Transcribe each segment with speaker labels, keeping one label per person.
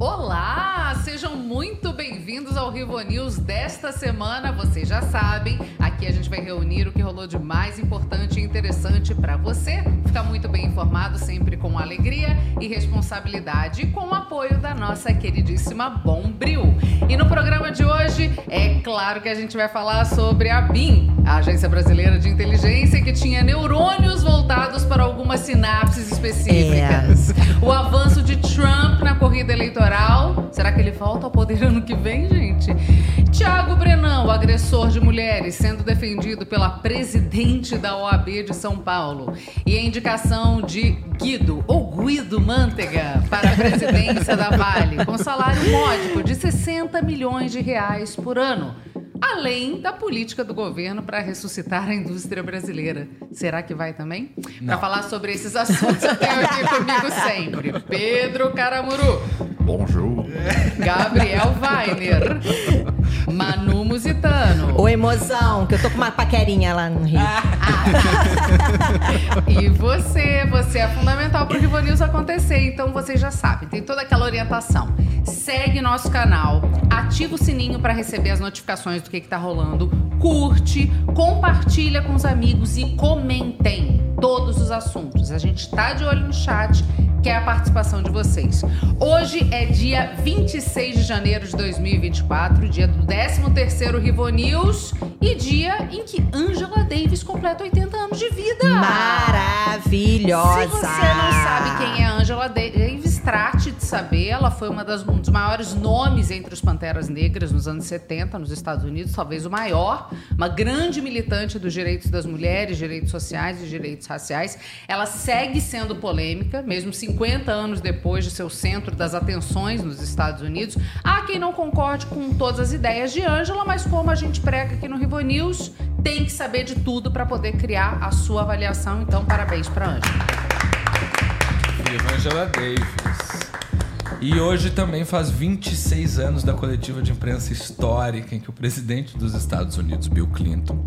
Speaker 1: Olá, sejam muito bem-vindos ao Rivo News desta semana. Vocês já sabem, aqui a gente vai reunir o que rolou de mais importante e interessante para você ficar muito bem informado, sempre com alegria e responsabilidade, e com o apoio da nossa queridíssima Bombril. E no programa de hoje, é claro que a gente vai falar sobre a BIM, a Agência Brasileira de Inteligência, que tinha neurônios voltados para algumas sinapses específicas. É. O avanço de Trump na corrida eleitoral Será que ele volta ao poder ano que vem, gente? Tiago Brenan, o agressor de mulheres, sendo defendido pela presidente da OAB de São Paulo. E a indicação de Guido, ou Guido Mantega, para a presidência da Vale, com salário módico de 60 milhões de reais por ano além da política do governo para ressuscitar a indústria brasileira. Será que vai também? Para falar sobre esses assuntos, eu tenho aqui comigo sempre Pedro Caramuru.
Speaker 2: Bonjour.
Speaker 1: Gabriel Weiner. Manu Musitano.
Speaker 3: Oi, mozão, que eu tô com uma paquerinha lá no Rio. Ah,
Speaker 1: tá. e você, você é fundamental para o Rivo News acontecer, então você já sabe, tem toda aquela orientação. Segue nosso canal, ativa o sininho para receber as notificações do que, que tá rolando, curte, compartilha com os amigos e comentem todos os assuntos. A gente tá de olho no chat que é a participação de vocês. Hoje é dia 26 de janeiro de 2024, dia do 13º Rivo News e dia em que Angela Davis completa 80 anos de vida.
Speaker 3: Maravilhosa!
Speaker 1: Se você não sabe quem é Angela Davis, trate de saber. Ela foi uma das, um dos maiores nomes entre os Panteras Negras nos anos 70 nos Estados Unidos, talvez o maior. Uma grande militante dos direitos das mulheres, direitos sociais e direitos raciais. Ela segue sendo polêmica, mesmo 50 anos depois de seu centro das atenções nos Estados Unidos. Há quem não concorde com todas as ideias de Angela, mas como a gente prega aqui no Rivo News, tem que saber de tudo para poder criar a sua avaliação. Então, parabéns para Angela.
Speaker 4: Viva Angela Davis. E hoje também faz 26 anos da coletiva de imprensa histórica em que o presidente dos Estados Unidos, Bill Clinton,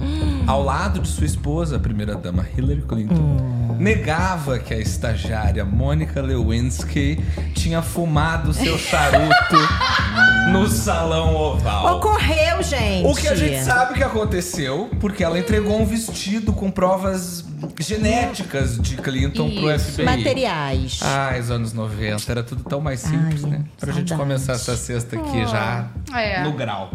Speaker 4: ao lado de sua esposa, a primeira-dama Hillary Clinton, negava que a estagiária Mônica Lewinsky tinha fumado seu charuto no salão oval.
Speaker 3: Ocorreu, gente.
Speaker 4: O que a gente sabe que aconteceu, porque ela entregou um vestido com provas genéticas de Clinton Isso. pro FBI.
Speaker 3: Materiais.
Speaker 4: Ah, os anos 90, era tudo tão mais simples, Ai, né? Pra saudade. gente começar essa sexta aqui oh. já é. no grau.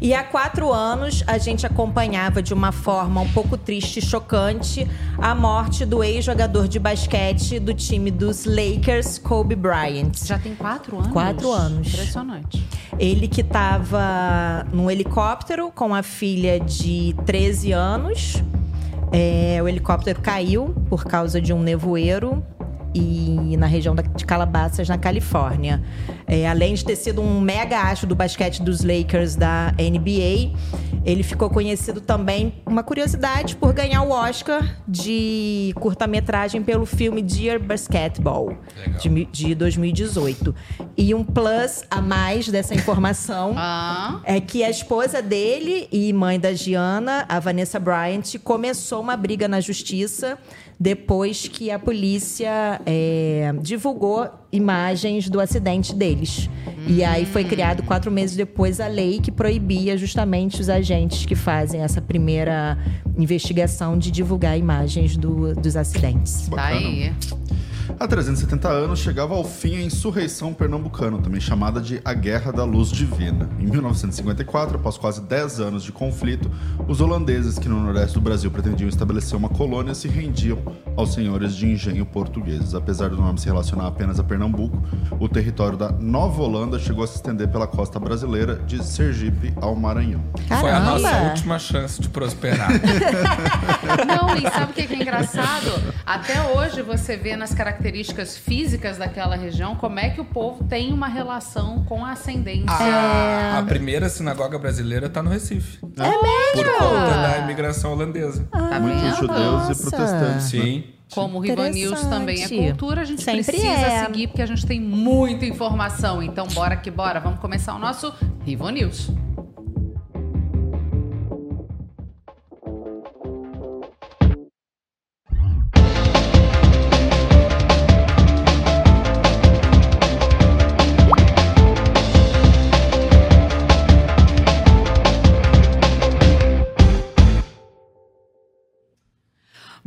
Speaker 3: E há quatro anos a gente acompanhava de uma forma um pouco triste e chocante a morte do ex-jogador de basquete do time dos Lakers, Kobe Bryant.
Speaker 1: Já tem quatro anos?
Speaker 3: Quatro anos.
Speaker 1: Impressionante.
Speaker 3: Ele que estava num helicóptero com a filha de 13 anos. É, o helicóptero caiu por causa de um nevoeiro e na região de Calabasas, na Califórnia. É, além de ter sido um mega astro do basquete dos Lakers da NBA, ele ficou conhecido também, uma curiosidade, por ganhar o Oscar de curta-metragem pelo filme Dear Basketball, de, de, 2018. E um plus a mais dessa informação ah. é que a esposa dele e mãe da Gianna, a Vanessa Bryant, começou uma briga na justiça depois que a polícia é, divulgou imagens do acidente deles. Hum. E aí foi criado quatro meses depois a lei que proibia justamente os agentes que fazem essa primeira investigação de divulgar imagens do, dos acidentes.
Speaker 1: Tá aí.
Speaker 2: Há 370 anos chegava ao fim a insurreição pernambucana, também chamada de a Guerra da Luz Divina. Em 1954, após quase 10 anos de conflito, os holandeses que no noroeste do Brasil pretendiam estabelecer uma colônia se rendiam aos senhores de engenho portugueses. Apesar do nome se relacionar apenas a Pernambuco, o território da Nova Holanda chegou a se estender pela costa brasileira de Sergipe ao Maranhão.
Speaker 3: Caramba.
Speaker 4: Foi a nossa última chance de prosperar.
Speaker 1: Não, e sabe o que é engraçado? Até hoje você vê nas características físicas daquela região, como é que o povo tem uma relação com a ascendência.
Speaker 4: A, é. a primeira sinagoga brasileira está no Recife.
Speaker 3: É mesmo?
Speaker 4: Por conta da imigração holandesa.
Speaker 1: Ah, tá
Speaker 2: Muitos judeus e protestantes.
Speaker 4: Né?
Speaker 1: Como o Rivan News também é cultura, a gente
Speaker 3: Sempre
Speaker 1: precisa
Speaker 3: é.
Speaker 1: seguir porque a gente tem muita informação. Então, bora que bora. Vamos começar o nosso Rivan News.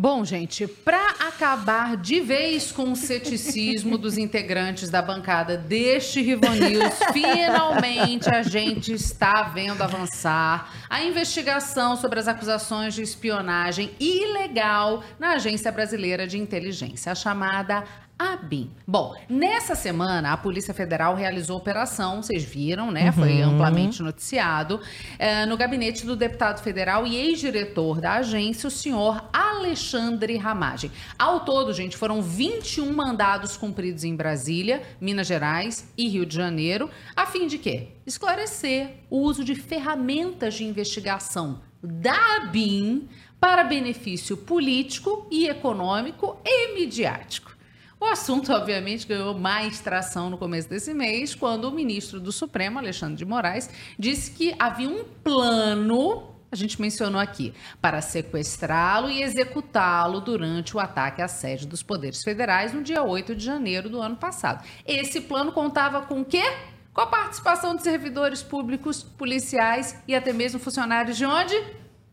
Speaker 1: Bom, gente, para acabar de vez com o ceticismo dos integrantes da bancada deste Rivo News, finalmente a gente está vendo avançar a investigação sobre as acusações de espionagem ilegal na Agência Brasileira de Inteligência, a chamada ABIN. Bom, nessa semana a Polícia Federal realizou operação, vocês viram, né? Foi amplamente noticiado, eh, no gabinete do deputado federal e ex-diretor da agência, o senhor Alexandre Ramagem. Ao todo, gente, foram 21 mandados cumpridos em Brasília, Minas Gerais e Rio de Janeiro, a fim de quê? Esclarecer o uso de ferramentas de investigação da ABIN para benefício político e econômico e midiático. O assunto, obviamente, ganhou mais tração no começo desse mês, quando o ministro do Supremo, Alexandre de Moraes, disse que havia um plano, a gente mencionou aqui, para sequestrá-lo e executá-lo durante o ataque à sede dos poderes federais no dia 8 de janeiro do ano passado. Esse plano contava com o quê? Com a participação de servidores públicos, policiais e até mesmo funcionários de onde?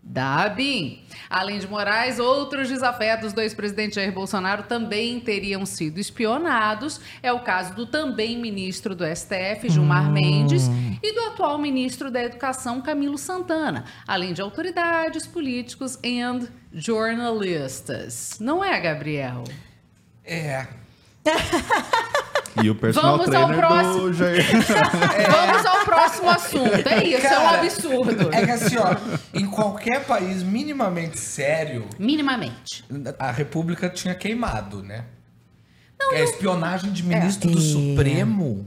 Speaker 1: Da ABIN. Além de Moraes, outros desafetos do ex-presidente Jair Bolsonaro também teriam sido espionados. É o caso do também ministro do STF, Gilmar Mendes, e do atual ministro da Educação, Camilo Santana, além de autoridades, políticos e jornalistas. Não é, Gabriel?
Speaker 4: É.
Speaker 2: E o personal
Speaker 1: Vamos ao próximo.
Speaker 2: do Jair.
Speaker 1: Vamos ao próximo assunto. É isso, é um
Speaker 4: Cara,
Speaker 1: absurdo.
Speaker 4: É que assim, ó, em qualquer país minimamente sério,
Speaker 1: Minimamente.
Speaker 4: a República tinha queimado, né? Não, é espionagem de ministro do Supremo.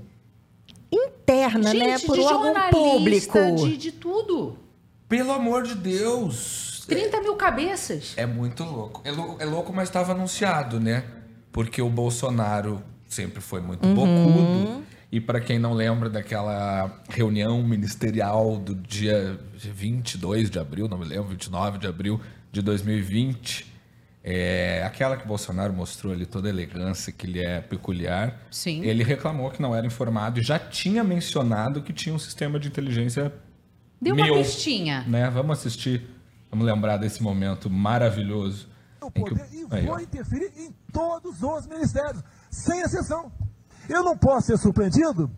Speaker 3: Interna, né?
Speaker 1: Gente,
Speaker 3: Por
Speaker 1: de
Speaker 3: um órgão
Speaker 1: jornalista,
Speaker 3: público.
Speaker 1: de, de tudo.
Speaker 4: Pelo amor de Deus.
Speaker 1: 30 mil cabeças.
Speaker 4: É muito louco. É, lou- é louco, mas estava anunciado, né? Porque o Bolsonaro sempre foi muito bocudo. E para quem não lembra daquela reunião ministerial do dia 22 de abril, não me lembro, 29 de abril de 2020, é, aquela que o Bolsonaro mostrou ali toda a elegância que lhe é peculiar.
Speaker 1: Sim.
Speaker 4: Ele reclamou que não era informado e já tinha mencionado que tinha um sistema de inteligência
Speaker 1: Deu uma
Speaker 4: Mil.
Speaker 1: pistinha.
Speaker 4: né? Vamos assistir, vamos lembrar desse momento maravilhoso.
Speaker 5: o
Speaker 4: em que
Speaker 5: poder e
Speaker 4: aí,
Speaker 5: vou
Speaker 4: ó.
Speaker 5: interferir em todos os ministérios, sem exceção. Eu não posso ser surpreendido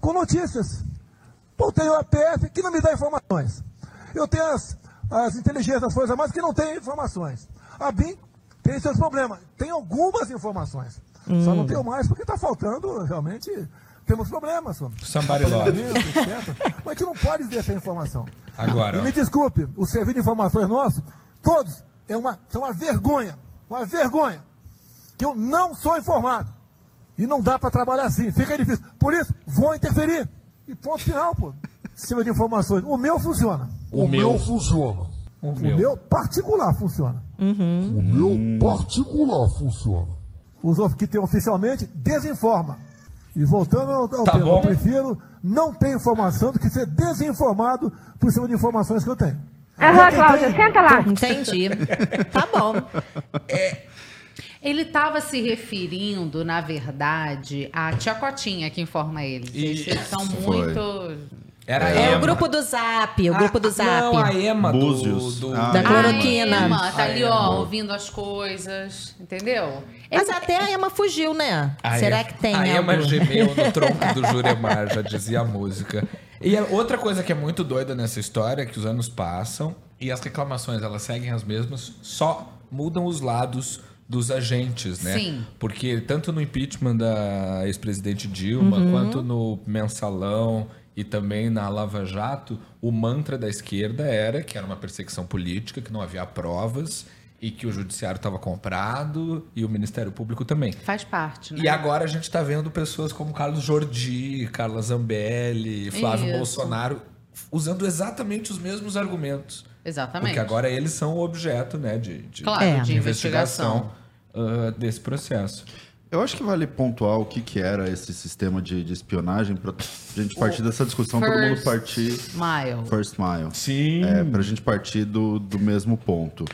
Speaker 5: com notícias. Eu tenho a PF que não me dá informações. Eu tenho as, as inteligências das Forças Armadas que não têm informações. A BIM tem seus problemas. Tem algumas informações. Só não tenho mais porque está faltando, realmente, temos problemas.
Speaker 4: Somebody love.
Speaker 5: Mas a gente não pode deixar informação.
Speaker 4: Agora,
Speaker 5: E me desculpe, o serviço de informações nosso, todos, é uma, são uma vergonha. Uma vergonha. Que eu não sou informado. E não dá para trabalhar assim. Fica difícil. Por isso, vou interferir. E ponto final, pô. Sistema de informações. O meu funciona.
Speaker 4: O meu.
Speaker 5: funciona.
Speaker 4: O
Speaker 5: O
Speaker 4: meu.
Speaker 5: meu particular funciona.
Speaker 6: O meu particular funciona.
Speaker 5: Os outros que tem oficialmente, desinforma. E voltando ao, ao
Speaker 4: Tá
Speaker 5: tema,
Speaker 4: bom.
Speaker 5: eu prefiro não ter informação do que ser desinformado por cima de informações que eu tenho.
Speaker 7: Aham, Cláudia,
Speaker 5: tem-
Speaker 7: senta lá.
Speaker 3: Entendi. tá bom.
Speaker 1: Ele estava se referindo, na verdade, à tia Cotinha que informa ele. Eles são
Speaker 2: foi.
Speaker 1: muito.
Speaker 4: Era a
Speaker 3: É
Speaker 4: Ema.
Speaker 3: o grupo do Zap, o grupo do
Speaker 4: Ah,
Speaker 3: Zap.
Speaker 4: Não, a Ema do,
Speaker 2: Búzios.
Speaker 4: do-
Speaker 2: Ah,
Speaker 3: Da
Speaker 2: é.
Speaker 3: cloroquina.
Speaker 1: A Emma tá
Speaker 4: A
Speaker 1: ali, ó, ouvindo as coisas, entendeu?
Speaker 3: Mas até a Emma fugiu, né?
Speaker 4: A
Speaker 3: Será
Speaker 4: Ema-
Speaker 3: que tem
Speaker 4: A Ema
Speaker 3: algo?
Speaker 4: gemeu no tronco do Juremar, já dizia a música. E a outra coisa que é muito doida nessa história é que os anos passam e as reclamações elas seguem as mesmas, só mudam os lados dos agentes, né?
Speaker 1: Sim.
Speaker 4: Porque tanto no impeachment da ex-presidente Dilma,
Speaker 3: Uhum.
Speaker 4: quanto no mensalão e também na Lava Jato, o mantra da esquerda era que era uma perseguição política, que não havia provas e que o judiciário estava comprado e o Ministério Público também.
Speaker 1: Faz parte, né?
Speaker 4: E agora a gente está vendo pessoas como Carlos Jordi, Carla Zambelli, Flávio
Speaker 1: Isso.
Speaker 4: Bolsonaro usando exatamente os mesmos argumentos.
Speaker 1: Exatamente.
Speaker 4: Porque agora eles são o objeto né, de, de-
Speaker 1: Claro,
Speaker 3: É.
Speaker 1: de investigação.
Speaker 4: ah, desse processo.
Speaker 2: Eu acho que vale pontuar o que, que era esse sistema de, de espionagem pra gente partir dessa discussão, todo mundo
Speaker 1: First
Speaker 2: partir
Speaker 1: Smile.
Speaker 2: first mile.
Speaker 4: Sim.
Speaker 2: É, pra gente partir do, do mesmo ponto.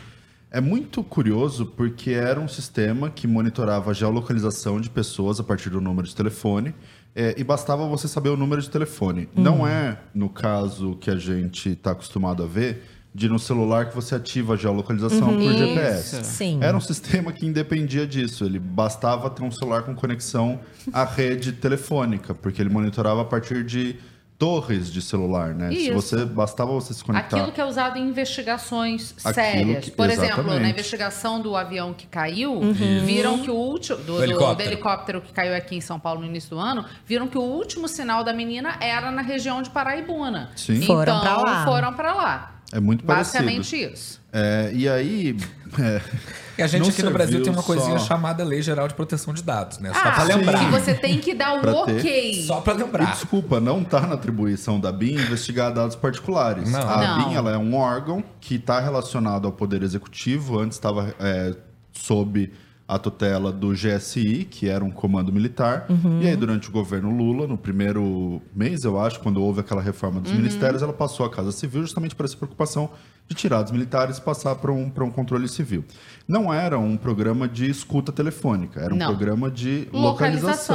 Speaker 2: É muito curioso porque era um sistema que monitorava a geolocalização de pessoas a partir do número de telefone é, e bastava você saber o número de telefone. Não é, no caso que a gente está acostumado a ver, de no celular que você ativa a geolocalização por
Speaker 1: Isso.
Speaker 2: GPS.
Speaker 3: Sim.
Speaker 2: Era um sistema que independia disso. Ele bastava ter um celular com conexão à rede telefônica, porque ele monitorava a partir de torres de celular, né? Se
Speaker 1: Isso.
Speaker 2: você bastava você se conectar.
Speaker 1: Aquilo que é usado em investigações
Speaker 2: Aquilo
Speaker 1: sérias.
Speaker 2: que-
Speaker 1: Por exemplo, na investigação do avião que caiu,
Speaker 3: Uhum.
Speaker 1: viram que o último. Do, do- do
Speaker 4: helicóptero.
Speaker 1: helicóptero que caiu aqui em São Paulo no início do ano, viram que o último sinal da menina era na região de Paraibuna.
Speaker 2: Sim.
Speaker 1: Então,
Speaker 3: Foram pra lá.
Speaker 1: foram pra lá.
Speaker 2: É muito parecido.
Speaker 1: Basicamente isso.
Speaker 2: É, e aí. é,
Speaker 4: E a gente aqui no Brasil tem uma coisinha
Speaker 2: só-
Speaker 4: chamada Lei Geral de Proteção de Dados, né? Só
Speaker 1: ah,
Speaker 4: pra lembrar.
Speaker 1: E você tem que dar o
Speaker 2: Pra ter.
Speaker 1: ok.
Speaker 4: Só pra
Speaker 2: E
Speaker 4: lembrar.
Speaker 2: desculpa, não está na atribuição da BIM investigar dados particulares.
Speaker 4: Não.
Speaker 2: A
Speaker 1: Não.
Speaker 2: BIM ela é um órgão que está relacionado ao Poder Executivo. Antes estava é, sob a tutela do GSI, que era um comando militar. E aí, durante o governo Lula, no primeiro mês, eu acho, quando houve aquela reforma dos ministérios, ela passou à Casa Civil justamente por essa preocupação de tirar dos militares e passar para um, pra um controle civil. Não era um programa de escuta telefônica, era um
Speaker 1: Não.
Speaker 2: programa de
Speaker 1: Localização.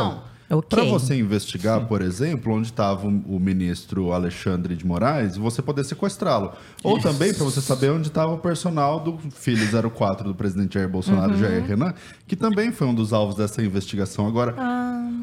Speaker 2: localização.
Speaker 3: Ok.
Speaker 2: Para você investigar, por exemplo, onde estava o ministro Alexandre de Moraes, você poder sequestrá-lo. Ou também para você saber onde estava o personal do filho 04 do presidente Jair Bolsonaro, Jair Renan, que também foi um dos alvos dessa investigação. Agora,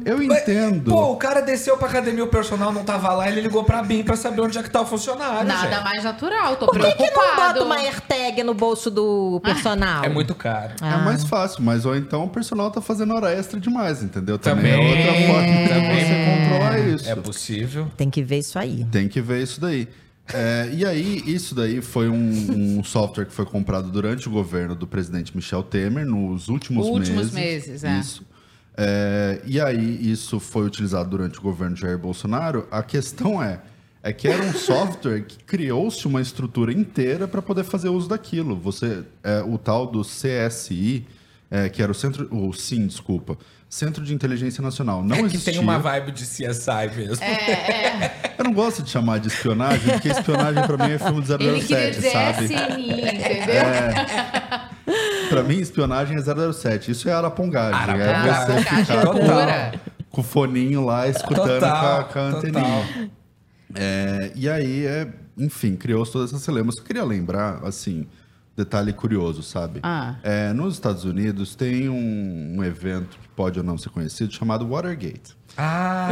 Speaker 2: eu entendo.
Speaker 4: Pô, o cara desceu pra academia, o personal não tava lá, ele ligou pra BIM pra saber onde é que tá o funcionário.
Speaker 1: Nada
Speaker 4: gente.
Speaker 1: mais natural. Tô
Speaker 3: Por que,
Speaker 1: preocupado.
Speaker 3: que não bota uma AirTag no bolso do personal?
Speaker 4: É muito caro.
Speaker 2: É mais fácil, mas ou então o personal tá fazendo hora extra demais, entendeu?
Speaker 4: Também,
Speaker 2: é outra forma de
Speaker 4: também.
Speaker 2: você controlar isso.
Speaker 4: É possível.
Speaker 3: Tem que ver isso aí.
Speaker 2: Tem que ver isso daí. É, e aí, isso daí foi um, um software que foi comprado durante o governo do presidente Michel Temer, nos últimos,
Speaker 1: Últimos
Speaker 2: meses.
Speaker 1: meses, é.
Speaker 2: Isso. É, e aí, isso foi utilizado durante o governo de Jair Bolsonaro. A questão é, é que era um software que criou-se uma estrutura inteira para poder fazer uso daquilo. Você, é, o tal do CSI, é, que era o centro, o SIM, desculpa, Centro de Inteligência Nacional, não
Speaker 4: é que
Speaker 2: existia.
Speaker 4: tem uma vibe de CSI mesmo.
Speaker 1: É,
Speaker 2: Eu não gosto de chamar de espionagem, porque espionagem pra mim é filme de 007,
Speaker 1: Ele queria dizer
Speaker 2: sabe?
Speaker 1: SNI, entendeu?
Speaker 2: Pra mim, espionagem é 007. Isso é arapongagem. É
Speaker 4: Arapongagem.
Speaker 2: você ficar
Speaker 4: Total.
Speaker 2: com, com o foninho lá, escutando
Speaker 4: Total,
Speaker 2: com a, com a
Speaker 4: total.
Speaker 2: anteninha. É, e aí, é, enfim, criou-se todas essas celemas. Eu queria lembrar, assim, detalhe curioso, sabe?
Speaker 1: Ah.
Speaker 2: É, nos Estados Unidos tem um, um evento que pode ou não ser conhecido, chamado Watergate.
Speaker 4: Ah,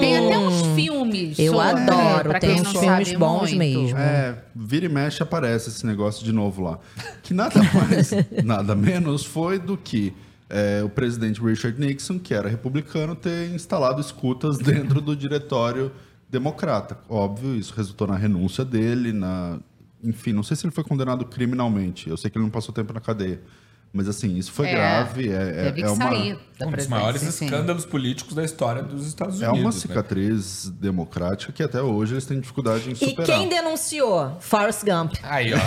Speaker 1: Tem até uns filmes.
Speaker 3: Eu
Speaker 1: sobre,
Speaker 3: adoro, tem
Speaker 1: quem
Speaker 3: uns
Speaker 1: não
Speaker 3: filmes
Speaker 1: sabe
Speaker 3: bons
Speaker 1: muito.
Speaker 3: mesmo.
Speaker 2: É, vira e mexe aparece esse negócio de novo lá. Que nada mais, nada menos foi do que é, o presidente Richard Nixon, que era republicano, ter instalado escutas dentro do diretório democrata. Óbvio, isso resultou na renúncia dele, na. Enfim, não sei se ele foi condenado criminalmente. Eu sei que ele não passou tempo na cadeia. Mas assim, isso foi
Speaker 1: É,
Speaker 2: grave. É, é,
Speaker 1: Teve que
Speaker 2: é uma,
Speaker 1: sair da
Speaker 4: um dos maiores
Speaker 1: sim.
Speaker 4: escândalos políticos da história dos Estados
Speaker 2: é
Speaker 4: Unidos.
Speaker 2: uma
Speaker 4: né?
Speaker 2: cicatriz democrática que até hoje eles têm dificuldade em
Speaker 3: E
Speaker 2: superar.
Speaker 3: quem denunciou? Forrest Gump.
Speaker 4: Aí, ó.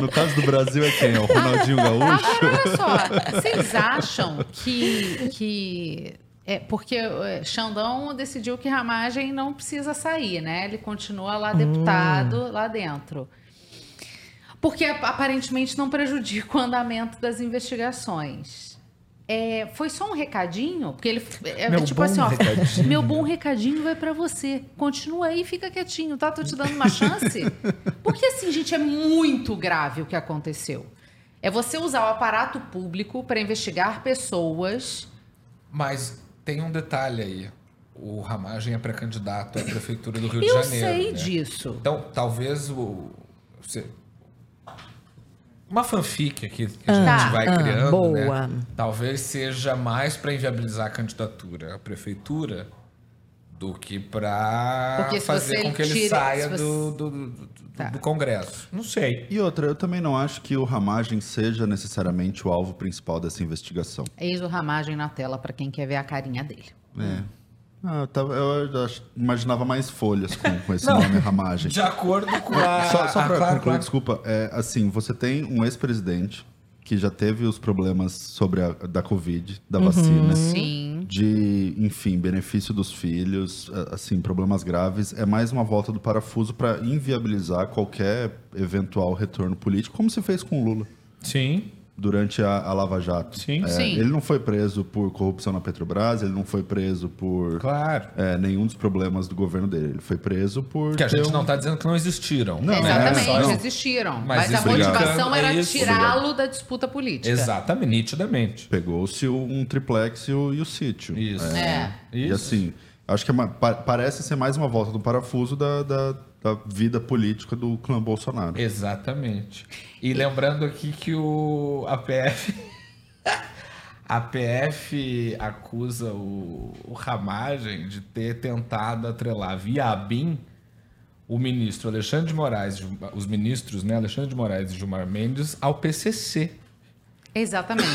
Speaker 2: No caso do Brasil é quem? É o Ronaldinho Gaúcho?
Speaker 1: Agora, olha só, vocês acham que. que é porque é, Xandão decidiu que Ramagem não precisa sair, né? Ele continua lá deputado, lá dentro. Porque ap- aparentemente não prejudica o andamento das investigações. É, foi só um recadinho? Porque ele. É,
Speaker 4: Meu
Speaker 1: tipo
Speaker 4: bom
Speaker 1: assim, ó.
Speaker 4: recadinho.
Speaker 1: Meu bom recadinho vai pra você. Continua aí e fica quietinho, tá? Tô te dando uma chance. Porque assim, gente, é muito grave o que aconteceu. É você usar o aparato público para investigar pessoas.
Speaker 4: Mas tem um detalhe aí. O Ramagem é pré-candidato à prefeitura do Rio de
Speaker 1: Eu
Speaker 4: Janeiro.
Speaker 1: sei
Speaker 4: né?
Speaker 1: disso.
Speaker 4: Então, talvez o. você- Uma fanfic aqui que a
Speaker 1: Tá.
Speaker 4: gente vai
Speaker 3: ah,
Speaker 4: criando,
Speaker 3: boa.
Speaker 4: né? Talvez seja mais para inviabilizar a candidatura à prefeitura do que para fazer com que ele
Speaker 1: tira-
Speaker 4: saia
Speaker 1: você-
Speaker 4: do, do, do-
Speaker 1: Tá.
Speaker 4: do Congresso. Não sei.
Speaker 2: E outra, eu também não acho que o Ramagem seja necessariamente o alvo principal dessa investigação.
Speaker 1: Eis o Ramagem na tela para quem quer ver a carinha dele.
Speaker 2: É. Ah, eu, tava- eu imaginava mais folhas com, com esse
Speaker 4: Não,
Speaker 2: nome Ramagem.
Speaker 4: De acordo com a.
Speaker 2: Só, só para
Speaker 4: claro,
Speaker 2: concluir,
Speaker 4: claro.
Speaker 2: desculpa, é, assim, você tem um ex-presidente que já teve os problemas sobre a da Covid, da
Speaker 3: Uhum.
Speaker 2: vacina.
Speaker 1: Sim.
Speaker 2: De, enfim, benefício dos filhos, assim, problemas graves. É mais uma volta do parafuso para inviabilizar qualquer eventual retorno político, como se fez com o Lula.
Speaker 4: Sim.
Speaker 2: Durante a, a Lava Jato.
Speaker 4: Sim.
Speaker 2: É,
Speaker 1: Sim.
Speaker 2: Ele não foi preso por corrupção na Petrobras, ele não foi preso por
Speaker 4: Claro.
Speaker 2: é, nenhum dos problemas do governo dele. Ele foi preso por.
Speaker 4: Que a gente
Speaker 2: um-
Speaker 4: não tá dizendo que não existiram.
Speaker 2: Não,
Speaker 1: Exatamente,
Speaker 2: é, não.
Speaker 1: existiram.
Speaker 4: Mas
Speaker 1: Mas, a motivação era
Speaker 4: É
Speaker 1: tirá-lo da disputa política.
Speaker 4: Exatamente, nitidamente.
Speaker 2: Pegou-se um triplex e o, e o sítio.
Speaker 4: Isso.
Speaker 1: É.
Speaker 2: E
Speaker 4: Isso.
Speaker 2: assim, acho que é uma- pa- parece ser mais uma volta do parafuso da, da, da vida política do clã Bolsonaro.
Speaker 4: Exatamente. E lembrando aqui que o a PF a PF acusa o, o Ramagem de ter tentado atrelar via ABIN o ministro Alexandre de Moraes, os ministros, né, Alexandre de Moraes e Gilmar Mendes ao PCC.
Speaker 1: Exatamente.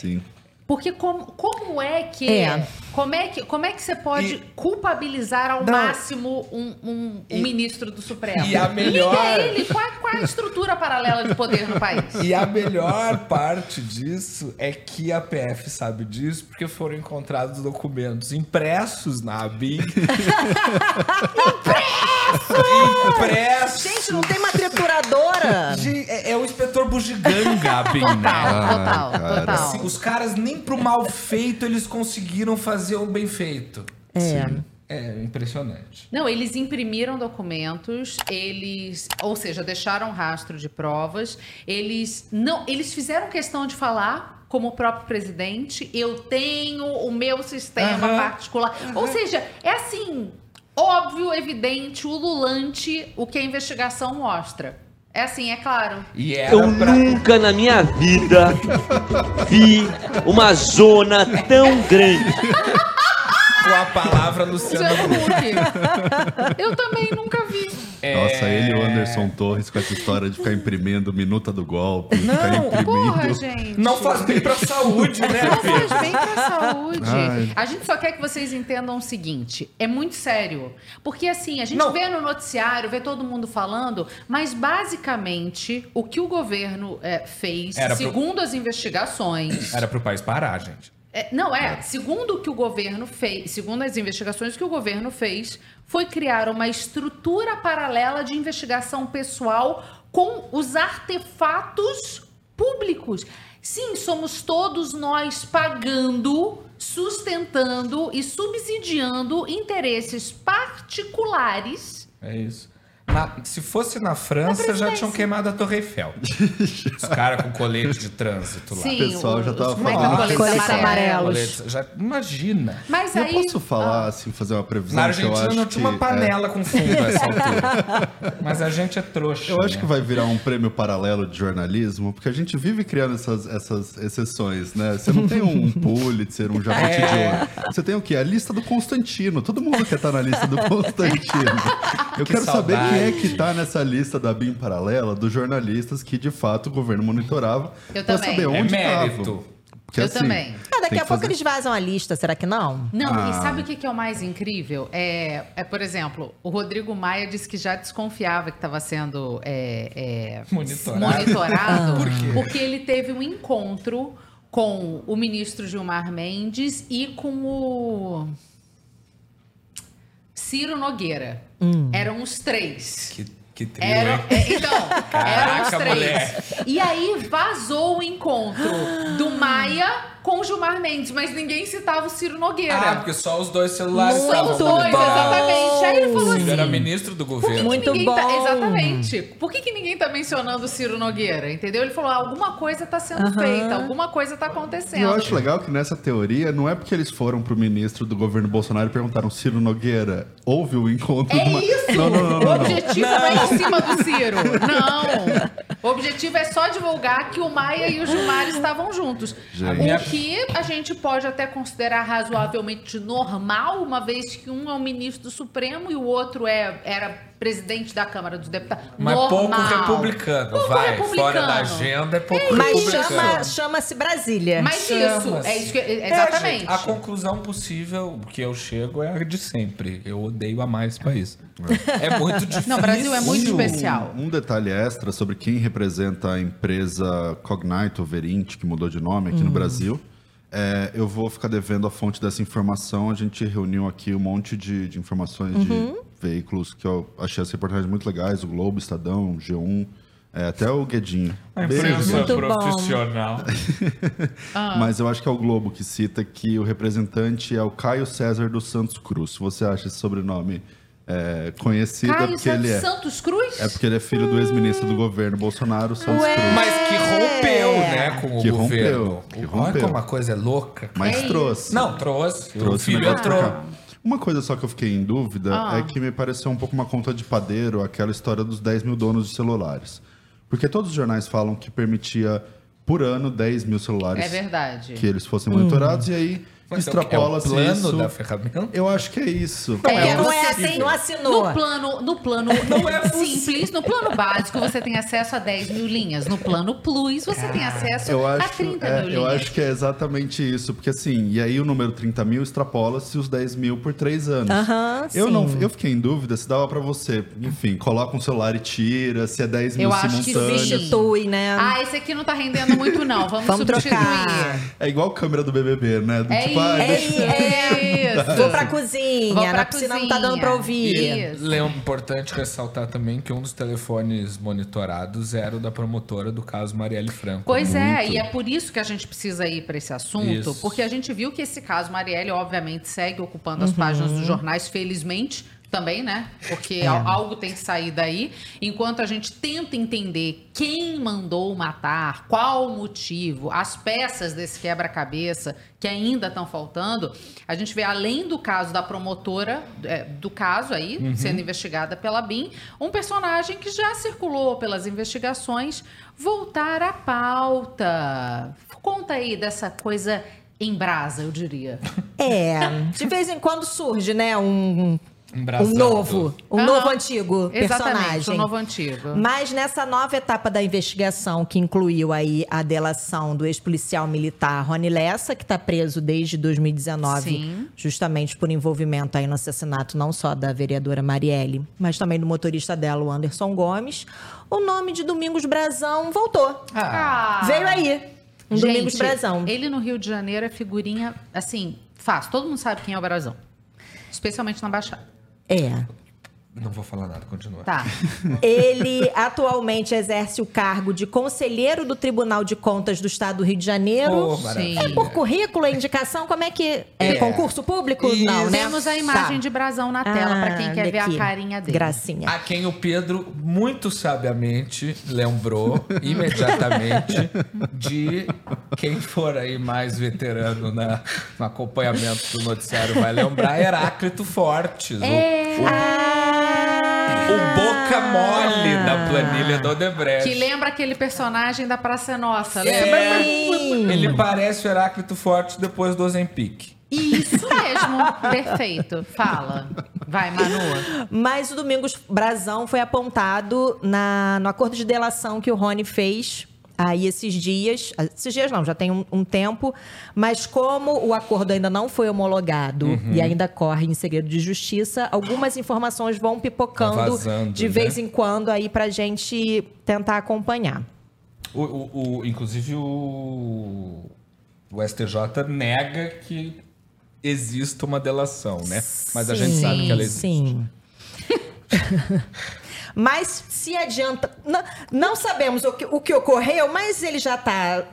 Speaker 2: Sim.
Speaker 1: Porque como, como é que.
Speaker 3: É.
Speaker 1: Como, é que como é que você pode
Speaker 4: E-
Speaker 1: culpabilizar ao
Speaker 4: Não.
Speaker 1: máximo um, um- um
Speaker 4: E-
Speaker 1: ministro do Supremo?
Speaker 4: e a melhor-
Speaker 1: é ele? Qual, é- qual é a estrutura paralela de poder no país?
Speaker 4: E a melhor parte disso é que a PF sabe disso porque foram encontrados documentos impressos na ABIN. impressos!
Speaker 3: Gente, não tem uma trituradora?
Speaker 4: Gente, É, Bugiganga, a ABIN, né?
Speaker 1: Total,
Speaker 2: cara.
Speaker 1: total.
Speaker 4: Assim, os caras nem pro mal feito eles conseguiram fazer o bem feito.
Speaker 3: É.
Speaker 4: É impressionante.
Speaker 1: Não, eles imprimiram documentos, eles, ou seja, deixaram rastro de provas. Eles não, eles fizeram questão de falar, como o próprio presidente, eu tenho o meu sistema
Speaker 4: Aham.
Speaker 1: particular. Ou seja, é assim, óbvio, evidente, ululante o que a investigação mostra. É assim, é claro.
Speaker 4: E era
Speaker 7: Eu
Speaker 4: pra...
Speaker 7: nunca na minha vida vi uma zona tão grande.
Speaker 4: com a palavra Luciano Huck.
Speaker 1: Huck. Eu também nunca vi.
Speaker 2: Nossa,
Speaker 4: É.
Speaker 2: ele e o Anderson Torres com essa história de ficar imprimindo minuta do golpe,
Speaker 4: Não,
Speaker 2: ficar imprimindo.
Speaker 1: Porra, gente.
Speaker 4: Não faz bem pra saúde, né,
Speaker 1: Não faz bem pra saúde.
Speaker 2: Ai.
Speaker 1: A gente só quer que vocês entendam o seguinte: é muito sério. Porque assim, a gente
Speaker 4: Não.
Speaker 1: vê no noticiário, vê todo mundo falando, mas basicamente o que o governo é, fez,
Speaker 4: Era pro-
Speaker 1: segundo as investigações.
Speaker 4: Era pro país parar, gente.
Speaker 1: É, não, é. Segundo o que o governo fez, segundo as investigações que o governo fez, foi criar uma estrutura paralela de investigação pessoal com os artefatos públicos. Sim, somos todos nós pagando, sustentando e subsidiando interesses particulares.
Speaker 4: É isso. Na- se fosse na França, já tinham queimado a Torre Eiffel. Os caras com colete de trânsito lá.
Speaker 1: Sim,
Speaker 2: pessoal já tava
Speaker 1: é é?
Speaker 2: falando.
Speaker 1: Coletes
Speaker 3: Coletes
Speaker 1: amarelos.
Speaker 3: amarelos.
Speaker 4: Colete- já, imagina.
Speaker 1: Mas
Speaker 2: Eu
Speaker 1: aí.
Speaker 2: posso falar, assim, fazer uma previsão
Speaker 4: Na
Speaker 2: que eu
Speaker 4: Argentina
Speaker 2: acho
Speaker 4: não tinha uma
Speaker 2: é,
Speaker 4: panela com fundo a essa altura. Mas a gente é trouxa.
Speaker 2: Eu acho
Speaker 4: né?
Speaker 2: que vai virar um prêmio paralelo de jornalismo, porque a gente vive criando essas, essas exceções, né? Você não tem um Pulitzer, um Jabuti
Speaker 4: É.
Speaker 2: de ouro. Você tem o quê? A lista do Constantino. Todo mundo quer estar na lista do Constantino. Eu
Speaker 4: Que
Speaker 2: quero saber
Speaker 4: saudade.
Speaker 2: quem é que tá nessa lista da BIM paralela dos jornalistas que, de fato, o governo monitorava.
Speaker 1: Eu
Speaker 2: pra
Speaker 1: também.
Speaker 2: saber
Speaker 4: É
Speaker 2: onde
Speaker 4: mérito.
Speaker 2: estavam. Porque,
Speaker 1: Eu
Speaker 2: assim,
Speaker 1: também.
Speaker 3: Ah, daqui a pouco
Speaker 2: fazer-
Speaker 3: eles vazam a lista, será que não?
Speaker 1: Não,
Speaker 2: Ah.
Speaker 1: e sabe o que que é o mais incrível? É, é, por exemplo, o Rodrigo Maia disse que já desconfiava que estava sendo é, é,
Speaker 4: Monitorado.
Speaker 1: monitorado
Speaker 4: Por quê?
Speaker 1: porque ele teve um encontro com o ministro Gilmar Mendes e com o Ciro Nogueira. Eram os três.
Speaker 4: Que, que trio,
Speaker 1: Era,
Speaker 4: hein?
Speaker 1: é, então, eram os
Speaker 4: Caraca,
Speaker 1: três.
Speaker 4: mulher.
Speaker 1: E aí vazou o encontro do Maia com o Gilmar Mendes, mas ninguém citava o Ciro Nogueira.
Speaker 4: Ah, porque só os dois celulares
Speaker 3: Muito
Speaker 4: estavam
Speaker 1: Os dois, exatamente. Aí ele falou
Speaker 4: Ciro
Speaker 1: assim.
Speaker 4: era ministro do
Speaker 1: Por que, que
Speaker 4: governo.
Speaker 3: Muito
Speaker 1: ninguém tá,
Speaker 3: bom.
Speaker 1: exatamente. Por que, que ninguém tá mencionando o Ciro Nogueira? Entendeu? Ele falou: alguma coisa tá sendo feita, alguma coisa tá acontecendo.
Speaker 2: eu acho legal que nessa teoria não é porque eles foram pro ministro do governo Bolsonaro e perguntaram Ciro Nogueira, houve o encontro
Speaker 1: É
Speaker 2: uma...
Speaker 1: isso!
Speaker 2: Não, não, não,
Speaker 1: o objetivo não é em cima do Ciro. Não! O objetivo é só divulgar que o Maia e o Gilmar estavam juntos.
Speaker 2: Gente.
Speaker 1: O que a gente pode até considerar razoavelmente normal, uma vez que um é o ministro do Supremo e o outro é, era presidente da Câmara dos Deputados.
Speaker 4: Mas
Speaker 1: normal.
Speaker 4: pouco republicano.
Speaker 1: Pouco
Speaker 4: Vai,
Speaker 1: republicano.
Speaker 4: fora da agenda é pouco
Speaker 3: Mas
Speaker 4: republicano.
Speaker 3: chama, chama-se Brasília.
Speaker 1: Mas
Speaker 4: Chama-se.
Speaker 1: isso, é isso que,
Speaker 4: É,
Speaker 1: exatamente.
Speaker 4: gente, a conclusão possível que eu chego é a de sempre. Eu odeio amar esse país. É muito difícil.
Speaker 1: Não, o Brasil é muito
Speaker 2: Um-
Speaker 1: especial.
Speaker 2: Um detalhe extra sobre quem representa a empresa Cognite ou Verint, que mudou de nome aqui no Brasil. É, eu vou ficar devendo a fonte dessa informação. A gente reuniu aqui um monte de, de informações de veículos que eu achei as reportagens muito legais: o Globo, Estadão, G1. É, até o Guedinho.
Speaker 4: A imprensa profissional.
Speaker 2: Mas eu acho que é o Globo que cita que o representante é o Caio César dos Santos Cruz. Se você acha esse sobrenome é, conhecido, é
Speaker 1: Caio
Speaker 2: porque ele é.
Speaker 1: Santos Cruz?
Speaker 2: É porque ele é filho do ex-ministro do governo Bolsonaro, Santos
Speaker 3: Ué.
Speaker 2: Cruz.
Speaker 4: Mas que rompeu, né, com o
Speaker 2: Que
Speaker 4: governo.
Speaker 2: rompeu, que
Speaker 4: Olha
Speaker 2: rompeu.
Speaker 4: como a coisa é louca.
Speaker 2: Mas trouxe.
Speaker 4: Não, trouxe. o
Speaker 2: trouxe
Speaker 4: filho
Speaker 2: negócio pra
Speaker 4: entrou.
Speaker 2: Uma coisa só que eu fiquei em dúvida
Speaker 1: Ah.
Speaker 2: é que me pareceu um pouco uma conta de padeiro aquela história dos 10 mil donos de celulares. Porque todos os jornais falam que permitia por ano 10 mil celulares
Speaker 1: É verdade.
Speaker 2: que eles fossem monitorados e aí
Speaker 4: Mas é o- é o
Speaker 2: extrapola-se
Speaker 4: plano
Speaker 2: isso.
Speaker 4: da ferramenta?
Speaker 2: Eu acho que é isso.
Speaker 3: É porque não é assim, não assinou.
Speaker 1: No plano, no plano simples, no plano básico, você tem acesso a 10 mil linhas. No plano plus, você tem acesso
Speaker 2: Eu
Speaker 1: a
Speaker 2: acho,
Speaker 1: 30
Speaker 2: é,
Speaker 1: mil
Speaker 2: eu
Speaker 1: linhas.
Speaker 2: acho que é exatamente isso, porque assim, e aí o número 30 mil extrapola-se os 10 mil por três anos.
Speaker 3: Aham,
Speaker 2: eu
Speaker 3: sim.
Speaker 2: não, eu fiquei em dúvida se dava pra você, enfim, coloca um celular e tira, se é 10 mil
Speaker 1: Eu acho que
Speaker 2: simultâneos.
Speaker 1: sim.
Speaker 3: Substitui, né?
Speaker 1: Ah, esse aqui não tá rendendo muito, não. Vamos,
Speaker 3: Vamos
Speaker 1: substituir.
Speaker 3: trocar.
Speaker 2: É igual câmera do BBB, né? Do
Speaker 1: É
Speaker 2: tipo, ah,
Speaker 1: isso.
Speaker 2: deixa-
Speaker 1: É isso.
Speaker 3: Vou pra cozinha,
Speaker 1: Vou pra
Speaker 3: na piscina não tá dando pra ouvir.
Speaker 1: Isso.
Speaker 4: É importante ressaltar também que um dos telefones monitorados era o da promotora do caso Marielle Franco.
Speaker 1: Pois é,
Speaker 2: Muito.
Speaker 1: e é por isso que a gente precisa ir para esse assunto,
Speaker 4: Isso.
Speaker 1: porque a gente viu que esse caso Marielle, obviamente, segue ocupando as páginas dos jornais, felizmente também, né? Porque al- algo tem que sair daí. Enquanto a gente tenta entender quem mandou matar, qual o motivo, as peças desse quebra-cabeça que ainda estão faltando, a gente vê, além do caso da promotora, é, do caso aí, sendo investigada pela BIM, um personagem que já circulou pelas investigações voltar à pauta. Conta aí dessa coisa em brasa, eu diria.
Speaker 3: É, de vez em quando surge, né, um, um novo, um
Speaker 1: Aham.
Speaker 3: novo antigo
Speaker 1: Exatamente,
Speaker 3: personagem.
Speaker 1: o novo antigo.
Speaker 3: Mas nessa nova etapa da investigação, que incluiu aí a delação do ex-policial militar Rony Lessa, que está preso desde 2019,
Speaker 1: Sim.
Speaker 3: justamente por envolvimento aí no assassinato não só da vereadora Marielle, mas também do motorista dela, o Anderson Gomes, o nome de Domingos Brazão voltou.
Speaker 1: Ah.
Speaker 3: Veio aí. Um
Speaker 1: Gente,
Speaker 3: Domingos Brazão.
Speaker 1: Ele no Rio de Janeiro é figurinha, assim, fácil. Todo mundo sabe quem é o Brazão. Especialmente na Baixada.
Speaker 3: É.
Speaker 4: Não vou falar nada, continua.
Speaker 1: Tá.
Speaker 3: Ele atualmente exerce o cargo de conselheiro do Tribunal de Contas do Estado do Rio de Janeiro.
Speaker 4: Oh.
Speaker 3: É por currículo, é indicação? Como é que. É,
Speaker 4: É.
Speaker 3: concurso público?
Speaker 4: Isso.
Speaker 3: Não, né?
Speaker 1: Temos a imagem
Speaker 3: Tá.
Speaker 1: de Brazão na tela pra quem
Speaker 3: Ah,
Speaker 1: quer ver a carinha dele.
Speaker 3: Gracinha.
Speaker 4: A quem o Pedro muito sabiamente lembrou imediatamente de quem for aí mais veterano na, no acompanhamento do noticiário vai lembrar Heráclito Fortes.
Speaker 1: É.
Speaker 4: O, o boca mole da planilha do Odebrecht.
Speaker 1: Que lembra aquele personagem da Praça Nossa,
Speaker 4: É,
Speaker 1: lembra?
Speaker 4: Ele parece o Heráclito Fortes depois do Ozempic.
Speaker 1: Isso mesmo. Perfeito. Fala. Vai, Manu.
Speaker 3: Mas o Domingos Brazão foi apontado na, no acordo de delação que o Rony fez aí esses dias. Esses dias não, já tem um, um tempo. Mas como o acordo ainda não foi homologado
Speaker 4: Uhum.
Speaker 3: e ainda corre em segredo de justiça, algumas informações vão pipocando
Speaker 4: Tá vazando,
Speaker 3: de
Speaker 4: né?
Speaker 3: vez em quando aí pra gente tentar acompanhar.
Speaker 4: O, o- o- inclusive o, o STJ nega que exista uma delação, né? Mas a gente
Speaker 3: Sim,
Speaker 4: sabe que ela existe.
Speaker 3: Sim. Mas se adianta. Não, não sabemos o que, o que ocorreu, mas ele já está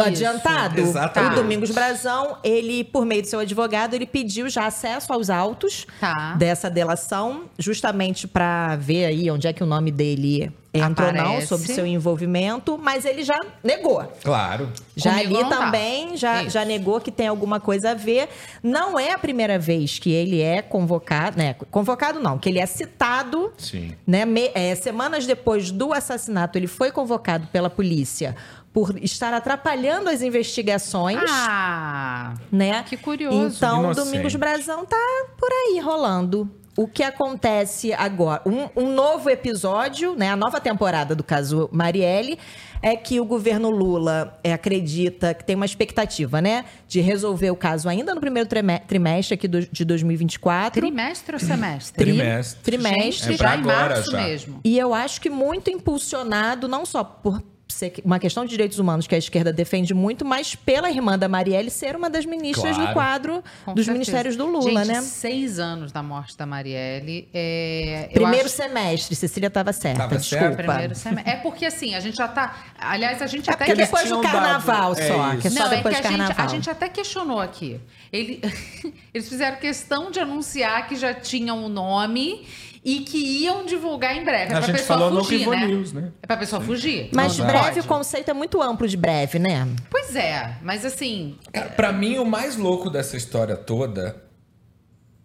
Speaker 3: adiantado.
Speaker 4: exatamente.
Speaker 3: O Domingos Brazão, ele, por meio de seu advogado, ele pediu já acesso aos autos
Speaker 1: Tá.
Speaker 3: dessa delação, justamente para ver aí onde é que o nome dele entra ou não,
Speaker 1: Aparece.
Speaker 3: sobre seu envolvimento, mas ele já negou.
Speaker 4: Claro.
Speaker 3: Já
Speaker 1: Comigo
Speaker 3: ali
Speaker 1: tá.
Speaker 3: também, já,
Speaker 1: Isso.
Speaker 3: já negou que tem alguma coisa a ver. Não é a primeira vez que ele é convocado, né? Convocado não, que ele é citado,
Speaker 4: Sim.
Speaker 3: né? Me- é, semanas depois do assassinato, ele foi convocado pela polícia por estar atrapalhando as investigações,
Speaker 1: Ah,
Speaker 3: né?
Speaker 1: que curioso.
Speaker 3: Então,
Speaker 4: Inocente.
Speaker 3: Domingos Brazão tá por aí rolando. O que acontece agora? Um, um novo episódio, né? A nova temporada do caso Marielle é que o governo Lula é, acredita que tem uma expectativa, né? De resolver o caso ainda no primeiro trime- trimestre aqui do- de 2024.
Speaker 1: Trimestre ou semestre?
Speaker 3: Tri-
Speaker 4: Trimestre.
Speaker 3: Trimestre.
Speaker 1: Gente,
Speaker 4: É pra
Speaker 1: já em
Speaker 4: agora,
Speaker 1: março
Speaker 4: já.
Speaker 1: mesmo.
Speaker 3: E eu acho que muito impulsionado, não só por ser uma questão de direitos humanos que a esquerda defende muito, mas pela irmã da Marielle ser uma das ministras
Speaker 4: Claro.
Speaker 3: no quadro
Speaker 1: Com
Speaker 3: dos
Speaker 1: certeza.
Speaker 3: ministérios do Lula,
Speaker 1: Gente,
Speaker 3: né?
Speaker 1: seis anos da morte da Marielle. É,
Speaker 3: Primeiro
Speaker 1: acho-
Speaker 3: semestre, Cecília estava certa,
Speaker 4: Tava
Speaker 3: desculpa.
Speaker 4: certa?
Speaker 1: Primeiro semestre. É porque assim, a gente já tá. Aliás, a gente
Speaker 3: É
Speaker 1: até
Speaker 3: porque
Speaker 1: que-
Speaker 3: depois do
Speaker 4: dado-
Speaker 3: carnaval
Speaker 4: é
Speaker 3: só,
Speaker 4: isso.
Speaker 3: que é só
Speaker 1: Não, é
Speaker 3: depois
Speaker 1: que
Speaker 3: do
Speaker 1: a gente,
Speaker 3: carnaval.
Speaker 1: a gente até questionou aqui. Ele- eles fizeram questão de anunciar que já tinham o nome e que iam divulgar em breve. É
Speaker 4: A
Speaker 1: pra
Speaker 4: gente
Speaker 1: pessoa
Speaker 4: falou no
Speaker 1: fugir,
Speaker 4: Rivo
Speaker 1: né?
Speaker 4: News, né?
Speaker 1: É pra pessoa fugir.
Speaker 3: Mas
Speaker 1: Não
Speaker 3: breve, o conceito é muito amplo de breve, né?
Speaker 1: Pois é, mas assim.
Speaker 4: Pra mim, o mais louco dessa história toda,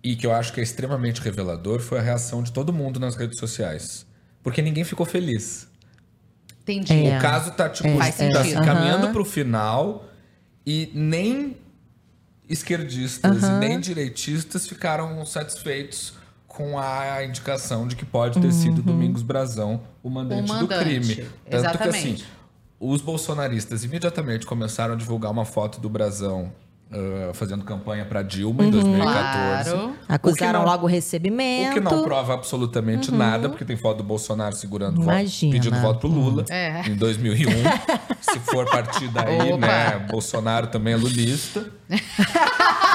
Speaker 4: e que eu acho que é extremamente revelador, foi a reação de todo mundo nas redes sociais. Porque ninguém ficou feliz.
Speaker 1: Entendi.
Speaker 3: É.
Speaker 4: O caso tá, tipo,
Speaker 3: É,
Speaker 4: tá se caminhando
Speaker 3: Aham.
Speaker 4: pro final e nem esquerdistas e nem direitistas ficaram satisfeitos com a indicação de que pode ter sido Domingos Brazão o mandante,
Speaker 1: O mandante,
Speaker 4: do crime. Tanto que
Speaker 1: exatamente.
Speaker 4: assim, os bolsonaristas imediatamente começaram a divulgar uma foto do Brazão ah, fazendo campanha para Dilma em 2014.
Speaker 1: Claro.
Speaker 3: Acusaram
Speaker 4: O que não-
Speaker 3: logo o recebimento.
Speaker 4: O que não prova absolutamente nada, porque tem foto do Bolsonaro segurando voto,
Speaker 3: Imagina.
Speaker 4: pedindo voto pro Lula
Speaker 1: É.
Speaker 4: em 2001. Se for partir daí,
Speaker 1: Opa.
Speaker 4: né? Bolsonaro também é lulista.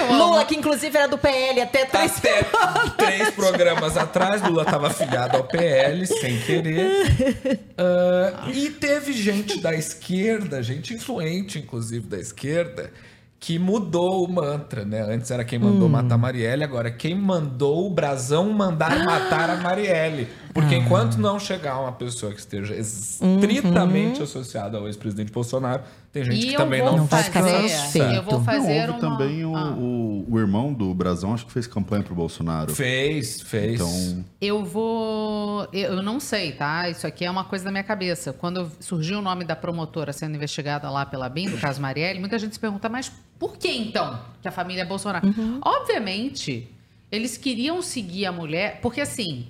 Speaker 1: Eu amo.
Speaker 3: Lula, que inclusive era do PL até três
Speaker 4: Até três programas atrás, Lula estava afiliado ao PL, sem querer. Ah, e teve gente da esquerda, gente influente, inclusive, da esquerda, que mudou o mantra, né? Antes era quem mandou matar a Marielle, agora quem mandou o Brasão mandar matar a Marielle. Porque enquanto não chegar uma pessoa que esteja estritamente associada ao ex-presidente Bolsonaro, tem gente
Speaker 1: E
Speaker 4: que também não
Speaker 3: vai
Speaker 1: fazer,
Speaker 3: ficar satisfeito.
Speaker 1: eu vou
Speaker 2: Não,
Speaker 1: fazer
Speaker 2: houve
Speaker 1: uma...
Speaker 2: também o,
Speaker 1: Ah.
Speaker 2: o, o irmão do Brasão, acho que fez campanha pro Bolsonaro.
Speaker 4: Fez, fez.
Speaker 2: Então,
Speaker 1: Eu vou. Eu não sei, tá? Isso aqui é uma coisa da minha cabeça. Quando surgiu o nome da promotora sendo investigada lá pela BIM, do caso Marielle, muita gente se pergunta, mas por que então que a família é Bolsonaro? Obviamente, eles queriam seguir a mulher, porque assim.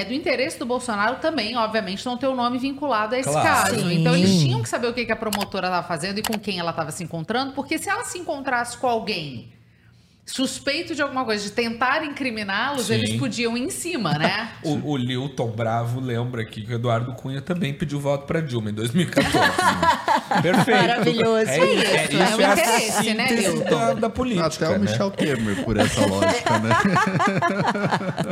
Speaker 1: É do interesse do Bolsonaro também, obviamente, não ter o nome vinculado a esse
Speaker 4: Claro.
Speaker 1: caso.
Speaker 3: Sim.
Speaker 1: Então, eles tinham que saber o que a promotora estava fazendo e com quem ela estava se encontrando, porque se ela se encontrasse com alguém suspeito de alguma coisa, de tentar incriminá-los, eles podiam ir em cima, né?
Speaker 4: O, o Lilton Bravo lembra aqui que o Eduardo Cunha também pediu voto pra Dilma em 2014. Perfeito.
Speaker 3: Maravilhoso.
Speaker 4: É,
Speaker 1: É
Speaker 4: isso, é,
Speaker 1: isso,
Speaker 4: isso
Speaker 1: é o
Speaker 4: é a
Speaker 1: interesse, né, Lilton?
Speaker 4: da, da política,
Speaker 2: até o
Speaker 4: né?
Speaker 2: Michel Temer, por essa lógica, né?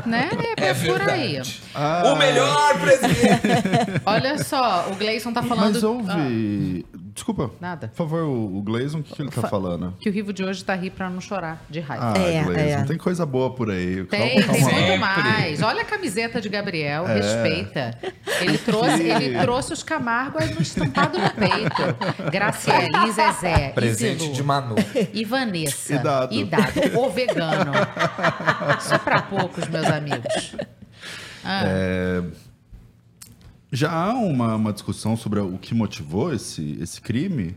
Speaker 1: né? É,
Speaker 4: É
Speaker 1: por aí.
Speaker 2: Ah.
Speaker 4: O melhor presidente!
Speaker 1: Olha só, o Gleison tá falando.
Speaker 2: Mas houve.
Speaker 1: Ah,
Speaker 2: Desculpa.
Speaker 1: nada.
Speaker 2: Por favor, o o Gleison, o que, que ele tá falando?
Speaker 1: Que o Rivo de hoje tá ri pra não chorar de raiva.
Speaker 2: Ah,
Speaker 3: É,
Speaker 2: Gleison,
Speaker 3: é.
Speaker 2: tem coisa boa por aí.
Speaker 1: Tem,
Speaker 2: Calma,
Speaker 1: tem
Speaker 2: lá.
Speaker 1: muito mais. Olha a camiseta de Gabriel,
Speaker 2: É.
Speaker 1: respeita. Ele trouxe, ele trouxe os Camargo aí no estampado no peito. Graciele, Zezé,
Speaker 4: Presente
Speaker 1: Isilu,
Speaker 4: de Manu.
Speaker 1: e Vanessa.
Speaker 2: E dado.
Speaker 1: E dado. O vegano. É pra poucos, meus amigos. Ah,
Speaker 2: É, Já há uma, uma discussão sobre o que motivou esse, esse crime?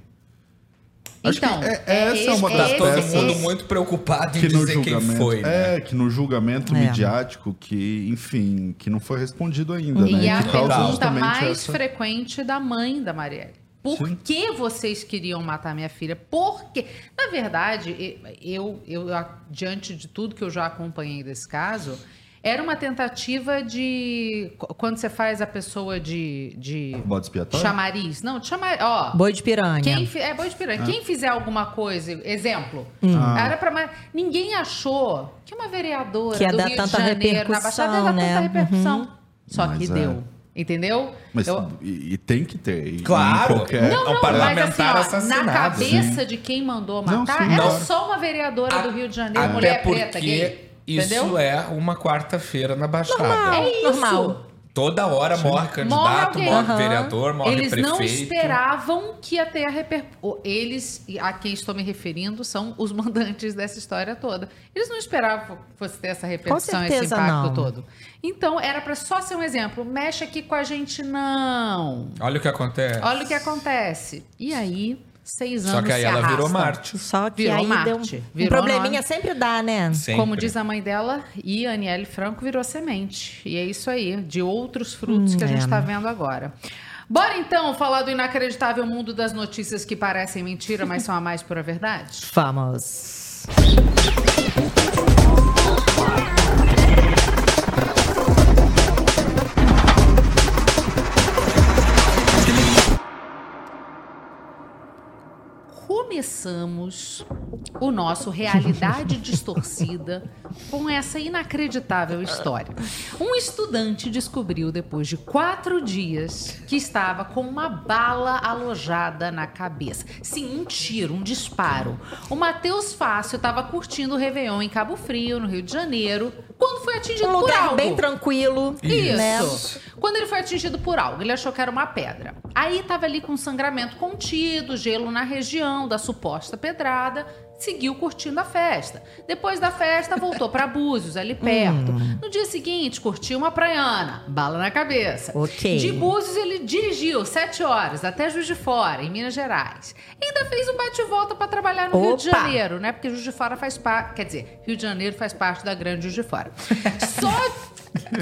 Speaker 2: Acho que
Speaker 1: Então,
Speaker 2: é-
Speaker 1: é
Speaker 2: essa é uma
Speaker 1: esse-
Speaker 2: das
Speaker 1: é
Speaker 4: Todo mundo muito preocupado em
Speaker 2: que no
Speaker 4: dizer quem
Speaker 2: julgamento
Speaker 4: foi, né?
Speaker 2: é que no julgamento
Speaker 3: É.
Speaker 2: midiático que enfim que não foi respondido ainda
Speaker 1: E
Speaker 2: né
Speaker 1: a
Speaker 2: que causa
Speaker 1: pergunta mais
Speaker 2: essa
Speaker 1: frequente da mãe da Marielle. Por
Speaker 2: Sim.
Speaker 1: que vocês queriam matar minha filha? Por quê? Na verdade, eu, eu, a- diante de tudo que eu já acompanhei desse caso, era uma tentativa de. qu- Quando você faz a pessoa de. de
Speaker 2: bode expiatório
Speaker 1: chamariz. Não, de chamariz. Ó,
Speaker 3: Boi de piranha.
Speaker 1: quem fi- é boi de piranha. Quem fizer alguma coisa, exemplo,
Speaker 2: Ah.
Speaker 1: era para ninguém achou que uma vereadora
Speaker 3: Que ia
Speaker 1: do
Speaker 3: dar
Speaker 1: Rio
Speaker 3: tanta
Speaker 1: de Janeiro na
Speaker 3: repercussão,
Speaker 1: Baixada ia dar
Speaker 3: né?
Speaker 1: tanta repercussão. Só
Speaker 2: Mas
Speaker 1: que
Speaker 2: é.
Speaker 1: deu. Entendeu?
Speaker 2: mas
Speaker 1: Eu-
Speaker 2: e, e tem que ter e-
Speaker 4: Claro.
Speaker 2: qualquer
Speaker 4: Não,
Speaker 1: não,
Speaker 4: um
Speaker 1: não,
Speaker 4: parlamentar
Speaker 1: mas assim, ó, na cabeça de quem mandou
Speaker 2: Não,
Speaker 1: matar,
Speaker 2: sim,
Speaker 1: era só uma vereadora do Rio de Janeiro, mulher
Speaker 4: porque
Speaker 1: preta, gay.
Speaker 4: Isso
Speaker 1: Entendeu?
Speaker 4: é uma quarta-feira na Baixada.
Speaker 1: É isso.
Speaker 3: Normal.
Speaker 4: Toda hora morre
Speaker 1: Morre
Speaker 4: candidato, morre,
Speaker 3: Aham.
Speaker 4: vereador, morre
Speaker 1: Eles
Speaker 4: prefeito.
Speaker 1: não esperavam que ia ter a repercussão. Eles, e a quem estou me referindo, são os mandantes dessa história toda. Eles não esperavam que fosse ter essa repercussão, esse impacto
Speaker 3: não.
Speaker 1: todo. Então, era para só ser um exemplo. Mexe aqui com a gente, não.
Speaker 4: Olha o que acontece.
Speaker 1: Olha o que acontece. E aí, seis anos
Speaker 4: Só que aí
Speaker 1: se
Speaker 4: ela virou
Speaker 1: arrastam.
Speaker 4: Marte.
Speaker 3: Só que
Speaker 1: Virou
Speaker 3: aí
Speaker 1: Marte,
Speaker 3: deu um, um
Speaker 1: virou
Speaker 3: probleminha
Speaker 1: nome.
Speaker 3: sempre dá, né?
Speaker 4: Sempre.
Speaker 1: Como diz a mãe dela, e a Aniele Franco virou semente. E é isso aí, de outros frutos que a gente
Speaker 3: é.
Speaker 1: está vendo agora. Bora então falar do inacreditável mundo das notícias que parecem mentira, mas são a mais pura verdade?
Speaker 3: Vamos.
Speaker 1: Começamos o nosso Realidade Distorcida com essa inacreditável história. Um estudante descobriu, depois de quatro dias, que estava com uma bala alojada na cabeça. Sim, um tiro, um disparo. O Matheus Fácil estava curtindo o Réveillon em Cabo Frio, no Rio de Janeiro, quando foi atingido
Speaker 3: Um
Speaker 1: por algo.
Speaker 3: bem tranquilo.
Speaker 1: Isso.
Speaker 3: Né?
Speaker 1: Quando ele foi atingido por algo, ele achou que era uma pedra. Aí tava ali com sangramento contido, gelo na região da suposta pedrada, seguiu curtindo a festa. Depois da festa, voltou para Búzios, ali perto. No dia seguinte, curtiu uma praiana, bala na cabeça.
Speaker 3: Ok.
Speaker 1: De Búzios, ele dirigiu sete horas até Juiz de Fora, em Minas Gerais. Ainda fez um bate-volta para trabalhar no Rio de
Speaker 3: Opa!
Speaker 1: Janeiro, né? Porque Juiz de Fora faz parte, quer dizer, Rio de Janeiro faz parte da grande Juiz de Fora. Só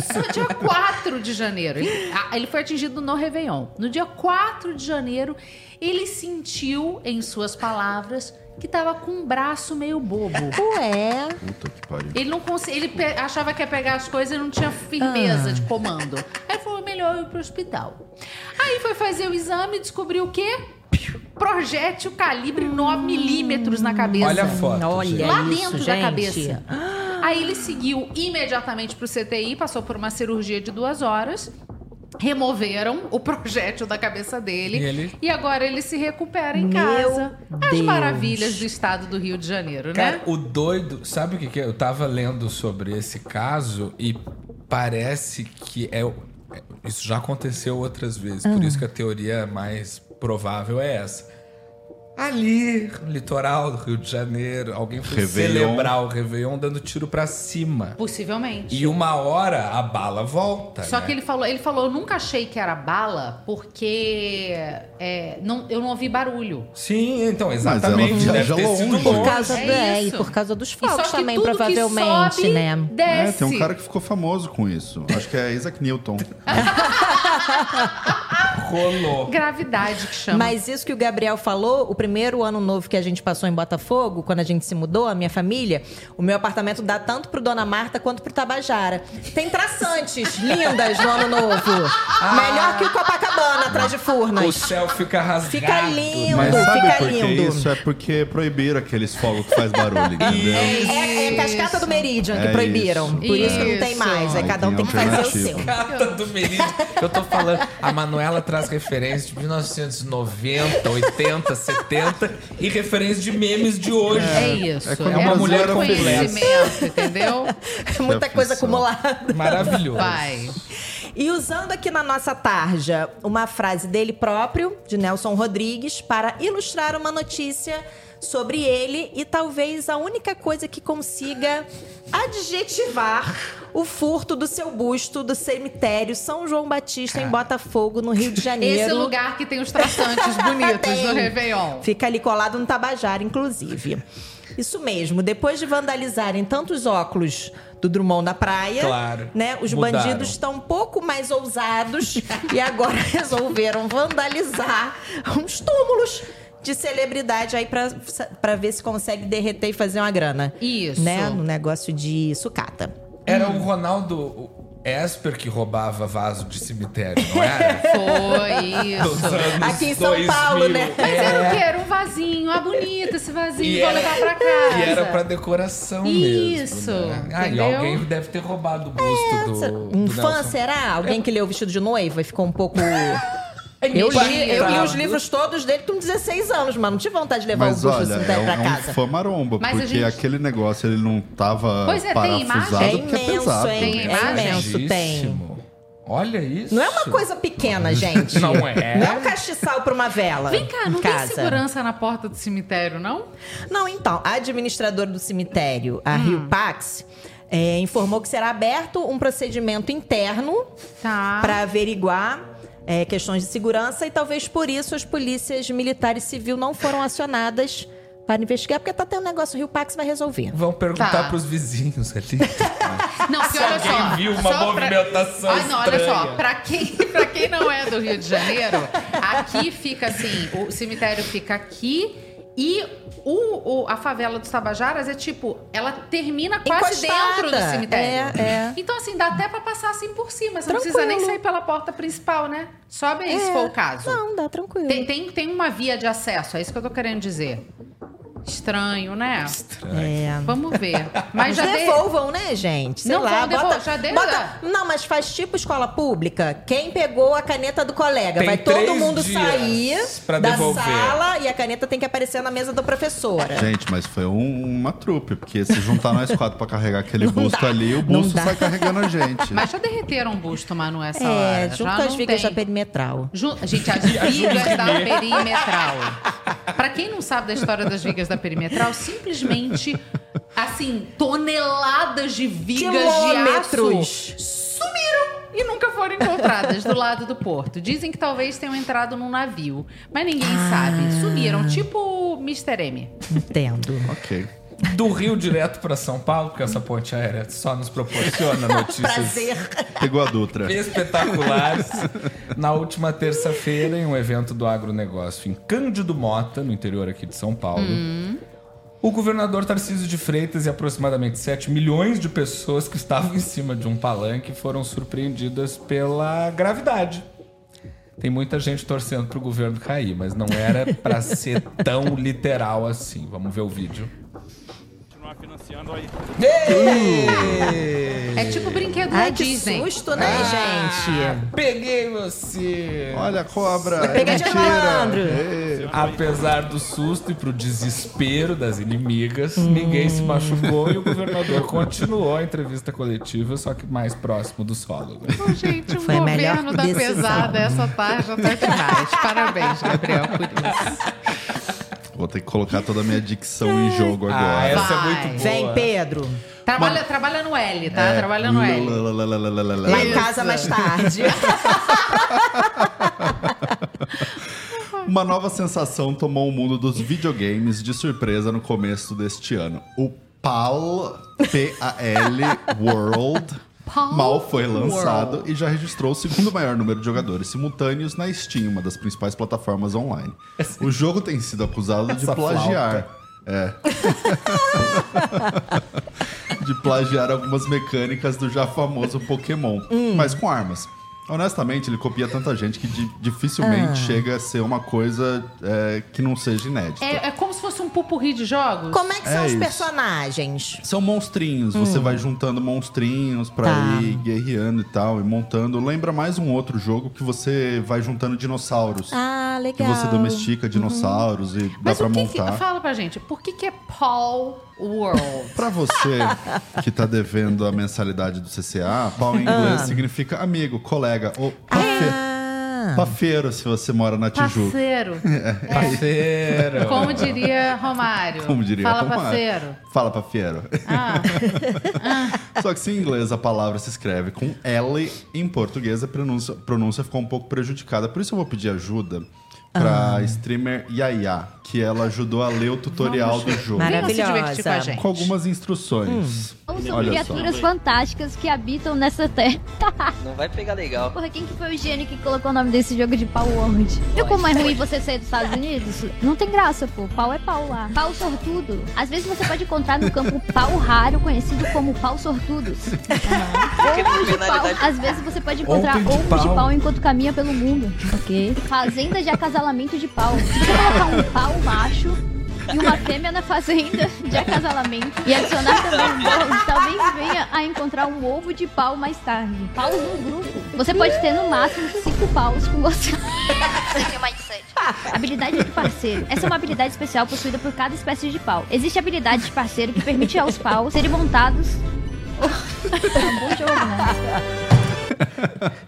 Speaker 1: só dia 4 de janeiro. Ele, ele foi atingido no Réveillon. No dia 4 de janeiro, ele sentiu, em suas palavras, que tava com um braço meio bobo.
Speaker 3: Ué.
Speaker 2: Puta que pariu.
Speaker 1: Ele não conseguia, ele pe- achava que ia pegar as coisas e não tinha firmeza de comando. Aí falou, melhor eu ir pro hospital. Aí foi fazer o exame e descobriu o quê? Projétil calibre 9 milímetros na cabeça.
Speaker 4: Olha a foto.
Speaker 3: Olha.
Speaker 1: Lá
Speaker 3: isso,
Speaker 1: dentro da
Speaker 3: gente.
Speaker 1: cabeça. Aí ele seguiu imediatamente pro CTI, passou por uma cirurgia de duas horas. Removeram o projétil da cabeça dele.
Speaker 4: E ele-
Speaker 1: E agora ele se recupera em
Speaker 3: Meu
Speaker 1: casa. As
Speaker 3: Deus.
Speaker 1: maravilhas do estado do Rio de Janeiro,
Speaker 4: Cara,
Speaker 1: né?
Speaker 4: o doido, sabe o que, que é? Eu tava lendo sobre esse caso e parece que é. é- Isso já aconteceu outras vezes, por isso que a teoria mais provável é essa. Ali, no litoral do Rio de Janeiro, alguém foi
Speaker 2: Réveillon.
Speaker 4: celebrar o Réveillon dando tiro pra cima.
Speaker 1: Possivelmente.
Speaker 4: E uma hora a bala volta.
Speaker 1: Só
Speaker 4: né?
Speaker 1: que ele falou, ele falou, eu nunca achei que era bala, porque é, não, eu não ouvi barulho.
Speaker 4: Sim, então,
Speaker 2: ela
Speaker 4: exatamente. Deve ter sido
Speaker 2: longe.
Speaker 3: Por causa,
Speaker 1: É
Speaker 3: do- é, e por causa dos fogos também,
Speaker 1: tudo que
Speaker 3: provavelmente,
Speaker 1: sobe,
Speaker 3: né?
Speaker 2: É,
Speaker 1: Desce.
Speaker 2: tem um cara que ficou famoso com isso. Acho que é Isaac Newton.
Speaker 4: Rolou.
Speaker 1: Gravidade que chama.
Speaker 3: Mas isso que o Gabriel falou, o primeiro ano novo que a gente passou em Botafogo, quando a gente se mudou, a minha família, o meu apartamento dá tanto pro Dona Marta quanto pro Tabajara. Tem traçantes lindas no ano novo. Melhor que o Copacabana, atrás de
Speaker 4: O
Speaker 3: Furnas.
Speaker 4: céu fica rasgado.
Speaker 3: Fica lindo.
Speaker 2: Mas sabe
Speaker 3: fica
Speaker 2: por que
Speaker 3: lindo.
Speaker 2: isso? É porque proibiram aqueles fogos que faz barulho, entendeu?
Speaker 3: É, é Cascata do Meridian que
Speaker 2: É
Speaker 3: proibiram.
Speaker 2: isso.
Speaker 3: Por isso que não tem mais. Aí
Speaker 2: Aí
Speaker 3: cada um
Speaker 2: tem
Speaker 3: tem que fazer o seu.
Speaker 4: Carta do Meridian. Eu tô falando, a Manuela traz referências de 1990, 80, 70 e referências de memes de hoje.
Speaker 1: É isso.
Speaker 2: É
Speaker 1: é
Speaker 4: Brasil
Speaker 1: muito
Speaker 4: era
Speaker 1: conhecimento, entendeu?
Speaker 3: Muita coisa acumulada.
Speaker 4: Maravilhoso.
Speaker 1: Vai.
Speaker 3: E usando aqui na nossa tarja uma frase dele próprio, de Nelson Rodrigues, para ilustrar uma notícia sobre ele e talvez a única coisa que consiga adjetivar o furto do seu busto do cemitério São João Batista em Botafogo, no Rio de Janeiro.
Speaker 1: Esse lugar que tem os traçantes bonitos no Réveillon.
Speaker 3: Fica ali colado no Tabajara, inclusive. Isso mesmo, depois de vandalizarem tantos óculos do Drummond da praia,
Speaker 4: Claro.
Speaker 3: né? Os
Speaker 4: Mudaram.
Speaker 3: bandidos estão um pouco mais ousados e agora resolveram vandalizar uns túmulos de celebridade aí pra, pra ver se consegue derreter e fazer uma grana.
Speaker 1: Isso.
Speaker 3: Né? No negócio de sucata.
Speaker 4: Era o Ronaldo Esper que roubava vaso de cemitério, não era?
Speaker 1: Foi isso.
Speaker 3: Aqui em São Paulo, né?
Speaker 1: Mas
Speaker 4: É.
Speaker 1: era o quê? Era um vasinho. Ah, bonito esse vasinho.
Speaker 4: E
Speaker 1: Vou
Speaker 4: era-
Speaker 1: levar pra casa.
Speaker 4: E era pra decoração
Speaker 1: Isso,
Speaker 4: mesmo. Né? Ah, e alguém deve ter roubado o busto do,
Speaker 3: Um
Speaker 4: do
Speaker 3: fã,
Speaker 4: Nelson.
Speaker 3: será? Alguém que leu o vestido de noiva e ficou um pouco.
Speaker 1: É
Speaker 3: Eu li, eu li
Speaker 4: Tá.
Speaker 3: os livros todos dele com 16 anos, mano. Não tive vontade de levar
Speaker 2: Mas
Speaker 3: o busto
Speaker 2: olha,
Speaker 3: assim
Speaker 2: é um,
Speaker 3: pra
Speaker 2: é um
Speaker 3: casa.
Speaker 2: fã maromba,
Speaker 1: Mas a
Speaker 2: porque
Speaker 1: gente-
Speaker 2: aquele negócio ele não tava
Speaker 1: Pois é, tem
Speaker 2: parafusado
Speaker 3: É
Speaker 2: porque é
Speaker 3: imenso,
Speaker 2: pesado.
Speaker 3: hein?
Speaker 1: Tem
Speaker 3: É
Speaker 1: imagem?
Speaker 3: imenso, tem.
Speaker 4: Olha isso.
Speaker 3: Não é uma coisa pequena, gente.
Speaker 4: Não é?
Speaker 3: Não é um castiçal pra uma vela.
Speaker 1: Vem cá, não
Speaker 3: em
Speaker 1: tem
Speaker 3: casa.
Speaker 1: segurança na porta do cemitério, não?
Speaker 3: Não, então, a administradora do cemitério, a
Speaker 1: Hum.
Speaker 3: Rio Pax, é, informou que será aberto um procedimento interno
Speaker 1: Tá.
Speaker 3: para averiguar é, questões de segurança e talvez por isso as polícias militares e civil não foram acionadas para investigar, porque tá tendo um negócio, o Rio Pax vai resolver.
Speaker 4: Vão perguntar
Speaker 1: Tá.
Speaker 4: pros vizinhos ali.
Speaker 1: Não, porque
Speaker 4: Se
Speaker 1: olha
Speaker 4: alguém
Speaker 1: só.
Speaker 4: viu uma
Speaker 1: só
Speaker 4: movimentação
Speaker 1: Ai, não, olha só. Pra quem, pra quem não é do Rio de Janeiro, aqui fica assim: o cemitério fica aqui E o, o- a favela dos Tabajaras é tipo, ela termina quase
Speaker 3: Encostada.
Speaker 1: dentro do cemitério.
Speaker 3: É, é.
Speaker 1: Então, assim, dá até pra passar assim por cima. Você não precisa nem
Speaker 3: Tranquilo.
Speaker 1: sair pela porta principal, né? Sobe aí, se
Speaker 3: É.
Speaker 1: for o caso.
Speaker 3: Não, dá tranquilo.
Speaker 1: Tem, tem, tem uma via de acesso, é isso que eu tô querendo dizer. Estranho, né?
Speaker 3: É.
Speaker 1: Vamos ver. Mas já
Speaker 3: devolvam, né, gente? Sei
Speaker 1: Não
Speaker 3: lá,
Speaker 1: vão devolver,
Speaker 3: bota,
Speaker 1: já dei-
Speaker 3: bota- Não, mas faz tipo escola pública. Quem pegou a caneta do colega,
Speaker 4: Tem
Speaker 3: vai todo mundo sair da
Speaker 4: devolver.
Speaker 3: sala e a caneta tem que aparecer na mesa da professora.
Speaker 2: Gente, mas foi um- uma trupe, porque se juntar nós quatro pra carregar aquele
Speaker 3: Não
Speaker 2: busto
Speaker 3: dá,
Speaker 2: ali, o
Speaker 3: não
Speaker 2: busto
Speaker 3: dá.
Speaker 2: sai carregando a gente.
Speaker 1: Mas já derreteram o busto, Manu, essa
Speaker 3: É,
Speaker 1: hora.
Speaker 3: junto
Speaker 1: já
Speaker 3: as
Speaker 1: não
Speaker 3: vigas
Speaker 1: tem.
Speaker 3: da perimetral.
Speaker 1: Ju- Gente, as vigas da perimetral. Pra quem não sabe da história das vigas da perimetral, simplesmente, assim, toneladas de vigas de
Speaker 3: Quilômetros.
Speaker 1: aço sumiram e nunca foram encontradas do lado do porto. Dizem que talvez tenham entrado num navio, mas ninguém
Speaker 3: Ah.
Speaker 1: sabe. Sumiram, tipo Mr. M.
Speaker 3: Entendo.
Speaker 2: Ok.
Speaker 4: Do Rio direto pra São Paulo, porque essa ponte aérea só nos proporciona notícias
Speaker 3: Prazer.
Speaker 2: Pegou a Dutra.
Speaker 4: espetaculares. Na última terça-feira, em um evento do agronegócio em Cândido Mota, no interior aqui de São Paulo, o governador Tarcísio de Freitas e aproximadamente 7 milhões de pessoas que estavam em cima de um palanque foram surpreendidas pela gravidade. Tem muita gente torcendo pro governo cair, mas não era pra ser tão literal assim. Vamos ver o vídeo.
Speaker 8: Financiando aí.
Speaker 1: É tipo brinquedo
Speaker 3: Ai,
Speaker 1: da
Speaker 3: que
Speaker 1: Disney.
Speaker 3: susto, né,
Speaker 1: Ah.
Speaker 3: gente?
Speaker 4: Peguei você!
Speaker 2: Olha a cobra. é
Speaker 3: do
Speaker 2: mentira.
Speaker 3: malandro.
Speaker 4: Apesar do susto e pro desespero das inimigas, ninguém se machucou e o governador continuou a entrevista coletiva, só que mais próximo do solo. né?
Speaker 1: Ô, Gente, o
Speaker 3: Foi a melhor
Speaker 1: governo da
Speaker 3: decisão.
Speaker 1: pesada essa tarde tá demais. Parabéns, Gabriel, por isso.
Speaker 2: Vou ter que colocar toda a minha dicção em jogo
Speaker 4: Ah,
Speaker 2: agora.
Speaker 4: essa é muito boa.
Speaker 3: Vem, Pedro.
Speaker 1: Trabalha, trabalha no L, tá?
Speaker 2: É,
Speaker 1: Trabalha no L.
Speaker 3: Lá em casa mais tarde.
Speaker 2: Uma nova sensação tomou o mundo dos videogames de surpresa no começo deste ano. O PAL, P-A-L World, mal foi lançado
Speaker 1: World.
Speaker 2: e já registrou o segundo maior número de jogadores simultâneos na Steam, uma das principais plataformas online. O jogo tem sido acusado de
Speaker 4: Essa
Speaker 2: plagiar. É. de plagiar algumas mecânicas do já famoso Pokémon, mas com armas. Honestamente, ele copia tanta gente que di- dificilmente chega a ser uma coisa é, que não seja inédita.
Speaker 1: É, é como se fosse um pupurri de jogos.
Speaker 3: Como é que são
Speaker 2: É
Speaker 3: os
Speaker 2: isso.
Speaker 3: personagens?
Speaker 2: São monstrinhos, você vai juntando monstrinhos pra
Speaker 3: Tá.
Speaker 2: ir guerreando e tal, e montando. Lembra mais um outro jogo que você vai juntando dinossauros.
Speaker 3: Ah,
Speaker 2: que
Speaker 3: legal.
Speaker 2: você domestica dinossauros e dá
Speaker 1: Mas
Speaker 2: pra
Speaker 1: o que que,
Speaker 2: montar.
Speaker 1: fala pra gente, por que que é Paul World?
Speaker 2: Pra você que tá devendo a mensalidade do CCA, pau em inglês significa amigo, colega, ou pafe...
Speaker 3: Ah,
Speaker 2: pafeiro se você mora na Tijuca.
Speaker 1: Parceiro.
Speaker 4: Parceiro.
Speaker 1: Como diria Romário.
Speaker 2: Como diria
Speaker 1: Fala
Speaker 2: Romário.
Speaker 1: parceiro.
Speaker 2: Fala pafiero.
Speaker 1: Ah,
Speaker 2: Só que se em inglês a palavra se escreve com L, em português a pronúncia, pronúncia ficou um pouco prejudicada. Por isso eu vou pedir ajuda pra streamer Yaya, que ela ajudou a ler o tutorial do jogo.
Speaker 1: venham se divertir
Speaker 3: Maravilhosa.
Speaker 1: com a gente.
Speaker 2: Com algumas instruções.
Speaker 9: Ou são
Speaker 2: Olha
Speaker 9: criaturas
Speaker 2: só.
Speaker 9: fantásticas que habitam nessa terra.
Speaker 7: Não vai pegar legal.
Speaker 9: Porra, quem que foi o gênio que colocou o nome desse jogo de pau World? Viu como é ruim você ser dos Estados Unidos? Não tem graça, pô. Pau é pau lá. Pau sortudo. Às vezes você pode encontrar no campo pau raro, conhecido como pau sortudos. Ovos de pau. Às vezes você pode encontrar
Speaker 4: Ontem de
Speaker 9: ovos de
Speaker 4: pau.
Speaker 9: pau enquanto caminha pelo mundo. Ok? Fazenda de acasalamento de pau. Se você colocar um pau macho e uma fêmea na fazenda de acasalamento e adicionar também um bolo, talvez venha a encontrar um ovo de pau mais tarde. Paus no grupo. Você pode ter no máximo cinco paus com você. Habilidade de parceiro. Essa é uma habilidade especial possuída por cada espécie de pau. Existe a habilidade de parceiro que permite aos paus serem montados. É um bom jogo, né?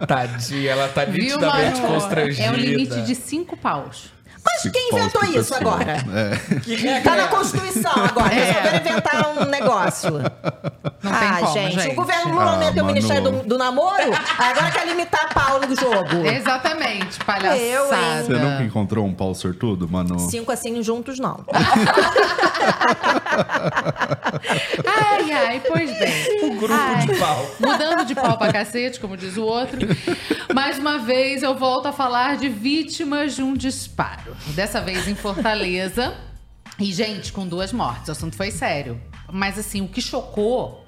Speaker 4: Tadinha, ela tá
Speaker 1: Viu,
Speaker 4: nitidamente
Speaker 1: Manu?
Speaker 4: constrangida.
Speaker 1: É um limite de cinco paus.
Speaker 3: Mas quem inventou isso
Speaker 2: pessoa.
Speaker 3: agora?
Speaker 2: É.
Speaker 3: Tá na Constituição agora.
Speaker 1: É.
Speaker 3: Resolveram inventar um negócio.
Speaker 1: Não
Speaker 3: ah,
Speaker 1: tem como,
Speaker 3: gente,
Speaker 1: gente.
Speaker 3: O governo Lula
Speaker 2: Ah,
Speaker 3: meteu o
Speaker 2: Manu.
Speaker 3: Ministério do, do Namoro, agora quer limitar pau no jogo.
Speaker 1: Exatamente, palhaçada.
Speaker 3: Eu, hein?
Speaker 2: Você nunca encontrou um pau sortudo, mano?
Speaker 3: Cinco assim juntos, não.
Speaker 1: Ai, ai, pois bem.
Speaker 4: Um grupo
Speaker 1: Ai.
Speaker 4: de pau.
Speaker 1: Mudando de pau pra cacete, como diz o outro. Mais uma vez eu volto a falar de vítimas de um disparo. Dessa vez em Fortaleza. E, gente, com duas mortes. O assunto foi sério. Mas, assim, o que chocou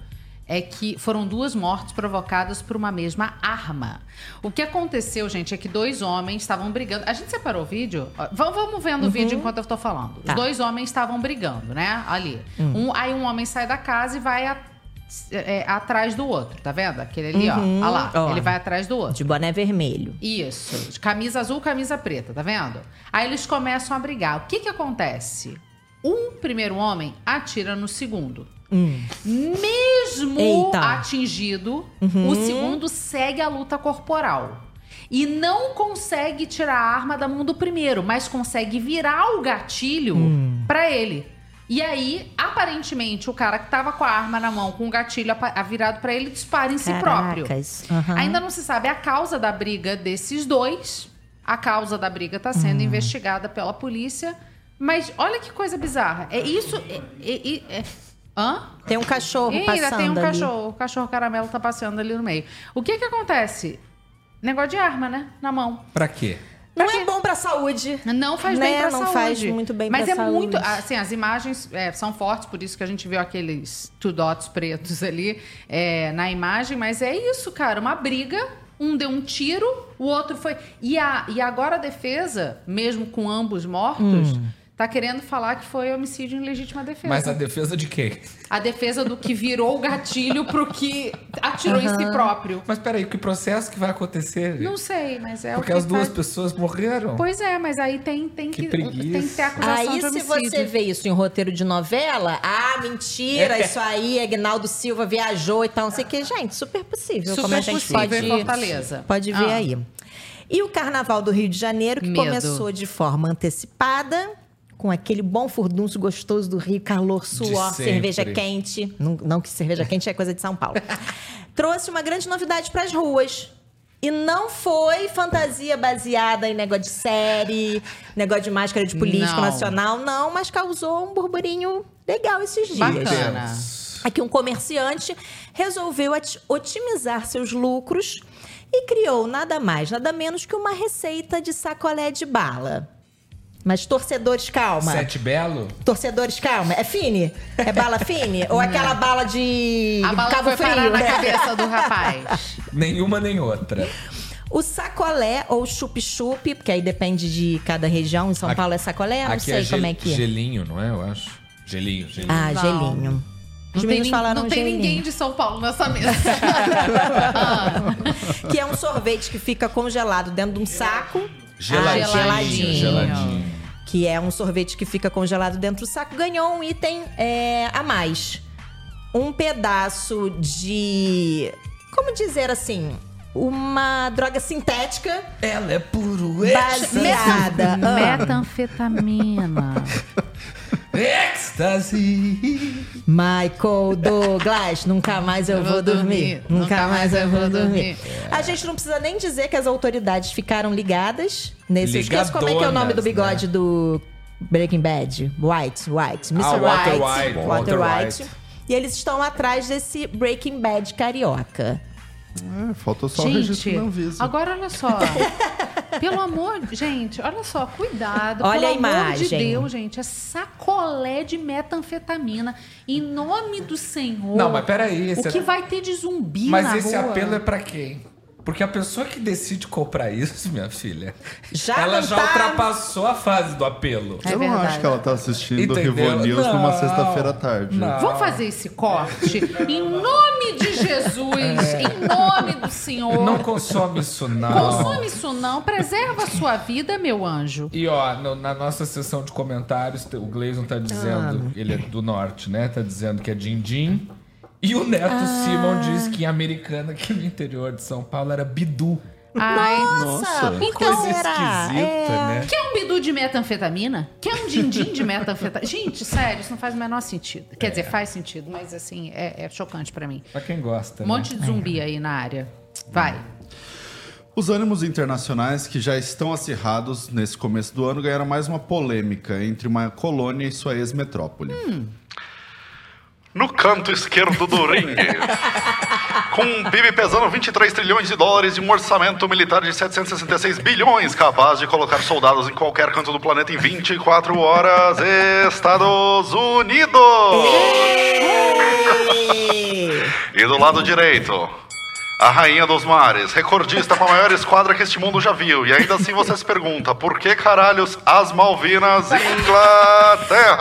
Speaker 1: é que foram duas mortes provocadas por uma mesma arma. O que aconteceu, gente, é que dois homens estavam brigando. A gente separou o vídeo? Ó, v- Vamos vendo o vídeo enquanto eu tô falando.
Speaker 3: Tá.
Speaker 1: Os dois homens estavam brigando, né? Ali. Um, aí um homem sai da casa e vai a- é, atrás do outro, tá vendo? Aquele ali, ó.
Speaker 3: Uhum.
Speaker 1: Olha lá.
Speaker 3: Ó.
Speaker 1: Ele vai atrás do outro.
Speaker 3: De boné vermelho.
Speaker 1: Isso. Camisa azul, camisa preta, tá vendo? Aí eles começam a brigar. O que que acontece? Um primeiro homem atira no segundo. Mesmo
Speaker 3: Eita.
Speaker 1: atingido, o segundo segue a luta corporal. E não consegue tirar a arma da mão do primeiro, mas consegue virar o gatilho pra ele. E aí, aparentemente, o cara que tava com a arma na mão, com o gatilho virado pra ele, dispara em si próprio.
Speaker 3: Caracas. Aham.
Speaker 1: Ainda não se sabe a causa da briga desses dois. A causa da briga está sendo
Speaker 3: Hum.
Speaker 1: investigada pela polícia. Mas olha que coisa bizarra. É isso. É, é- é- é- Hã?
Speaker 3: Tem um cachorro passando
Speaker 1: ainda tem um
Speaker 3: ali.
Speaker 1: cachorro. O cachorro caramelo tá passeando ali no meio. O que que acontece? Negócio de arma, né? Na mão.
Speaker 4: Pra quê?
Speaker 3: Não é bom pra saúde.
Speaker 1: Não faz
Speaker 3: Né?
Speaker 1: bem pra
Speaker 3: Não
Speaker 1: saúde.
Speaker 3: faz muito bem
Speaker 1: Mas
Speaker 3: pra
Speaker 1: é
Speaker 3: saúde.
Speaker 1: muito... Assim, as imagens é, são fortes, por isso que a gente viu aqueles two dots pretos ali é, na imagem. Mas é isso, cara. Uma briga, um deu um tiro, o outro foi... E, a, e agora a defesa, mesmo com ambos mortos...
Speaker 3: Hum.
Speaker 1: Tá querendo falar que foi homicídio em legítima defesa.
Speaker 4: Mas a defesa de quem?
Speaker 1: A defesa do que virou o gatilho pro que atirou em si próprio.
Speaker 4: Mas peraí, que processo que vai acontecer?
Speaker 1: Não sei, mas é
Speaker 4: Porque
Speaker 1: o que
Speaker 4: as duas
Speaker 1: faz-
Speaker 4: pessoas morreram.
Speaker 1: Pois é, mas aí tem, tem,
Speaker 4: Que
Speaker 1: que, tem que ter acusação
Speaker 3: Aí,
Speaker 1: de
Speaker 3: se
Speaker 1: homicídio.
Speaker 3: você vê isso em roteiro de novela, ah, mentira, isso aí, Agnaldo Silva viajou e tal, não sei o que. Gente, super possível.
Speaker 1: Super
Speaker 3: como a gente
Speaker 1: possível
Speaker 3: pode,
Speaker 1: em Fortaleza.
Speaker 3: pode ver
Speaker 1: Ah.
Speaker 3: aí. E o Carnaval do Rio de Janeiro, que
Speaker 1: Medo.
Speaker 3: começou de forma antecipada, com aquele bom furdunço gostoso do Rio, calor, suor, cerveja quente. Não, não que cerveja quente é coisa de São Paulo. Trouxe uma grande novidade para as ruas. E não foi fantasia baseada em negócio de série, negócio de máscara de político
Speaker 1: Não.
Speaker 3: nacional, não, mas causou um burburinho legal esses dias.
Speaker 1: Bacana.
Speaker 3: Aqui um comerciante resolveu otimizar seus lucros e criou nada mais, nada menos que uma receita de sacolé de bala. Mas torcedores, calma.
Speaker 4: Sete Belo?
Speaker 3: Torcedores, calma. É fine? É bala fine? Ou aquela bala de
Speaker 1: A bala
Speaker 3: Cabo
Speaker 1: foi
Speaker 3: Frio?
Speaker 1: parar na cabeça do rapaz.
Speaker 4: Nenhuma nem outra.
Speaker 3: O sacolé ou chup-chup, porque aí depende de cada região. Em São
Speaker 4: Aqui-
Speaker 3: Paulo é sacolé, não
Speaker 4: Aqui
Speaker 3: sei
Speaker 4: é
Speaker 3: como é que é.
Speaker 4: Gelinho, não é? Eu acho. Gelinho, gelinho.
Speaker 3: Ah,
Speaker 1: Não.
Speaker 3: gelinho. Os
Speaker 1: Não tem,
Speaker 3: falaram
Speaker 1: não tem
Speaker 3: gelinho.
Speaker 1: ninguém de São Paulo nessa mesa. Ah,
Speaker 3: Que é um sorvete que fica congelado dentro de um saco.
Speaker 4: Geladinho,
Speaker 3: Ah, geladinho.
Speaker 4: geladinho.
Speaker 3: Que é um sorvete que fica congelado dentro do saco. Ganhou um item é, a mais. Um pedaço de. Como dizer assim? Uma droga sintética
Speaker 4: Ela é puro
Speaker 3: baseada. Ah,
Speaker 1: Metanfetamina.
Speaker 4: Êxtase.
Speaker 3: Michael Douglas, nunca mais eu, vou, dormir. Nunca mais eu vou dormir.
Speaker 1: É.
Speaker 3: A gente não precisa nem dizer que as autoridades ficaram ligadas nesse. Eu esqueço como é que é o nome do
Speaker 4: Ligadonas,
Speaker 3: bigode do Breaking Bad. White, White. Mr.
Speaker 4: Ah, Walter
Speaker 3: White.
Speaker 4: White,
Speaker 3: Walter
Speaker 4: Walter
Speaker 3: White.
Speaker 4: White.
Speaker 3: E eles estão atrás desse Breaking Bad carioca.
Speaker 2: É, faltou só o registro
Speaker 1: Gente,
Speaker 2: da Anvisa.
Speaker 1: agora olha só. Pelo amor, gente, olha só, cuidado.
Speaker 3: Olha
Speaker 1: Pelo
Speaker 3: a
Speaker 1: amor de
Speaker 3: imagem.
Speaker 1: Deus, gente, é sacolé de metanfetamina. Em nome do Senhor.
Speaker 4: Não, mas peraí.
Speaker 1: O
Speaker 4: esse
Speaker 1: que
Speaker 4: é-
Speaker 1: vai ter de zumbi
Speaker 4: Mas
Speaker 1: na
Speaker 4: esse
Speaker 1: rua?
Speaker 4: apelo é pra quem? Porque a pessoa que decide comprar isso, minha filha,
Speaker 3: Já
Speaker 4: ela já
Speaker 3: tá-
Speaker 4: ultrapassou a fase do apelo.
Speaker 1: É
Speaker 2: eu não
Speaker 1: verdade.
Speaker 2: acho que ela tá assistindo o
Speaker 4: Entendeu?
Speaker 2: Rivo News numa sexta-feira à tarde.
Speaker 4: não.
Speaker 1: Vamos fazer esse corte? em nome de Jesus, em nome do Senhor.
Speaker 4: Não consome isso, não.
Speaker 1: Consome isso não, preserva a sua vida, meu anjo.
Speaker 4: E ó, no- na nossa sessão de comentários, o Gleison tá dizendo, ele é do norte, né? Tá dizendo que é din-din. E o Neto Simon diz que em americana, aqui no interior de São Paulo, era bidu.
Speaker 1: Ai,
Speaker 2: Nossa.
Speaker 3: que
Speaker 4: Coisa esquisita,
Speaker 3: É.
Speaker 4: né?
Speaker 1: Quer um bidu de metanfetamina? Quer um din-din de metanfetamina? Gente, sério, isso não faz o menor sentido. Quer dizer, faz sentido, mas assim, é, é chocante pra mim.
Speaker 4: Pra quem gosta,
Speaker 1: Um
Speaker 4: né?
Speaker 1: monte de zumbi aí na área. Vai.
Speaker 2: Os ânimos internacionais, que já estão acirrados nesse começo do ano, ganharam mais uma polêmica entre uma colônia e sua ex-metrópole.
Speaker 10: No canto esquerdo do ringue,
Speaker 2: Com um PIB pesando 23 trilhões de dólares e um orçamento militar de 766 bilhões, capaz de colocar soldados em qualquer canto do planeta em 24 horas, Estados Unidos! E do lado direito, a rainha dos mares, recordista com a maior esquadra que este mundo já viu. E ainda assim você se pergunta, por que caralhos as Malvinas, Inglaterra?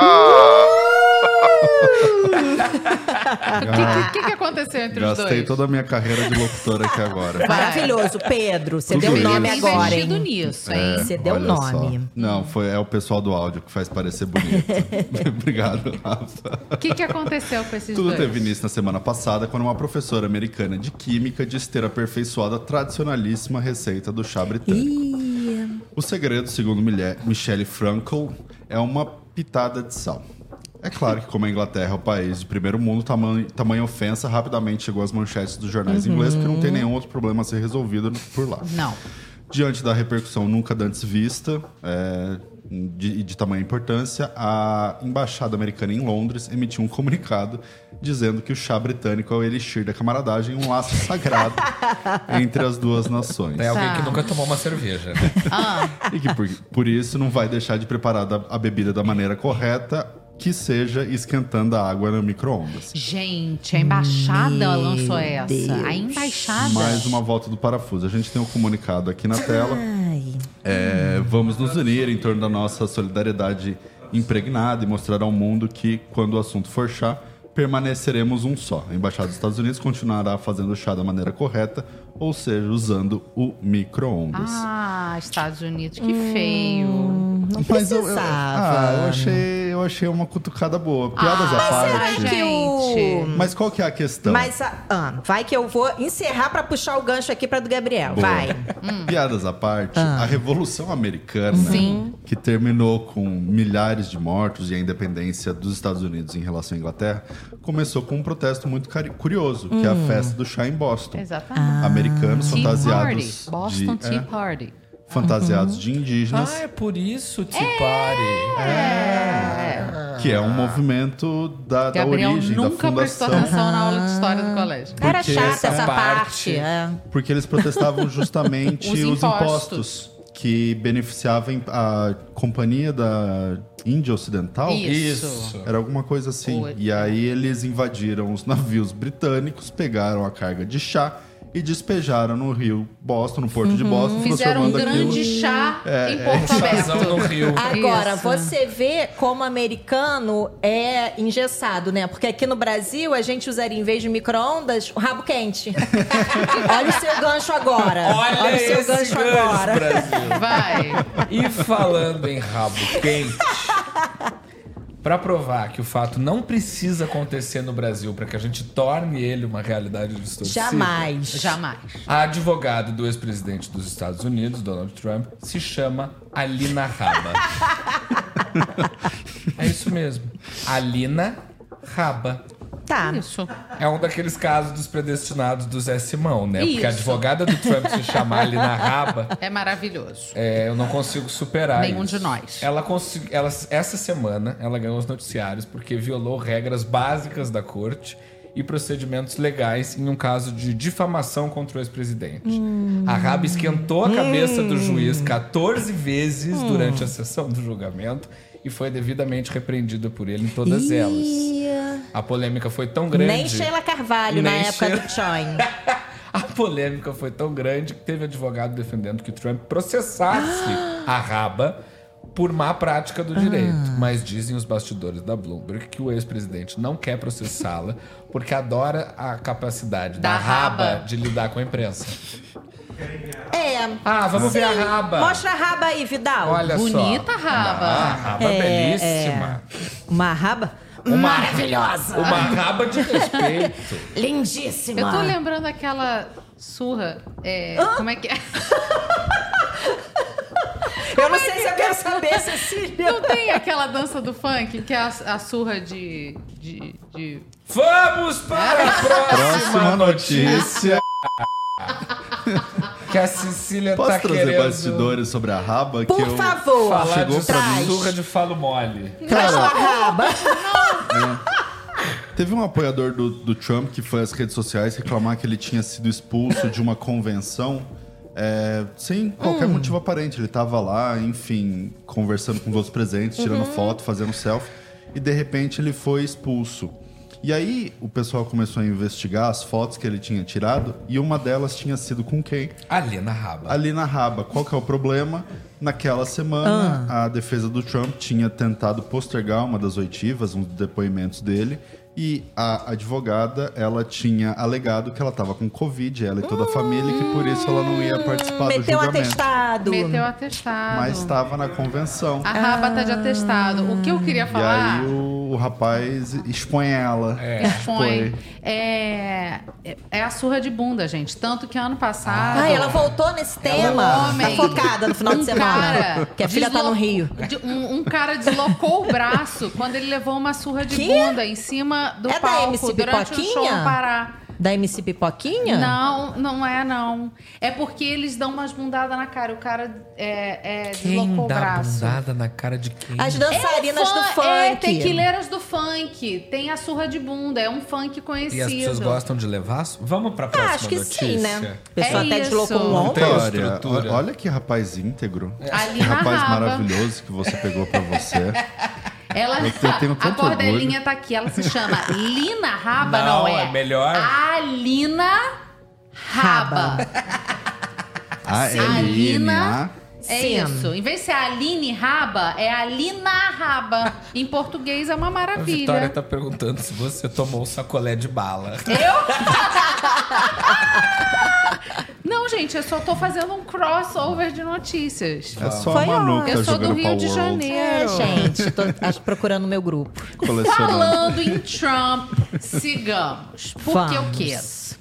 Speaker 1: O que, que, que aconteceu entre os
Speaker 2: Gastei
Speaker 1: dois?
Speaker 2: toda a minha carreira de locutor aqui agora.
Speaker 3: Maravilhoso, Pedro. Você
Speaker 2: Tudo
Speaker 3: deu
Speaker 2: isso.
Speaker 3: nome agora, hein?
Speaker 1: investido nisso, hein?
Speaker 3: Você deu
Speaker 2: Olha
Speaker 3: nome.
Speaker 2: só. Não, foi, é o pessoal do áudio que faz parecer bonito. Obrigado, Rafa.
Speaker 1: O que, que aconteceu com esses
Speaker 2: Tudo
Speaker 1: dois?
Speaker 2: teve início na semana passada, quando uma professora americana de química disse ter aperfeiçoado a tradicionalíssima receita do chá britânico.
Speaker 3: Ih,
Speaker 2: O segredo, segundo Michelle Frankel, é uma pitada de sal. É claro que, como a Inglaterra é o país de primeiro mundo, tamanho, tamanha ofensa rapidamente chegou às manchetes dos jornais ingleses, porque não tem nenhum outro problema a ser resolvido por lá.
Speaker 1: Não.
Speaker 2: Diante da repercussão nunca antes vista é, de, de tamanha importância, a embaixada americana em Londres emitiu um comunicado dizendo que o chá britânico é o elixir da camaradagem, um laço sagrado entre as duas nações.
Speaker 4: Tem alguém que nunca tomou uma cerveja. né?
Speaker 2: E que por, por isso não vai deixar de preparar a bebida da maneira correta, que seja esquentando a água no micro-ondas.
Speaker 1: Gente, a embaixada lançou essa. A embaixada.
Speaker 2: Mais uma volta do parafuso. A gente tem um comunicado aqui na tela.
Speaker 3: ai.
Speaker 2: É, vamos nos unir em torno da nossa solidariedade impregnada e mostrar ao mundo que, quando o assunto for chá, permaneceremos um só. A Embaixada dos Estados Unidos continuará fazendo o chá da maneira correta, ou seja, usando o micro-ondas.
Speaker 1: Ah, Estados Unidos, que feio.
Speaker 3: Não
Speaker 2: Mas eu, eu-
Speaker 3: precisava.
Speaker 2: ah, eu achei, eu achei uma cutucada boa. Piadas à
Speaker 1: Ai,
Speaker 2: parte.
Speaker 1: gente.
Speaker 2: Mas qual que é a questão?
Speaker 3: Mas ah, ah, vai que eu vou encerrar pra puxar o gancho aqui pra do Gabriel.
Speaker 2: Boa.
Speaker 3: Vai.
Speaker 2: Piadas à parte,
Speaker 3: Ah.
Speaker 2: a Revolução Americana,
Speaker 3: Sim.
Speaker 2: que terminou com milhares de mortos e a independência dos Estados Unidos em relação à Inglaterra, começou com um protesto muito curioso, que é a festa do chá em Boston.
Speaker 1: Exatamente.
Speaker 2: Americanos
Speaker 1: Tea Party.
Speaker 2: fantasiados
Speaker 1: Boston
Speaker 2: de,
Speaker 1: Tea
Speaker 2: é,
Speaker 1: Party.
Speaker 2: fantasiados de indígenas,
Speaker 4: ah, é por isso, Tea Party.
Speaker 1: É.
Speaker 2: que é um movimento da, da
Speaker 1: Gabriel
Speaker 2: origem, da
Speaker 1: nunca prestou
Speaker 2: fundação.
Speaker 1: atenção na aula de história do colégio.
Speaker 3: Era chata
Speaker 2: essa
Speaker 4: parte-
Speaker 3: parte. é.
Speaker 2: Porque eles protestavam justamente
Speaker 1: Os
Speaker 2: os,
Speaker 1: impostos.
Speaker 2: impostos. que beneficiavam a companhia da Índia Ocidental.
Speaker 1: Isso.
Speaker 2: Era alguma coisa assim. E aí eles invadiram os navios britânicos, pegaram a carga de chá e despejaram no rio Boston, no porto de Boston,
Speaker 1: Fizeram um
Speaker 2: aquilo.
Speaker 1: grande chá
Speaker 2: É,
Speaker 1: em
Speaker 2: é.
Speaker 1: Porto
Speaker 4: Chazão
Speaker 1: Aberto.
Speaker 4: no Rio.
Speaker 3: Agora,
Speaker 1: Isso.
Speaker 3: você vê como americano é engessado, né? Porque aqui no Brasil a gente usaria, em vez de micro-ondas, o rabo quente. Olha o seu gancho agora.
Speaker 4: Olha,
Speaker 3: o seu
Speaker 4: esse
Speaker 3: gancho,
Speaker 4: gancho,
Speaker 3: agora.
Speaker 4: Brasil.
Speaker 1: Vai.
Speaker 4: E falando em rabo quente, pra provar que o fato não precisa acontecer no Brasil para que a gente torne ele uma realidade distorcida.
Speaker 3: Jamais.
Speaker 1: Jamais.
Speaker 4: A advogada do ex-presidente dos Estados Unidos, Donald Trump, se chama Alina Raba. é isso mesmo. Alina Raba.
Speaker 3: Tá.
Speaker 1: Isso.
Speaker 4: É um daqueles casos dos predestinados do Zé Simão, né? Porque a
Speaker 1: Isso.
Speaker 4: advogada do Trump se chamar Alina Raba,
Speaker 1: É maravilhoso.
Speaker 4: é, eu não consigo superar
Speaker 1: Nenhum
Speaker 4: isso.
Speaker 1: de nós.
Speaker 4: Ela consegui- ela, essa semana, ela ganhou os noticiários porque violou regras básicas da corte e procedimentos legais em um caso de difamação contra o ex-presidente. A Raba esquentou a cabeça do juiz 14 vezes durante a sessão do julgamento e foi devidamente repreendida por ele em todas elas.
Speaker 3: Ih,
Speaker 4: A polêmica foi tão grande.
Speaker 3: Nem Sheila Carvalho na
Speaker 4: Nem
Speaker 3: época
Speaker 4: Sheila-
Speaker 3: do Choin.
Speaker 4: A polêmica foi tão grande que teve advogado defendendo que Trump processasse a raba por má prática do direito. Mas dizem os bastidores da Bloomberg que o ex-presidente não quer processá-la porque adora a capacidade da,
Speaker 1: Da
Speaker 4: raba.
Speaker 1: raba.
Speaker 4: de lidar com a imprensa.
Speaker 3: É.
Speaker 4: Ah, vamos ver a
Speaker 3: Sim.
Speaker 4: raba.
Speaker 3: Mostra a raba aí, Vidal.
Speaker 4: Olha só.
Speaker 1: Bonita raba.
Speaker 4: Ah, raba
Speaker 3: É,
Speaker 4: belíssima.
Speaker 3: Uma raba
Speaker 4: Uma-
Speaker 3: maravilhosa.
Speaker 4: Uma raba de respeito.
Speaker 3: Lindíssima.
Speaker 1: Eu tô lembrando aquela surra. é, como é que é?
Speaker 3: Eu não sei se eu quero saber, Cecília.
Speaker 1: Não tem aquela dança do funk que é a, a surra de. de, de-
Speaker 4: Vamos para a próxima,
Speaker 2: Próxima
Speaker 4: notícia. que a Cecília
Speaker 2: Posso
Speaker 4: tá
Speaker 2: trazer
Speaker 4: querendo
Speaker 2: bastidores sobre a raba? que
Speaker 3: Por
Speaker 2: eu...
Speaker 3: favor.
Speaker 4: falar
Speaker 2: Chegou
Speaker 4: de
Speaker 2: pra
Speaker 3: mim.
Speaker 4: surra de falo mole.
Speaker 3: Traz tua raba.
Speaker 2: Teve um apoiador do, do Trump que foi às redes sociais reclamar que ele tinha sido expulso de uma convenção é, sem qualquer
Speaker 3: Hum.
Speaker 2: motivo aparente. Ele tava lá, enfim, conversando com os outros presentes, tirando
Speaker 3: Uhum.
Speaker 2: foto, fazendo selfie, e de repente ele foi expulso. E aí o pessoal começou a investigar as fotos que ele tinha tirado, e uma delas tinha sido com quem?
Speaker 4: Ali na raba.
Speaker 2: ali na raba. Qual que é o problema? Naquela semana,
Speaker 3: Ah.
Speaker 2: a defesa do Trump tinha tentado postergar uma das oitivas, um dos depoimentos dele, e a advogada, ela tinha alegado que ela estava com Covid, ela e toda a família, e que por isso ela não ia participar do
Speaker 3: Meteu
Speaker 2: julgamento.
Speaker 3: atestado.
Speaker 1: Meteu atestado.
Speaker 2: Mas estava na convenção.
Speaker 1: A raba tá de atestado. O que eu queria
Speaker 2: E
Speaker 1: falar...
Speaker 2: aí o, o rapaz expõe ela.
Speaker 1: Expõe. É, é a surra de bunda, gente. Tanto que ano passado.
Speaker 3: Ai, ela voltou nesse tema.
Speaker 1: Um homem,
Speaker 3: Tá focada no final de
Speaker 1: um
Speaker 3: semana.
Speaker 1: cara
Speaker 3: que a filha tá no Rio.
Speaker 1: de- Um, um cara deslocou o braço quando ele levou uma surra de
Speaker 3: Que?
Speaker 1: bunda em cima do
Speaker 3: É da
Speaker 1: palco
Speaker 3: MC
Speaker 1: durante o show
Speaker 3: Pipoquinha?
Speaker 1: Pará.
Speaker 3: Da MC Pipoquinha?
Speaker 1: Não, não é não. É porque eles dão umas bundadas na cara. O cara é, é,
Speaker 4: Quem
Speaker 1: deslocou o
Speaker 4: dá
Speaker 1: braço.
Speaker 4: bundada na cara de quem?
Speaker 3: As dançarinas
Speaker 1: É
Speaker 3: do
Speaker 1: fun-
Speaker 3: funk.
Speaker 1: É, tequileiras do funk. Tem a surra de bunda. É um funk
Speaker 4: E
Speaker 1: conhecido.
Speaker 4: as pessoas gostam de levar? Vamos pra próxima
Speaker 3: Ah, acho que
Speaker 4: notícia?
Speaker 3: sim, né? A pessoa
Speaker 1: É
Speaker 3: até
Speaker 1: isso.
Speaker 3: deslocou um ombro.
Speaker 2: Vitória,
Speaker 4: estrutura.
Speaker 2: o- olha que rapaz íntegro.
Speaker 1: Ali
Speaker 2: Que rapaz
Speaker 1: raba.
Speaker 2: maravilhoso que você pegou pra você.
Speaker 1: Ela,
Speaker 2: Eu tenho- tenho
Speaker 1: a cordelinha tá aqui. Ela se chama Lina Raba, não,
Speaker 4: Não,
Speaker 1: é?
Speaker 4: é melhor.
Speaker 1: Alina Raba.
Speaker 2: A
Speaker 1: Alina. É
Speaker 3: Sim.
Speaker 1: isso. Em vez de ser Aline Raba, é Alina Raba. Em português é uma
Speaker 4: A
Speaker 1: maravilha.
Speaker 4: Vitória tá perguntando se você tomou um sacolé de bala.
Speaker 1: Não, gente, eu só tô fazendo um crossover de notícias.
Speaker 2: É só
Speaker 3: Foi
Speaker 2: a Manuca
Speaker 1: Eu sou do Rio
Speaker 2: Power
Speaker 1: de Janeiro.
Speaker 3: É, gente, tô acho, procurando o meu grupo.
Speaker 1: Falando em Trump, sigamos. Porque o quê?
Speaker 3: Vamos.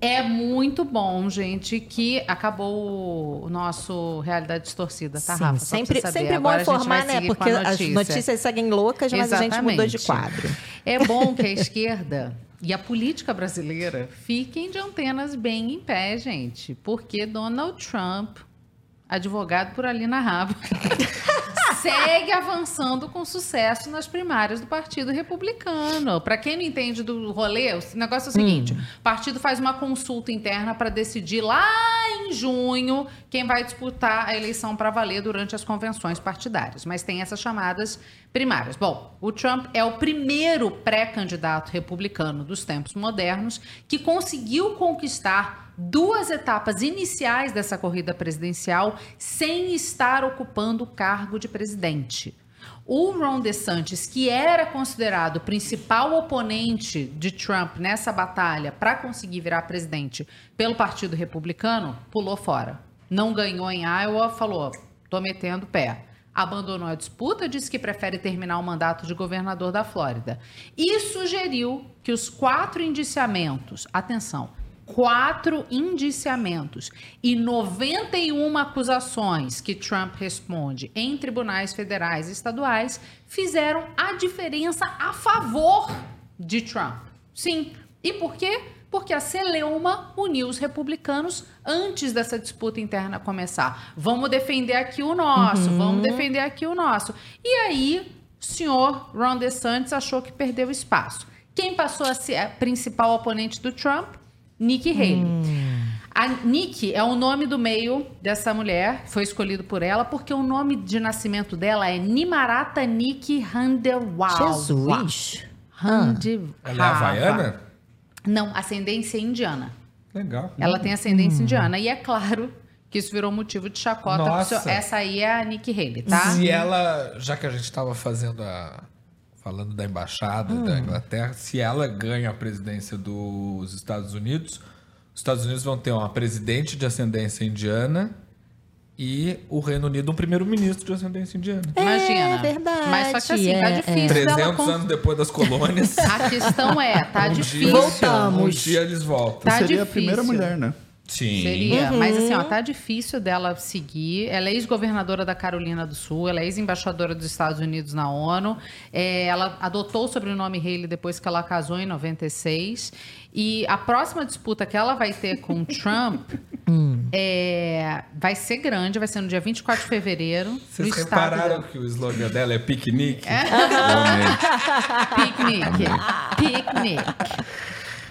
Speaker 1: É muito bom, gente, que acabou o nosso Realidade Distorcida, tá,
Speaker 3: Sim,
Speaker 1: Rafa? Só
Speaker 3: sempre, sempre bom informar, né? Porque
Speaker 1: a
Speaker 3: as
Speaker 1: notícia.
Speaker 3: notícias seguem loucas, mas a gente mudou de
Speaker 1: Exatamente.
Speaker 3: quadro.
Speaker 1: É bom que a esquerda e a política brasileira fiquem de antenas bem em pé, gente. Porque Donald Trump, advogado por ali na raba, segue avançando com sucesso nas primárias do Partido Republicano. Para quem não entende do rolê, o negócio é o seguinte: o partido faz uma consulta interna para decidir lá em junho quem vai disputar a eleição para valer durante as convenções partidárias. Mas tem essas chamadas primárias. Bom, o Trump é o primeiro pré-candidato republicano dos tempos modernos que conseguiu conquistar duas etapas iniciais dessa corrida presidencial sem estar ocupando o cargo de presidente. O Ron DeSantis, que era considerado o principal oponente de Trump nessa batalha para conseguir virar presidente pelo Partido Republicano, pulou fora. Não ganhou em Iowa, falou: tô metendo pé. Abandonou a disputa, disse que prefere terminar o mandato de governador da Flórida. E sugeriu que os quatro indiciamentos, atenção, quatro indiciamentos e 91 acusações que Trump responde em tribunais federais e estaduais fizeram a diferença a favor de Trump. Sim. E por quê? Porque a Celeuma uniu os republicanos antes dessa disputa interna começar. Vamos defender aqui o nosso, vamos defender aqui o nosso. E aí, o senhor Ron DeSantis achou que perdeu espaço. Quem passou a ser a principal oponente do Trump? Nikki Haley. A Nikki é o nome do meio dessa mulher, foi escolhido por ela, porque o nome de nascimento dela é Nimarata Nikki Handewal.
Speaker 3: Jesus.
Speaker 1: Hande-
Speaker 4: Ela é havaiana?
Speaker 1: Não, ascendência indiana.
Speaker 4: Legal.
Speaker 1: Ela tem ascendência indiana. E é claro que isso virou motivo de chacota.
Speaker 4: Nossa.
Speaker 1: seu- Essa aí é a Nikki Haley, tá?
Speaker 4: Se ela, já que a gente tava fazendo a. falando da embaixada
Speaker 1: Hum.
Speaker 4: da Inglaterra, se ela ganha a presidência dos Estados Unidos, os Estados Unidos vão ter uma presidente de ascendência indiana e o Reino Unido um primeiro-ministro de ascendência indiana.
Speaker 1: Imagina.
Speaker 3: É verdade,
Speaker 1: Mas só que assim, tá
Speaker 3: é, é.
Speaker 1: difícil dela
Speaker 4: 300
Speaker 1: con-
Speaker 4: anos depois das colônias.
Speaker 1: A questão é, tá
Speaker 4: um
Speaker 1: difícil.
Speaker 4: Dia,
Speaker 3: Voltamos.
Speaker 4: Um dia eles voltam.
Speaker 1: Tá
Speaker 2: Seria a
Speaker 1: difícil.
Speaker 2: primeira mulher, né?
Speaker 4: Sim.
Speaker 1: Seria,
Speaker 3: Uhum.
Speaker 1: mas assim, ó, tá difícil dela seguir. Ela é ex-governadora da Carolina do Sul, ela é ex-embaixadora dos Estados Unidos na ONU. É, ela adotou o sobrenome Haley depois que ela casou em 96. E a próxima disputa que ela vai ter com o Trump É, vai ser grande, vai ser no dia 24 de fevereiro.
Speaker 4: Vocês repararam que o slogan dela é piquenique?
Speaker 1: Piquenique. Piquenique.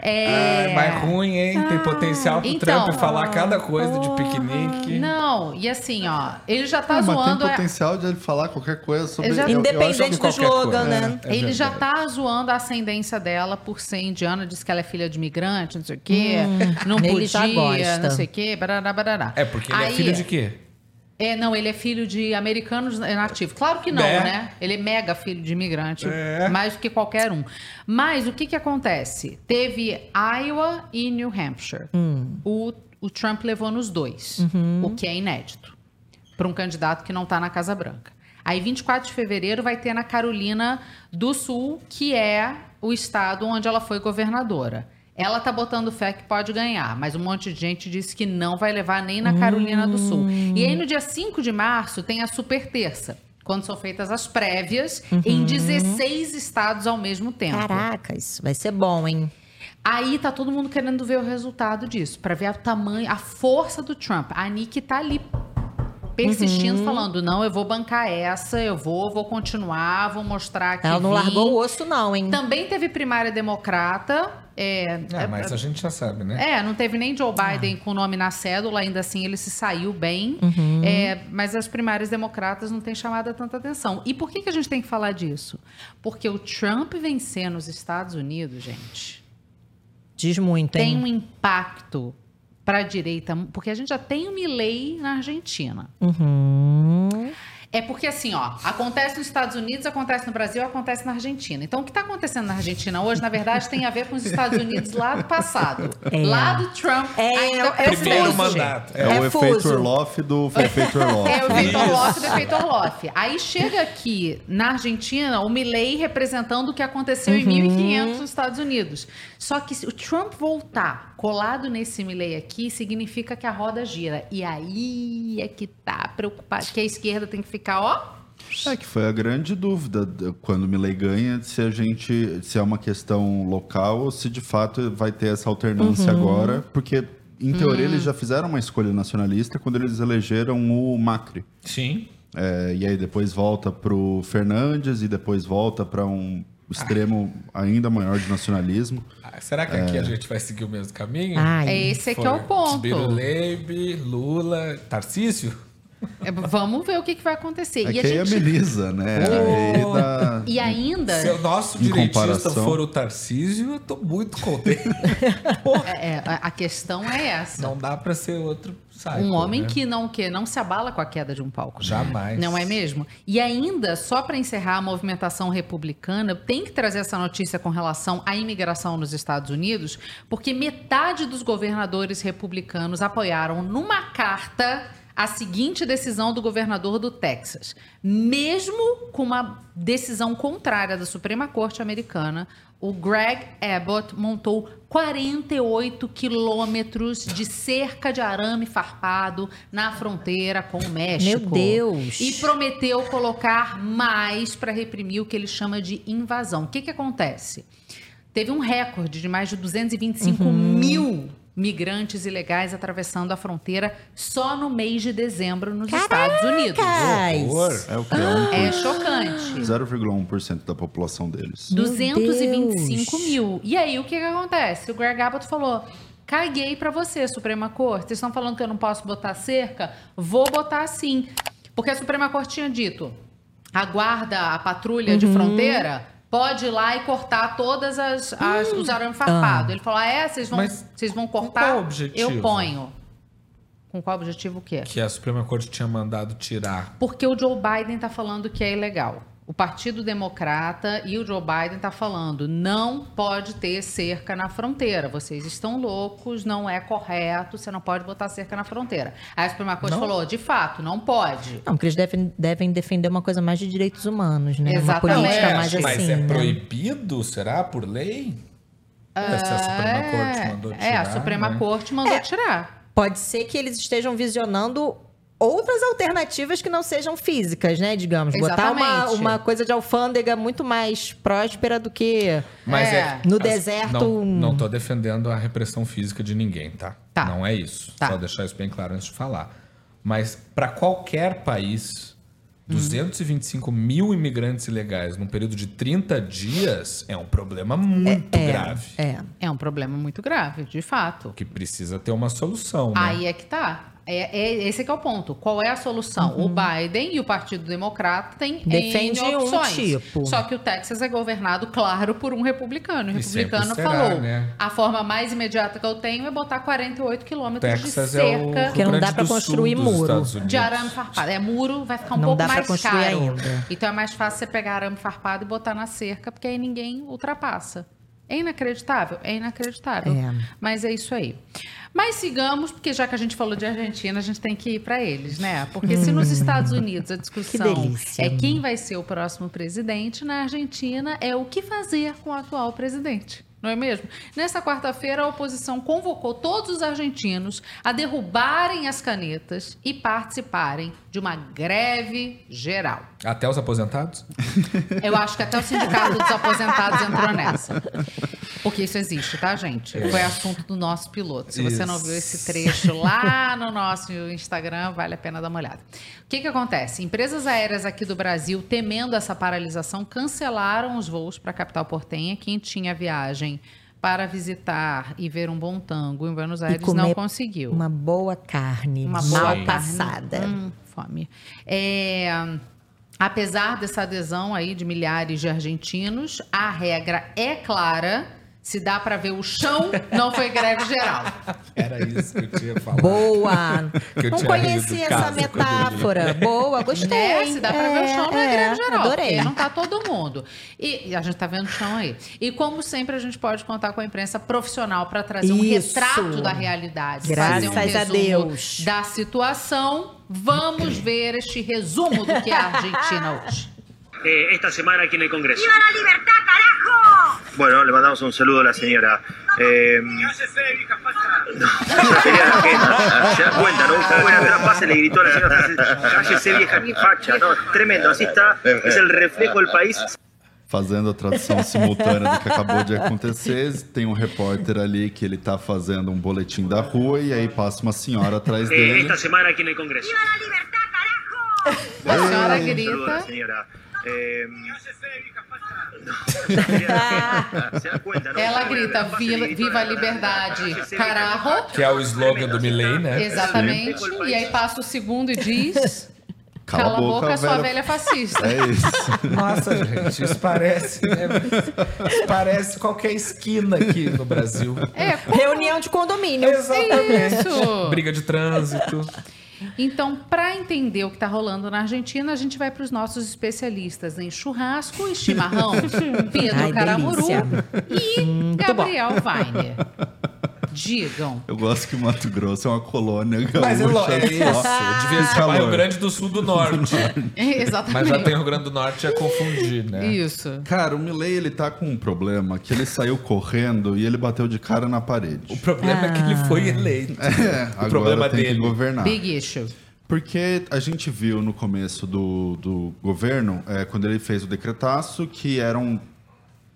Speaker 1: É...
Speaker 4: Ah, mas ruim, hein? Tem potencial pro
Speaker 1: Então.
Speaker 4: Trump falar cada coisa de piquenique.
Speaker 1: Não, e assim, ó, ele já tá
Speaker 2: Ah, mas
Speaker 1: zoando.
Speaker 2: tem
Speaker 1: é-
Speaker 2: potencial de ele falar qualquer coisa sobre...
Speaker 1: Já-
Speaker 2: eu-
Speaker 3: Independente do
Speaker 2: qualquer
Speaker 3: slogan,
Speaker 2: coisa.
Speaker 3: né?
Speaker 2: É, é
Speaker 1: ele já tá zoando a ascendência dela por ser indiana, diz que ela é filha de imigrante, não sei o quê, não
Speaker 3: Hum, ele
Speaker 1: podia,
Speaker 3: já gosta.
Speaker 1: não sei o quê, barará, barará.
Speaker 4: É, porque ele é
Speaker 1: Aí-
Speaker 4: filho de quê?
Speaker 1: É, não, ele é filho de americanos nativos. Claro que não,
Speaker 4: É.
Speaker 1: né? Ele é mega filho de imigrante,
Speaker 4: É.
Speaker 1: mais do que qualquer um. Mas o que que acontece? Teve Iowa e New Hampshire. O, o Trump levou nos dois, o que é inédito para um candidato que não está na Casa Branca. Aí, 24 de fevereiro, vai ter na Carolina do Sul, que é o estado onde ela foi governadora. Ela tá botando fé que pode ganhar, mas um monte de gente disse que não vai levar nem na Carolina do Sul. E aí, no dia 5 de março, tem a super terça, quando são feitas as prévias em 16 estados ao mesmo tempo.
Speaker 3: Caraca, isso vai ser bom, hein?
Speaker 1: Aí tá todo mundo querendo ver o resultado disso, pra ver o tamanho, a força do Trump. A Nick tá ali persistindo, falando: não, eu vou bancar essa, eu vou, vou continuar, vou mostrar que.
Speaker 3: Ela não
Speaker 1: vim.
Speaker 3: largou o osso, não, hein?
Speaker 1: Também teve primária democrata. É,
Speaker 4: Ah, mas a gente já sabe, né?
Speaker 1: é, não teve nem Joe Biden com o nome na cédula, ainda assim ele se saiu bem. É, mas as primárias democratas não têm chamado tanta atenção. E por que, que a gente tem que falar disso? Porque o Trump vencer nos Estados Unidos, gente,
Speaker 3: Diz muito,
Speaker 1: tem
Speaker 3: hein?
Speaker 1: um impacto para a direita, porque a gente já tem o Milley na Argentina.
Speaker 3: Uhum.
Speaker 1: É porque assim, ó, acontece nos Estados Unidos, acontece no Brasil, acontece na Argentina. Então, o que está acontecendo na Argentina hoje, na verdade, tem a ver com os Estados Unidos lá do passado.
Speaker 3: É.
Speaker 1: Lá do Trump.
Speaker 3: É,
Speaker 1: ainda
Speaker 3: é o
Speaker 4: Primeiro mandato.
Speaker 2: É, o
Speaker 3: É
Speaker 2: efeito
Speaker 3: fuso.
Speaker 2: Orloff do efeito Orloff.
Speaker 1: É o efeito Orloff do efeito Orloff. Aí chega aqui na Argentina o Milley representando o que aconteceu
Speaker 3: Uhum.
Speaker 1: em 1500 nos Estados Unidos. Só que se o Trump voltar colado nesse Milley aqui, significa que a roda gira. E aí é que tá preocupado, que a esquerda tem que ficar, ó,
Speaker 2: É que foi a grande dúvida quando o Milley ganha, se a gente, se é uma questão local ou se de fato vai ter essa alternância
Speaker 3: Uhum.
Speaker 2: agora, porque em teoria eles já fizeram uma escolha nacionalista quando eles elegeram o Macri.
Speaker 4: Sim.
Speaker 2: É, e aí depois volta pro Fernandes e depois volta para um extremo ainda maior de nacionalismo.
Speaker 4: Ah, será que
Speaker 2: É.
Speaker 4: aqui a gente vai seguir o mesmo caminho?
Speaker 3: Ai,
Speaker 1: é esse que é o ponto.
Speaker 4: Biruleibe, Lula, Tarcísio?
Speaker 1: É, Vamos ver o que, que vai acontecer.
Speaker 2: É
Speaker 1: e, a
Speaker 2: aí
Speaker 1: gente-
Speaker 2: ameniza, né? Aí dá-
Speaker 1: e ainda.
Speaker 4: Se o nosso direitista
Speaker 2: comparação.
Speaker 4: for o Tarcísio, eu tô muito contente.
Speaker 1: é, a a questão é essa.
Speaker 4: Não dá pra ser outro psycho,
Speaker 1: um homem
Speaker 4: né?
Speaker 1: que não que não se abala com a queda de um palco.
Speaker 4: Jamais.
Speaker 1: Não é mesmo? E ainda, só para encerrar a movimentação republicana, tem que trazer essa notícia com relação à imigração nos Estados Unidos, porque metade dos governadores republicanos apoiaram numa carta a seguinte decisão do governador do Texas. Mesmo com uma decisão contrária da Suprema Corte americana, o Greg Abbott montou 48 quilômetros de cerca de arame farpado na fronteira com o México.
Speaker 3: Meu Deus.
Speaker 1: E prometeu colocar mais para reprimir o que ele chama de invasão. O que, que acontece? Teve um recorde de mais de 225
Speaker 3: Uhum.
Speaker 1: mil migrantes ilegais atravessando a fronteira só no mês de dezembro nos Estados Unidos.
Speaker 4: Horror.
Speaker 2: É o que? É, um
Speaker 1: É
Speaker 2: por-
Speaker 1: chocante.
Speaker 2: 0,1% da população deles.
Speaker 3: Meu
Speaker 1: 225
Speaker 3: Deus.
Speaker 1: mil. E aí, o que, que acontece? O Greg Abbott falou: caguei pra você, Suprema Corte. Vocês estão falando que eu não posso botar cerca? Vou botar sim. Porque a Suprema Corte tinha dito: a guarda, a patrulha
Speaker 3: Uhum.
Speaker 1: de fronteira. Pode ir lá e cortar todas as, as- os arames farpados. Ele falou: ah, é? Vocês vão,
Speaker 4: Mas
Speaker 1: vocês vão
Speaker 4: com
Speaker 1: cortar?
Speaker 4: qual objetivo?
Speaker 1: Eu ponho. Com qual objetivo o quê?
Speaker 4: Que a Suprema Corte tinha mandado tirar.
Speaker 1: Porque o Joe Biden está falando que é ilegal. O Partido Democrata e o Joe Biden tá falando não pode ter cerca na fronteira. Vocês estão loucos, não é correto, você não pode botar cerca na fronteira. Aí a Suprema Corte
Speaker 4: Não.
Speaker 1: falou, de fato, não pode.
Speaker 3: Não, porque eles devem, devem defender uma coisa mais de direitos humanos, né?
Speaker 1: Exatamente.
Speaker 3: Uma política
Speaker 1: É,
Speaker 3: mais assim.
Speaker 4: Mas é
Speaker 3: né?
Speaker 4: proibido, será? Por lei? É, se a Suprema Corte mandou tirar.
Speaker 1: é, a Suprema
Speaker 4: né?
Speaker 1: Corte mandou tirar.
Speaker 3: Pode ser que eles estejam visionando outras alternativas que não sejam físicas, né? Digamos. Botar uma,
Speaker 1: Exatamente.
Speaker 3: uma coisa de alfândega muito mais próspera do que
Speaker 4: Mas é.
Speaker 1: É.
Speaker 3: no
Speaker 4: as-
Speaker 3: deserto.
Speaker 4: Não, não tô defendendo a repressão física de ninguém, tá?
Speaker 1: Tá.
Speaker 4: Não é isso.
Speaker 1: Tá.
Speaker 4: Só deixar isso bem claro antes de falar. Mas para qualquer país, 225 mil imigrantes ilegais num período de 30 dias é um problema muito grave.
Speaker 3: É.
Speaker 1: É um problema muito grave, de fato.
Speaker 4: Que precisa ter uma solução, né?
Speaker 1: Aí é que tá. É, é- esse que é o ponto. Qual é a solução? O Biden e o Partido Democrata têm
Speaker 3: Uhum. Defende
Speaker 1: N
Speaker 3: um
Speaker 1: opções.
Speaker 3: tipo.
Speaker 1: Só que o Texas é governado, claro, por um republicano. O republicano
Speaker 4: será,
Speaker 1: falou:
Speaker 4: né?
Speaker 1: a forma mais imediata que eu tenho é botar 48 quilômetros de
Speaker 4: Texas
Speaker 1: cerca.
Speaker 4: é
Speaker 3: Que não dá
Speaker 4: Sul
Speaker 3: construir muro.
Speaker 1: De arame farpado. É muro, vai ficar um
Speaker 3: Não
Speaker 1: pouco
Speaker 3: dá
Speaker 1: mais
Speaker 3: construir
Speaker 1: caro.
Speaker 3: ainda.
Speaker 1: Então é mais fácil você pegar arame farpado e botar na cerca, porque aí ninguém ultrapassa. É inacreditável? É inacreditável.
Speaker 3: É.
Speaker 1: Mas é isso aí. Mas sigamos, porque já que a gente falou de Argentina, a gente tem que ir para eles, né? Porque se nos Estados Unidos a discussão
Speaker 3: delícia.
Speaker 1: é quem vai ser o próximo presidente, na Argentina é o que fazer com o atual presidente. Não é mesmo? Nessa quarta-feira, a oposição convocou todos os argentinos a derrubarem as canetas e participarem de uma greve geral.
Speaker 4: Até os aposentados?
Speaker 1: Eu acho que até o Sindicato dos Aposentados entrou nessa. Porque isso existe, tá, gente? Foi assunto do nosso piloto. Se você não viu esse trecho lá no nosso Instagram, vale a pena dar uma olhada. O que, que acontece? Empresas aéreas aqui do Brasil, temendo essa paralisação, cancelaram os voos para a capital portenha. Quem tinha viagem para visitar e ver um bom tango em Buenos Aires não
Speaker 3: comer
Speaker 1: conseguiu.
Speaker 3: Uma boa carne,
Speaker 1: Uma
Speaker 3: mal
Speaker 1: boa carne.
Speaker 3: passada.
Speaker 1: Hum, fome. É, apesar dessa adesão aí de milhares de argentinos, a regra é clara. Se dá para ver o chão, não foi greve geral.
Speaker 4: Era isso que eu tinha falado.
Speaker 3: Boa!
Speaker 4: Eu
Speaker 3: não
Speaker 4: tinha
Speaker 3: conheci
Speaker 4: rido
Speaker 3: essa metáfora. Boa, gostei.
Speaker 1: Né? Se dá para ver o chão, não é, greve geral.
Speaker 3: Adorei.
Speaker 1: Porque não tá todo mundo. E, e a gente tá vendo o chão aí. E como sempre, a gente pode contar com a imprensa profissional para trazer um
Speaker 3: Isso.
Speaker 1: retrato da realidade.
Speaker 3: Graças
Speaker 1: fazer um
Speaker 3: a
Speaker 1: resumo
Speaker 3: Deus.
Speaker 1: Da situação. Vamos ver este resumo do que é a Argentina hoje.
Speaker 10: Eh, esta semana aquí en el Congreso.
Speaker 11: ¡Viva la libertad, carajo!
Speaker 10: Bueno, le mandamos un saludo a la señora. Eh, no, se a da cuenta, ¿no? Pase, le gritó a la señora. Cállese, vieja facha, ¿no? Tremendo, así está. Es el reflejo del país.
Speaker 2: Fazendo a tradução simultânea do que acabou de acontecer, tem um repórter ali que ele tá fazendo um boletim da rua e aí passa uma senhora atrás
Speaker 10: Eh,
Speaker 2: dele.
Speaker 10: esta semana aquí en el Congreso.
Speaker 11: ¡Viva la libertad, carajo!
Speaker 1: A senhora
Speaker 10: a
Speaker 1: grita.
Speaker 10: Eh, a.
Speaker 1: Ela grita viva, viva a liberdade, carajo.
Speaker 4: Que é o slogan do Milley, né?
Speaker 1: Exatamente. E aí passa o segundo e diz:
Speaker 2: Cala,
Speaker 1: Cala a boca, sua
Speaker 2: velha-
Speaker 1: velha fascista.
Speaker 2: É isso.
Speaker 4: Nossa, gente, isso parece, né? Isso parece qualquer esquina aqui no Brasil.
Speaker 1: É,
Speaker 3: Reunião de condomínio.
Speaker 1: isso.
Speaker 4: Briga de trânsito.
Speaker 1: Então, para entender o que está rolando na Argentina, a gente vai para os nossos especialistas em churrasco e chimarrão, Pedro
Speaker 3: Ai,
Speaker 1: Caramuru
Speaker 3: delícia.
Speaker 1: e Gabriel Weiner. Digam.
Speaker 2: Eu gosto que Mato Grosso é uma colônia gaúcha.
Speaker 4: Mas é, é isso.
Speaker 2: só.
Speaker 4: Devia se chamar Rio Grande do Sul do Norte.
Speaker 1: Exatamente.
Speaker 4: Mas já tem Rio Grande do Norte a confundir, né?
Speaker 1: Isso.
Speaker 2: Cara, o Milley, ele tá com um problema que ele saiu correndo e ele bateu de cara na parede.
Speaker 4: O problema é que ele foi eleito.
Speaker 2: É, agora
Speaker 4: problema
Speaker 2: tem
Speaker 4: dele.
Speaker 2: que governar.
Speaker 1: Big issue.
Speaker 2: Porque a gente viu no começo do, do governo, é, quando ele fez o decretaço, que eram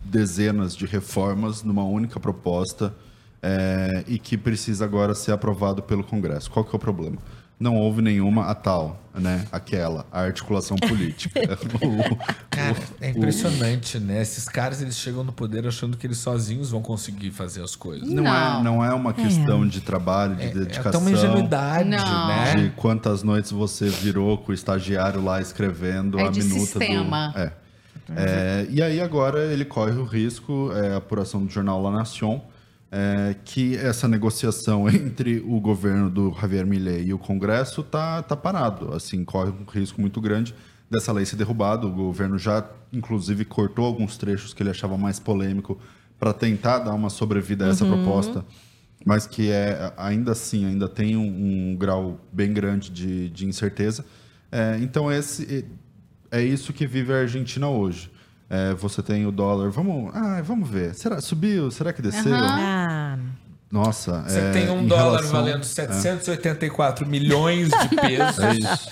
Speaker 2: dezenas de reformas numa única proposta é, e que precisa agora ser aprovado pelo Congresso. Qual que é o problema? Não houve nenhuma a tal, né? Aquela, a articulação política. O-
Speaker 4: Cara,
Speaker 2: o-
Speaker 4: é impressionante, né? Esses caras eles chegam no poder achando que eles sozinhos vão conseguir fazer as coisas.
Speaker 2: Não,
Speaker 1: Não.
Speaker 2: É, não é uma questão de trabalho, de
Speaker 4: É
Speaker 2: dedicação.
Speaker 4: até uma ingenuidade,
Speaker 1: Não.
Speaker 4: né?
Speaker 2: de quantas noites você virou com o estagiário lá escrevendo
Speaker 1: É
Speaker 2: a
Speaker 1: de
Speaker 2: minuta
Speaker 1: sistema.
Speaker 2: do. É. É, e aí agora ele corre o risco, é, a apuração do jornal La Nation, é, que essa negociação entre o governo do Javier Milei e o Congresso tá, tá parado. Assim, corre um risco muito grande dessa lei ser derrubada. O governo já, inclusive, cortou alguns trechos que ele achava mais polêmico para tentar dar uma sobrevida a essa proposta mas que é ainda assim ainda tem um, um grau bem grande de, de incerteza. É, então esse é isso que vive a Argentina hoje. É, você tem o dólar, vamos, ah, vamos ver, será subiu, será que desceu?
Speaker 3: Ah,
Speaker 2: Nossa,
Speaker 4: Você
Speaker 2: é,
Speaker 4: tem um dólar
Speaker 2: relação-
Speaker 4: valendo 784 milhões de pesos.
Speaker 2: É isso.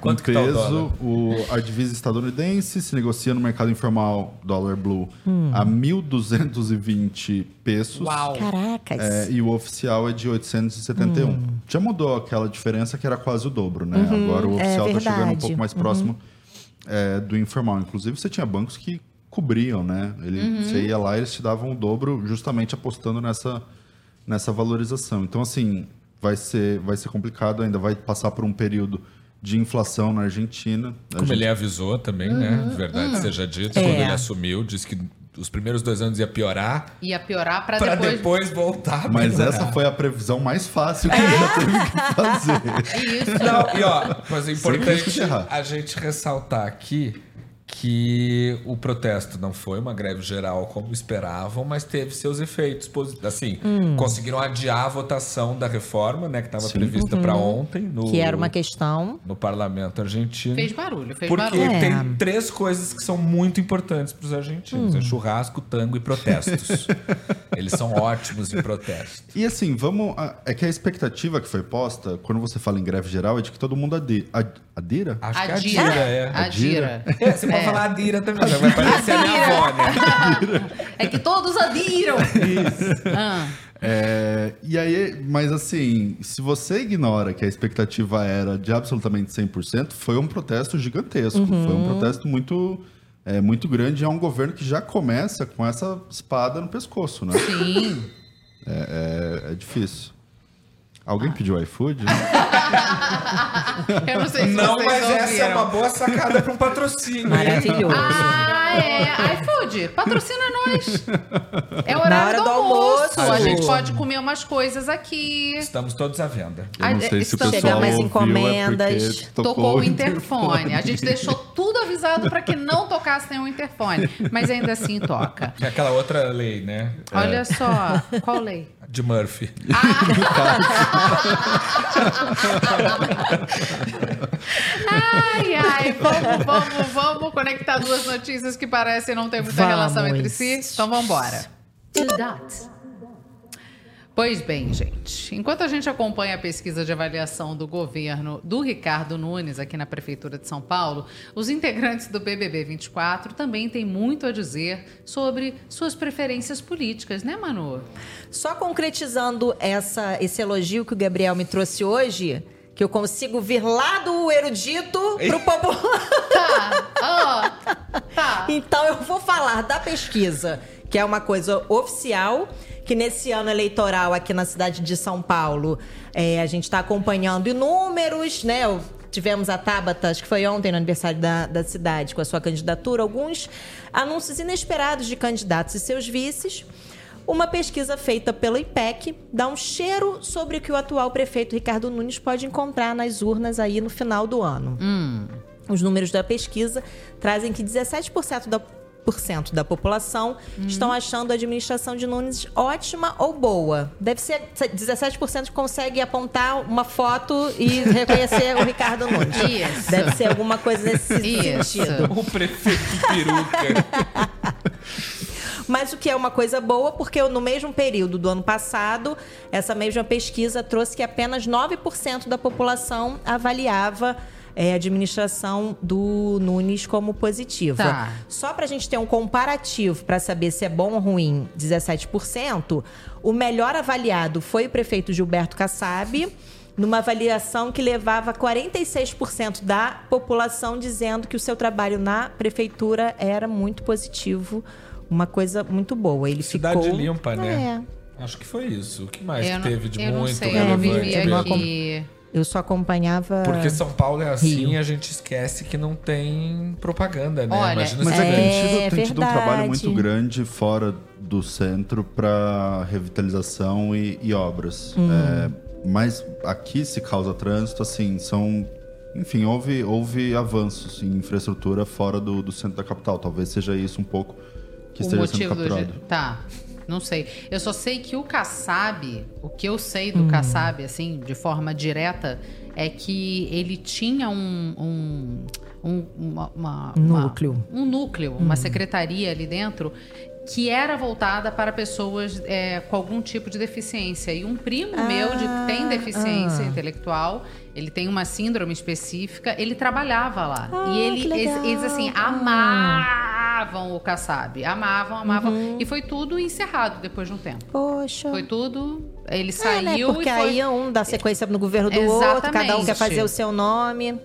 Speaker 4: Quanto que tá o
Speaker 2: peso,
Speaker 4: dólar?
Speaker 2: o, a divisa estadunidense se negocia no mercado informal dólar blue
Speaker 3: Hum.
Speaker 2: a 1.220 pesos.
Speaker 1: Uau.
Speaker 3: Caracas.
Speaker 2: É, e o oficial é de 871.
Speaker 3: Hum.
Speaker 2: Já mudou aquela diferença que era quase o dobro, né?
Speaker 3: Uhum,
Speaker 2: Agora o
Speaker 3: é
Speaker 2: oficial tá chegando um pouco mais
Speaker 3: Uhum.
Speaker 2: É, do informal. Inclusive, você tinha bancos que cobriam, né? Ele,
Speaker 3: Uhum.
Speaker 2: Você ia lá e eles te davam o dobro justamente apostando nessa, nessa valorização. Então, assim, vai ser, vai ser complicado, ainda vai passar por um período de inflação na Argentina. A
Speaker 4: Como
Speaker 2: gente-
Speaker 4: ele avisou também, né?
Speaker 1: Uhum.
Speaker 4: Verdade
Speaker 1: Uhum.
Speaker 4: seja dita,
Speaker 1: É.
Speaker 4: quando ele assumiu, disse que os primeiros dois anos ia piorar
Speaker 1: Ia piorar pra,
Speaker 4: pra
Speaker 1: depois...
Speaker 4: depois, voltar.
Speaker 2: Mas essa foi a previsão mais fácil que ele já teve que fazer.
Speaker 1: Isso.
Speaker 4: Não, e ó, mas é importante a gente ressaltar aqui que o protesto não foi uma greve geral como esperavam, mas teve seus efeitos positivos. Assim,
Speaker 3: Hum.
Speaker 4: conseguiram adiar a votação da reforma, né, que estava prevista
Speaker 3: Uhum.
Speaker 4: para ontem no,
Speaker 3: Que era uma questão.
Speaker 4: no parlamento argentino.
Speaker 1: Fez barulho, fez
Speaker 4: Porque
Speaker 1: barulho.
Speaker 4: tem
Speaker 3: É.
Speaker 4: três coisas que são muito importantes para os argentinos:
Speaker 3: Hum.
Speaker 4: é churrasco, tango e protestos. Eles são ótimos em protestos.
Speaker 2: E assim, vamos. a- É que a expectativa que foi posta, quando você fala em greve geral, é de que todo mundo adi, ad- adira?
Speaker 4: Acho que é
Speaker 1: Adira.
Speaker 4: Adira, é.
Speaker 1: Adira.
Speaker 4: É, você pode
Speaker 1: É.
Speaker 4: falar Adira também, já vai parecer a minha avó, né?
Speaker 1: É que todos adiram. Ah.
Speaker 2: É, e aí, mas assim, se você ignora que a expectativa era de absolutamente 100%, foi um protesto gigantesco.
Speaker 3: Uhum.
Speaker 2: Foi um protesto muito, é, muito grande. É um governo que já começa com essa espada no pescoço, né?
Speaker 1: Sim.
Speaker 2: É, é- é difícil. Alguém
Speaker 3: Ah.
Speaker 2: pediu iFood?
Speaker 1: Eu não sei se
Speaker 4: Não,
Speaker 1: vocês
Speaker 4: mas essa é
Speaker 1: ouviram.
Speaker 4: uma boa sacada para um patrocínio.
Speaker 3: Maravilhoso.
Speaker 1: Ah, é. iFood, patrocina nós. É
Speaker 3: Na
Speaker 1: horário
Speaker 3: hora
Speaker 1: do,
Speaker 3: do
Speaker 1: almoço.
Speaker 3: almoço.
Speaker 1: A gente pode comer umas coisas aqui.
Speaker 4: Estamos todos à venda.
Speaker 2: Eu não sei se o pessoal
Speaker 3: Chegar mais
Speaker 2: ouviu,
Speaker 3: encomendas.
Speaker 2: É
Speaker 1: Tocou,
Speaker 2: tocou,
Speaker 1: o interfone. A gente deixou tudo avisado para que não tocasse nenhum interfone. Mas ainda assim toca.
Speaker 4: É aquela outra lei, né?
Speaker 1: Olha só. Qual lei?
Speaker 4: De Murphy.
Speaker 1: Ai, ai, vamos, vamos, vamos conectar duas notícias que parecem não ter muita
Speaker 3: Vamos.
Speaker 1: relação entre si. Então vamos embora. Pois bem, gente. Enquanto a gente acompanha a pesquisa de avaliação do governo do Ricardo Nunes aqui na Prefeitura de São Paulo, os integrantes do BBB 24 também têm muito a dizer sobre suas preferências políticas, né, Manu?
Speaker 3: Só concretizando essa, esse elogio que o Gabriel me trouxe hoje, que eu consigo vir lá do erudito pro popular.
Speaker 1: Tá. Ó, tá.
Speaker 3: Então eu vou falar da pesquisa, que é uma coisa oficial, que nesse ano eleitoral aqui na cidade de São Paulo, é, a gente está acompanhando inúmeros, né? Tivemos a Tabata, acho que foi ontem no aniversário da, da cidade, com a sua candidatura, alguns anúncios inesperados de candidatos e seus vices. Uma pesquisa feita pelo IPEC dá um cheiro sobre o que o atual prefeito Ricardo Nunes pode encontrar nas urnas aí no final do ano. Os números da pesquisa trazem que 17% da, por cento da população estão achando a administração de Nunes ótima ou boa. Deve ser 17% consegue apontar uma foto e reconhecer o Ricardo Nunes.
Speaker 1: Isso.
Speaker 3: Deve ser alguma coisa nesse
Speaker 1: Isso.
Speaker 3: sentido.
Speaker 4: O prefeito peruca.
Speaker 3: Mas o que é uma coisa boa, porque no mesmo período do ano passado, essa mesma pesquisa trouxe que apenas 9% da população avaliava é, a administração do Nunes como positiva.
Speaker 1: Tá.
Speaker 3: Só para a gente ter um comparativo para saber se é bom ou ruim, 17%, o melhor avaliado foi o prefeito Gilberto Kassab, numa avaliação que levava 46% da população dizendo que o seu trabalho na prefeitura era muito positivo, uma coisa muito boa. Ele
Speaker 4: Cidade
Speaker 3: ficou
Speaker 4: limpa, né?
Speaker 3: É.
Speaker 4: Acho que foi isso. O que mais
Speaker 1: Eu não-
Speaker 4: teve de
Speaker 1: eu não
Speaker 4: muito
Speaker 1: sei, eu não
Speaker 4: relevante?
Speaker 1: vivi
Speaker 3: Eu não
Speaker 1: aqui.
Speaker 3: Eu só acompanhava.
Speaker 4: Porque São Paulo é assim,
Speaker 3: Rio.
Speaker 4: a gente esquece que não tem propaganda, né?
Speaker 1: Olha,
Speaker 4: Imagina
Speaker 2: Mas
Speaker 4: se
Speaker 2: é, que
Speaker 3: É,
Speaker 2: tem tido, tem tido um trabalho muito grande fora do centro para revitalização e, e obras.
Speaker 3: Hum.
Speaker 2: É, mas aqui se causa trânsito, assim, são. Enfim, houve, houve avanços em infraestrutura fora do, do centro da capital. Talvez seja isso um pouco que
Speaker 1: o
Speaker 2: esteja sendo capturado.
Speaker 1: Tá. Não sei. Eu só sei que o Kassab, o que eu sei
Speaker 3: Hum.
Speaker 1: do Kassab, assim, de forma direta, é que ele tinha um. um um, uma, uma-
Speaker 3: Um
Speaker 1: uma-
Speaker 3: núcleo.
Speaker 1: um núcleo, uma secretaria ali dentro que era voltada para pessoas é, com algum tipo de deficiência. E um primo meu de, que tem deficiência
Speaker 3: ah.
Speaker 1: intelectual, ele tem uma síndrome específica, ele trabalhava lá.
Speaker 3: Ah,
Speaker 1: e ele,
Speaker 3: que legal.
Speaker 1: eles, eles, assim,
Speaker 3: Ah.
Speaker 1: amavam o Kassab. Amavam, amavam.
Speaker 3: Uhum.
Speaker 1: E foi tudo encerrado depois de um tempo.
Speaker 3: Poxa.
Speaker 1: Foi tudo. Ele
Speaker 3: É,
Speaker 1: saiu
Speaker 3: né? Porque
Speaker 1: e foi.
Speaker 3: aí um dá sequência no governo do outro, cada um
Speaker 1: Exatamente.
Speaker 3: quer fazer o seu nome.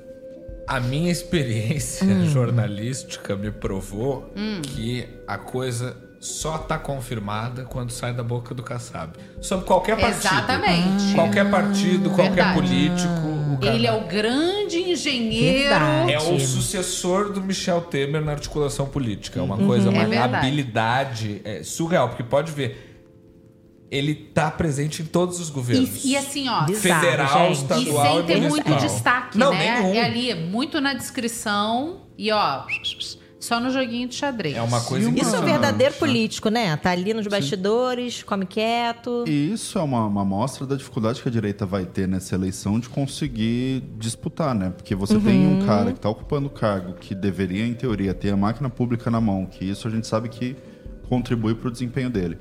Speaker 4: A minha experiência
Speaker 3: Hum.
Speaker 4: jornalística me provou
Speaker 1: Hum.
Speaker 4: que a coisa só tá confirmada quando sai da boca do Kassab. Sobre qualquer partido.
Speaker 1: Exatamente.
Speaker 4: Qualquer partido, qualquer
Speaker 1: Verdade.
Speaker 4: político. o cara-
Speaker 1: Ele é o grande engenheiro.
Speaker 3: Verdade.
Speaker 4: É o sucessor do Michel Temer na articulação política. É uma coisa, uma
Speaker 1: É
Speaker 4: habilidade é, surreal, porque pode ver. Ele tá presente em todos os governos.
Speaker 1: E, e assim, ó.
Speaker 3: Bizarro,
Speaker 4: Federal,
Speaker 3: gente.
Speaker 4: estadual
Speaker 1: E sem
Speaker 4: e
Speaker 1: ter muito
Speaker 4: municipal.
Speaker 1: destaque,
Speaker 4: Não,
Speaker 1: né?
Speaker 4: nenhum.
Speaker 1: É ali, muito na descrição e ó, só no joguinho de xadrez.
Speaker 4: É uma coisa
Speaker 3: Isso é um
Speaker 2: Ah,
Speaker 3: verdadeiro
Speaker 2: sim.
Speaker 3: político, né? Tá ali nos bastidores, come quieto.
Speaker 2: E isso é uma, uma amostra da dificuldade que a direita vai ter nessa eleição de conseguir disputar, né? Porque você tem um cara que está ocupando o cargo que deveria, em teoria, ter a máquina pública na mão, que isso a gente sabe que contribui para o desempenho dele.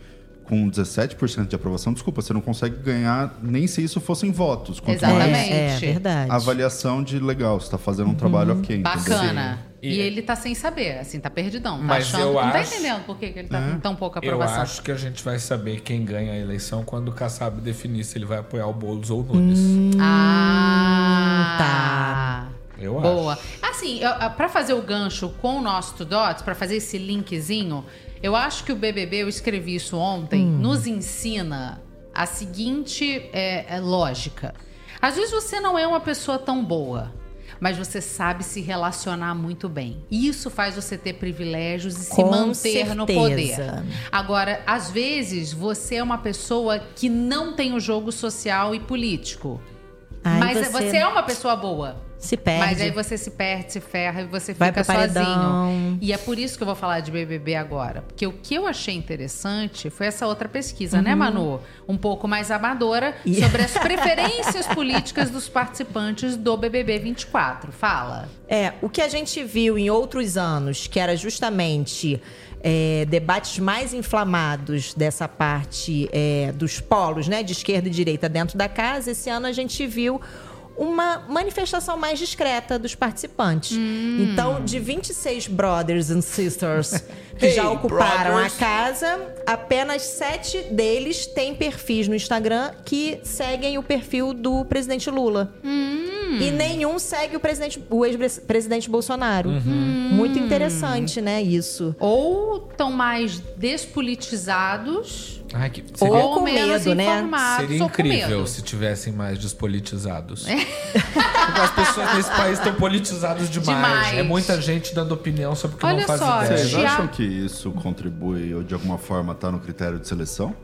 Speaker 2: Com 17% de aprovação, desculpa, você não consegue ganhar nem se isso fossem votos. quanto mais
Speaker 1: Exatamente.
Speaker 3: É, é verdade.
Speaker 2: avaliação de legal, você está fazendo um trabalho ok.
Speaker 1: Bacana. E,
Speaker 4: E-
Speaker 1: ele tá sem saber, assim, tá perdidão. Tá
Speaker 4: Mas
Speaker 1: achando
Speaker 4: eu
Speaker 1: que não tá
Speaker 4: acho-
Speaker 1: entendendo por que, que ele tá
Speaker 2: É.
Speaker 1: com tão pouca
Speaker 4: Eu
Speaker 1: aprovação.
Speaker 4: acho que a gente vai saber quem ganha a eleição quando o Kassab definir se ele vai apoiar o Boulos ou o Nunes.
Speaker 1: Ah,
Speaker 3: tá.
Speaker 4: Eu
Speaker 1: Boa. Assim, eu- ah, pra fazer o gancho com o nosso Tudots, pra fazer esse linkzinho, eu acho que o BBB, eu escrevi isso ontem, nos ensina a seguinte é, é, lógica. Às vezes você não é uma pessoa tão boa, mas você sabe se relacionar muito bem. E isso faz você ter privilégios e se
Speaker 3: Com
Speaker 1: manter no poder.
Speaker 3: certeza.
Speaker 1: Agora, às vezes, você é uma pessoa que não tem o jogo social e político.
Speaker 3: Aí
Speaker 1: mas
Speaker 3: você
Speaker 1: você é uma pessoa boa.
Speaker 3: Se perde.
Speaker 1: Mas aí você se perde, se ferra e você
Speaker 3: Vai
Speaker 1: fica sozinho. E é por isso que eu vou falar de BBB agora. Porque o que eu achei interessante foi essa outra pesquisa, né, Manu? Um pouco mais amadora,
Speaker 3: Uhum. E-
Speaker 1: sobre as preferências políticas dos participantes do BBB 24. Fala.
Speaker 3: É, o que a gente viu em outros anos, que era justamente é, debates mais inflamados dessa parte é, dos polos, né, de esquerda e direita dentro da casa, esse ano a gente viu uma manifestação mais discreta dos participantes. Então, de 26 brothers and sisters que
Speaker 4: Hey,
Speaker 3: já ocuparam
Speaker 4: brothers.
Speaker 3: a casa, apenas sete deles têm perfis no Instagram que seguem o perfil do presidente Lula. E nenhum segue o, presidente, o ex-presidente Bolsonaro. Muito interessante, né, isso.
Speaker 1: Ou estão mais despolitizados,
Speaker 4: Ai, que-
Speaker 3: Ou
Speaker 4: seria,
Speaker 3: com
Speaker 1: menos
Speaker 3: medo, né?
Speaker 4: seria
Speaker 1: ou com
Speaker 4: incrível se tivessem mais despolitizados. Porque as pessoas nesse país estão politizadas demais.
Speaker 1: Demais.
Speaker 4: É muita gente dando opinião sobre o que
Speaker 1: Olha
Speaker 4: não faz
Speaker 1: só,
Speaker 4: ideia.
Speaker 2: Vocês acham que isso contribui ou de alguma forma está no critério de seleção?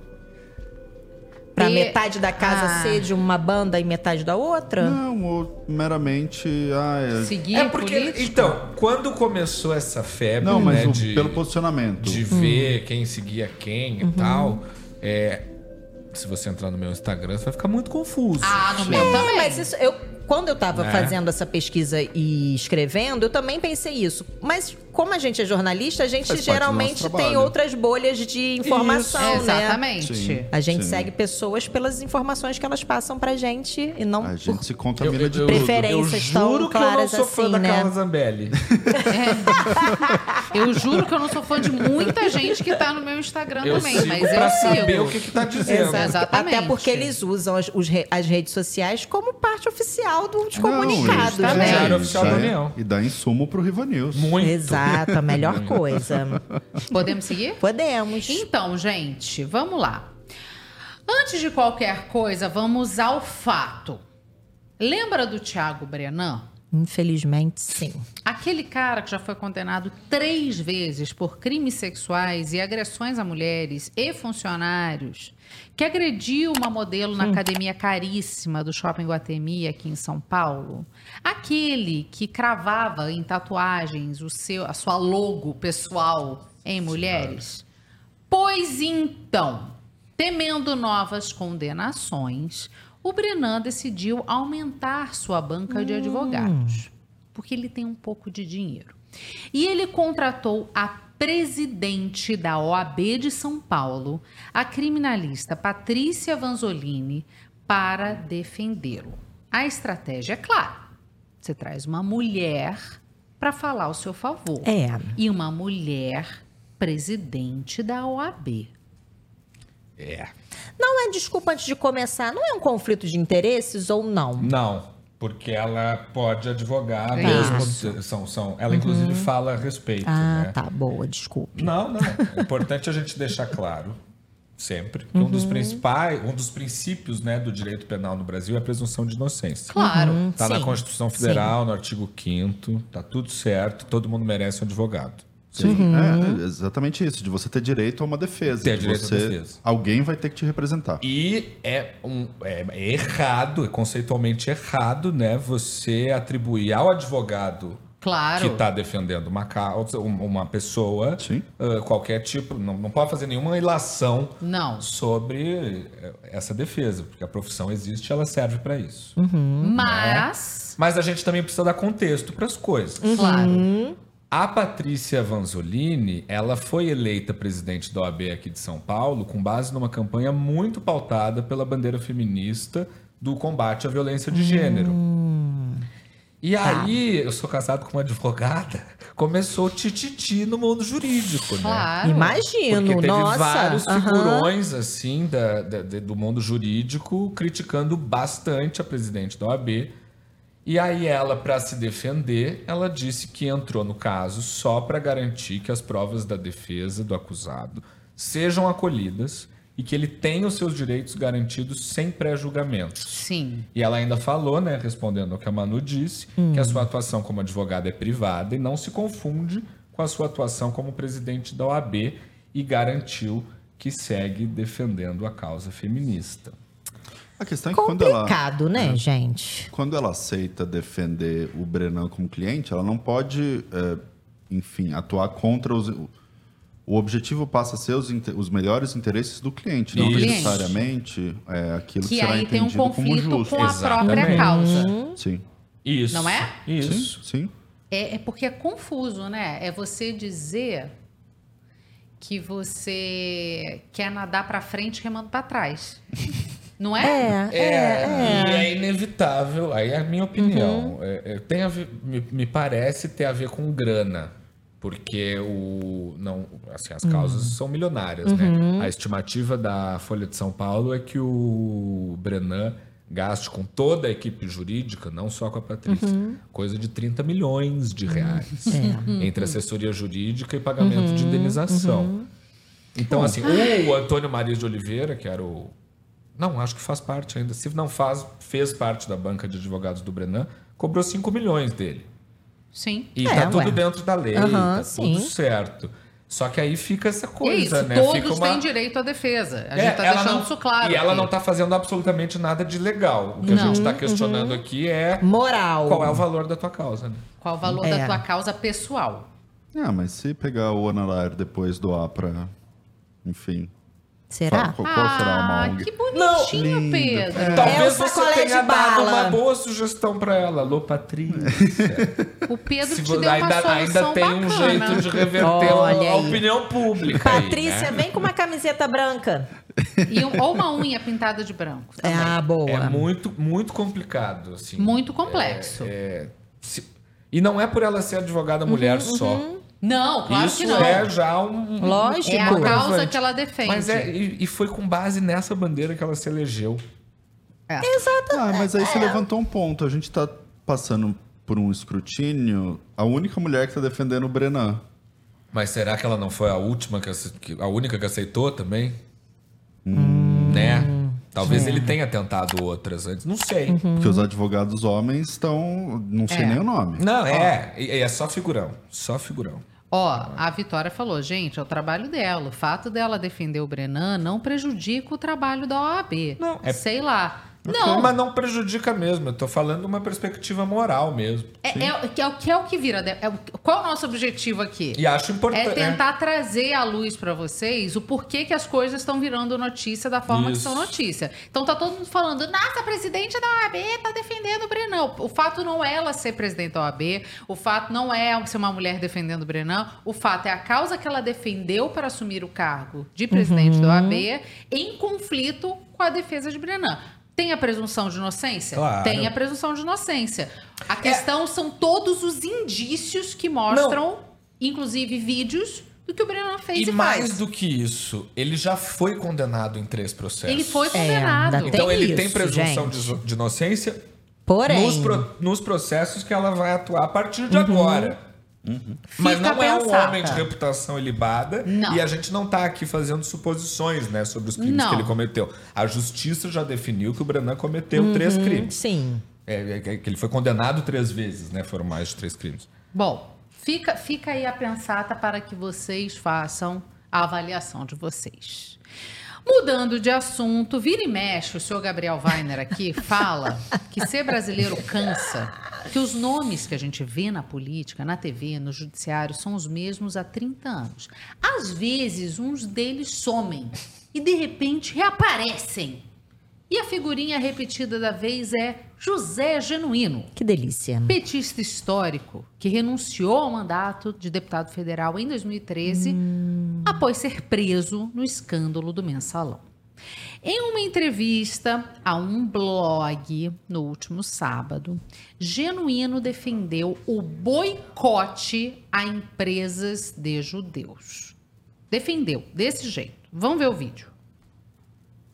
Speaker 3: Pra
Speaker 1: E-
Speaker 3: metade da casa
Speaker 1: Ah.
Speaker 3: ser de uma banda e metade da outra?
Speaker 2: Não, ou meramente. Ah, é-
Speaker 1: Seguir
Speaker 4: É porque,
Speaker 1: político.
Speaker 4: então, quando começou essa febre,
Speaker 2: Não, mas
Speaker 4: né,
Speaker 2: o-
Speaker 4: de,
Speaker 2: pelo posicionamento.
Speaker 4: de ver quem seguia quem e tal, é, se você entrar no meu Instagram, você vai ficar muito confuso.
Speaker 1: Ah, no meu
Speaker 3: É,
Speaker 1: também.
Speaker 3: mas isso, eu, quando eu tava
Speaker 4: Né?
Speaker 3: fazendo essa pesquisa e escrevendo, eu também pensei isso. Mas como a gente é jornalista, a gente geralmente tem outras bolhas de informação, né?
Speaker 1: Exatamente.
Speaker 2: Sim.
Speaker 3: A gente
Speaker 2: Sim.
Speaker 3: segue pessoas pelas informações que elas passam pra gente e não
Speaker 2: A
Speaker 3: por
Speaker 2: gente se contamina de
Speaker 4: eu,
Speaker 3: preferências
Speaker 4: eu
Speaker 3: tão
Speaker 4: juro que eu não
Speaker 3: claras
Speaker 4: sou fã
Speaker 3: assim,
Speaker 4: da
Speaker 3: né?
Speaker 4: Carla Zambelli.
Speaker 1: Eu juro que eu não sou fã de muita gente que tá no meu Instagram
Speaker 4: Eu
Speaker 1: também,
Speaker 4: sigo
Speaker 1: mas
Speaker 4: pra
Speaker 1: eu
Speaker 4: saber
Speaker 1: sigo.
Speaker 4: o que, que tá dizendo.
Speaker 1: Exatamente.
Speaker 3: Até porque eles usam as, re- as redes sociais como parte oficial dos
Speaker 2: Não,
Speaker 3: comunicados,
Speaker 2: isso
Speaker 1: também.
Speaker 3: né?
Speaker 4: Diário Oficial da
Speaker 2: é-
Speaker 4: União.
Speaker 2: E dá insumo pro Riva News.
Speaker 4: Muito.
Speaker 3: Exato, a melhor coisa.
Speaker 1: Podemos seguir?
Speaker 3: Podemos.
Speaker 1: Então, gente, vamos lá. Antes de qualquer coisa, vamos ao fato. Lembra do Thiago Brenan?
Speaker 3: Infelizmente, sim.
Speaker 1: Aquele cara que já foi condenado três vezes por crimes sexuais e agressões a mulheres e funcionários, que agrediu uma modelo na academia caríssima do Shopping Guatemi aqui em São Paulo. Aquele que cravava em tatuagens o seu, a sua logo pessoal em mulheres. Pois então, temendo novas condenações, o Brenan decidiu aumentar sua banca de advogados, porque ele tem um pouco de dinheiro. E ele contratou a presidente da OAB de São Paulo, a criminalista Patrícia Vanzolini, para defendê-lo. A estratégia é clara. Você traz uma mulher para falar ao seu favor.
Speaker 3: É.
Speaker 1: E uma mulher presidente da OAB.
Speaker 4: É.
Speaker 3: Não é desculpa antes de começar, não é um conflito de interesses ou não?
Speaker 4: Não, porque ela pode advogar
Speaker 3: É
Speaker 4: mesmo. São, são, ela, inclusive,
Speaker 3: Uhum.
Speaker 4: fala a respeito.
Speaker 3: Ah,
Speaker 4: né?
Speaker 3: tá, boa, desculpe.
Speaker 4: Não, não. É importante a gente deixar claro, sempre, que um dos
Speaker 3: Uhum.
Speaker 4: principais, um dos princípios né, do direito penal no Brasil é a presunção de inocência.
Speaker 1: Claro.
Speaker 3: Uhum,
Speaker 4: Está na
Speaker 3: sim,
Speaker 4: Constituição Federal, no artigo 5 tá tudo certo, todo mundo merece um advogado.
Speaker 2: Sim,
Speaker 3: Uhum.
Speaker 2: é exatamente isso, de você ter direito a uma defesa.
Speaker 4: Ter
Speaker 2: de
Speaker 4: direito à
Speaker 2: você,
Speaker 4: defesa.
Speaker 2: Alguém vai ter que te representar.
Speaker 4: E é, um, é, é errado, é conceitualmente errado, né? Você atribuir ao advogado
Speaker 1: Claro.
Speaker 4: que está defendendo uma causa, um- uma pessoa, ah, qualquer tipo, não, não pode fazer nenhuma ilação
Speaker 1: Não.
Speaker 4: sobre eh, essa defesa, porque a profissão existe, ela serve para isso.
Speaker 1: Mas.
Speaker 4: Mas a gente também precisa dar contexto para as coisas.
Speaker 1: Claro.
Speaker 4: A Patrícia Vanzolini, ela foi eleita presidente da OAB aqui de São Paulo com base numa campanha muito pautada pela bandeira feminista do combate à violência de gênero. E aí, eu sou casado com uma advogada, começou o tititi no mundo jurídico, né?
Speaker 3: Claro. Imagino,
Speaker 4: Porque teve
Speaker 3: nossa,
Speaker 4: vários figurões, assim, da- da- do mundo jurídico criticando bastante a presidente da OAB. E aí ela, para se defender, ela disse que entrou no caso só para garantir que as provas da defesa do acusado sejam acolhidas e que ele tenha os seus direitos garantidos sem pré-julgamento.
Speaker 1: Sim.
Speaker 4: E ela ainda falou, né, respondendo ao que a Manu disse,
Speaker 1: Hum.
Speaker 4: que a sua atuação como advogada é privada e não se confunde com a sua atuação como presidente da OAB e garantiu que segue defendendo a causa feminista.
Speaker 2: A questão é que quando ela.
Speaker 3: Complicado, né, gente?
Speaker 2: Quando ela aceita defender o Brenan como cliente, ela não pode, é, enfim, atuar contra os. O objetivo passa a ser os, os melhores interesses do cliente, não
Speaker 1: cliente.
Speaker 2: necessariamente é, aquilo que,
Speaker 1: Que
Speaker 2: será
Speaker 1: aí tem um
Speaker 2: entendido como
Speaker 1: conflito
Speaker 2: justo.
Speaker 1: com a própria causa.
Speaker 2: Sim.
Speaker 4: Isso.
Speaker 1: Não é?
Speaker 4: Isso.
Speaker 2: Sim. sim.
Speaker 1: É, é porque é confuso, né? É você dizer que você quer nadar pra frente remando pra trás. Não é?
Speaker 4: É, e é inevitável, aí é a minha opinião. É, é, tem a ver- me, me parece ter a ver com grana. Porque o, não, assim, as causas
Speaker 12: Hum.
Speaker 4: são milionárias,
Speaker 12: Uhum.
Speaker 4: né? A estimativa da Folha de São Paulo é que o Brenan gaste com toda a equipe jurídica, não só com a Patrícia,
Speaker 12: Uhum.
Speaker 4: coisa de 30 milhões de reais.
Speaker 12: É.
Speaker 4: Entre assessoria jurídica e pagamento de
Speaker 12: Uhum,
Speaker 4: indenização.
Speaker 12: uhum.
Speaker 4: Então, assim, o Antônio Marias de Oliveira, que era o. Não, acho que faz parte ainda. Se não faz, fez parte da banca de advogados do Brenan, cobrou 5 milhões dele.
Speaker 1: Sim.
Speaker 4: E
Speaker 1: É,
Speaker 4: tá tudo
Speaker 1: ué.
Speaker 4: dentro da lei,
Speaker 1: Aham,
Speaker 4: tá
Speaker 1: sim.
Speaker 4: tudo certo. Só que aí fica essa
Speaker 1: é
Speaker 4: coisa,
Speaker 1: isso,
Speaker 4: né?
Speaker 1: todos
Speaker 4: fica uma...
Speaker 1: têm direito à defesa. A
Speaker 4: É,
Speaker 1: gente tá
Speaker 4: ela
Speaker 1: deixando
Speaker 4: não-
Speaker 1: isso claro.
Speaker 4: E ela
Speaker 1: aqui.
Speaker 4: não tá fazendo absolutamente nada de legal. O que a
Speaker 1: Não.
Speaker 4: gente tá
Speaker 1: Uhum.
Speaker 4: questionando aqui é.
Speaker 3: Moral.
Speaker 4: Qual é o valor da tua causa, né?
Speaker 1: Qual o valor
Speaker 2: É.
Speaker 1: da tua causa pessoal?
Speaker 2: Ah, mas se pegar o Analar depois doar pra. Enfim.
Speaker 3: Será?
Speaker 2: Qual, qual será uma
Speaker 1: Ah, que bonitinho,
Speaker 2: Lindo.
Speaker 1: Pedro.
Speaker 2: É.
Speaker 4: Talvez
Speaker 3: É
Speaker 4: você tenha dado uma boa sugestão pra ela. Alô, Patrícia.
Speaker 1: O Pedro
Speaker 4: Se
Speaker 1: te deu
Speaker 4: ainda,
Speaker 1: uma solução
Speaker 4: ainda tem um
Speaker 1: bacana.
Speaker 4: jeito de reverter
Speaker 3: Olha
Speaker 4: a, a
Speaker 3: aí.
Speaker 4: opinião pública. aí,
Speaker 3: Patrícia,
Speaker 4: né?
Speaker 3: vem com uma camiseta branca.
Speaker 1: E um- ou uma unha pintada de branco. também.
Speaker 3: Ah, boa.
Speaker 4: É muito, muito complicado, assim.
Speaker 1: Muito complexo.
Speaker 4: É, é, se- e não é por ela ser advogada mulher só.
Speaker 1: Não, claro
Speaker 4: Isso
Speaker 1: que não.
Speaker 4: é já um.
Speaker 3: Lógico.
Speaker 1: É a causa que ela defende.
Speaker 4: Mas é, e, e foi com base nessa bandeira que ela se elegeu.
Speaker 3: Exato.
Speaker 2: Ah, mas aí você
Speaker 3: É.
Speaker 2: levantou um ponto. A gente tá passando por um escrutínio. A única mulher que tá defendendo o Brenan.
Speaker 4: Mas será que ela não foi a última, que, a única que aceitou também? Né? Talvez
Speaker 2: é.
Speaker 4: ele tenha tentado outras antes. Não sei.
Speaker 3: Uhum.
Speaker 2: Porque os advogados homens estão. Não sei
Speaker 1: É.
Speaker 2: nem o nome.
Speaker 4: Não, é. E- É só figurão. Só figurão.
Speaker 1: Ó, a Vitória falou, gente, é o trabalho dela. O fato dela defender o Brenan não prejudica o trabalho da OAB. Não,
Speaker 4: é-
Speaker 1: Sei lá. Não.
Speaker 4: Mas não prejudica mesmo. Eu tô falando uma perspectiva moral mesmo.
Speaker 1: É, é, o- que é o que é o que vira. é o- qual é o nosso objetivo aqui?
Speaker 4: E acho importante.
Speaker 1: É tentar trazer à luz pra vocês o porquê que as coisas estão virando notícia da forma
Speaker 4: Isso.
Speaker 1: que são notícia. Então tá todo mundo falando, nossa, a presidente da OAB tá defendendo o Brenan. O fato não é ela ser presidente da OAB, o fato não é ser uma mulher defendendo o Brenan, o fato é a causa que ela defendeu para assumir o cargo de presidente
Speaker 3: Uhum.
Speaker 1: da OAB em conflito com a defesa de Brenan. Tem a presunção de inocência?
Speaker 4: Claro.
Speaker 1: Tem a presunção de inocência. A questão são todos os indícios que mostram, inclusive vídeos, do que o Brenan fez e,
Speaker 4: E mais
Speaker 1: faz.
Speaker 4: do que isso, ele já foi condenado em três processos.
Speaker 1: Ele foi
Speaker 3: É,
Speaker 1: condenado.
Speaker 3: ainda
Speaker 4: Então
Speaker 3: Tem
Speaker 4: ele tem
Speaker 3: isso,
Speaker 4: presunção
Speaker 3: gente.
Speaker 4: de, de inocência
Speaker 3: Porém,
Speaker 4: nos, pro- nos processos que ela vai atuar a partir de agora. Mas
Speaker 1: Fica
Speaker 4: não é um homem de reputação ilibada
Speaker 1: Não.
Speaker 4: e a gente não tá aqui fazendo suposições né, sobre os crimes
Speaker 1: Não.
Speaker 4: que ele cometeu. A justiça já definiu que o Brenan cometeu três crimes.
Speaker 3: sim.
Speaker 4: É, é, que ele foi condenado três vezes, né? Foram mais de três crimes.
Speaker 1: Bom, fica, fica aí a pensata para que vocês façam a avaliação de vocês. Mudando de assunto, vira e mexe, o senhor Gabriel Weiner aqui fala que ser brasileiro cansa, que os nomes que a gente vê na política, na TV, no judiciário, são os mesmos há 30 anos. Às vezes, uns deles somem e, de repente, reaparecem. E a figurinha repetida da vez é José Genuíno.
Speaker 3: Que delícia.
Speaker 1: Petista histórico que renunciou ao mandato de deputado federal em 2013 após ser preso no escândalo do mensalão. Em uma entrevista a um blog no último sábado, Genuíno defendeu o boicote a empresas de judeus. Defendeu desse jeito. Vamos ver o vídeo.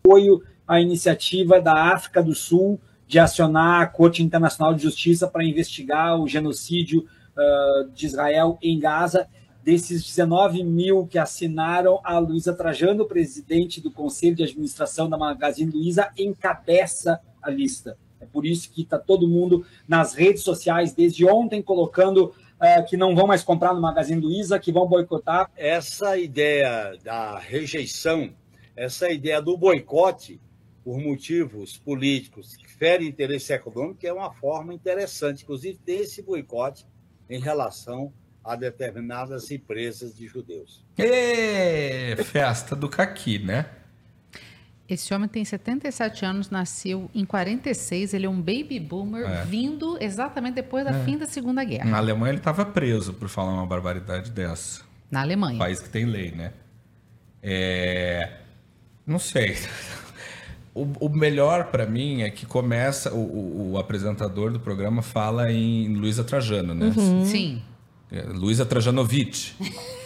Speaker 12: apoio à iniciativa da África do Sul de acionar a Corte Internacional de Justiça para investigar o genocídio ah, de Israel em Gaza. Desses 19 mil que assinaram, a Luísa Trajano, presidente do Conselho de Administração da Magazine Luiza, encabeça a lista. É por isso que está todo mundo nas redes sociais desde ontem colocando ah, que não vão mais comprar no Magazine Luiza, que vão boicotar.
Speaker 13: essa ideia da rejeição, essa ideia do boicote por motivos políticos que ferem interesse econômico é uma forma interessante. Inclusive, tem esse boicote em relação a determinadas empresas de judeus.
Speaker 4: Ê, festa do caqui, né?
Speaker 1: Esse homem tem 77 anos, nasceu em 46, ele é um baby boomer,
Speaker 4: É.
Speaker 1: vindo exatamente depois da
Speaker 4: É.
Speaker 1: fim da Segunda Guerra,
Speaker 4: Na Alemanha ele estava preso por falar uma barbaridade dessa.
Speaker 1: na Alemanha.
Speaker 4: País que tem lei, né? É... Não sei. O, o melhor pra mim é que começa. O, o- o apresentador do programa fala em Luísa Trajano, né?
Speaker 1: Sim.
Speaker 4: É, Luísa Trajanovic.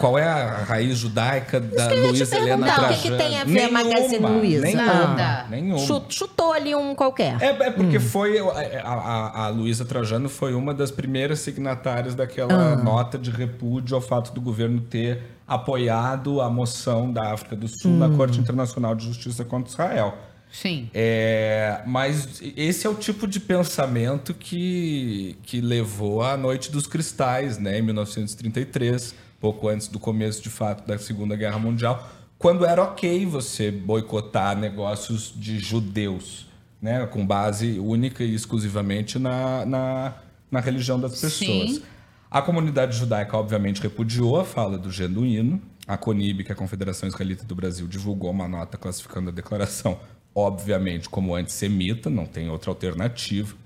Speaker 4: Qual é a raiz judaica da Luísa Helena
Speaker 3: perguntar, o que
Speaker 4: Trajano?
Speaker 3: que tem a ver a Magazine Luiza?
Speaker 4: Nenhuma.
Speaker 1: Nada.
Speaker 4: Nenhuma.
Speaker 3: Chu- Chutou ali um qualquer.
Speaker 4: É, é porque foi. A, a, a Luísa Trajano foi uma das primeiras signatárias daquela
Speaker 3: Ah.
Speaker 4: nota de repúdio ao fato do governo ter apoiado a moção da África do Sul na
Speaker 3: Hum.
Speaker 4: Corte Internacional de Justiça contra Israel.
Speaker 1: Sim.
Speaker 4: É, mas esse é o tipo de pensamento que, que levou à Noite dos Cristais, né, em 1933, pouco antes do começo, de fato, da Segunda Guerra Mundial, quando era ok você boicotar negócios de judeus, né, com base única e exclusivamente na, na, na religião das pessoas.
Speaker 1: Sim.
Speaker 4: A comunidade judaica, obviamente, repudiou a fala do genuíno. A CONIB, que é a Confederação Israelita do Brasil, divulgou uma nota classificando a declaração, obviamente, como antissemita, não tem outra alternativa.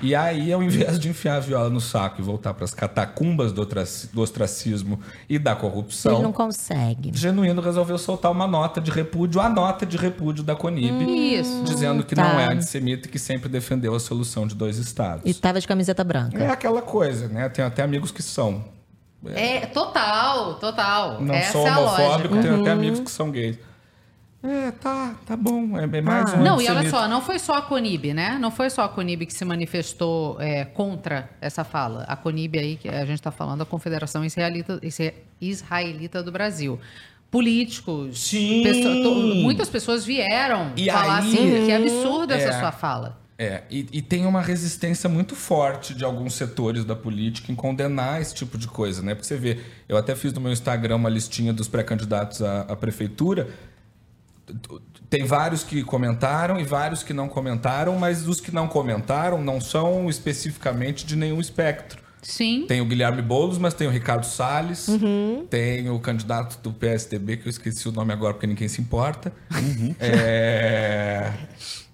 Speaker 4: E aí, ao invés de enfiar a viola no saco e voltar para as catacumbas do, ostraci- do ostracismo e da corrupção,
Speaker 3: Ele não consegue.
Speaker 4: Genuíno resolveu soltar uma nota de repúdio, a nota de repúdio da CONIB,
Speaker 1: Isso.
Speaker 4: dizendo que
Speaker 3: tá.
Speaker 4: não é antissemita e que sempre defendeu a solução de dois estados.
Speaker 3: E tava de camiseta branca.
Speaker 4: É aquela coisa, né? Tem até amigos que são.
Speaker 1: É, total, total.
Speaker 4: Não
Speaker 1: Essa
Speaker 4: sou
Speaker 1: é a
Speaker 4: homofóbico,
Speaker 1: lógica.
Speaker 4: tenho até amigos que são gays. É, tá, tá bom. É bem mais um
Speaker 1: Não, e olha só, não foi só a Conib, né? Não foi só a Conib que se manifestou é, contra essa fala. A Conib aí, que a gente está falando, a Confederação Israelita, Isra- Israelita do Brasil. Políticos,
Speaker 4: Sim.
Speaker 1: pessoa- to- muitas pessoas vieram
Speaker 4: E
Speaker 1: falar
Speaker 4: aí-
Speaker 1: assim, que absurdo essa
Speaker 4: É.
Speaker 1: sua fala.
Speaker 4: É, e, e tem uma resistência muito forte de alguns setores da política em condenar esse tipo de coisa, né? Porque você vê, eu até fiz no meu Instagram uma listinha dos pré-candidatos à, à prefeitura. Tem vários que comentaram e vários que não comentaram, mas os que não comentaram não são especificamente de nenhum espectro.
Speaker 1: Sim.
Speaker 4: Tem o Guilherme Boulos, mas tem o Ricardo Salles,
Speaker 3: Uhum.
Speaker 4: tem o candidato do PSDB, que eu esqueci o nome agora porque ninguém se importa. É,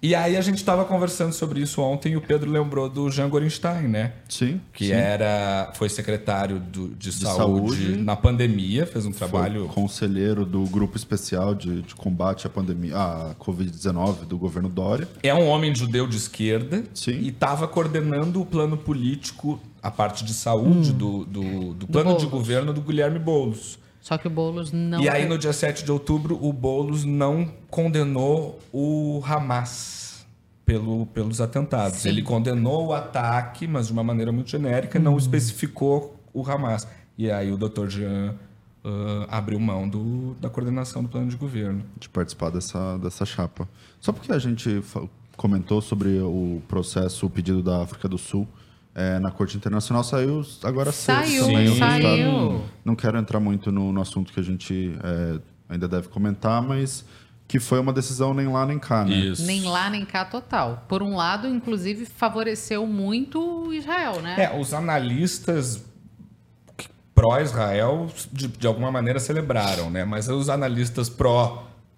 Speaker 4: E aí a gente estava conversando sobre isso ontem e o Pedro lembrou do Jean Gorenstein, né?
Speaker 2: Sim.
Speaker 4: Que
Speaker 2: sim.
Speaker 4: era, foi secretário do- de, saúde,
Speaker 2: saúde.
Speaker 4: na pandemia, fez um
Speaker 2: Foi
Speaker 4: trabalho
Speaker 2: conselheiro do grupo especial de, de combate à pandemia, à Covid-19 do governo Dória.
Speaker 4: É um homem judeu de esquerda
Speaker 2: Sim.
Speaker 4: e estava coordenando o plano político, a parte de saúde do, do, do plano de
Speaker 1: Boulos.
Speaker 4: governo do Guilherme Boulos.
Speaker 1: Só que o Boulos não.
Speaker 4: e aí, no dia 7 de outubro, o Boulos não condenou o Hamas pelo, pelos atentados.
Speaker 1: Sim.
Speaker 4: Ele condenou o ataque, mas de uma maneira muito genérica,
Speaker 1: Hum.
Speaker 4: não especificou o Hamas. E aí o Dr. Jean ah, abriu mão do, da coordenação do plano de governo.
Speaker 2: de participar dessa, dessa chapa. Só porque a gente comentou sobre o processo, o pedido da África do Sul é, na Corte Internacional, saiu agora
Speaker 1: Saiu, saiu.
Speaker 2: resultado. Não quero entrar muito no, no assunto que a gente é, ainda deve comentar, mas que foi uma decisão nem lá nem cá, né?
Speaker 4: Isso.
Speaker 1: Nem lá, nem cá, total. Por um lado, inclusive, favoreceu muito o Israel, né?
Speaker 4: É, os analistas pró-Israel, de, de alguma maneira, celebraram, né? Mas os analistas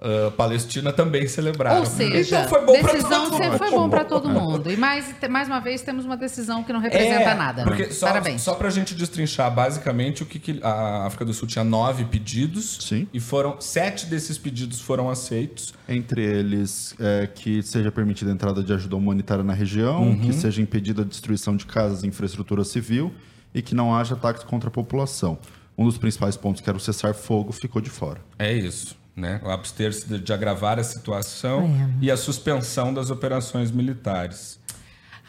Speaker 4: pró-Palestina também celebraram.
Speaker 1: Ou seja,
Speaker 4: então foi bom
Speaker 1: decisão
Speaker 4: todo
Speaker 1: sempre
Speaker 4: mundo.
Speaker 1: foi bom para todo mundo. E mais, mais uma vez temos uma decisão que não representa
Speaker 4: É,
Speaker 1: nada.
Speaker 4: Porque só,
Speaker 1: Parabéns.
Speaker 4: Só pra gente destrinchar, basicamente, o que, que a África do Sul tinha nove pedidos.
Speaker 2: Sim.
Speaker 4: E foram sete desses pedidos foram aceitos.
Speaker 2: Entre eles, é, que seja permitida a entrada de ajuda humanitária na região, que seja impedida a destruição de casas e infraestrutura civil e que não haja ataques contra a população. Um dos principais pontos, que era o cessar-fogo, ficou de fora.
Speaker 4: É isso. Né? O abster-se de, de agravar a situação
Speaker 1: É.
Speaker 4: e a suspensão das operações militares.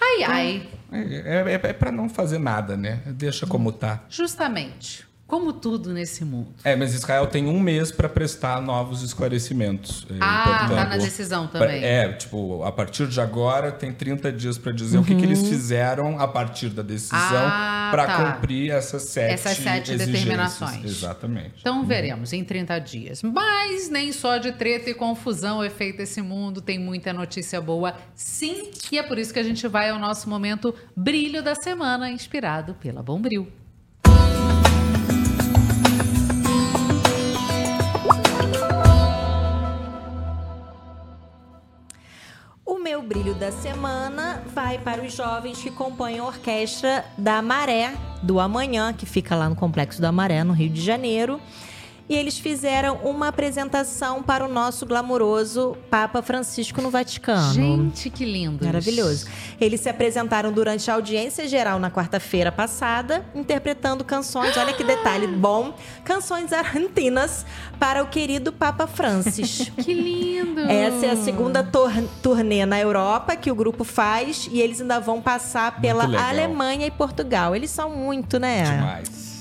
Speaker 1: Ai, ai.
Speaker 4: É, é, é para não fazer nada, né? Deixa como tá.
Speaker 1: Justamente. Como tudo nesse mundo.
Speaker 4: É, mas Israel tem um mês para prestar novos esclarecimentos. É,
Speaker 1: Ah,
Speaker 4: portanto,
Speaker 1: tá na decisão também.
Speaker 4: É, tipo, a partir de agora tem 30 dias para dizer o que, que eles fizeram a partir da decisão
Speaker 1: Uhum. Ah,
Speaker 4: para
Speaker 1: tá.
Speaker 4: cumprir essas sete,
Speaker 1: Essas sete
Speaker 4: exigências.
Speaker 1: determinações.
Speaker 4: Exatamente.
Speaker 1: Então veremos em 30 dias. Mas nem só de treta e confusão é feito esse mundo, tem muita notícia boa, sim. E é por isso que a gente vai ao nosso momento Brilho da Semana, inspirado pela Bombril.
Speaker 3: O brilho da semana vai para os jovens que compõem a orquestra da Maré, do Amanhã, que fica lá no Complexo da Maré, no Rio de Janeiro. E eles fizeram uma apresentação para o nosso glamouroso Papa Francisco no Vaticano.
Speaker 1: Gente, que lindo.
Speaker 3: Maravilhoso. Eles se apresentaram durante a audiência geral na quarta-feira passada, interpretando canções, olha que detalhe bom, canções argentinas para o querido Papa Francis.
Speaker 1: Que lindo.
Speaker 3: Essa é a segunda tor- turnê na Europa que o grupo faz e eles ainda vão passar pela. Alemanha e Portugal. Eles são muito, né?
Speaker 4: Demais.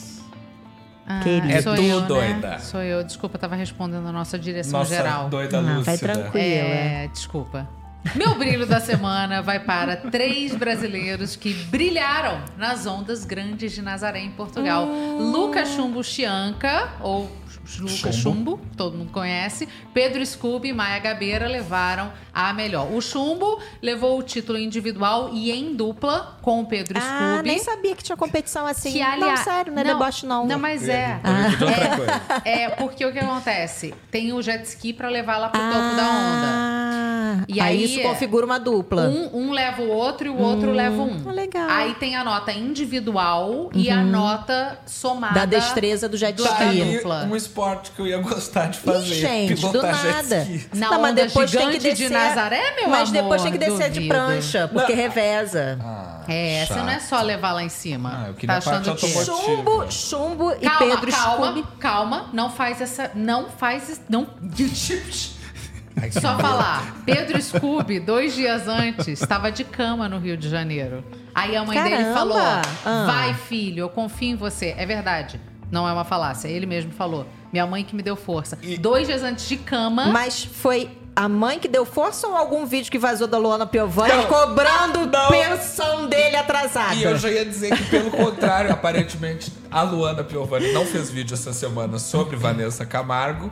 Speaker 1: Ah,
Speaker 3: Querido.
Speaker 4: É
Speaker 1: sou
Speaker 4: tu,
Speaker 1: eu, né?
Speaker 4: doida.
Speaker 1: Sou eu. Desculpa, eu tava respondendo a nossa direção
Speaker 4: Nossa
Speaker 1: geral.
Speaker 4: doida
Speaker 3: Ah,
Speaker 4: lúcida.
Speaker 3: vai tranquilo.
Speaker 1: É, desculpa. Meu brilho da semana vai para três brasileiros que brilharam nas ondas grandes de Nazaré, em Portugal. Lucas Chumbo Chianca, ou Lucas Chumbo, todo mundo conhece. Pedro Scooby e Maia Gabeira levaram a melhor. O Chumbo levou o título individual e em dupla com o Pedro
Speaker 3: Ah,
Speaker 1: Scooby.
Speaker 3: nem sabia que tinha competição assim.
Speaker 1: Que,
Speaker 3: Não,
Speaker 1: aliás-
Speaker 3: sério, não é deboche não.
Speaker 1: Não, mas é.
Speaker 4: Coisa.
Speaker 1: É, porque o que acontece? Tem o jet ski pra levar lá pro topo da onda.
Speaker 3: Ah,
Speaker 1: E
Speaker 3: aí
Speaker 1: aí
Speaker 3: isso configura uma dupla.
Speaker 1: Um, um leva o outro e o outro leva um.
Speaker 3: ah, legal.
Speaker 1: Aí tem a nota individual e a nota somada.
Speaker 3: Da destreza do jet
Speaker 1: do-
Speaker 3: ski.
Speaker 1: dupla.
Speaker 4: um esporte que eu ia gostar de fazer.
Speaker 3: Ih, gente, do nada.
Speaker 1: Na
Speaker 3: Não, mas depois tem que
Speaker 1: gigante de
Speaker 3: descer-
Speaker 1: Nazaré, meu
Speaker 3: Mas
Speaker 1: amor,
Speaker 3: depois tem que descer de
Speaker 1: duvido.
Speaker 3: prancha, porque reveza.
Speaker 4: Ah,
Speaker 1: É, você não é só levar lá em cima.
Speaker 4: Ah, eu queria
Speaker 1: tá achando que...
Speaker 4: automotiva.
Speaker 3: Chumbo, chumbo e
Speaker 1: Calma,
Speaker 3: Pedro
Speaker 1: calma,
Speaker 3: Scooby.
Speaker 1: calma. Não faz essa... Não faz... Não... Só falar. Pedro Scooby, dois dias antes, estava de cama no Rio de Janeiro. Aí a mãe dele
Speaker 3: Caramba!
Speaker 1: falou:
Speaker 3: Ah.
Speaker 1: Vai, filho, eu confio em você. É verdade. Não é uma falácia. Ele mesmo falou. Minha mãe que me deu força. Dois dias antes de cama.
Speaker 3: Mas foi a mãe que deu força ou algum vídeo que vazou da Luana Piovani
Speaker 4: Não.
Speaker 3: cobrando
Speaker 4: Não.
Speaker 3: pensão dele atrasada?
Speaker 4: E eu já ia dizer que, pelo contrário, aparentemente, a Luana Piovani não fez vídeo essa semana sobre Vanessa Camargo.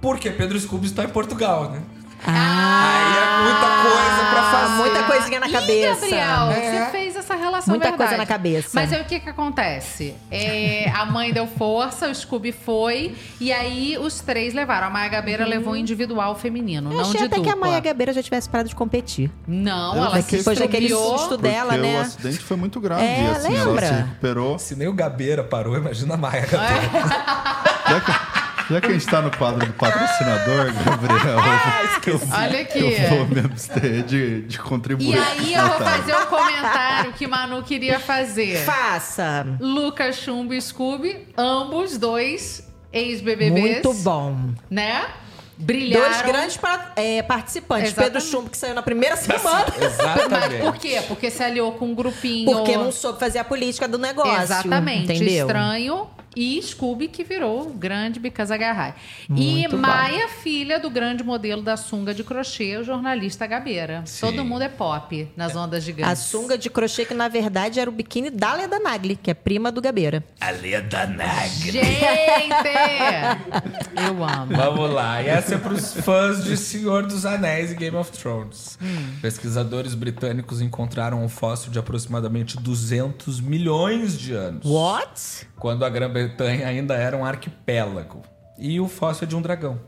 Speaker 4: Porque Pedro Scooby está em Portugal, né?
Speaker 3: Ah,
Speaker 4: Aí é muita coisa pra fazer.
Speaker 3: Muita coisinha na
Speaker 1: Ih,
Speaker 3: cabeça.
Speaker 1: Gabriel,
Speaker 4: É.
Speaker 1: você fez essa relação
Speaker 3: Muita
Speaker 1: verdade.
Speaker 3: coisa na cabeça.
Speaker 1: Mas aí o que que acontece? É, a mãe deu força, o Scooby foi, e aí os três levaram. A Maia Gabeira levou individual feminino,
Speaker 3: Eu
Speaker 1: não
Speaker 3: achei
Speaker 1: de
Speaker 3: até
Speaker 1: dupla.
Speaker 3: que a Maia Gabeira já tivesse parado de competir.
Speaker 1: Não,
Speaker 2: Eu
Speaker 1: ela se
Speaker 3: Depois daquele susto dela, né?
Speaker 2: o acidente foi muito grave.
Speaker 3: É,
Speaker 2: assim,
Speaker 3: lembra?
Speaker 2: Ela se recuperou.
Speaker 4: Se nem o Gabeira parou, imagina a Maia Gabeira.
Speaker 2: Já que, já que a gente tá no quadro do patrocinador, Gabriel, eu, vou-
Speaker 1: Olha aqui.
Speaker 2: eu vou me abster de, de contribuir.
Speaker 1: E aí eu vou
Speaker 2: Comentário.
Speaker 1: fazer um comentário que Manu queria fazer.
Speaker 3: Faça.
Speaker 1: Lucas Chumbo e Scooby, ambos dois ex-BBBs.
Speaker 3: Muito bom.
Speaker 1: Né? Brilharam.
Speaker 3: Dois grandes pa- é, participantes.
Speaker 1: Exatamente.
Speaker 3: Pedro Chumbo, que saiu na primeira semana.
Speaker 1: Mas
Speaker 4: Exatamente.
Speaker 1: por quê? Porque se aliou com um grupinho.
Speaker 3: Porque não soube fazer a política do negócio.
Speaker 1: Exatamente.
Speaker 3: Entendeu?
Speaker 1: Estranho. E Scooby, que virou o grande Because Agarrai. E
Speaker 3: bom.
Speaker 1: Maia, filha do grande modelo da sunga de crochê, o jornalista Gabeira. Todo mundo é pop nas ondas
Speaker 3: A
Speaker 1: gigantes.
Speaker 3: sunga de crochê, que na verdade era o biquíni da Leda Nagli, que é prima do Gabeira.
Speaker 4: A Leda Nagli.
Speaker 1: Gente! Eu amo.
Speaker 4: Vamos lá. E essa é pros fãs de Senhor dos Anéis e Game of Thrones. Pesquisadores britânicos encontraram um fóssil de aproximadamente 200 milhões de anos.
Speaker 3: What?
Speaker 4: Quando a Grã-Bretanha ainda era um arquipélago. E o fóssil é de um dragão.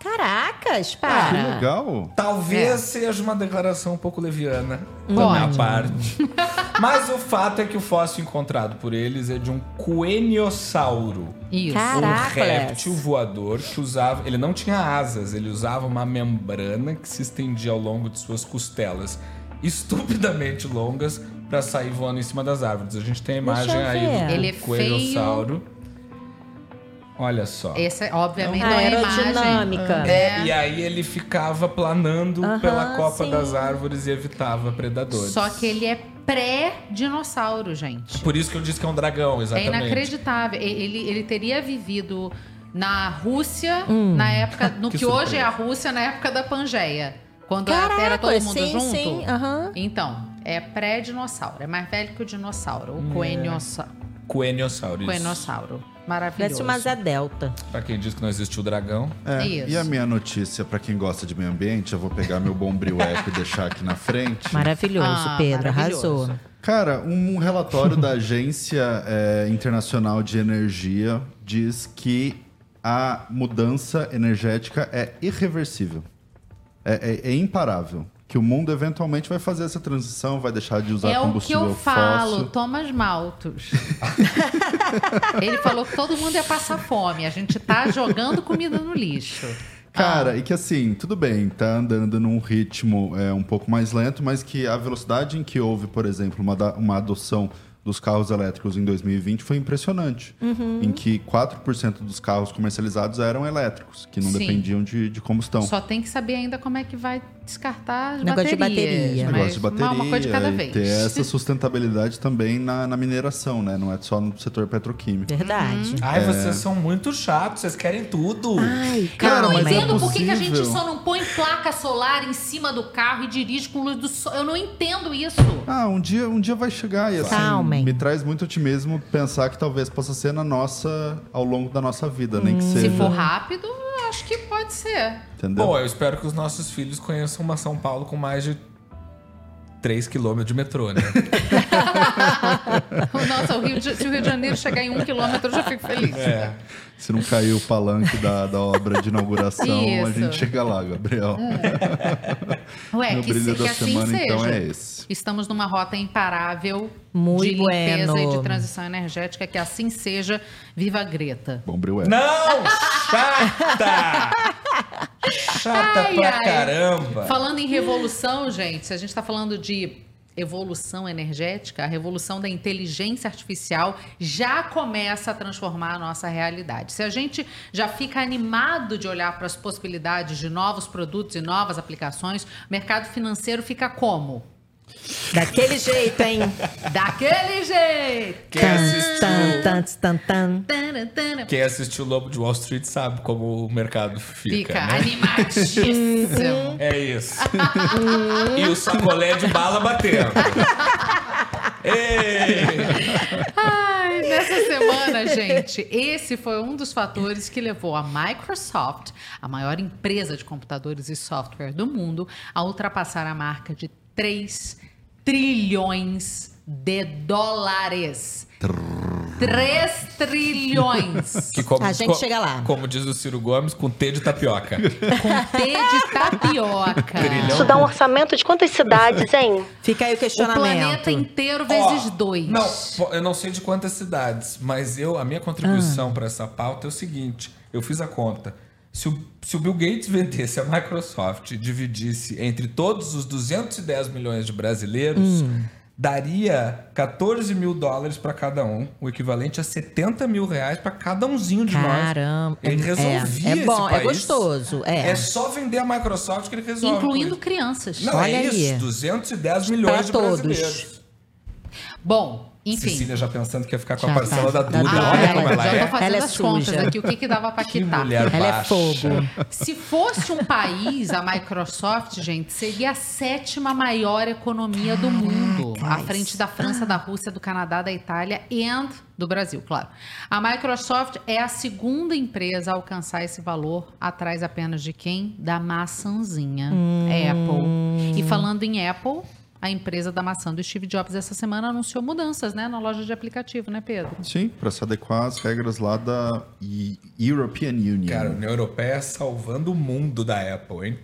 Speaker 3: Caracas,
Speaker 2: Que
Speaker 3: para.
Speaker 2: legal.
Speaker 4: Talvez seja uma declaração um pouco leviana da minha parte. Mas o fato é que o fóssil encontrado por eles é de um coeniosauro.
Speaker 1: Isso.
Speaker 3: Caracas.
Speaker 4: Um réptil voador que usava. Ele não tinha asas, ele usava uma membrana que se estendia ao longo de suas costelas, estupidamente longas, para sair voando em cima das árvores. A gente tem a imagem aí do
Speaker 1: Ele é
Speaker 4: coelhossauro. Olha só.
Speaker 1: Esse, é, obviamente, não é imagem.
Speaker 3: aerodinâmica.
Speaker 1: É.
Speaker 4: E aí ele ficava planando pela copa
Speaker 3: sim.
Speaker 4: das árvores e evitava predadores.
Speaker 1: Só que ele é pré-dinossauro, gente.
Speaker 4: Por isso que eu disse que é um dragão,
Speaker 1: É
Speaker 4: exatamente.
Speaker 1: inacreditável. E- Ele, ele teria vivido na Rússia,
Speaker 3: Hum.
Speaker 1: na época. No que,
Speaker 4: Que
Speaker 1: hoje é a. Rússia, na época da Pangeia. Quando
Speaker 3: Caraca,
Speaker 1: era todo mundo
Speaker 3: sim,
Speaker 1: junto.
Speaker 3: sim, aham.
Speaker 1: Então, é pré-dinossauro. É mais velho que o dinossauro. O coeniossa-
Speaker 4: Coeniosauro. isso.
Speaker 1: coenossauro. Maravilhoso.
Speaker 3: Parece uma Zé Delta.
Speaker 4: Pra quem diz que não existiu dragão.
Speaker 2: É,
Speaker 1: Isso.
Speaker 2: e a minha notícia, pra quem gosta de meio ambiente, eu vou pegar meu bombril app e deixar aqui na frente.
Speaker 3: Maravilhoso,
Speaker 1: Ah,
Speaker 3: Pedro.
Speaker 1: maravilhoso.
Speaker 3: Arrasou.
Speaker 2: Cara, um relatório da Agência é, Internacional de Energia diz que a mudança energética é irreversível. É, é- é imparável. Que o mundo eventualmente vai fazer essa transição, vai deixar de usar
Speaker 1: É o que
Speaker 2: combustível
Speaker 1: eu falo,
Speaker 2: fóssil.
Speaker 1: Thomas Malthus. Ele falou que todo mundo ia passar fome. A gente tá jogando comida no lixo.
Speaker 2: Cara, e que assim, tudo bem, tá andando num ritmo é, um pouco mais lento, mas que a velocidade em que houve, por exemplo, uma, uma adoção dos carros elétricos em 2020 foi impressionante.
Speaker 1: Uhum.
Speaker 2: Em que 4% dos carros comercializados eram elétricos, que não
Speaker 1: Sim.
Speaker 2: dependiam de, de combustão.
Speaker 1: Só tem que saber ainda como é que vai descartar as
Speaker 3: Negócio de
Speaker 1: baterias.
Speaker 3: bateria.
Speaker 1: mas
Speaker 2: Negócio de bateria,
Speaker 1: uma coisa de cada
Speaker 2: e
Speaker 1: vez.
Speaker 2: ter essa sustentabilidade também na, na mineração, né? Não é só no setor petroquímico.
Speaker 3: Verdade.
Speaker 4: Ai, vocês são muito chatos, vocês querem tudo.
Speaker 3: Ai,
Speaker 2: Cara,
Speaker 1: eu não
Speaker 2: mas é
Speaker 1: entendo por que, a gente só não põe placa solar em cima do carro e dirige com luz do sol. Eu não entendo isso.
Speaker 2: Ah, um dia, um dia vai chegar e assim,
Speaker 3: Calmem.
Speaker 2: me traz muito otimismo pensar que talvez possa ser na nossa, ao longo da nossa vida, nem que
Speaker 1: Se
Speaker 2: seja.
Speaker 1: for rápido, acho que pode ser.
Speaker 2: Entendeu?
Speaker 4: Bom, eu espero que os nossos filhos conheçam uma São Paulo com mais de 3 km de metrô, né?
Speaker 1: Nossa, o Rio de, se o Rio de Janeiro chegar em um quilômetro, eu já fico feliz.
Speaker 4: É.
Speaker 2: Se não cair o palanque da, da obra de inauguração, a
Speaker 1: Isso.
Speaker 2: gente chega lá, Gabriel.
Speaker 1: Ué,
Speaker 2: Meu
Speaker 1: que,
Speaker 2: brilho
Speaker 1: se- que
Speaker 2: da
Speaker 1: assim
Speaker 2: semana,
Speaker 1: seja.
Speaker 2: então, é esse.
Speaker 1: Estamos numa rota imparável
Speaker 3: Muito
Speaker 1: de limpeza
Speaker 3: bueno.
Speaker 1: e de transição energética. Que assim seja. Viva a Greta.
Speaker 2: Bom bril é.
Speaker 4: Não! Chata! Chata
Speaker 1: Ai,
Speaker 4: pra
Speaker 1: ai.
Speaker 4: caramba!
Speaker 1: Falando em revolução, gente, se a gente está falando de evolução energética, a revolução da inteligência artificial já começa a transformar a nossa realidade. Se a gente já fica animado de olhar para as possibilidades de novos produtos e novas aplicações, o mercado financeiro fica como?
Speaker 3: Daquele jeito, hein?
Speaker 1: Daquele jeito!
Speaker 4: Quem assistiu,
Speaker 3: Tan, tan, tan,
Speaker 4: quem assistiu o Lobo de Wall Street sabe como o mercado fica,
Speaker 1: Fica
Speaker 4: né?
Speaker 1: animadíssimo.
Speaker 4: É isso. e o sacolé de bala batendo. Ei!
Speaker 1: Ai, nessa semana, gente, esse foi um dos fatores que levou a Microsoft, a maior empresa de computadores e software do mundo, a ultrapassar a marca de 3 trilhões de dólares. 3 trilhões.
Speaker 4: Que como-
Speaker 3: A gente
Speaker 4: co-
Speaker 3: chega lá.
Speaker 4: Como diz o Ciro Gomes, com T de tapioca.
Speaker 1: Com T de tapioca.
Speaker 4: Trilhão.
Speaker 14: Isso dá um orçamento de quantas cidades, hein?
Speaker 3: Fica aí o
Speaker 1: O
Speaker 3: questionamento.
Speaker 1: planeta inteiro vezes dois.
Speaker 4: Não, eu não sei de quantas cidades, mas eu a minha contribuição para essa pauta é o seguinte: eu fiz a conta. Se o, se o Bill Gates vendesse a Microsoft e dividisse entre todos os 210 milhões de brasileiros,
Speaker 3: Hum.
Speaker 4: daria 14 mil dólares para cada um, o equivalente a 70 mil reais para cada umzinho de nós.
Speaker 3: Caramba.
Speaker 4: Ele
Speaker 3: É-
Speaker 4: resolvia
Speaker 3: é
Speaker 4: esse
Speaker 3: bom, é
Speaker 4: país.
Speaker 3: gostoso, é.
Speaker 4: É só vender a Microsoft que ele resolve.
Speaker 1: Incluindo crianças.
Speaker 4: Não,
Speaker 3: Olha
Speaker 4: é isso.
Speaker 3: aí.
Speaker 4: 210 milhões
Speaker 3: Pra
Speaker 4: de
Speaker 3: todos.
Speaker 4: brasileiros.
Speaker 1: Bom, enfim.
Speaker 4: Cecília já pensando que ia ficar com
Speaker 3: Já
Speaker 4: a parcela
Speaker 3: tá.
Speaker 4: da Duda.
Speaker 3: Da
Speaker 4: Olha
Speaker 3: Duda.
Speaker 4: como ela
Speaker 1: já
Speaker 4: é.
Speaker 1: tô fazendo
Speaker 3: Ela é
Speaker 1: as contas
Speaker 3: suja.
Speaker 1: aqui, o que, que dava pra
Speaker 4: Que
Speaker 1: quitar.
Speaker 4: mulher
Speaker 3: Ela é
Speaker 4: baixa.
Speaker 3: fogo.
Speaker 1: Se fosse um país, a Microsoft, gente, seria a sétima maior economia do mundo. À frente da França, da Rússia, do Canadá, da Itália e do Brasil, claro. A Microsoft é a segunda empresa a alcançar esse valor, atrás apenas de quem? Da maçãzinha, Apple. E falando em Apple, a empresa da maçã do Steve Jobs essa semana anunciou mudanças, né, na loja de aplicativo, né, Pedro?
Speaker 2: Sim, para se adequar às regras lá da European Union.
Speaker 4: Cara, a União Europeia salvando o mundo da Apple, hein?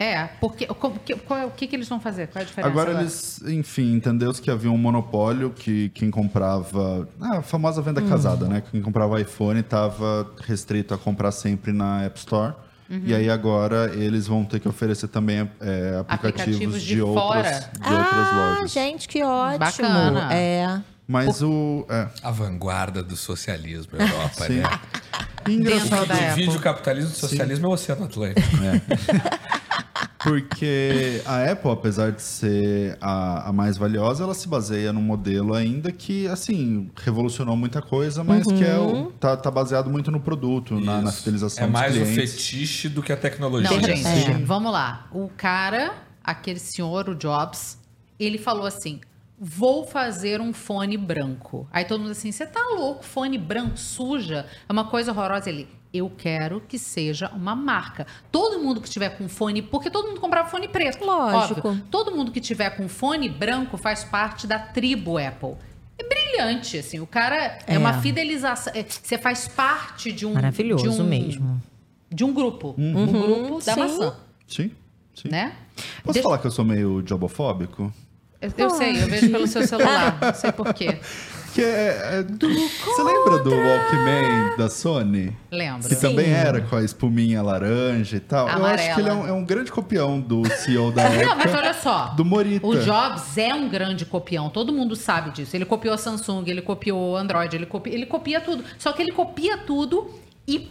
Speaker 1: É, porque como- que- qual é- o que, que eles vão fazer? Qual é a diferença?
Speaker 2: Agora eles, enfim, entendeu-se que havia um monopólio que quem comprava. Ah, a famosa venda
Speaker 1: Hum.
Speaker 2: casada, né? Quem comprava iPhone estava restrito a comprar sempre na App Store.
Speaker 1: Uhum.
Speaker 2: E aí agora eles vão ter que oferecer também é, aplicativos,
Speaker 1: Aplicativos de
Speaker 2: de, outras,
Speaker 1: fora.
Speaker 2: de outras
Speaker 3: Ah,
Speaker 2: lojas.
Speaker 3: gente, que ótimo.
Speaker 1: Bacana.
Speaker 3: É.
Speaker 2: Mas o. É,
Speaker 4: A vanguarda do socialismo, Europa,
Speaker 2: sim.
Speaker 4: né?
Speaker 2: Engraçado.
Speaker 4: Divide o capitalismo do socialismo é o Oceano Atlântico.
Speaker 2: Porque a Apple, apesar de ser a, a mais valiosa, ela se baseia num modelo ainda que, assim, revolucionou muita coisa, mas que é o, tá, tá baseado muito no produto, na, na fidelização
Speaker 4: É mais
Speaker 2: dos
Speaker 4: o
Speaker 2: clientes.
Speaker 4: fetiche do que a tecnologia.
Speaker 1: Não, gente,
Speaker 4: si.
Speaker 1: vamos lá. O cara, aquele senhor, o Jobs, ele falou assim: vou fazer um fone branco. Aí todo mundo assim: você tá louco? Fone branco, suja, é uma coisa horrorosa. Ele. Eu quero que seja uma marca. Todo mundo que tiver com fone, porque todo mundo comprava fone preto.
Speaker 3: Lógico.
Speaker 1: óbvio. Todo mundo que tiver com fone branco faz parte da tribo Apple. É brilhante, assim. O cara é,
Speaker 3: É.
Speaker 1: uma fidelização. é, Você faz parte de um.
Speaker 3: Maravilhoso
Speaker 1: de um,
Speaker 3: mesmo.
Speaker 1: De um grupo.
Speaker 2: Uhum.
Speaker 1: Um grupo da
Speaker 3: sim.
Speaker 1: maçã.
Speaker 2: Sim, sim.
Speaker 1: Né?
Speaker 2: Posso
Speaker 1: Deixa-
Speaker 2: falar que eu sou meio jobofóbico?
Speaker 1: Eu, eu sei, eu vejo pelo seu celular. Não sei por quê.
Speaker 2: Que é, é- Você lembra do Walkman da Sony?
Speaker 1: Lembro.
Speaker 2: Que também
Speaker 3: Sim.
Speaker 2: era com a espuminha laranja e tal. Eu acho que ele é um, é um grande copião do CEO da época.
Speaker 1: Não, mas olha só.
Speaker 2: Do Morita.
Speaker 1: O Jobs é um grande copião, todo mundo sabe disso. Ele copiou a Samsung, ele copiou o Android, ele copia, ele copia tudo. Só que ele copia tudo e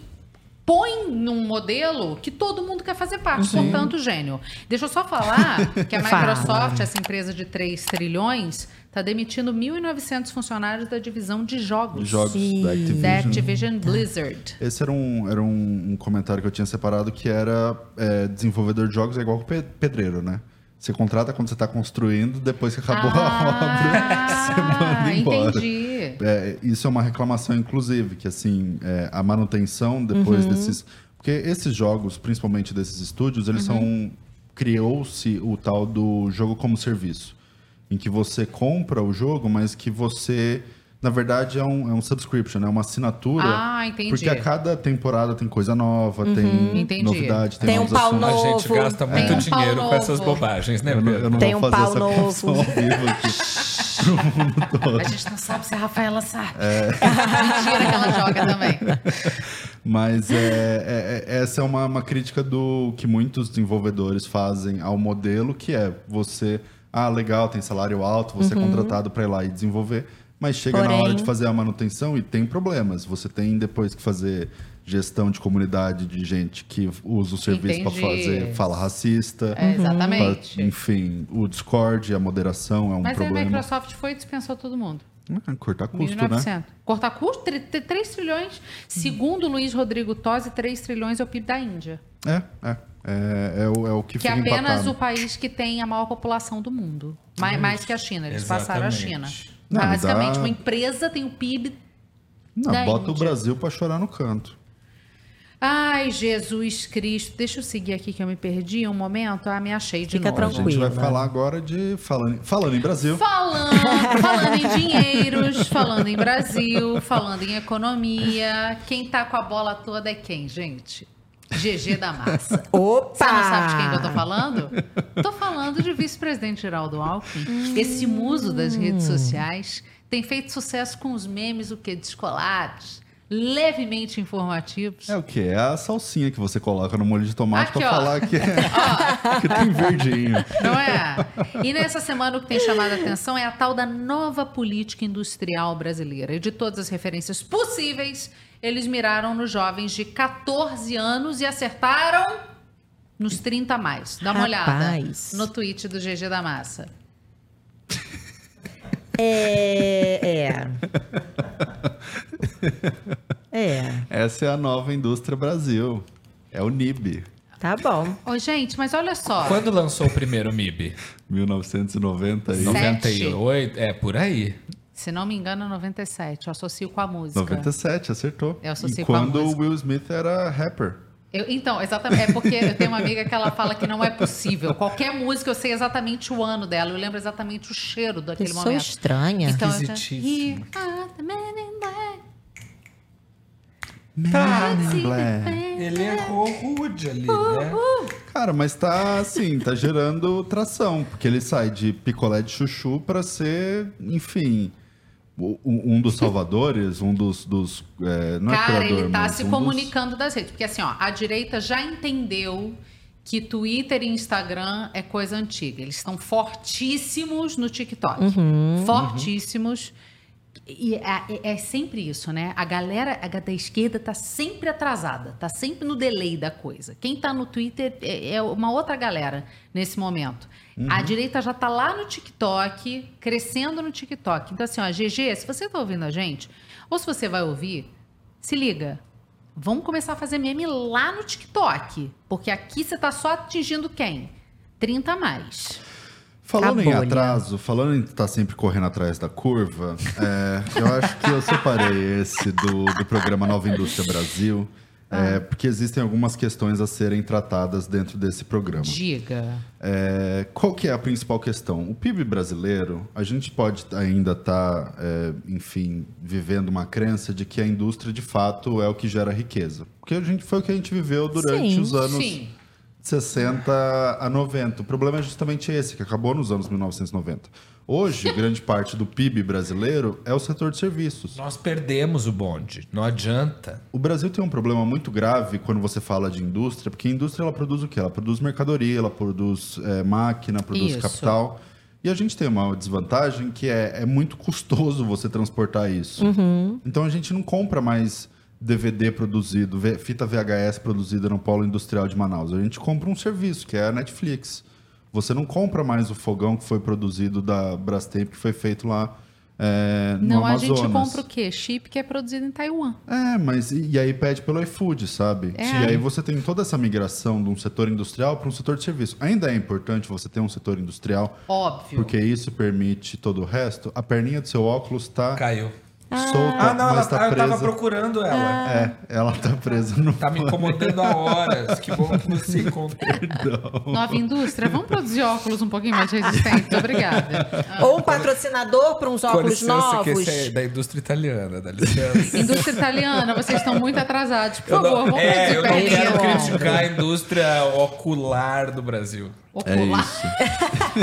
Speaker 1: põe num modelo que todo mundo quer fazer parte,
Speaker 2: Sim.
Speaker 1: portanto, gênio. Deixa eu só falar que a. Microsoft, essa empresa de 3 trilhões, está demitindo 1.900 funcionários da divisão de jogos.
Speaker 2: De jogos
Speaker 3: Sim.
Speaker 2: da Activision.
Speaker 1: Da Activision Blizzard.
Speaker 2: Esse era, um, era um, um comentário que eu tinha separado que era é, desenvolvedor de jogos é igual pe- pedreiro, né? Você contrata quando você está construindo, depois que acabou a obra, você manda embora.
Speaker 1: Ah, entendi.
Speaker 2: É, isso é uma reclamação, inclusive, que assim, é, a manutenção depois
Speaker 1: Uhum.
Speaker 2: desses. Porque esses jogos, principalmente desses estúdios, eles
Speaker 1: Uhum.
Speaker 2: são. Criou-se o tal do jogo como serviço. Em que você compra o jogo, mas que você. Na verdade, é um, é um subscription, é uma assinatura.
Speaker 1: Ah, entendi.
Speaker 2: Porque a cada temporada tem coisa nova,
Speaker 1: Uhum,
Speaker 2: tem
Speaker 1: entendi.
Speaker 2: novidade, tem,
Speaker 3: Tem um
Speaker 2: novos
Speaker 3: pau
Speaker 2: assuntos.
Speaker 4: A
Speaker 3: novo.
Speaker 4: gente gasta muito
Speaker 1: um pau
Speaker 4: dinheiro com essas
Speaker 1: novo.
Speaker 4: bobagens, né,
Speaker 2: Eu
Speaker 4: Pedro?
Speaker 2: eu não
Speaker 3: Tem
Speaker 2: vou
Speaker 3: um
Speaker 2: fazer
Speaker 3: pau
Speaker 2: essa
Speaker 3: novo.
Speaker 2: ao vivo aqui pro mundo todo.
Speaker 1: A gente não sabe se a Rafaela sabe. Mentira que ela joga também.
Speaker 2: Mas é, é- é- essa é uma, uma crítica do que muitos desenvolvedores fazem ao modelo, que é você, ah, legal, tem salário alto, você é contratado para ir lá e desenvolver, mas chega na
Speaker 3: Porém-
Speaker 2: hora de fazer a manutenção e tem problemas. Você tem depois que fazer gestão de comunidade de gente que usa o serviço para fazer fala racista.
Speaker 1: É, exatamente.
Speaker 2: pra- enfim, o Discord, a moderação é um
Speaker 1: Mas aí a
Speaker 2: problema.
Speaker 1: Microsoft foi e dispensou todo mundo.
Speaker 2: Ah, Cortar custo, né?
Speaker 1: 1.900. Cortar custo? 3 trilhões. Segundo Luiz Rodrigo Tosi, 3 trilhões é o PIB da Índia.
Speaker 2: É, é. É, é o, é o que,
Speaker 1: Que é apenas
Speaker 2: empatado.
Speaker 1: o país que tem a maior população do mundo. Mais, mais que a China. Eles passaram a China.
Speaker 4: Exatamente.
Speaker 2: Não,
Speaker 1: Basicamente,
Speaker 2: dá-
Speaker 1: uma empresa tem o PIB
Speaker 2: Não,
Speaker 1: da
Speaker 2: bota o
Speaker 1: Índia.
Speaker 2: Brasil pra chorar no canto.
Speaker 1: Ai, Jesus Cristo. Deixa eu seguir aqui que eu me perdi um momento. Ah, me achei de
Speaker 3: Fica
Speaker 1: novo.
Speaker 2: A gente vai falar agora de. Falando, falando em Brasil.
Speaker 1: Falando, falando em dinheiros, falando em Brasil, falando em economia. Quem tá com a bola toda é quem, gente? GG da Massa.
Speaker 3: Opa!
Speaker 1: Você não sabe de quem que eu tô falando? Tô falando de vice-presidente Geraldo Alckmin. Esse muso das redes sociais tem feito sucesso com os memes, o quê? Descolados, levemente informativos.
Speaker 2: É o quê? É a salsinha que você coloca no molho de tomate
Speaker 1: Aqui,
Speaker 2: pra
Speaker 1: ó.
Speaker 2: falar que, é, que tem verdinho.
Speaker 1: Não é? E nessa semana o que tem chamado a atenção é a tal da nova política industrial brasileira. E de todas as referências possíveis, eles miraram nos jovens de 14 anos e acertaram nos 30 a mais. Dá uma olhada
Speaker 3: Rapaz.
Speaker 1: no tweet do GG da Massa.
Speaker 3: É. É. É.
Speaker 2: Essa é a nova indústria Brasil. É o NIB.
Speaker 3: Tá bom.
Speaker 1: Ô, gente, mas olha só.
Speaker 4: Quando lançou o primeiro MIB?
Speaker 2: 1990 e...
Speaker 4: 98? É, por aí.
Speaker 1: Se não me engano, é 97. Eu associo com a música.
Speaker 2: 97, acertou.
Speaker 1: Eu associei
Speaker 2: e
Speaker 1: com a
Speaker 2: quando o
Speaker 1: música.
Speaker 2: Will Smith era rapper.
Speaker 1: Eu- então, exatamente. É porque eu tenho uma amiga que ela fala que não é possível. Qualquer música, eu sei exatamente o ano dela. Eu lembro exatamente o cheiro daquele
Speaker 3: Pessoa
Speaker 1: momento.
Speaker 3: estranha.
Speaker 1: Então,
Speaker 4: Esquisitíssimo.
Speaker 1: In black.
Speaker 4: Ele errou rude ali,
Speaker 1: Uh,
Speaker 4: né?
Speaker 2: Cara, mas tá assim, tá gerando tração, porque ele sai de picolé de chuchu pra ser, enfim, um dos salvadores, um dos. dos é, não é
Speaker 1: Cara,
Speaker 2: curador,
Speaker 1: ele tá
Speaker 2: mas
Speaker 1: se
Speaker 2: um dos-
Speaker 1: comunicando das redes. Porque assim, ó, a direita já entendeu que Twitter e Instagram é coisa antiga. Eles estão fortíssimos no TikTok.
Speaker 3: Uhum.
Speaker 1: Fortíssimos. E é, é- é sempre isso, né? A galera a da esquerda tá sempre atrasada, tá sempre no delay da coisa. Quem tá no Twitter é, é uma outra galera nesse momento. A direita já tá lá no TikTok, crescendo no TikTok. Então, assim, ó, GG, se você tá ouvindo a gente, ou se você vai ouvir, se liga. Vamos começar a fazer meme lá no TikTok. Porque aqui você tá só atingindo quem? 30 a mais.
Speaker 2: Falando em atraso, falando em estar sempre correndo atrás da curva, é, eu acho que eu separei esse do, do programa Nova Indústria Brasil, é, porque existem algumas questões a serem tratadas dentro desse programa.
Speaker 1: Diga.
Speaker 2: É, qual que é a principal questão? O PIB brasileiro, a gente pode ainda estar, enfim, vivendo uma crença de que a indústria de fato é o que gera riqueza. Porque a gente, foi o que a gente viveu durante
Speaker 3: Sim,
Speaker 2: os anos
Speaker 1: Sim.
Speaker 2: 60 a 90. O problema é justamente esse, que acabou nos anos 1990. Hoje, grande parte do PIB brasileiro é o setor de serviços.
Speaker 4: Nós perdemos o bonde. Não adianta.
Speaker 2: O Brasil tem um problema muito grave quando você fala de indústria, porque a indústria ela produz o quê? Ela produz mercadoria, ela produz é, máquina, produz
Speaker 1: Isso.
Speaker 2: capital. E a gente tem uma desvantagem que é, é muito custoso você transportar isso. Então a gente não compra mais DVD produzido, fita VHS produzida no polo industrial de Manaus. A gente compra um serviço, que é a Netflix. Você não compra mais o fogão que foi produzido da Brastemp, que foi feito lá é, no
Speaker 1: Não, a gente compra o quê? Chip que é produzido em Taiwan.
Speaker 2: É, mas e, e aí pede pelo iFood, sabe?
Speaker 1: É.
Speaker 2: E aí você tem toda essa migração de um setor industrial para um setor de serviço. Ainda é importante você ter um setor industrial,
Speaker 1: Óbvio.
Speaker 2: porque isso permite todo o resto. A perninha do seu óculos tá
Speaker 4: Caiu.
Speaker 2: Solta,
Speaker 4: Ah, não, ela,
Speaker 2: tá
Speaker 4: eu tava
Speaker 2: presa.
Speaker 4: procurando ela.
Speaker 2: É, ela tá presa no
Speaker 4: Tá me incomodando há horas. Que bom que você encontrou.
Speaker 1: Nova indústria, vamos produzir óculos um pouquinho mais resistentes. Obrigada. Ah.
Speaker 3: Ou um patrocinador para uns óculos
Speaker 4: licença,
Speaker 3: novos.
Speaker 4: que esse é da indústria italiana, dá licença.
Speaker 1: Indústria italiana, vocês estão muito atrasados. Por
Speaker 4: Eu
Speaker 1: favor,
Speaker 4: não,
Speaker 1: vamos
Speaker 4: é, eu
Speaker 1: produzir
Speaker 4: não
Speaker 1: perninha.
Speaker 4: quero criticar a indústria ocular do Brasil.
Speaker 2: É
Speaker 1: Ocular.
Speaker 2: isso.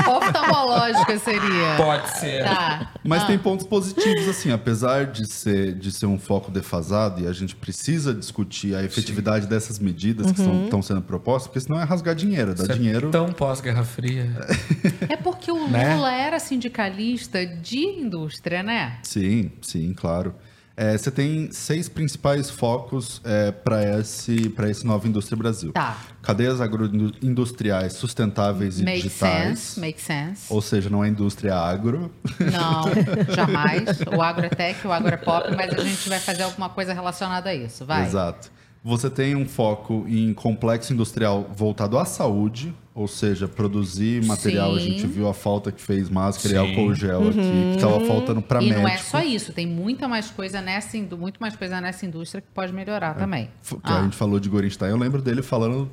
Speaker 1: Oftalmológica seria.
Speaker 4: Pode ser.
Speaker 1: Tá.
Speaker 2: Mas
Speaker 1: Ah.
Speaker 2: tem pontos positivos, assim, apesar de ser, de ser um foco defasado e a gente precisa discutir a efetividade dessas medidas que
Speaker 1: Uhum.
Speaker 2: estão sendo propostas, porque senão é rasgar dinheiro, é dar
Speaker 4: Isso é
Speaker 2: dinheiro.
Speaker 4: tão pós-Guerra Fria.
Speaker 1: É porque o
Speaker 4: Né?
Speaker 1: Lula era sindicalista de indústria, né?
Speaker 2: Sim, sim, claro. É, você tem seis principais focos para esse, pra esse Nova Indústria Brasil.
Speaker 1: Tá.
Speaker 2: Cadeias agroindustriais sustentáveis e
Speaker 1: Make
Speaker 2: digitais.
Speaker 1: sense, make sense.
Speaker 2: Ou seja, não é indústria agro.
Speaker 1: Não, jamais. O agro é tech, o agro é pop, mas a gente vai fazer alguma coisa relacionada a isso. Vai.
Speaker 2: Exato. Você tem um foco em complexo industrial voltado à saúde, Ou seja, produzir material, a
Speaker 1: Sim.
Speaker 2: gente viu a falta que fez máscara e
Speaker 4: Sim.
Speaker 2: álcool gel aqui, que tava faltando pra
Speaker 1: e
Speaker 2: médico.
Speaker 1: não é só isso, tem muita mais coisa nessa, muito mais coisa nessa indústria que pode melhorar também.
Speaker 2: F- Que
Speaker 1: Ah.
Speaker 2: a gente falou de Gorenstein, eu lembro dele falando,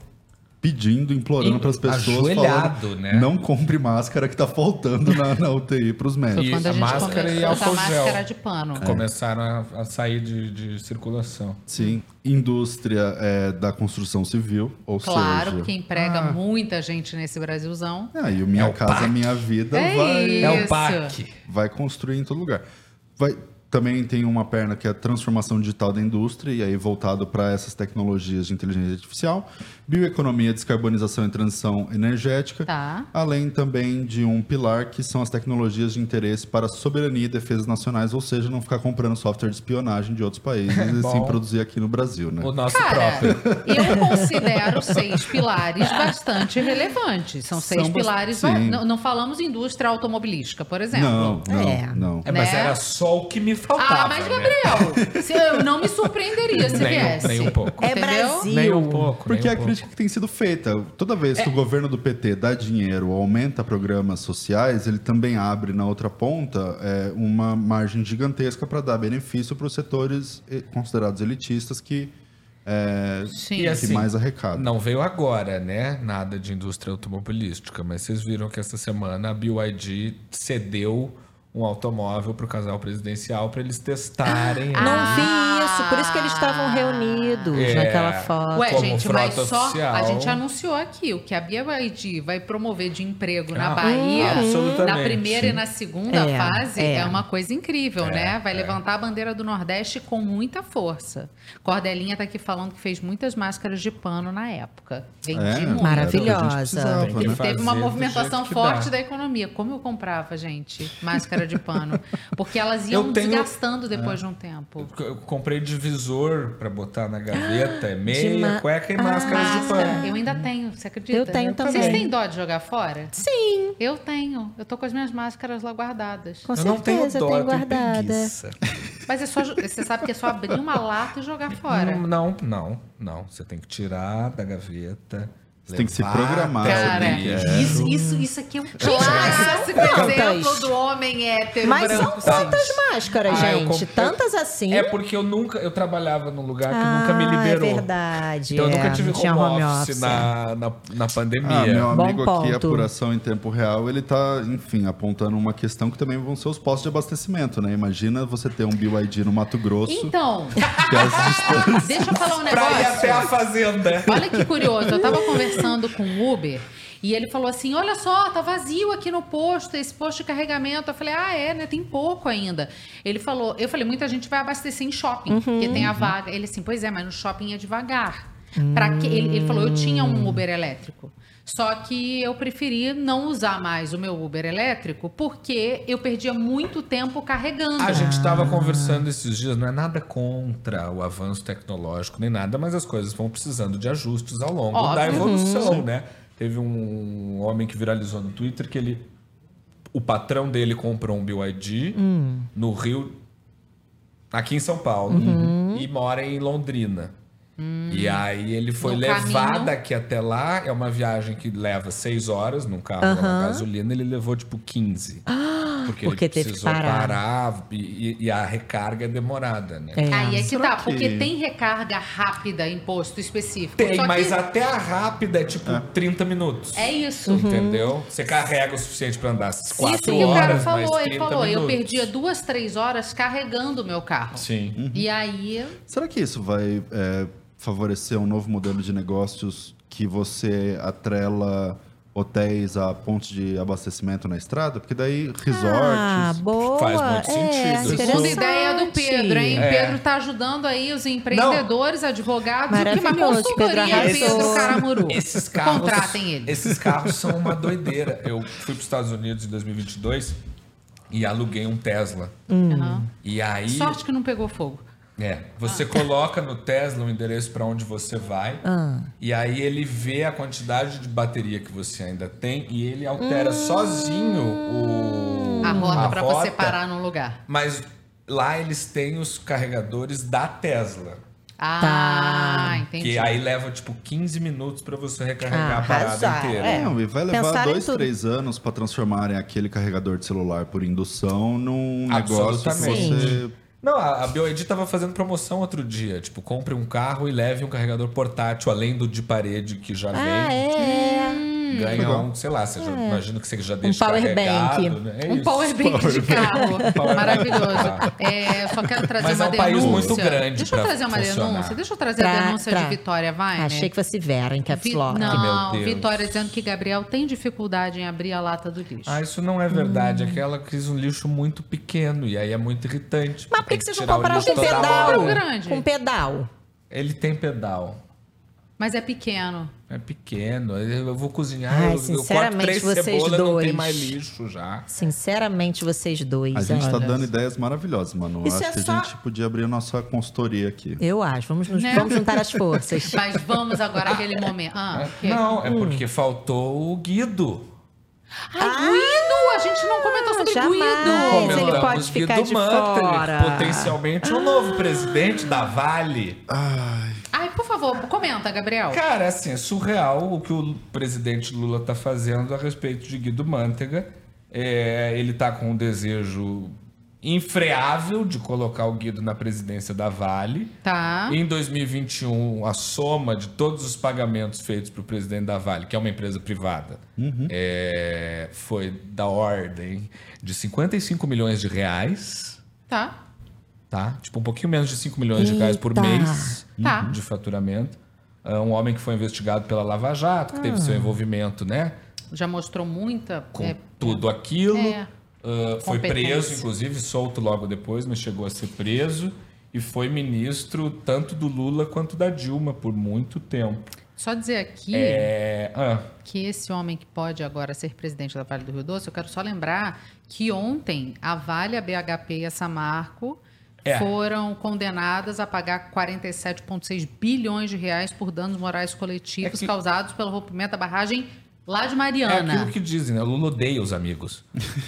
Speaker 2: pedindo, implorando para as pessoas,
Speaker 4: ajoelhado,
Speaker 2: falando,
Speaker 4: né?
Speaker 2: não compre máscara que tá faltando na, na UTI pros médicos.
Speaker 1: Foi quando a
Speaker 4: máscara e álcool gel.
Speaker 1: máscara de pano.
Speaker 4: Começaram a, a sair de, de circulação.
Speaker 2: Sim, indústria é, da construção civil, ou
Speaker 1: Claro,
Speaker 2: seja...
Speaker 1: porque emprega muita gente nesse Brasilzão.
Speaker 2: Ah, e o Minha
Speaker 4: É o
Speaker 2: Casa
Speaker 4: PAC.
Speaker 2: Minha Vida
Speaker 1: É
Speaker 2: vai,
Speaker 1: isso.
Speaker 4: É o PAC.
Speaker 2: vai construir em todo lugar. Vai, também tem uma perna que é a transformação digital da indústria, e aí voltado para essas tecnologias de inteligência artificial, bioeconomia, descarbonização e transição energética,
Speaker 1: Tá.
Speaker 2: além também de um pilar que são as tecnologias de interesse para soberania e defesas nacionais, ou seja, não ficar comprando software de espionagem de outros países e sim produzir aqui no Brasil, né?
Speaker 4: O nosso
Speaker 1: Cara,
Speaker 4: próprio.
Speaker 1: eu considero seis pilares bastante relevantes. São seis
Speaker 2: São
Speaker 1: pilares. Não, não falamos indústria automobilístico, por exemplo.
Speaker 2: Não, não,
Speaker 3: É.
Speaker 2: não.
Speaker 4: É, mas
Speaker 1: Né?
Speaker 4: era só o que me faltava.
Speaker 1: Ah, mas
Speaker 4: né?
Speaker 1: Gabriel, se eu não me surpreenderia se
Speaker 4: Nem
Speaker 1: viesse.
Speaker 4: nem um pouco.
Speaker 3: É
Speaker 1: Entendeu?
Speaker 3: Brasil.
Speaker 4: Nem um pouco.
Speaker 2: Porque
Speaker 4: nem
Speaker 2: é
Speaker 4: um
Speaker 2: a
Speaker 4: pouco.
Speaker 2: crítica que tem sido feita. Toda vez
Speaker 1: É.
Speaker 2: que o governo do PT dá dinheiro ou aumenta programas sociais, ele também abre na outra ponta é, uma margem gigantesca para dar benefício para os setores considerados elitistas que, é,
Speaker 1: Sim.
Speaker 4: E
Speaker 2: que
Speaker 4: assim,
Speaker 2: mais arrecadam.
Speaker 4: Não veio agora, né? Nada de indústria automobilística, mas vocês viram que essa semana a BYD cedeu um automóvel para o casal presidencial para eles testarem.
Speaker 3: Não
Speaker 1: Ah.
Speaker 3: vi isso, por isso que eles estavam reunidos
Speaker 4: É.
Speaker 3: naquela foto.
Speaker 1: Ué,
Speaker 4: como
Speaker 1: gente, mas só
Speaker 4: oficial.
Speaker 1: a gente anunciou aqui o que a BYD vai promover de emprego na
Speaker 4: Ah,
Speaker 1: Bahia,
Speaker 4: absolutamente.
Speaker 1: na primeira e na segunda
Speaker 3: É,
Speaker 1: fase, é.
Speaker 3: é.
Speaker 1: uma coisa incrível,
Speaker 4: É,
Speaker 1: né? Vai
Speaker 4: é.
Speaker 1: levantar a bandeira do Nordeste com muita força. Cordelinha tá aqui falando que fez muitas máscaras de pano na época. Vendi
Speaker 2: É,
Speaker 1: muito.
Speaker 3: Maravilhosa.
Speaker 2: né?
Speaker 1: Teve uma movimentação forte da economia. Como eu comprava, gente, máscara de pano? Porque elas iam
Speaker 4: tenho-
Speaker 1: desgastando depois de um tempo.
Speaker 4: Eu comprei divisor para botar na gaveta, é meia,
Speaker 3: ma-
Speaker 4: cueca e máscaras de
Speaker 1: Máscara.
Speaker 4: pano.
Speaker 1: Eu ainda tenho, você acredita?
Speaker 3: Eu tenho
Speaker 1: Vocês
Speaker 3: também.
Speaker 1: têm dó de jogar fora?
Speaker 3: Sim,
Speaker 1: Eu tenho. Eu tô com as minhas máscaras lá guardadas.
Speaker 3: com
Speaker 4: eu não tenho
Speaker 3: certeza,
Speaker 4: dó,
Speaker 3: eu tenho guardada.
Speaker 4: preguiça.
Speaker 1: Mas é só, você sabe que é só abrir uma lata e jogar fora.
Speaker 4: Não, não, não, não. Você tem que tirar da gaveta.
Speaker 2: Você tem que se programar.
Speaker 1: Cara,
Speaker 4: lixo.
Speaker 1: isso, isso, isso aqui é um clássico exemplo do homem hétero
Speaker 3: Mas
Speaker 1: branco.
Speaker 3: são quantas máscaras,
Speaker 4: Ah,
Speaker 3: gente?
Speaker 4: comp-
Speaker 3: Tantas assim?
Speaker 4: É porque eu nunca, eu trabalhava num lugar que
Speaker 3: ah,
Speaker 4: nunca me liberou.
Speaker 3: É verdade.
Speaker 4: Então eu
Speaker 3: é,
Speaker 4: nunca tive
Speaker 3: tinha
Speaker 4: home, office, na, na, na pandemia.
Speaker 2: Ah, meu
Speaker 3: Bom
Speaker 2: amigo aqui,
Speaker 3: ponto.
Speaker 2: apuração em tempo real, ele tá, enfim, apontando uma questão que também vão ser os postos de abastecimento, né? Imagina você ter um BYD no Mato Grosso,
Speaker 1: Então,
Speaker 2: que as distâncias...
Speaker 1: deixa eu falar um
Speaker 4: Pra ir
Speaker 1: negócio.
Speaker 4: até a fazenda.
Speaker 1: Olha que curioso, eu tava conversando com o Uber e ele falou assim: Olha só, tá vazio aqui no posto, esse posto de carregamento. Eu falei: Ah, é, né? Tem pouco ainda. Ele falou: Eu falei, muita gente vai abastecer em shopping, porque tem a vaga. Ele assim, pois é, mas no shopping é devagar. Pra que... ele, ele falou: Eu tinha um Uber elétrico. Só que eu preferi não usar mais o meu Uber elétrico porque eu perdia muito tempo carregando.
Speaker 4: A gente estava conversando esses dias, não é nada contra o avanço tecnológico nem nada, mas as coisas vão precisando de ajustes ao longo
Speaker 1: Óbvio.
Speaker 4: da evolução,
Speaker 1: Uhum.
Speaker 4: né? Teve um homem que viralizou no Twitter que ele. O patrão dele comprou um BYD
Speaker 3: Hum.
Speaker 4: no Rio, aqui em São Paulo,
Speaker 3: Uhum.
Speaker 4: e mora em Londrina.
Speaker 1: Hum.
Speaker 4: E aí ele foi levado
Speaker 1: caminho.
Speaker 4: aqui até lá. É uma viagem que leva seis horas num carro a
Speaker 3: Aham.
Speaker 4: gasolina. Ele levou tipo 15. Porque,
Speaker 3: Porque
Speaker 4: ele
Speaker 3: teve que
Speaker 4: precisou
Speaker 3: parar.
Speaker 4: parar, e, e- a recarga é demorada, né?
Speaker 3: É.
Speaker 1: Aí é que
Speaker 2: Será
Speaker 1: tá,
Speaker 2: que-
Speaker 1: porque tem recarga rápida em posto específico.
Speaker 4: Tem,
Speaker 1: Só
Speaker 4: mas
Speaker 1: que
Speaker 4: até a rápida é tipo 30 minutos.
Speaker 1: é isso.
Speaker 4: Entendeu? Você carrega o suficiente pra andar
Speaker 1: Isso
Speaker 4: 4
Speaker 1: que o cara
Speaker 4: horas, mais
Speaker 1: falou,
Speaker 4: 30
Speaker 1: ele falou, eu
Speaker 4: minutos.
Speaker 1: perdia duas, três horas carregando o meu carro.
Speaker 4: Sim.
Speaker 1: E aí,
Speaker 2: Será que isso vai é, favorecer um novo modelo de negócios que você atrela hotéis a pontos de abastecimento na estrada? Porque daí resorts...
Speaker 3: Ah, boa.
Speaker 4: Faz muito
Speaker 3: é,
Speaker 4: sentido.
Speaker 1: segunda ideia do Pedro, hein?
Speaker 4: É.
Speaker 1: Pedro tá ajudando aí os empreendedores, advogados, o que uma consultoria,
Speaker 3: Pedro.
Speaker 1: Pedro Caramuru.
Speaker 4: Esses carros,
Speaker 1: Contratem ele.
Speaker 4: Esses carros são uma doideira. Eu fui para os Estados Unidos em 2022 e aluguei um Tesla.
Speaker 1: Aham.
Speaker 4: E aí,
Speaker 1: Sorte que não pegou fogo.
Speaker 4: É, você coloca no Tesla o endereço para onde você vai
Speaker 3: Ah.
Speaker 4: e aí ele vê a quantidade de bateria que você ainda tem e ele altera sozinho o
Speaker 1: A rota
Speaker 4: a
Speaker 1: pra
Speaker 4: rota,
Speaker 1: você parar num lugar.
Speaker 4: Mas lá eles têm os carregadores da Tesla.
Speaker 1: Ah, entendi.
Speaker 4: Que aí leva, tipo, 15 minutos pra você recarregar
Speaker 3: Ah,
Speaker 4: a parada
Speaker 3: arrasar,
Speaker 4: inteira.
Speaker 3: é.
Speaker 2: Não, e vai levar
Speaker 3: Pensaram em
Speaker 2: dois, três anos pra transformarem aquele carregador de celular por indução num negócio que você.
Speaker 4: Não, a, a BioID tava fazendo promoção outro dia. Tipo, compre um carro e leve um carregador portátil, além do de parede que já
Speaker 3: Ah,
Speaker 4: vem.
Speaker 3: é.
Speaker 4: Ganha
Speaker 2: Legal.
Speaker 4: um, sei lá, você já,
Speaker 3: É.
Speaker 4: imagino que você já deixa
Speaker 3: power
Speaker 4: carregado,
Speaker 3: bank.
Speaker 4: né? É
Speaker 1: Um
Speaker 4: isso.
Speaker 1: power bank de carro.
Speaker 4: Power
Speaker 1: Maravilhoso.
Speaker 4: carro.
Speaker 1: É, só quero trazer
Speaker 4: Mas
Speaker 1: uma
Speaker 4: é um país
Speaker 1: denúncia.
Speaker 4: muito grande
Speaker 1: Deixa eu
Speaker 4: pra
Speaker 1: trazer uma
Speaker 4: funcionar.
Speaker 1: denúncia. Deixa eu trazer a
Speaker 3: Tra-
Speaker 1: denúncia
Speaker 3: tra-
Speaker 1: de Vitória, vai. né?
Speaker 3: Achei que fosse Vera, em caps
Speaker 1: Vi-
Speaker 3: lock.
Speaker 1: Não,
Speaker 4: Meu Deus.
Speaker 1: Vitória dizendo que Gabriel tem dificuldade em abrir a lata do lixo.
Speaker 4: Ah, isso não é verdade. É que ela quis um lixo muito pequeno e aí é muito irritante.
Speaker 3: Mas por que, que vocês não
Speaker 4: tirar o
Speaker 3: compraram
Speaker 4: lixo
Speaker 3: com
Speaker 4: toda
Speaker 3: pedal?
Speaker 4: hora.
Speaker 1: Um grande.
Speaker 3: Com pedal.
Speaker 4: Ele tem pedal.
Speaker 1: Mas é pequeno.
Speaker 4: É pequeno. Eu vou cozinhar,
Speaker 3: Ai,
Speaker 4: eu, eu corto
Speaker 3: sinceramente,
Speaker 4: três
Speaker 3: vocês
Speaker 4: cebolas não tem
Speaker 3: dois.
Speaker 4: mais lixo já.
Speaker 3: Sinceramente, vocês dois.
Speaker 2: A gente tá
Speaker 3: olha.
Speaker 2: dando ideias maravilhosas, mano.
Speaker 3: Isso
Speaker 2: Acho
Speaker 3: é
Speaker 2: que
Speaker 3: só-
Speaker 2: a gente podia abrir a nossa consultoria aqui.
Speaker 3: Eu acho. Vamos, nos-
Speaker 1: Né?
Speaker 3: vamos juntar as forças.
Speaker 1: Mas vamos agora àquele momento. Ah, quê?
Speaker 4: Não, é porque faltou o Guido.
Speaker 1: Ai, Guido! A gente não comentou sobre
Speaker 3: jamais.
Speaker 1: Guido.
Speaker 3: Ele pode ficar
Speaker 4: Guido
Speaker 3: de fora.
Speaker 4: Potencialmente o novo presidente da Vale.
Speaker 1: Ai, por favor, comenta, Gabriel.
Speaker 4: Cara, assim, é surreal o que o presidente Lula tá fazendo a respeito de Guido Mantega. É, ele tá com um desejo infreável de colocar o Guido na presidência da Vale.
Speaker 1: Tá.
Speaker 4: Em 2021, a soma de todos os pagamentos feitos para o presidente da Vale, que é uma empresa privada, é, foi da ordem de 55 milhões de reais,
Speaker 1: Tá.
Speaker 4: Tá? Tipo, um pouquinho menos de 5 milhões de reais por
Speaker 3: Eita.
Speaker 4: mês
Speaker 1: Tá.
Speaker 4: de faturamento. É um homem que foi investigado pela Lava Jato, que teve seu envolvimento, né?
Speaker 1: Já mostrou muita.
Speaker 4: Com
Speaker 1: é,
Speaker 4: tudo aquilo.
Speaker 1: É.
Speaker 4: Uh, foi preso, inclusive, solto logo depois, mas chegou a ser preso. E foi ministro tanto do Lula quanto da Dilma por muito tempo.
Speaker 1: Só dizer aqui
Speaker 4: É. ah,
Speaker 1: que esse homem que pode agora ser presidente da Vale do Rio Doce, eu quero só lembrar que ontem a Vale, a BHP e a Samarco
Speaker 4: É.
Speaker 1: foram condenadas a pagar 47,6 bilhões de reais por danos morais coletivos
Speaker 4: É que-
Speaker 1: causados pelo rompimento da barragem lá de
Speaker 4: é
Speaker 1: Mariana.
Speaker 4: aquilo que dizem, né? Lula odeia os amigos.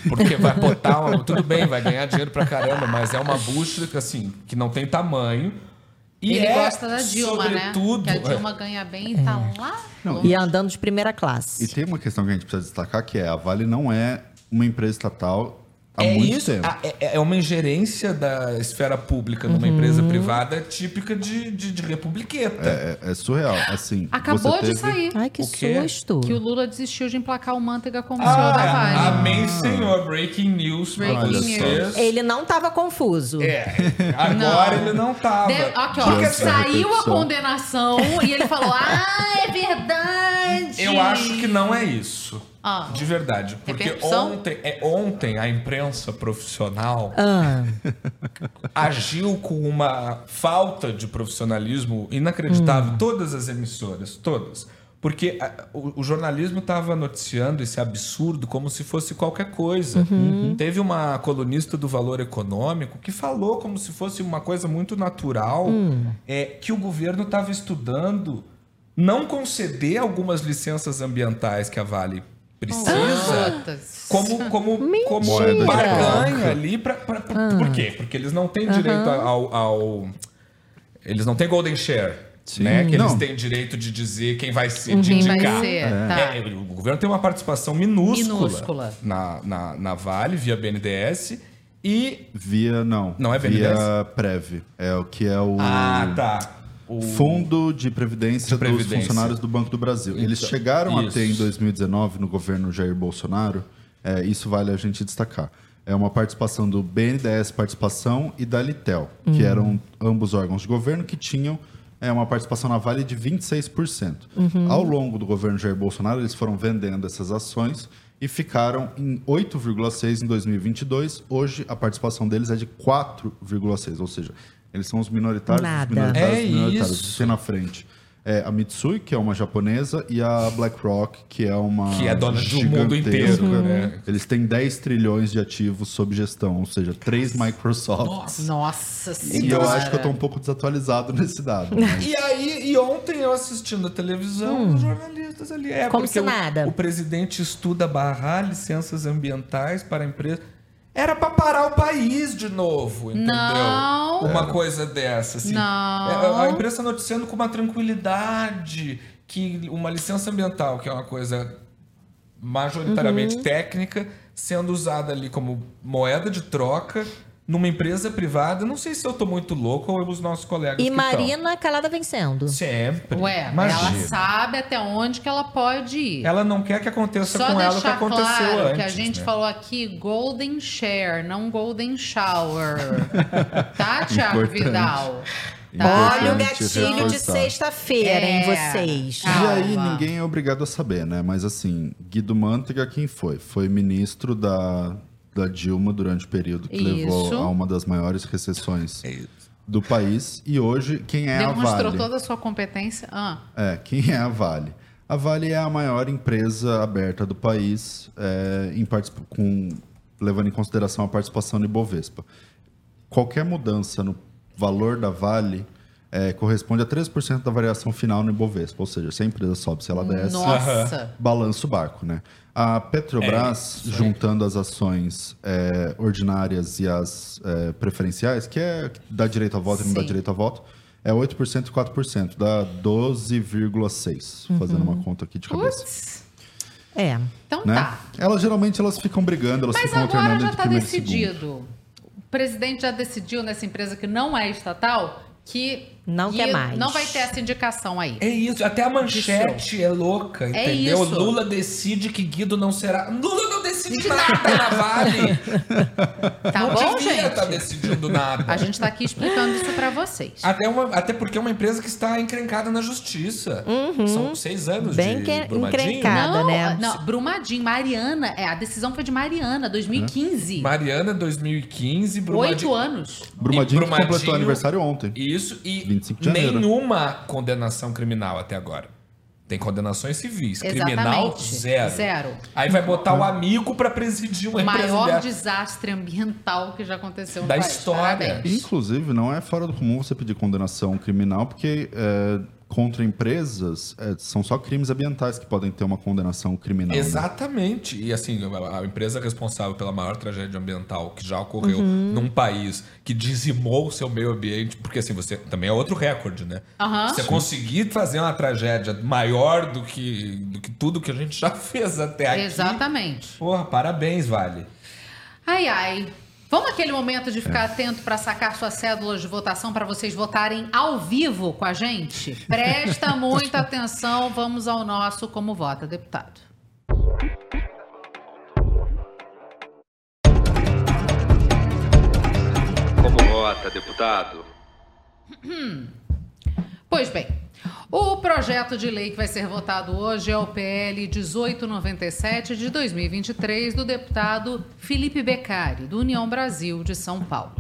Speaker 4: Porque vai botar. uma- tudo bem, vai ganhar dinheiro pra caramba, mas é uma bucha que, assim, que não tem tamanho. E
Speaker 1: Ele
Speaker 4: é,
Speaker 1: gosta da Dilma,
Speaker 4: sobretudo,
Speaker 1: né? Que a Dilma ganha bem e tá lá. longe.
Speaker 3: E andando de primeira classe.
Speaker 2: E tem uma questão que a gente precisa destacar, que é a Vale não é uma empresa estatal há
Speaker 4: é
Speaker 2: muito
Speaker 4: isso,
Speaker 2: tempo.
Speaker 4: a- é, é uma ingerência da esfera pública numa
Speaker 1: Uhum.
Speaker 4: empresa privada típica de, de, de republiqueta.
Speaker 2: É, é- é surreal. Assim,
Speaker 1: Acabou
Speaker 2: você
Speaker 1: de
Speaker 2: teve-
Speaker 1: sair.
Speaker 3: Ai, que
Speaker 4: O
Speaker 3: susto.
Speaker 1: Que o Lula desistiu de emplacar o Manteiga como CEO da
Speaker 4: Ah,
Speaker 1: Vale.
Speaker 4: amém, senhor. Breaking news
Speaker 1: Breaking
Speaker 4: vocês.
Speaker 3: Ele não tava confuso.
Speaker 4: É, agora
Speaker 1: Não.
Speaker 4: ele não tava.
Speaker 1: De- aqui, ó,
Speaker 2: da
Speaker 1: saiu a condenação e ele falou: Ah, é verdade.
Speaker 4: eu acho que não é isso.
Speaker 1: Ah.
Speaker 4: De verdade. Porque ontem, é, ontem a imprensa profissional
Speaker 3: Ah,
Speaker 4: agiu com uma falta de profissionalismo inacreditável. Todas as emissoras, todas. Porque a- o, o jornalismo estava noticiando esse absurdo como se fosse qualquer coisa. Teve uma colunista do Valor Econômico que falou como se fosse uma coisa muito natural é, que o governo estava estudando não conceder algumas licenças ambientais que a Vale precisa
Speaker 1: Putas.
Speaker 4: como, como, como
Speaker 2: Moeda de
Speaker 4: barganha ali. Pra, pra- pra- Por quê? Porque eles não têm direito ao, ao- Eles não têm golden share. Né? Que eles
Speaker 2: Não.
Speaker 4: têm direito de dizer quem vai ser, de
Speaker 1: Quem vai
Speaker 4: indicar.
Speaker 1: ser, tá.
Speaker 4: É, o governo tem uma participação minúscula,
Speaker 1: Minúscula.
Speaker 4: Na, na, na Vale, via BNDES. E.
Speaker 2: Via, não.
Speaker 4: Não é BNDES?
Speaker 2: Via Prev. É o que é o
Speaker 4: Ah, tá. O-
Speaker 2: Fundo de Previdência,
Speaker 4: De Previdência.
Speaker 2: dos Funcionários do Banco do Brasil. Eles
Speaker 4: Então,
Speaker 2: chegaram a
Speaker 4: isso.
Speaker 2: ter em 2019, no governo Jair Bolsonaro, é, isso vale a gente destacar. É uma participação do BNDES Participação e da Litel, que eram ambos órgãos de governo que tinham é, uma participação na Vale de 26%. Ao longo do governo Jair Bolsonaro, eles foram vendendo essas ações e ficaram em 8,6 em 2022. Hoje, a participação deles é de 4,6, ou seja, eles são os minoritários
Speaker 3: Nada.
Speaker 2: dos minoritários,
Speaker 4: É
Speaker 2: dos minoritários.
Speaker 4: isso.
Speaker 2: Tem na frente é, a Mitsui, que é uma japonesa, e a BlackRock, que é uma
Speaker 4: Que é dona do mundo inteiro,
Speaker 2: gigantesca.
Speaker 4: né?
Speaker 2: Eles têm 10 trilhões de ativos sob gestão, ou seja, três Microsofts.
Speaker 1: Nossa
Speaker 2: E
Speaker 1: senhora.
Speaker 2: eu acho que eu tô um pouco desatualizado nesse dado. mas-
Speaker 4: E aí, e ontem eu assistindo a televisão, os jornalistas ali. É,
Speaker 3: Como se
Speaker 4: o-
Speaker 3: nada.
Speaker 4: O, presidente estuda barrar licenças ambientais para a empresa. Era pra parar o país de novo, entendeu?
Speaker 1: Não.
Speaker 4: Uma coisa dessa, assim.
Speaker 1: Não.
Speaker 4: É, A imprensa noticiando com uma tranquilidade que uma licença ambiental, que é uma coisa majoritariamente
Speaker 3: Uhum.
Speaker 4: técnica, sendo usada ali como moeda de troca numa empresa privada. Não sei se eu tô muito louco ou os nossos colegas
Speaker 3: E
Speaker 4: tão.
Speaker 3: Marina calada vencendo.
Speaker 4: Sempre.
Speaker 1: Ué,
Speaker 4: Imagina.
Speaker 1: ela sabe até onde que ela pode ir.
Speaker 4: Ela não quer que aconteça
Speaker 1: Só
Speaker 4: com ela o que
Speaker 1: deixar
Speaker 4: aconteceu
Speaker 1: claro
Speaker 4: antes.
Speaker 1: que a gente
Speaker 4: né?
Speaker 1: falou aqui Golden Share, não Golden Shower. tá, Thiago
Speaker 2: Importante.
Speaker 1: Vidal?
Speaker 3: Olha o gatilho de sexta-feira, hein,
Speaker 1: É.
Speaker 3: vocês.
Speaker 2: E aí ninguém é obrigado a saber, né? Mas assim, Guido Mantega quem foi? Foi ministro da, da Dilma durante o período que
Speaker 1: Isso.
Speaker 2: levou a uma das maiores recessões do país. E hoje, quem é a
Speaker 1: Demonstrou
Speaker 2: Vale?
Speaker 1: toda a sua competência. Ah,
Speaker 2: É, quem é a Vale? A Vale é a maior empresa aberta do país, é, em com, levando em consideração a participação no Ibovespa. Qualquer mudança no valor da Vale é, corresponde a 13% da variação final no Ibovespa. Ou seja, se a empresa sobe, se ela desce,
Speaker 1: Nossa.
Speaker 2: balança o barco. Né? A Petrobras,
Speaker 4: É,
Speaker 2: juntando as ações é, ordinárias e as é, preferenciais, que é que dá direito a voto e não dá
Speaker 1: Sim.
Speaker 2: direito a voto, é 8% e 4%, dá 12,6%, fazendo uma conta aqui de cabeça.
Speaker 3: É.
Speaker 1: Então
Speaker 2: Né?
Speaker 1: tá.
Speaker 2: Elas geralmente elas ficam brigando, elas
Speaker 1: Mas
Speaker 2: ficam
Speaker 1: agora
Speaker 2: alternando
Speaker 1: já
Speaker 2: entre
Speaker 1: está
Speaker 2: primeiro e segundo.
Speaker 1: decidido. O presidente já decidiu nessa empresa que não é estatal que
Speaker 3: Não
Speaker 1: Guido
Speaker 3: quer mais.
Speaker 1: Não vai ter essa indicação aí.
Speaker 4: É isso, até a manchete é louca, entendeu?
Speaker 1: isso.
Speaker 4: Lula decide que Guido não será. Lula não decide nada na Vale.
Speaker 1: Tá
Speaker 4: não
Speaker 1: bom,
Speaker 4: devia
Speaker 1: gente?
Speaker 4: estar decidindo nada.
Speaker 1: A gente tá aqui explicando isso pra vocês.
Speaker 4: Até, uma- até porque é uma empresa que está encrencada na justiça. São seis anos
Speaker 3: Uhum. Bem
Speaker 4: de
Speaker 3: que-
Speaker 4: Brumadinho.
Speaker 3: encrencada.
Speaker 1: não,
Speaker 3: né?
Speaker 1: não, Brumadinho, Mariana, é, a decisão foi de Mariana, 2015.
Speaker 4: Mariana, 2015, Brumadinho.
Speaker 1: Oito anos.
Speaker 2: Brumadinho, que completou
Speaker 4: Brumadinho-
Speaker 2: aniversário ontem.
Speaker 4: Isso, e
Speaker 2: 25 de janeiro.
Speaker 4: nenhuma condenação criminal até agora. Tem condenações civis. Criminal,
Speaker 1: Exatamente.
Speaker 4: zero.
Speaker 1: Zero.
Speaker 4: Aí vai botar o amigo pra presidir uma
Speaker 1: O
Speaker 4: empresa
Speaker 1: maior
Speaker 4: dessa.
Speaker 1: desastre ambiental que já aconteceu no
Speaker 4: Da
Speaker 1: país.
Speaker 4: história.
Speaker 1: Parabéns.
Speaker 2: Inclusive, não é fora do comum você pedir condenação criminal, porque é, contra empresas é, são só crimes ambientais que podem ter uma condenação criminal. né?
Speaker 4: Exatamente. E assim, a, empresa responsável pela maior tragédia ambiental que já ocorreu
Speaker 1: Uhum.
Speaker 4: num país que dizimou o seu meio ambiente, porque assim, você também é outro recorde, né?
Speaker 1: Aham.
Speaker 4: Você conseguir fazer uma tragédia maior do que, do que tudo que a gente já fez até aqui.
Speaker 1: Exatamente.
Speaker 4: Porra, parabéns, Vale.
Speaker 1: Ai, ai. Vamos aquele momento de ficar atento para sacar suas cédulas de votação para vocês votarem ao vivo com a gente? Presta muita atenção, vamos ao nosso Como Vota Deputado.
Speaker 15: Como vota, deputado?
Speaker 1: Pois bem, o projeto de lei que vai ser votado hoje é o PL 1897 de 2023 do deputado Felipe Beccari, do União Brasil de São Paulo.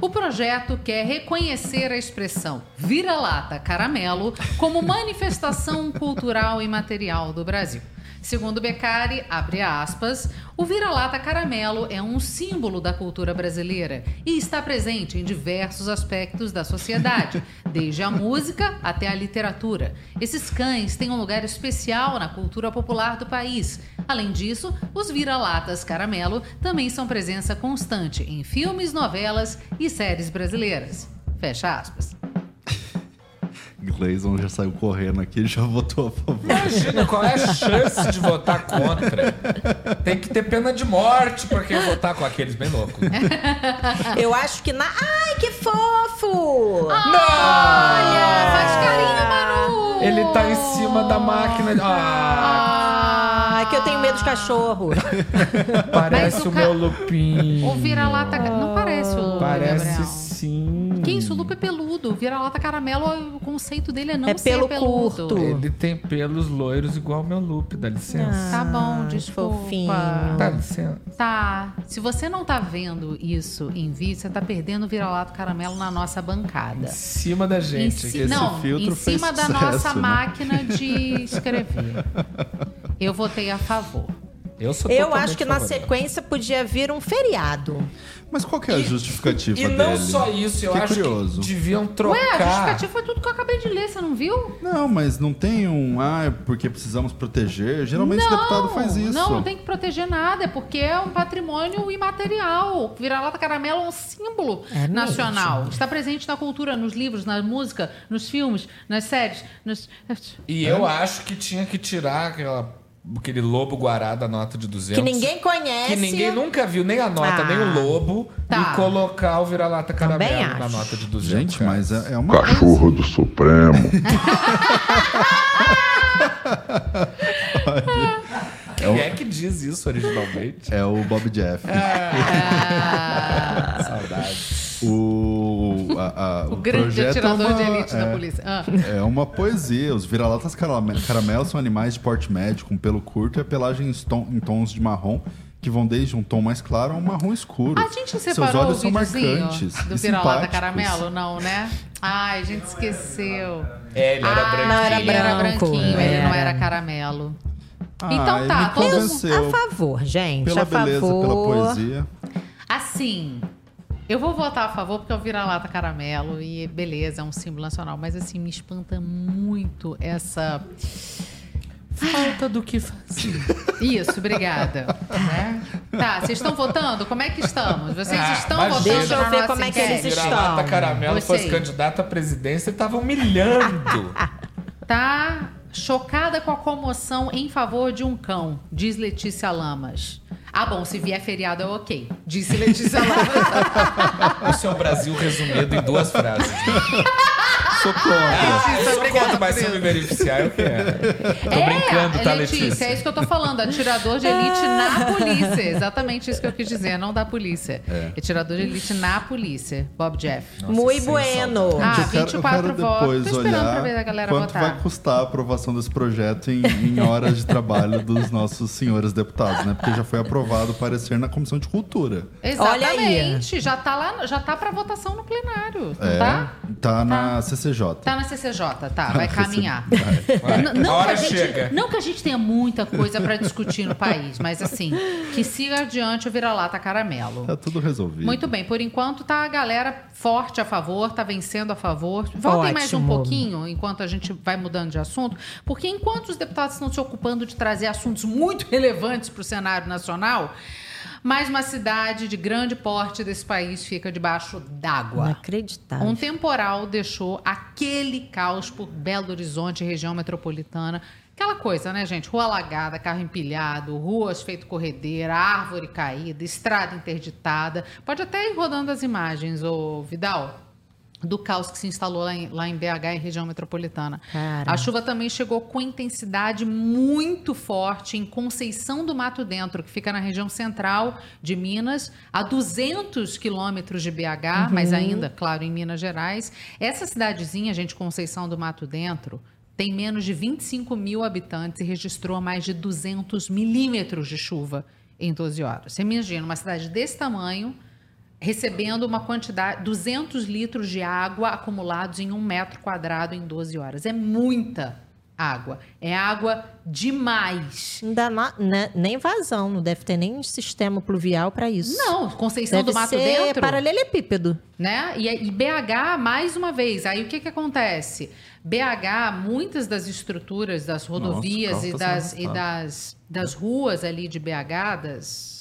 Speaker 1: O projeto quer reconhecer a expressão vira-lata caramelo como manifestação cultural e material do Brasil. Segundo Beccari, abre aspas, o vira-lata caramelo é um símbolo da cultura brasileira e está presente em diversos aspectos da sociedade, desde a música até a literatura. Esses cães têm um lugar especial na cultura popular do país. Além disso, os vira-latas caramelo também são presença constante em filmes, novelas e séries brasileiras. Fecha aspas.
Speaker 2: Gleison já saiu correndo aqui e já votou a favor.
Speaker 4: Imagina qual é a chance de votar contra. Tem que ter pena de morte pra quem votar com aqueles bem loucos.
Speaker 3: Eu acho que na. Ai, que fofo!
Speaker 1: Olha, faz carinho, Manu!
Speaker 4: Ele tá em cima da máquina. de- Ah,
Speaker 3: Ah, que eu tenho medo de cachorro.
Speaker 4: parece
Speaker 1: o
Speaker 4: o
Speaker 1: ca-
Speaker 4: meu lupinho.
Speaker 1: O vira-lata. Não parece o
Speaker 4: Parece
Speaker 1: Gabriel.
Speaker 4: sim.
Speaker 1: Que isso? O Lupe é peludo. O vira-lata caramelo, o conceito dele é não
Speaker 3: É
Speaker 1: ser
Speaker 3: pelo
Speaker 1: peludo.
Speaker 3: curto.
Speaker 4: Ele tem pelos loiros igual o meu Lupe, dá licença.
Speaker 1: Tá bom, desculpa.
Speaker 3: fofinho.
Speaker 4: Dá licença.
Speaker 1: Tá. Se você não tá vendo isso em vídeo, você tá perdendo o vira-lata caramelo na nossa bancada.
Speaker 4: Em cima da
Speaker 1: Em
Speaker 4: gente.
Speaker 1: ci-
Speaker 4: aqui.
Speaker 2: Esse
Speaker 1: não,
Speaker 2: filtro
Speaker 1: em
Speaker 2: fez
Speaker 1: cima da
Speaker 2: sucesso,
Speaker 1: nossa
Speaker 2: né?
Speaker 1: máquina de escrever. Eu votei a favor.
Speaker 4: Eu sou
Speaker 3: Eu acho que na
Speaker 4: favorável.
Speaker 3: sequência podia vir um feriado.
Speaker 2: Mas qual que é a justificativa
Speaker 4: E
Speaker 2: dele?
Speaker 4: não só isso, eu
Speaker 2: Fiquei
Speaker 4: acho
Speaker 2: curioso.
Speaker 4: que deviam
Speaker 1: Ué, a
Speaker 4: trocar.
Speaker 1: justificativa foi tudo que eu acabei de ler, você não viu?
Speaker 2: Não, mas não tem um. Ah, é porque precisamos proteger. Geralmente o
Speaker 1: não,
Speaker 2: deputado faz isso.
Speaker 1: Não, não tem que proteger nada, é porque é um patrimônio imaterial. Vira-lata caramelo é um símbolo
Speaker 3: É mesmo.
Speaker 1: nacional. Está presente na cultura, nos livros, na música, nos filmes, nas séries. Nos...
Speaker 4: E eu acho que tinha que tirar aquela, aquele lobo guará da nota de 200.
Speaker 3: Que ninguém conhece.
Speaker 4: Que ninguém nunca viu, nem a nota,
Speaker 3: Ah.
Speaker 4: nem o lobo.
Speaker 1: Tá.
Speaker 4: E colocar o vira-lata caramelo na nota de 200.
Speaker 2: Gente, mas é, é uma.
Speaker 6: Cachorro do Supremo.
Speaker 4: Quem é que diz isso originalmente?
Speaker 2: É o Bob Jeff.
Speaker 1: Ah,
Speaker 4: Saudade.
Speaker 2: O, a- a-
Speaker 1: o grande
Speaker 2: projeto é
Speaker 1: atirador de
Speaker 2: uma-
Speaker 1: elite da
Speaker 2: é-
Speaker 1: polícia. Ah.
Speaker 2: É uma poesia. Os vira-latas carame- caramelos são animais de porte médio, com pelo curto e a pelagem em, tom- em tons de marrom, que vão desde um tom mais claro a um marrom escuro.
Speaker 1: A gente
Speaker 2: Seus
Speaker 1: separou o
Speaker 2: olhos são
Speaker 1: videozinho
Speaker 2: marcantes
Speaker 1: do
Speaker 2: e
Speaker 1: vira-lata caramelo? Não, né? Ai, a gente esqueceu.
Speaker 4: É, ele era
Speaker 1: ah,
Speaker 4: branquinho.
Speaker 3: Não, era
Speaker 1: ele era
Speaker 3: branco,
Speaker 1: branquinho, ele não
Speaker 3: era.
Speaker 1: era caramelo.
Speaker 2: Ah,
Speaker 1: Então tá, todos-
Speaker 3: A favor, gente.
Speaker 2: pela
Speaker 3: a
Speaker 2: beleza,
Speaker 3: favor.
Speaker 2: pela poesia.
Speaker 1: Assim, eu vou votar a favor porque é o vira-lata caramelo e beleza, é um símbolo nacional. Mas assim, me espanta muito essa.
Speaker 4: Falta do que fazer.
Speaker 1: Isso, obrigada. Né? Tá, vocês estão votando? Como é que estamos? Vocês
Speaker 4: Ah,
Speaker 1: estão votando
Speaker 3: deixa eu ver como é que eles
Speaker 4: Se
Speaker 3: estão.
Speaker 4: vira-lata caramelo
Speaker 1: Gostei.
Speaker 4: fosse candidato à presidência, ele tava humilhando.
Speaker 1: Tá chocada com a comoção em favor de um cão, diz Letícia Lamas. Ah, bom, se vier feriado é ok, disse Letícia
Speaker 4: é o Brasil resumido em duas frases.
Speaker 2: Sou contra.
Speaker 4: Ah, eu sou
Speaker 1: obrigada
Speaker 4: contra, mas se eu me beneficiar, eu quero. Tô
Speaker 1: é,
Speaker 4: brincando, tá,
Speaker 1: Letícia,
Speaker 4: Letícia?
Speaker 1: é isso que eu tô falando. Atirador de elite na polícia. Exatamente isso que eu quis dizer, não da polícia. É, tirador de elite na polícia. Bob Jeff.
Speaker 3: Muito
Speaker 4: sem
Speaker 3: bueno.
Speaker 1: Ah,
Speaker 2: eu quero, eu
Speaker 1: 24
Speaker 2: quero
Speaker 1: votos. Tô esperando
Speaker 2: olhar
Speaker 1: pra ver a galera
Speaker 2: quanto
Speaker 1: votar.
Speaker 2: vai custar a aprovação desse projeto em, em horas de trabalho dos nossos senhores deputados, né? Porque já foi aprovado o parecer na Comissão de Cultura.
Speaker 3: Olha aí.
Speaker 1: Exatamente. Já tá lá, já tá pra votação no plenário.
Speaker 2: É,
Speaker 1: tá?
Speaker 2: tá na CCJ.
Speaker 1: Tá na CCJ, tá, vai caminhar.
Speaker 4: Vai.
Speaker 1: N- Não
Speaker 4: A
Speaker 1: que, a gente,
Speaker 4: chega.
Speaker 1: não que a gente tenha muita coisa pra discutir no país, mas assim, que siga adiante o vira-lata caramelo.
Speaker 2: Tá tudo resolvido.
Speaker 1: Muito bem, por enquanto tá a galera forte a favor, tá vencendo a favor. Voltem mais um
Speaker 3: Ótimo.
Speaker 1: pouquinho enquanto a gente vai mudando de assunto, porque enquanto os deputados estão se ocupando de trazer assuntos muito relevantes para o cenário nacional, mais uma cidade de grande porte desse país fica debaixo d'água.
Speaker 3: Inacreditável.
Speaker 1: Um temporal deixou aquele caos por Belo Horizonte, região metropolitana. Aquela coisa, né, gente? Rua alagada, carro empilhado, ruas feito corredeira, árvore caída, estrada interditada. Pode até ir rodando as imagens, ô Vidal, do caos que se instalou lá em, lá em BH, em região metropolitana.
Speaker 3: Cara.
Speaker 1: A chuva também chegou com intensidade muito forte em Conceição do Mato Dentro, que fica na região central de Minas, a 200 quilômetros de BH, mas ainda, claro, em Minas Gerais. Essa cidadezinha, gente, Conceição do Mato Dentro, tem menos de 25 mil habitantes e registrou mais de 200 milímetros de chuva em 12 horas. Você imagina, uma cidade desse tamanho recebendo uma quantidade, 200 litros de água acumulados em um metro quadrado em 12 horas. É muita água. É água demais.
Speaker 3: Não dá na- né, nem vazão, não deve ter nem sistema pluvial pra isso.
Speaker 1: Não, Conceição
Speaker 3: deve
Speaker 1: do Mato
Speaker 3: ser
Speaker 1: Dentro.
Speaker 3: paralelepípedo.
Speaker 1: né? E, e BH, mais uma vez, aí o que, que acontece? BH, muitas das estruturas das rodovias
Speaker 2: Nossa,
Speaker 1: e,
Speaker 2: tá
Speaker 1: das, e das, das ruas ali de BH, das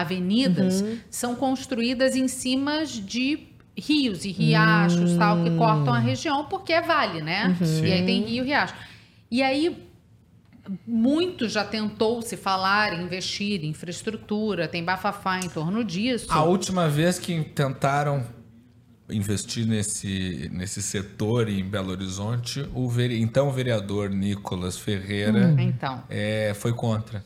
Speaker 1: avenidas,
Speaker 3: Uhum.
Speaker 1: são construídas em cima de rios e riachos tal que cortam a região porque é vale, né?
Speaker 3: Uhum.
Speaker 1: E aí tem rio e riacho. E aí muito já tentou se falar em investir em infraestrutura, tem bafafá em torno disso.
Speaker 4: A última vez que tentaram investir nesse, nesse setor em Belo Horizonte, o vere- então vereador Nicolas Ferreira
Speaker 1: Hum. Então.
Speaker 4: é, foi contra.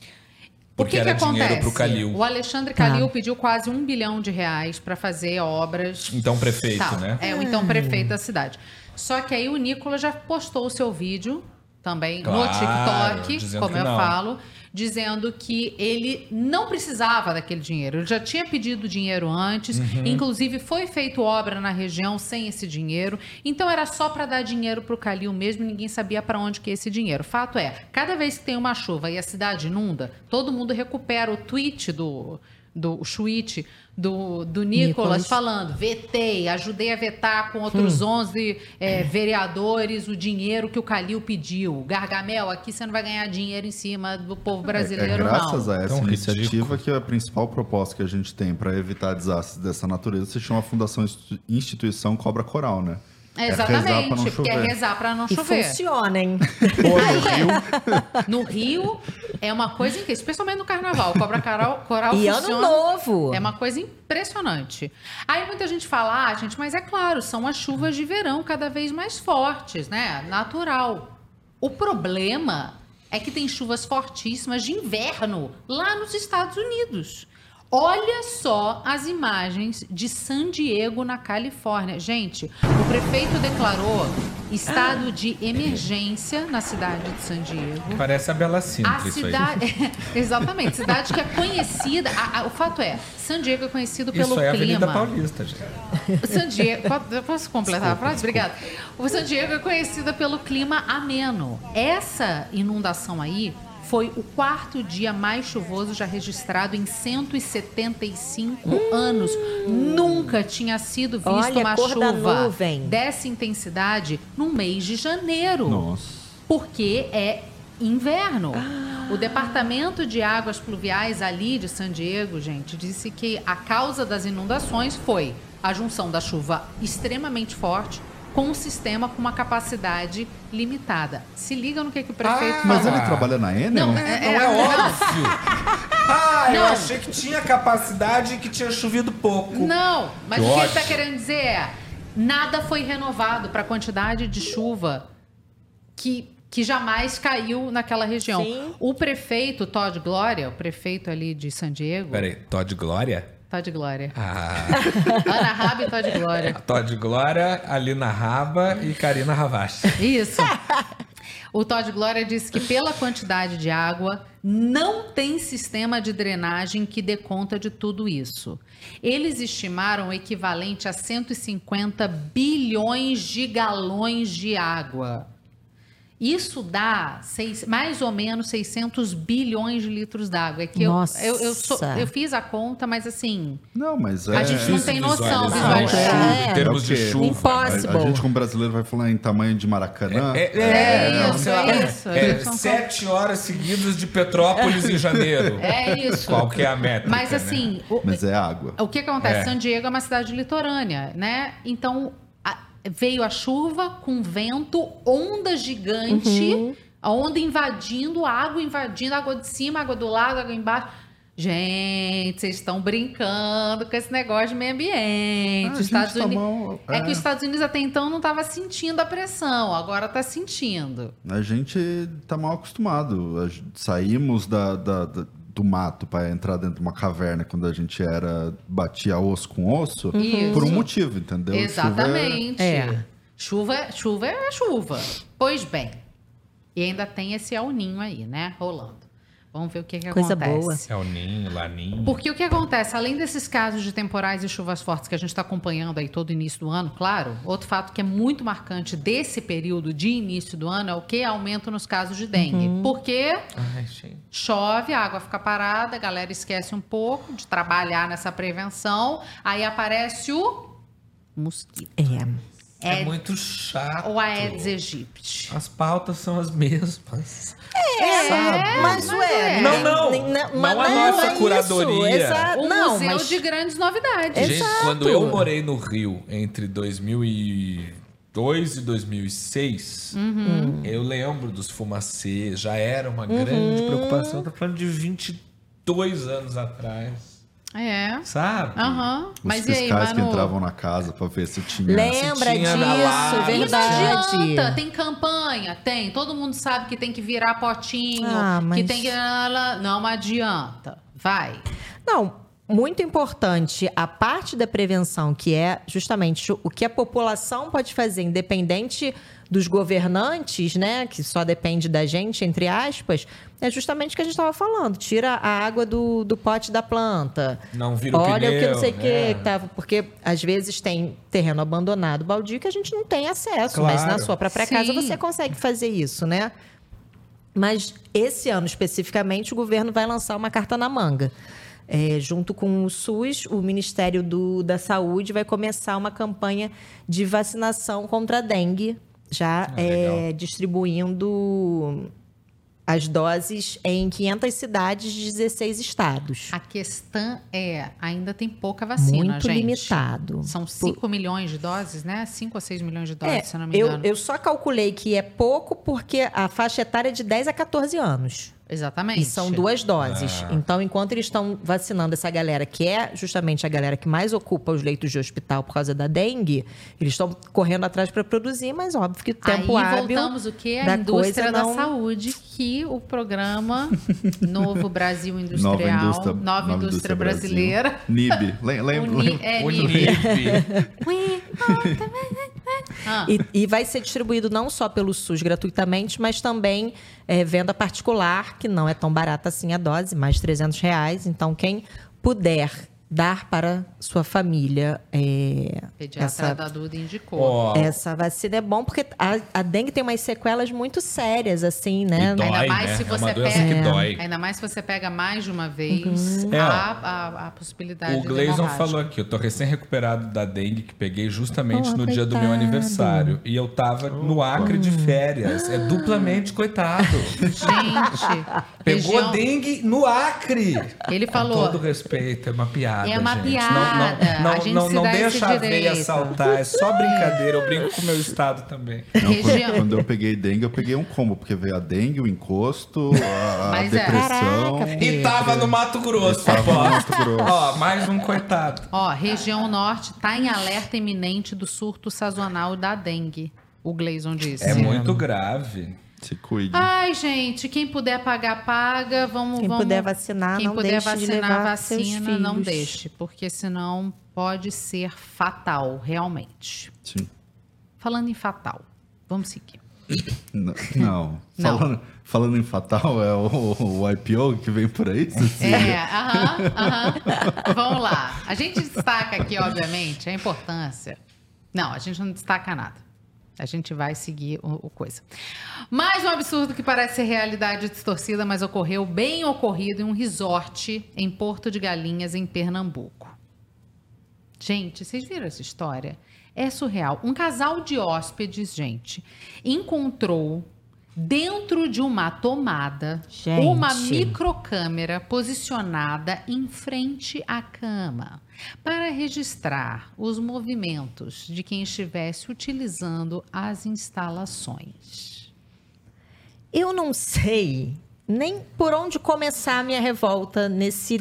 Speaker 1: O
Speaker 4: Porque
Speaker 1: que, que
Speaker 4: era dinheiro
Speaker 1: acontece?
Speaker 4: para o Calil.
Speaker 1: O Alexandre. Calil pediu quase um bilhão de reais para fazer obras.
Speaker 4: Então prefeito,
Speaker 1: Tal.
Speaker 4: né?
Speaker 1: É, o então prefeito da cidade. Só que aí o Nicolas já postou o seu vídeo também
Speaker 4: Claro,
Speaker 1: no TikTok, como
Speaker 4: que
Speaker 1: eu
Speaker 4: não.
Speaker 1: falo, dizendo que ele não precisava daquele dinheiro. Ele já tinha pedido dinheiro antes,
Speaker 16: Uhum.
Speaker 1: inclusive foi feito obra na região sem esse dinheiro. Então era só para dar dinheiro pro Calil mesmo, ninguém sabia para onde que ia esse dinheiro. Fato é, cada vez que tem uma chuva e a cidade inunda, todo mundo recupera o tweet do do tweet do, do Nicolas,
Speaker 3: Nicolas.
Speaker 1: falando, vetei, ajudei a vetar com outros
Speaker 3: Hum.
Speaker 1: 11 é, vereadores o dinheiro que o Calil pediu. Gargamel, aqui você não vai ganhar dinheiro em cima do povo
Speaker 2: É,
Speaker 1: brasileiro,
Speaker 2: é graças
Speaker 1: não.
Speaker 2: a essa
Speaker 4: Tão
Speaker 2: iniciativa que a principal proposta que a gente tem para evitar desastres dessa natureza se chama Fundação Institu- Instituição Cobra Coral, né? É rezar pra
Speaker 1: Exatamente,
Speaker 2: não
Speaker 1: porque é rezar para não
Speaker 3: E
Speaker 1: chover.
Speaker 3: funciona, hein?
Speaker 1: No Rio é uma coisa incrível, especialmente no carnaval. Cobra Coral, coral
Speaker 3: E ano
Speaker 1: funciona.
Speaker 3: novo.
Speaker 1: É uma coisa impressionante. Aí muita gente fala, ah, gente, mas é claro, são as chuvas de verão cada vez mais fortes, né? Natural. O problema é que tem chuvas fortíssimas de inverno lá nos Estados Unidos. Olha só as imagens de San Diego, na Califórnia. Gente, o prefeito declarou estado de emergência na cidade de San Diego.
Speaker 4: Parece a Bela
Speaker 1: A
Speaker 4: isso aí.
Speaker 1: cidade. Exatamente, cidade que é conhecida. a- a- o fato é, San Diego é conhecido pelo
Speaker 4: Isso é a Avenida
Speaker 1: clima.
Speaker 4: Paulista, gente.
Speaker 1: San Diego. Posso completar a frase? Obrigada. O San Diego é conhecida pelo clima ameno. Essa inundação aí foi o quarto dia mais chuvoso já registrado em 175 anos. Nunca tinha sido visto
Speaker 3: Olha
Speaker 1: uma chuva dessa intensidade no mês de janeiro
Speaker 2: Nossa.
Speaker 1: porque é inverno. O Departamento de Águas Pluviais ali de San Diego, gente, disse que a causa das inundações foi a junção da chuva extremamente forte com um sistema com uma capacidade limitada. Se liga no que, que o prefeito
Speaker 2: Ah, Mas
Speaker 1: falou.
Speaker 2: ele trabalha na Enel?
Speaker 1: Não,
Speaker 4: Não
Speaker 1: é,
Speaker 4: é óbvio. Ah, eu
Speaker 1: Não.
Speaker 4: achei que tinha capacidade e que tinha chovido pouco.
Speaker 1: Não, mas o que ele está querendo dizer é: nada foi renovado para a quantidade de chuva que, que jamais caiu naquela região.
Speaker 3: Sim.
Speaker 1: O prefeito Todd Glória, o prefeito ali de San Diego.
Speaker 4: Peraí, Todd Glória?
Speaker 1: Todd Glória.
Speaker 4: Ah,
Speaker 1: Ana Raba e Todd Glória.
Speaker 4: Todd Glória, Alina Raba e Karina Ravache.
Speaker 1: Isso. O Todd Glória disse que pela quantidade de água não tem sistema de drenagem que dê conta de tudo isso. Eles estimaram o equivalente a 150 bilhões de galões de água. Isso dá seis- mais ou menos 600 bilhões de litros d'água. É que eu,
Speaker 3: Nossa.
Speaker 1: eu, eu, sou- eu fiz a conta, mas assim.
Speaker 2: Não, mas é.
Speaker 1: A gente não tem noção
Speaker 4: visualizar
Speaker 1: visualizar.
Speaker 4: Em termos
Speaker 2: É o
Speaker 4: de chuva.
Speaker 3: Impossible.
Speaker 2: A, a gente, como brasileiro, vai falar em tamanho de Maracanã.
Speaker 4: É,
Speaker 1: É
Speaker 4: não,
Speaker 1: isso,
Speaker 4: sei lá,
Speaker 1: é isso.
Speaker 4: É
Speaker 1: gente não
Speaker 4: sete horas seguidas de Petrópolis em janeiro.
Speaker 1: É isso.
Speaker 4: Qual que é a métrica?
Speaker 1: Mas
Speaker 4: né?
Speaker 1: assim, o,
Speaker 2: Mas é água.
Speaker 1: o que que acontece?
Speaker 4: É.
Speaker 1: San Diego é uma cidade litorânea, né? Então veio a chuva com vento, onda gigante, a onda invadindo, água invadindo, água de cima, água do lado, água embaixo. Gente, vocês estão brincando com esse negócio de meio ambiente.
Speaker 2: Ah,
Speaker 1: Estados
Speaker 2: gente tá
Speaker 1: Unidos...
Speaker 2: mal,
Speaker 1: é.
Speaker 2: é.
Speaker 1: que os Estados Unidos até então não estava sentindo a pressão, agora está sentindo.
Speaker 2: A gente tá mal acostumado. Saímos da, da- da- do mato para entrar dentro de uma caverna quando a gente era batia osso com osso
Speaker 1: Isso.
Speaker 2: por um motivo, entendeu?
Speaker 1: Exatamente.
Speaker 3: É.
Speaker 1: Chuva, chuva é chuva. Pois bem. E ainda tem esse El Ninho aí, né? Rolando. Vamos ver o que, que
Speaker 3: Coisa
Speaker 1: acontece.
Speaker 3: boa.
Speaker 4: É o Ninho, Laninho.
Speaker 1: Porque o que acontece, além desses casos de temporais e chuvas fortes que a gente está acompanhando aí todo início do ano, claro, outro fato que é muito marcante desse período de início do ano é o que aumento nos casos de dengue.
Speaker 3: Uhum.
Speaker 1: Porque
Speaker 4: Ai,
Speaker 1: chove, a água fica parada, a galera esquece um pouco de trabalhar nessa prevenção, aí aparece o mosquito.
Speaker 3: É.
Speaker 4: É,
Speaker 1: É-
Speaker 4: muito chato.
Speaker 1: Ou a Aedes aegypti.
Speaker 4: As pautas são as mesmas.
Speaker 3: É,
Speaker 4: Sabe?
Speaker 3: mas ué.
Speaker 4: Não, não.
Speaker 3: nem- nem-
Speaker 4: Não
Speaker 3: mas
Speaker 4: a nossa
Speaker 3: é isso,
Speaker 4: curadoria.
Speaker 3: exato.
Speaker 1: O
Speaker 3: Não,
Speaker 1: museu
Speaker 3: mas
Speaker 1: de grandes novidades.
Speaker 4: Gente,
Speaker 3: Exato.
Speaker 4: quando eu morei no Rio entre 2002 e 2006,
Speaker 1: Uhum.
Speaker 4: eu lembro dos fumacês, já era uma grande preocupação. Tô falando de 22 anos atrás.
Speaker 1: É.
Speaker 4: Sabe?
Speaker 1: Aham.
Speaker 2: Os
Speaker 1: Mas e aí,
Speaker 2: fiscais que entravam na casa para ver se tinha.
Speaker 3: lembra
Speaker 4: tinha na
Speaker 3: disso,
Speaker 4: live.
Speaker 1: E não
Speaker 3: verdade.
Speaker 1: adianta, tem campanha? Tem. Todo mundo sabe que tem que virar potinho,
Speaker 3: Ah,
Speaker 1: que
Speaker 3: mas-
Speaker 1: tem que... Não adianta. Vai.
Speaker 3: Não, muito importante a parte da prevenção, que é justamente o que a população pode fazer, independente dos governantes, né? Que só depende da gente, entre aspas, é justamente o que a gente estava falando. Tira a água do, do pote da planta.
Speaker 4: Não vira o
Speaker 3: Olha o que não sei o que
Speaker 4: né?
Speaker 3: que tava. Porque às vezes tem terreno abandonado, baldio, que a gente não tem acesso. Mas na
Speaker 4: Claro.
Speaker 3: sua própria casa
Speaker 1: Sim.
Speaker 3: você consegue fazer isso, né? Mas esse ano especificamente, o governo vai lançar uma carta na manga. É, junto com o SUS, o Ministério do- da Saúde vai começar uma campanha de vacinação contra a dengue, já
Speaker 4: Ah,
Speaker 3: é, distribuindo as doses em 500 cidades de 16 estados.
Speaker 1: A questão é, ainda tem pouca vacina,
Speaker 3: Muito
Speaker 1: gente.
Speaker 3: limitado.
Speaker 1: São 5 milhões de doses, né? 5 ou 6 milhões de doses,
Speaker 3: É,
Speaker 1: se eu não me
Speaker 3: eu,
Speaker 1: engano.
Speaker 3: eu só calculei que é pouco porque a faixa etária é de 10 a 14 anos.
Speaker 1: Exatamente.
Speaker 3: E são duas doses.
Speaker 4: Ah.
Speaker 3: Então, enquanto eles estão vacinando essa galera, que é justamente a galera que mais ocupa os leitos de hospital por causa da dengue, eles estão correndo atrás para produzir, mas óbvio que o tempo
Speaker 1: Aí
Speaker 3: hábil
Speaker 1: voltamos o que? A
Speaker 3: da
Speaker 1: indústria da
Speaker 3: não-
Speaker 1: saúde, que o programa Novo Brasil
Speaker 2: Nova
Speaker 1: Industrial,
Speaker 2: indústria,
Speaker 1: Nova indústria brasileira.
Speaker 2: NIB. Lem- lem-
Speaker 1: Uni-
Speaker 2: lem-
Speaker 1: é,
Speaker 4: Unib.
Speaker 1: Ah.
Speaker 3: E, e vai ser distribuído não só pelo SUS gratuitamente, mas também é, venda particular, que não é tão barata assim a dose, mais de 300 reais. Então, quem puder dar para sua família é,
Speaker 1: Pediatra
Speaker 3: essa,
Speaker 1: da Duda indicou.
Speaker 4: Ó,
Speaker 3: essa vacina é bom, porque a, a dengue tem umas sequelas muito sérias, assim, né?
Speaker 4: Dói,
Speaker 1: Ainda mais
Speaker 4: né?
Speaker 1: se
Speaker 4: É
Speaker 1: você
Speaker 4: doença
Speaker 1: pega.
Speaker 4: que dói.
Speaker 1: Ainda mais se você pega mais de uma vez,
Speaker 3: Uhum.
Speaker 4: É,
Speaker 1: há a, a possibilidade
Speaker 4: O
Speaker 1: de
Speaker 4: Gleison falou aqui, eu tô recém-recuperado da dengue que peguei justamente
Speaker 3: Oh,
Speaker 4: no dia do meu
Speaker 3: coitado.
Speaker 4: aniversário. E eu tava no Acre de férias. É duplamente coitado.
Speaker 1: Gente,
Speaker 4: Pegou
Speaker 1: região-
Speaker 4: dengue no Acre.
Speaker 1: Ele
Speaker 4: Com
Speaker 1: falou.
Speaker 4: todo respeito, é uma piada.
Speaker 1: É uma
Speaker 4: gente.
Speaker 1: piada.
Speaker 4: Não, não,
Speaker 1: A
Speaker 4: não,
Speaker 1: gente
Speaker 4: não, não deixa a veia saltar. É só brincadeira. Eu brinco com o meu estado também.
Speaker 2: Não, quando, quando eu peguei dengue, eu peguei um combo, porque veio a dengue, o encosto, a, a
Speaker 1: é.
Speaker 2: depressão.
Speaker 3: Caraca,
Speaker 4: E tava no Mato Grosso,
Speaker 2: tava no. Mato Grosso.
Speaker 4: Ó, mais um coitado.
Speaker 1: Ó, região norte está em alerta iminente do surto sazonal da dengue. O Gleison disse.
Speaker 4: É muito grave.
Speaker 2: Se cuide.
Speaker 1: Ai, gente, quem puder pagar, paga. Vamos,
Speaker 3: Quem
Speaker 1: vamos.
Speaker 3: puder vacinar,
Speaker 1: quem
Speaker 3: não
Speaker 1: puder
Speaker 3: deixe de
Speaker 1: vacinar,
Speaker 3: levar seus
Speaker 1: vacina, não deixe, porque senão pode ser fatal, realmente.
Speaker 2: Sim.
Speaker 1: Falando em fatal, vamos seguir.
Speaker 2: N- Não.
Speaker 1: Não.
Speaker 2: Falando, falando em fatal, é o, o IPO que vem por aí, Cecília?
Speaker 1: É, aham, aham. Vamos lá. A gente destaca aqui, obviamente, a importância. Não, a gente não destaca nada. A gente vai seguir o, o coisa. Mais um absurdo que parece ser realidade distorcida, mas ocorreu bem ocorrido em um resort em Porto de Galinhas, em Pernambuco. Gente, vocês viram essa história? É surreal. Um casal de hóspedes, gente, encontrou dentro de uma tomada
Speaker 3: Gente.
Speaker 1: uma microcâmera posicionada em frente à cama para registrar os movimentos de quem estivesse utilizando as instalações.
Speaker 3: Eu não sei nem por onde começar a minha revolta nesse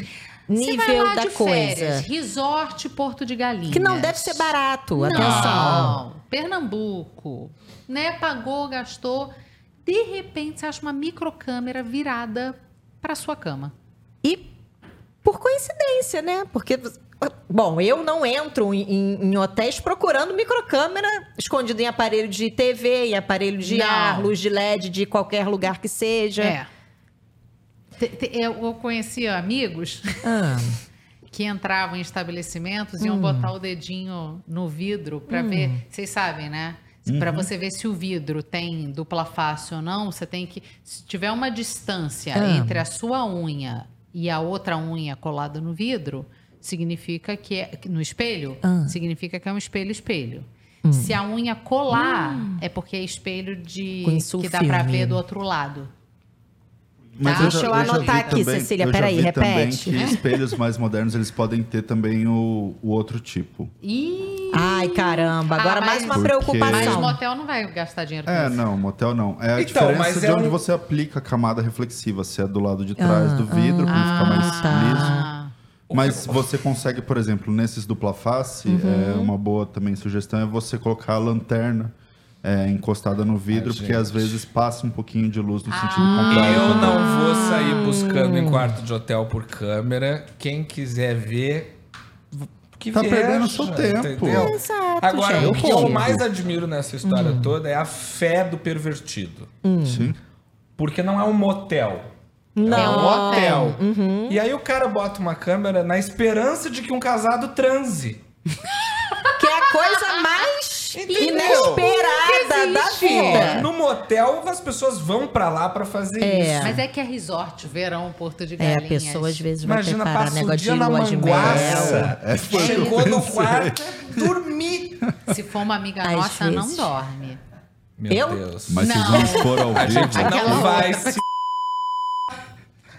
Speaker 3: nível da
Speaker 1: de
Speaker 3: coisa.
Speaker 1: férias, resort Porto de Galinhas.
Speaker 3: Que não deve ser barato, atenção.
Speaker 1: Não, Pernambuco, né? Pagou, gastou. De repente, você acha uma microcâmera virada para sua cama.
Speaker 3: E por coincidência, né? Porque, bom, eu não entro em, em- em hotéis procurando microcâmera escondido em aparelho de TV, em aparelho de
Speaker 1: Não.
Speaker 3: ar, luz de LED de qualquer lugar que seja.
Speaker 1: É. Eu conhecia amigos
Speaker 3: Ah,
Speaker 1: que entravam em estabelecimentos e iam
Speaker 3: Hum.
Speaker 1: botar o dedinho no vidro para
Speaker 3: Hum.
Speaker 1: ver. Vocês sabem, né? Para você ver se o vidro tem dupla face ou não, você tem que. Se tiver uma distância
Speaker 3: Ah.
Speaker 1: entre a sua unha e a outra unha colada no vidro, significa que é. No espelho,
Speaker 3: Ah.
Speaker 1: significa que é um espelho-espelho.
Speaker 3: Hum.
Speaker 1: Se a unha colar, é porque é espelho de. Que dá para ver do outro lado.
Speaker 2: Mas
Speaker 1: Tá.
Speaker 2: eu
Speaker 3: Deixa
Speaker 2: já-
Speaker 3: eu
Speaker 2: eu já
Speaker 3: anotar
Speaker 2: vi
Speaker 3: aqui,
Speaker 2: também-
Speaker 3: Cecília,
Speaker 2: eu
Speaker 3: peraí,
Speaker 2: também
Speaker 3: repete.
Speaker 2: que espelhos mais modernos, eles podem ter também o, o outro tipo.
Speaker 1: Ih!
Speaker 3: Ai, caramba. Agora
Speaker 1: Ah,
Speaker 3: mais
Speaker 1: mas-
Speaker 3: uma
Speaker 2: Porque-
Speaker 1: Mas
Speaker 3: preocupação.
Speaker 1: motel não vai gastar dinheiro com
Speaker 2: É,
Speaker 1: isso.
Speaker 2: não, motel não. É a
Speaker 4: Então,
Speaker 2: diferença
Speaker 4: mas
Speaker 2: de
Speaker 4: é
Speaker 2: onde
Speaker 4: um-
Speaker 2: você aplica a camada reflexiva. Se é do lado de trás
Speaker 3: Ah,
Speaker 2: do vidro, pra ele ficar mais
Speaker 3: tá.
Speaker 2: liso.
Speaker 1: Ah,
Speaker 2: Mas você consegue, por exemplo, nesses dupla face,
Speaker 3: Uhum.
Speaker 2: é, uma boa também sugestão é você colocar a lanterna é, encostada no vidro,
Speaker 4: Ai,
Speaker 2: porque às vezes passa um pouquinho de luz no sentido
Speaker 1: Ah.
Speaker 2: contrário.
Speaker 4: Eu não vou sair buscando em quarto de hotel por câmera. Quem quiser ver. Que
Speaker 2: Tá
Speaker 4: veja,
Speaker 2: perdendo seu tempo.
Speaker 4: entendeu?
Speaker 3: Exato,
Speaker 4: Agora, o
Speaker 3: gente.
Speaker 4: que eu mais admiro nessa história toda é a fé do pervertido.
Speaker 2: Sim.
Speaker 4: Porque não é um motel.
Speaker 3: Não.
Speaker 4: É um hotel.
Speaker 3: Uhum.
Speaker 4: E aí o cara bota uma câmera na esperança de que um casado transe.
Speaker 3: Que é a coisa mais
Speaker 4: Entendeu?
Speaker 3: inesperada da vida.
Speaker 4: No motel, as pessoas vão pra lá pra fazer
Speaker 3: É.
Speaker 4: isso.
Speaker 1: Mas é que é resort, verão, Porto de
Speaker 3: É,
Speaker 1: Galinhas.
Speaker 3: a pessoa às vezes vai
Speaker 4: Imagina,
Speaker 3: preparar negócio de
Speaker 4: dia na
Speaker 3: lua de mel.
Speaker 2: É, eu
Speaker 4: Chegou no quarto, é dormir.
Speaker 1: Se for uma amiga
Speaker 3: Às
Speaker 1: nossa, não
Speaker 3: vezes.
Speaker 1: dorme.
Speaker 4: Meu
Speaker 3: Eu?
Speaker 4: Deus.
Speaker 2: Mas vocês
Speaker 1: Não.
Speaker 2: vão expor ao
Speaker 4: A
Speaker 2: vivo?
Speaker 4: gente
Speaker 1: Aquela
Speaker 4: não vai
Speaker 1: outra.
Speaker 4: se...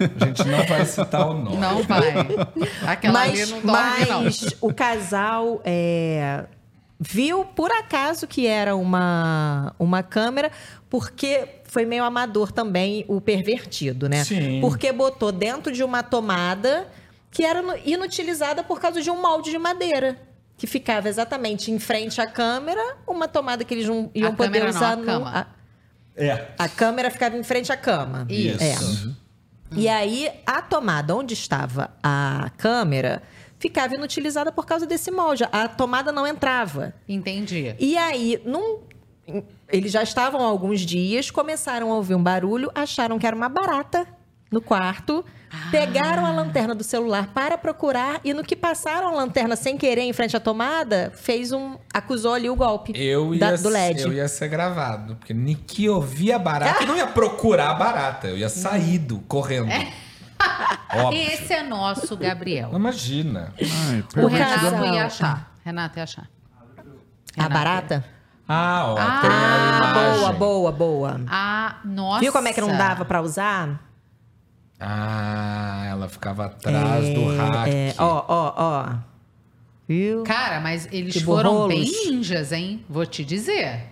Speaker 4: A gente não vai citar o nome.
Speaker 1: Não vai. Aquela ali
Speaker 3: Mas,
Speaker 1: não dorme, não.
Speaker 3: mas o casal é, viu por acaso que era uma, uma câmera, porque foi meio amador também o pervertido, né?
Speaker 4: Sim.
Speaker 3: Porque botou dentro de uma tomada que era inutilizada por causa de um molde de madeira. Que ficava exatamente em frente à câmera, uma tomada que eles não iam
Speaker 1: A
Speaker 3: poder
Speaker 1: câmera não,
Speaker 3: usar
Speaker 1: a
Speaker 3: no.
Speaker 1: cama.
Speaker 3: a-
Speaker 4: É.
Speaker 3: a câmera ficava em frente à cama.
Speaker 1: Isso.
Speaker 3: É. E aí, a tomada onde estava a câmera ficava inutilizada por causa desse molde. A tomada não entrava.
Speaker 1: Entendi.
Speaker 3: E aí, num- eles já estavam há alguns dias, começaram a ouvir um barulho, acharam que era uma barata no quarto, pegaram a lanterna do celular para procurar e no que passaram a lanterna sem querer em frente à tomada, fez um acusou ali o golpe
Speaker 4: Eu ia,
Speaker 3: da- do LED.
Speaker 4: eu ia ser gravado. Porque nem que ouvia barata, eu não ia procurar a barata. Eu ia sair do, correndo. Óbvio.
Speaker 1: Esse é nosso Gabriel.
Speaker 4: Imagina.
Speaker 2: Ai,
Speaker 1: O Renato ia achar. Renato ia achar.
Speaker 3: A barata?
Speaker 4: Ah, ó.
Speaker 1: Ah,
Speaker 4: tem a imagem.
Speaker 3: boa, boa, boa.
Speaker 1: Ah, nossa.
Speaker 3: Viu como é que não dava pra usar?
Speaker 4: Ah, ela ficava atrás do hack.
Speaker 3: É, ó, ó, ó. Viu?
Speaker 1: Cara, mas eles
Speaker 3: Tipo
Speaker 1: foram
Speaker 3: rolos.
Speaker 1: bem ninjas, hein? Vou te dizer.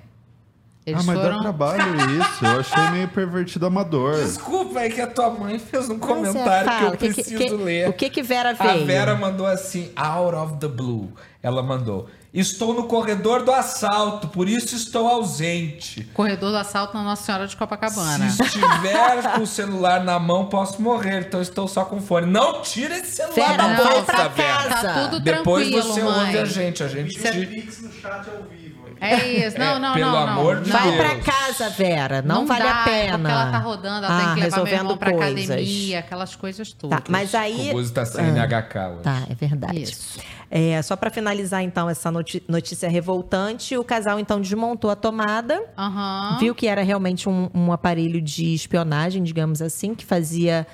Speaker 1: Eles
Speaker 2: Ah, mas
Speaker 1: foram.
Speaker 2: dá trabalho isso. Eu achei meio pervertido amador.
Speaker 4: Desculpa, é que a tua mãe fez um
Speaker 3: é,
Speaker 4: comentário que eu
Speaker 3: que-
Speaker 4: preciso
Speaker 3: que-
Speaker 4: ler.
Speaker 3: O que que Vera
Speaker 4: A
Speaker 3: veio?
Speaker 4: Vera mandou assim, out of the blue. Ela mandou: Estou no corredor do assalto, por isso estou ausente.
Speaker 1: Corredor do assalto na Nossa Senhora de Copacabana.
Speaker 4: Se estiver com o celular na mão, posso morrer, então estou só com fone. Não tira esse celular
Speaker 3: Vera,
Speaker 4: da
Speaker 3: vai
Speaker 4: bolsa, Vera.
Speaker 1: Tá tudo
Speaker 4: Depois
Speaker 1: tranquilo,
Speaker 4: você
Speaker 1: mãe.
Speaker 4: ouve a gente, a gente
Speaker 1: Cê-
Speaker 4: te-
Speaker 1: É isso. Não,
Speaker 4: É,
Speaker 1: não,
Speaker 4: pelo
Speaker 1: não, não.
Speaker 4: amor de
Speaker 1: Não.
Speaker 3: Vai
Speaker 4: Deus.
Speaker 3: pra casa, Vera. Não,
Speaker 1: Não
Speaker 3: vale
Speaker 1: dá,
Speaker 3: a
Speaker 1: é
Speaker 3: pena.
Speaker 1: porque ela tá rodando, ela
Speaker 3: ah,
Speaker 1: tem que levar meu
Speaker 3: resolvendo
Speaker 1: irmão pra
Speaker 3: coisas.
Speaker 1: academia, aquelas coisas todas.
Speaker 3: Tá, mas aí.
Speaker 4: O Buzi tá sem
Speaker 3: Ah,
Speaker 4: NHK hoje.
Speaker 3: Tá, é verdade.
Speaker 1: Isso.
Speaker 3: É, só pra finalizar, então, essa notícia revoltante, o casal então desmontou a tomada.
Speaker 1: Aham.
Speaker 3: Viu que era realmente um, um aparelho de espionagem, digamos assim, que fazia.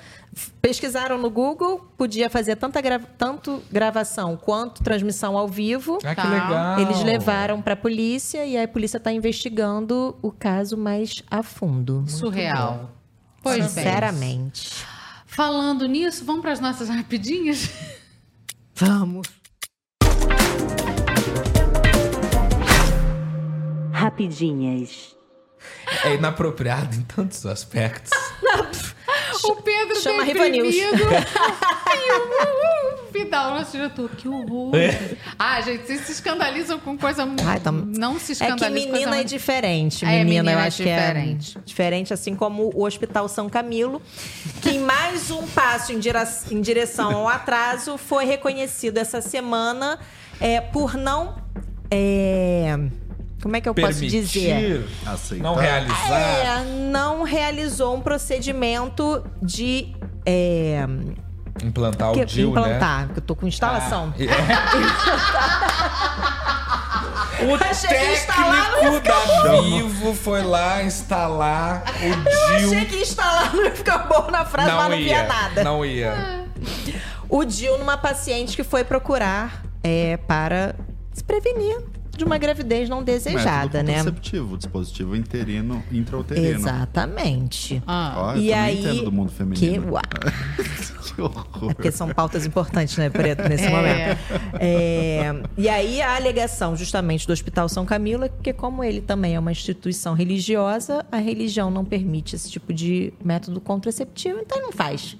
Speaker 3: Pesquisaram no Google, podia fazer tanta gra- tanto gravação quanto transmissão ao vivo.
Speaker 4: Ah, que
Speaker 1: Tá.
Speaker 4: legal.
Speaker 3: Eles levaram pra polícia e a polícia tá investigando o caso mais a fundo.
Speaker 1: Surreal. Pois bem.
Speaker 3: Sinceramente.
Speaker 1: Falando nisso, vamos para as nossas rapidinhas?
Speaker 3: Vamos.
Speaker 16: Rapidinhas.
Speaker 4: É inapropriado em tantos aspectos.
Speaker 1: o Pedro
Speaker 3: Chama
Speaker 1: deprimido. E o Vidal, nosso diretor, que horror.
Speaker 4: É.
Speaker 1: Ah, gente, vocês se escandalizam com coisa...
Speaker 3: Ai, tá-
Speaker 1: Não se
Speaker 3: É que
Speaker 1: escandalizam com
Speaker 3: menina
Speaker 1: coisa
Speaker 3: é diferente.
Speaker 1: É,
Speaker 3: Menina,
Speaker 1: menina
Speaker 3: eu
Speaker 1: é
Speaker 3: acho
Speaker 1: diferente.
Speaker 3: que é diferente, assim como o Hospital São Camilo, que em mais um passo em, dire- em direção ao atraso foi reconhecido essa semana é, por não. é, como é que eu posso dizer?
Speaker 4: Permitir,
Speaker 2: Aceitar.
Speaker 4: não realizar.
Speaker 3: É, não realizou um procedimento de. é,
Speaker 4: Implantar
Speaker 3: que-
Speaker 4: o DIL,
Speaker 3: implantar,
Speaker 4: né?
Speaker 3: que eu tô com instalação.
Speaker 4: Ah, é. O
Speaker 3: Achei que instalar não ia
Speaker 4: técnico da Vivo foi lá instalar o
Speaker 3: Eu
Speaker 4: DIL.
Speaker 3: achei que instalar não ia ficar bom na frase, mas não via
Speaker 4: ia,
Speaker 3: nada.
Speaker 4: Não ia.
Speaker 3: o DIL numa paciente que foi procurar é, para se prevenir de uma gravidez não desejada, né?
Speaker 2: contraceptivo, dispositivo interino, intrauterino.
Speaker 3: Exatamente.
Speaker 1: Ah.
Speaker 2: Ó, eu
Speaker 3: E aí-
Speaker 2: do mundo
Speaker 3: Que,
Speaker 2: feminino.
Speaker 3: uau,
Speaker 2: Que horror.
Speaker 3: é porque são pautas importantes, né, Preto, nesse
Speaker 1: É.
Speaker 3: momento. É, e aí a alegação justamente do Hospital São Camilo é que como ele também é uma instituição religiosa, a religião não permite esse tipo de método contraceptivo, então ele não faz.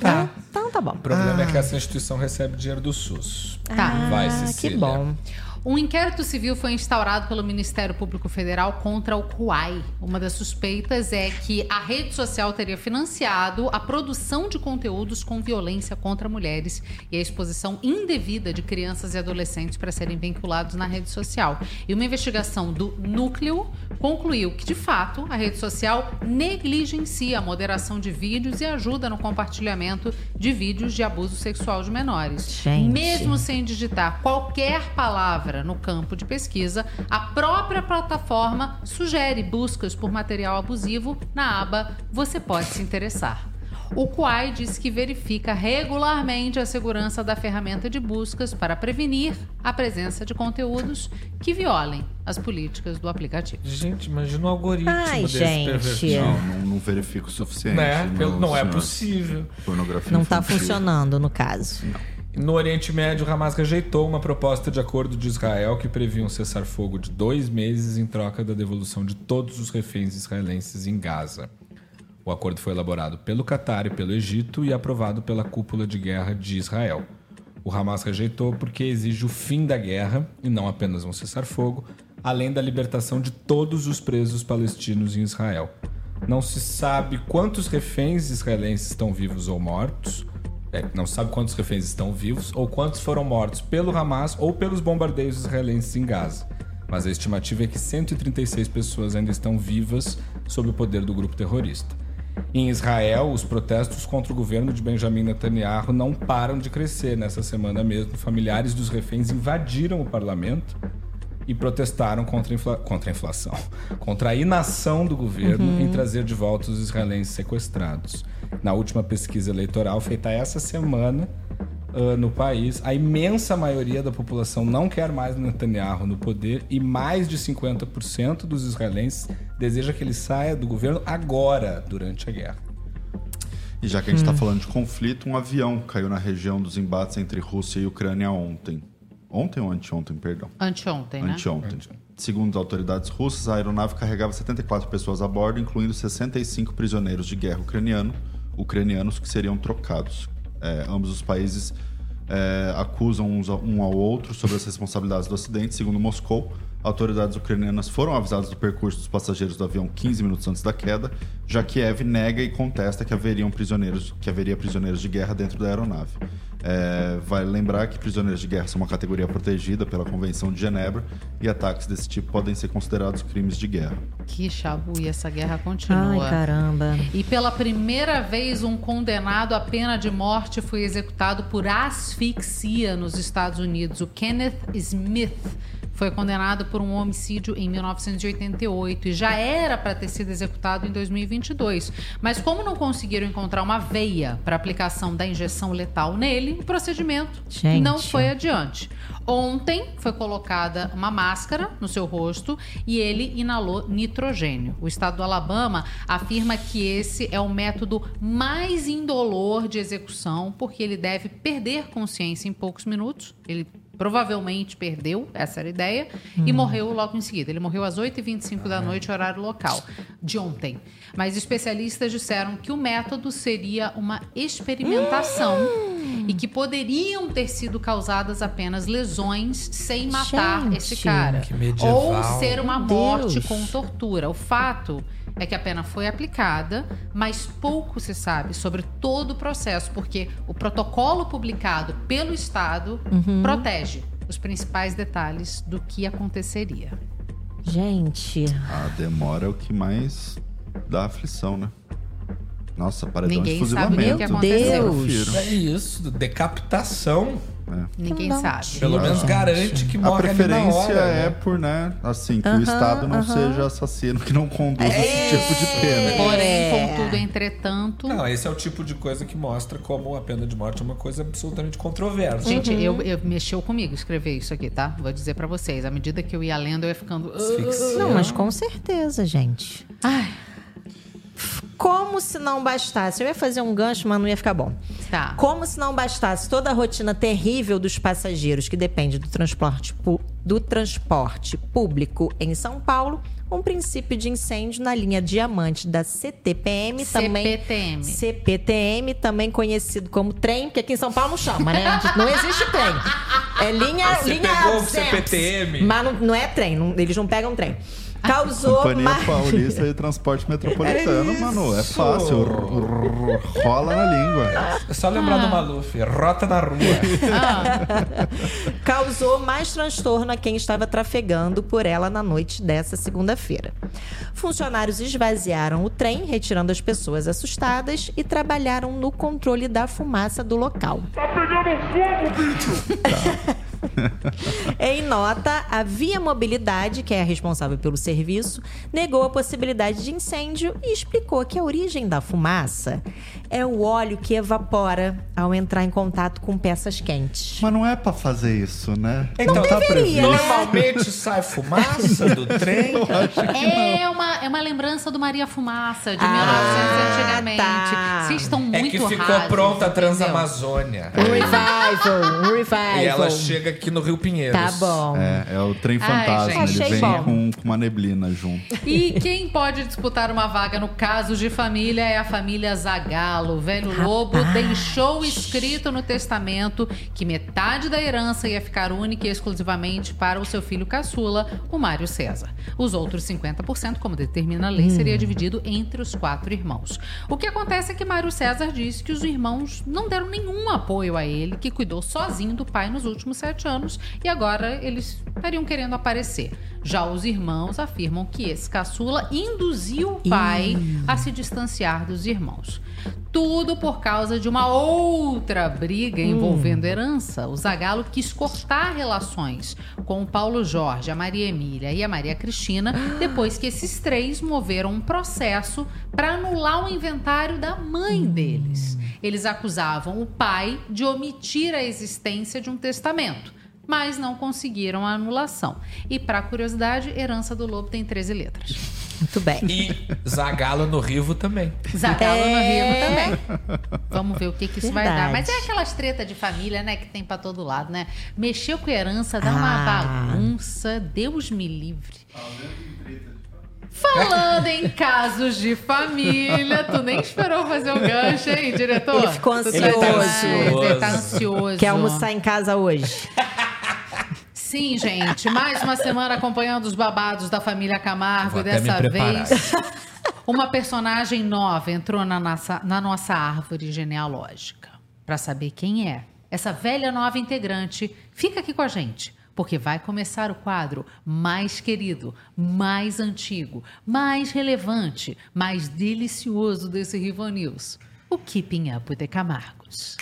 Speaker 4: Tá.
Speaker 3: Então tá bom.
Speaker 4: O problema é que essa instituição recebe dinheiro do SUS.
Speaker 1: Tá.
Speaker 4: Vai,
Speaker 3: Ah,
Speaker 4: Cecília.
Speaker 3: que bom.
Speaker 1: Um inquérito civil foi instaurado pelo Ministério Público Federal contra o Kuai. Uma das suspeitas é que a rede social teria financiado a produção de conteúdos com violência contra mulheres e a exposição indevida de crianças e adolescentes para serem vinculados na rede social. E uma investigação do Núcleo concluiu que, de fato, a rede social negligencia a moderação de vídeos e ajuda no compartilhamento de vídeos de abuso sexual de menores.
Speaker 3: Gente.
Speaker 1: Mesmo sem digitar qualquer palavra no campo de pesquisa, a própria plataforma sugere buscas por material abusivo na aba Você pode se interessar. O Quai diz que verifica regularmente a segurança da ferramenta de buscas para prevenir a presença de conteúdos que violem as políticas do aplicativo.
Speaker 4: Gente, imagina o algoritmo
Speaker 3: Ai,
Speaker 4: desse
Speaker 3: gente.
Speaker 4: pervertido.
Speaker 2: Não, não, não verifico o suficiente.
Speaker 4: Né? Pelo- não é possível.
Speaker 2: Pornografia
Speaker 3: Não tá
Speaker 2: infantil.
Speaker 3: funcionando no caso.
Speaker 4: No Oriente Médio, Hamas rejeitou uma proposta de acordo de Israel que previa um cessar-fogo de dois meses em troca da devolução de todos os reféns israelenses em Gaza. O acordo foi elaborado pelo Catar e pelo Egito e aprovado pela cúpula de guerra de Israel. O Hamas rejeitou porque exige o fim da guerra e não apenas um cessar-fogo, além da libertação de todos os presos palestinos em Israel. Não se sabe quantos reféns israelenses estão vivos ou mortos. É, não se sabe quantos reféns estão vivos ou quantos foram mortos pelo Hamas ou pelos bombardeios israelenses em Gaza. Mas a estimativa é que 136 pessoas ainda estão vivas sob o poder do grupo terrorista. Em Israel, os protestos contra o governo de Benjamin Netanyahu não param de crescer. Nessa semana mesmo, familiares dos reféns invadiram o parlamento e protestaram contra a, infla- contra a inflação, contra a inação do governo
Speaker 17: Uhum.
Speaker 4: em trazer de volta os israelenses sequestrados. Na última pesquisa eleitoral feita essa semana ah, no país, a imensa maioria da população não quer mais Netanyahu no poder e mais de 50% dos israelenses deseja que ele saia do governo agora, durante a guerra.
Speaker 2: E já que a gente está
Speaker 4: Hum.
Speaker 2: falando de conflito, um avião caiu na região dos embates entre Rússia e Ucrânia ontem. Ontem ou anteontem, perdão?
Speaker 1: Anteontem, né?
Speaker 2: Anteontem. Segundo as autoridades russas, a aeronave carregava 74 pessoas a bordo, incluindo 65 prisioneiros de guerra ucraniano, ucranianos que seriam trocados. É, ambos os países é, acusam uns a- um ao outro sobre as responsabilidades do acidente. Segundo Moscou, autoridades ucranianas foram avisadas do percurso dos passageiros do avião 15 minutos antes da queda, já que Kiev nega e contesta que haveriam prisioneiros, que haveria prisioneiros de guerra dentro da aeronave. É, vale lembrar que prisioneiros de guerra são uma categoria protegida pela Convenção de Genebra e ataques desse tipo podem ser considerados crimes de guerra.
Speaker 1: Que chabu, e essa guerra continua.
Speaker 3: Ai, caramba.
Speaker 1: E pela primeira vez, um condenado à pena de morte foi executado por asfixia nos Estados Unidos. O Kenneth Smith foi condenado por um homicídio em 1988 e já era para ter sido executado em 2022. Mas como não conseguiram encontrar uma veia para aplicação da injeção letal nele, o procedimento
Speaker 3: Gente.
Speaker 1: não foi adiante. Ontem foi colocada uma máscara no seu rosto e ele inalou nitrogênio. O estado do Alabama afirma que esse é o método mais indolor de execução, porque ele deve perder consciência em poucos minutos. Ele provavelmente perdeu, essa era a ideia, e
Speaker 3: Hum.
Speaker 1: morreu logo em seguida. Ele morreu às 8h25 da noite, horário local, de ontem. Mas especialistas disseram que o método seria uma experimentação
Speaker 3: Hum.
Speaker 1: e que poderiam ter sido causadas apenas lesões sem matar
Speaker 3: Gente.
Speaker 1: esse cara. Ou ser uma morte com tortura. O fato é que a pena foi aplicada, mas pouco se sabe sobre todo o processo, porque o protocolo publicado pelo Estado
Speaker 3: Uhum.
Speaker 1: protege os principais detalhes do que aconteceria.
Speaker 3: Gente.
Speaker 2: A demora é o que mais dá aflição, né? Nossa, paredão
Speaker 1: Ninguém
Speaker 2: de
Speaker 1: sabe o que aconteceu.
Speaker 2: Eu prefiro.
Speaker 4: É isso, decapitação.
Speaker 1: Ninguém
Speaker 3: Não
Speaker 1: sabe.
Speaker 4: Pelo menos
Speaker 2: Gente.
Speaker 4: garante que
Speaker 2: A
Speaker 4: morre ali na
Speaker 2: preferência
Speaker 4: hora,
Speaker 2: é
Speaker 4: né?
Speaker 2: por, né, assim, que
Speaker 3: Aham,
Speaker 2: o Estado não
Speaker 3: aham.
Speaker 2: seja assassino, que não conduza esse tipo de pena.
Speaker 1: Porém,
Speaker 3: É.
Speaker 1: contudo, entretanto.
Speaker 4: Não, esse é o tipo de coisa que mostra como a pena de morte é uma coisa absolutamente controversa.
Speaker 1: Gente,
Speaker 3: Uhum.
Speaker 1: eu, eu mexeu comigo escrever isso aqui, tá? Vou dizer pra vocês. À medida que eu ia lendo, eu ia ficando.
Speaker 4: Asfixia.
Speaker 3: Não, mas com certeza, gente.
Speaker 1: Ai,
Speaker 3: Como se não bastasse. Eu ia fazer um gancho, mas não ia ficar bom.
Speaker 1: tá.
Speaker 3: Como se não bastasse toda a rotina terrível dos passageiros que depende do transporte do transporte público em São Paulo um princípio de incêndio na linha diamante da CTPM, também
Speaker 1: CPTM.
Speaker 3: CPTM, também conhecido como trem, porque aqui em São Paulo não chama, né? Não existe trem. É linha,
Speaker 4: Você
Speaker 3: linha
Speaker 4: pegou. CPTM?
Speaker 3: Mas não, não é trem, não- eles não pegam trem. Causou
Speaker 2: Companhia
Speaker 3: mais...
Speaker 2: Paulista de Transporte Metropolitano,
Speaker 4: É
Speaker 2: mano. É fácil. Rola na língua.
Speaker 4: É só lembrar
Speaker 3: Ah.
Speaker 4: do Maluf, rota na rua.
Speaker 3: causou mais transtorno a quem estava trafegando por ela na noite dessa segunda-feira. Funcionários esvaziaram o trem, retirando as pessoas assustadas e trabalharam no controle da fumaça do local.
Speaker 11: Tá pegando fogo, bicho!
Speaker 3: Em nota, a Via Mobilidade, que é a responsável pelo serviço, negou a possibilidade de incêndio e explicou que a origem da fumaça é o óleo que evapora ao entrar em contato com peças quentes.
Speaker 2: Mas não é pra fazer isso, né?
Speaker 4: Então,
Speaker 2: tá
Speaker 3: deveria, né?
Speaker 4: Normalmente sai fumaça do trem.
Speaker 1: É uma, é uma lembrança do Maria Fumaça, de
Speaker 3: Ah,
Speaker 1: 1900 antigamente.
Speaker 3: tá.
Speaker 1: Vocês estão
Speaker 4: É
Speaker 1: muito
Speaker 4: que ficou
Speaker 1: rasos,
Speaker 4: pronta a? Transamazônia.
Speaker 3: Um revival, um revival.
Speaker 4: E ela chega aqui no Rio Pinheiros.
Speaker 3: Tá bom.
Speaker 2: É, é o trem
Speaker 1: Ai,
Speaker 2: fantasma.
Speaker 1: gente.
Speaker 2: Ele vem com, com uma neblina junto.
Speaker 1: E quem pode disputar uma vaga no caso de família é a família Zagalo. O velho lobo deixou escrito no testamento que metade da herança ia ficar única e exclusivamente para o seu filho caçula, o Mário César. Os outros 50%, como determina a lei, seria dividido entre os quatro irmãos. O que acontece é que Mário César disse que os irmãos não deram nenhum apoio a ele, que cuidou sozinho do pai nos últimos sete anos e agora eles estariam querendo aparecer. Já os irmãos afirmam que esse caçula induziu o pai a se distanciar dos irmãos. Tudo por causa de uma outra briga envolvendo herança. O Zagalo quis cortar relações com o Paulo Jorge, a Maria Emília e a Maria Cristina, depois que esses três moveram um processo para anular o inventário da mãe deles. Eles acusavam o pai de omitir a existência de um testamento mas não conseguiram a anulação. E, para curiosidade, Herança do Lobo tem 13 letras.
Speaker 3: Muito bem.
Speaker 4: E Zagalo no Rivo também.
Speaker 1: Zagalo no
Speaker 3: É.
Speaker 1: Rio também. Vamos ver o que, que isso vai dar.
Speaker 3: Verdade.
Speaker 1: Mas é aquelas treta de família, né, que tem pra todo lado, né? Mexeu com herança, dá
Speaker 3: Ah.
Speaker 1: uma bagunça, Deus me livre. Falando em casos de família, tu nem esperou fazer o gancho, hein, diretor?
Speaker 3: Ele ficou
Speaker 1: Tu
Speaker 3: ansioso.
Speaker 1: tá ansioso. Ele tá ansioso.
Speaker 3: Quer almoçar em casa hoje?
Speaker 1: Sim, gente, mais uma semana acompanhando os babados da família Camargo. E dessa vez, uma personagem nova entrou na nossa, na nossa árvore genealógica. Para saber quem é essa velha nova integrante, fica aqui com a gente. Porque vai começar o quadro mais querido, mais antigo, mais relevante, mais delicioso desse Rivo News. O Keeping Up with the Camargos.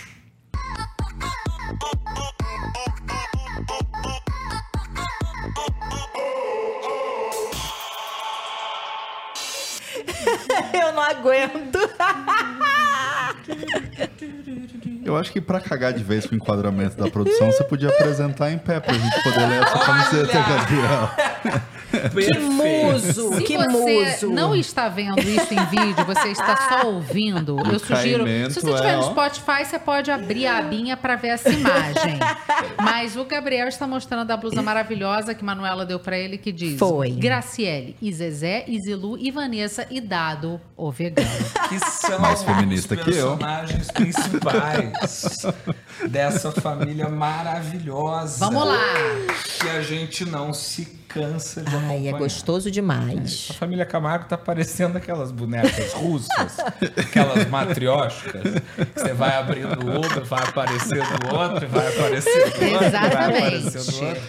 Speaker 3: Eu não aguento.
Speaker 2: Eu acho que pra cagar de vez com o enquadramento da produção, você podia apresentar em pé pra gente poder ler essa camiseta, Gabriel.
Speaker 3: Que muso,
Speaker 1: Se
Speaker 3: que
Speaker 1: você
Speaker 3: muso.
Speaker 1: não está vendo isso em vídeo, você está só ouvindo, eu sugiro. Se você estiver
Speaker 2: é,
Speaker 1: no
Speaker 2: ó.
Speaker 1: Spotify, você pode abrir a abinha para ver essa imagem. Mas o Gabriel está mostrando a blusa maravilhosa que Manuela deu para ele, que diz:
Speaker 3: Foi.
Speaker 1: Graciele, e Zezé, e Zilu, e Vanessa, e Dado, o vegano.
Speaker 4: Que são
Speaker 2: Mais feminista
Speaker 4: os
Speaker 2: que eu.
Speaker 4: personagens principais dessa família maravilhosa.
Speaker 1: Vamos lá.
Speaker 4: Que a gente não se cansa de
Speaker 3: Ai, é gostoso demais.
Speaker 4: A família Camargo tá parecendo aquelas bonecas russas, aquelas matrióticas, que você vai abrindo uma, vai aparecendo outra, vai aparecendo outra, vai
Speaker 1: Exatamente.
Speaker 4: aparecendo outra.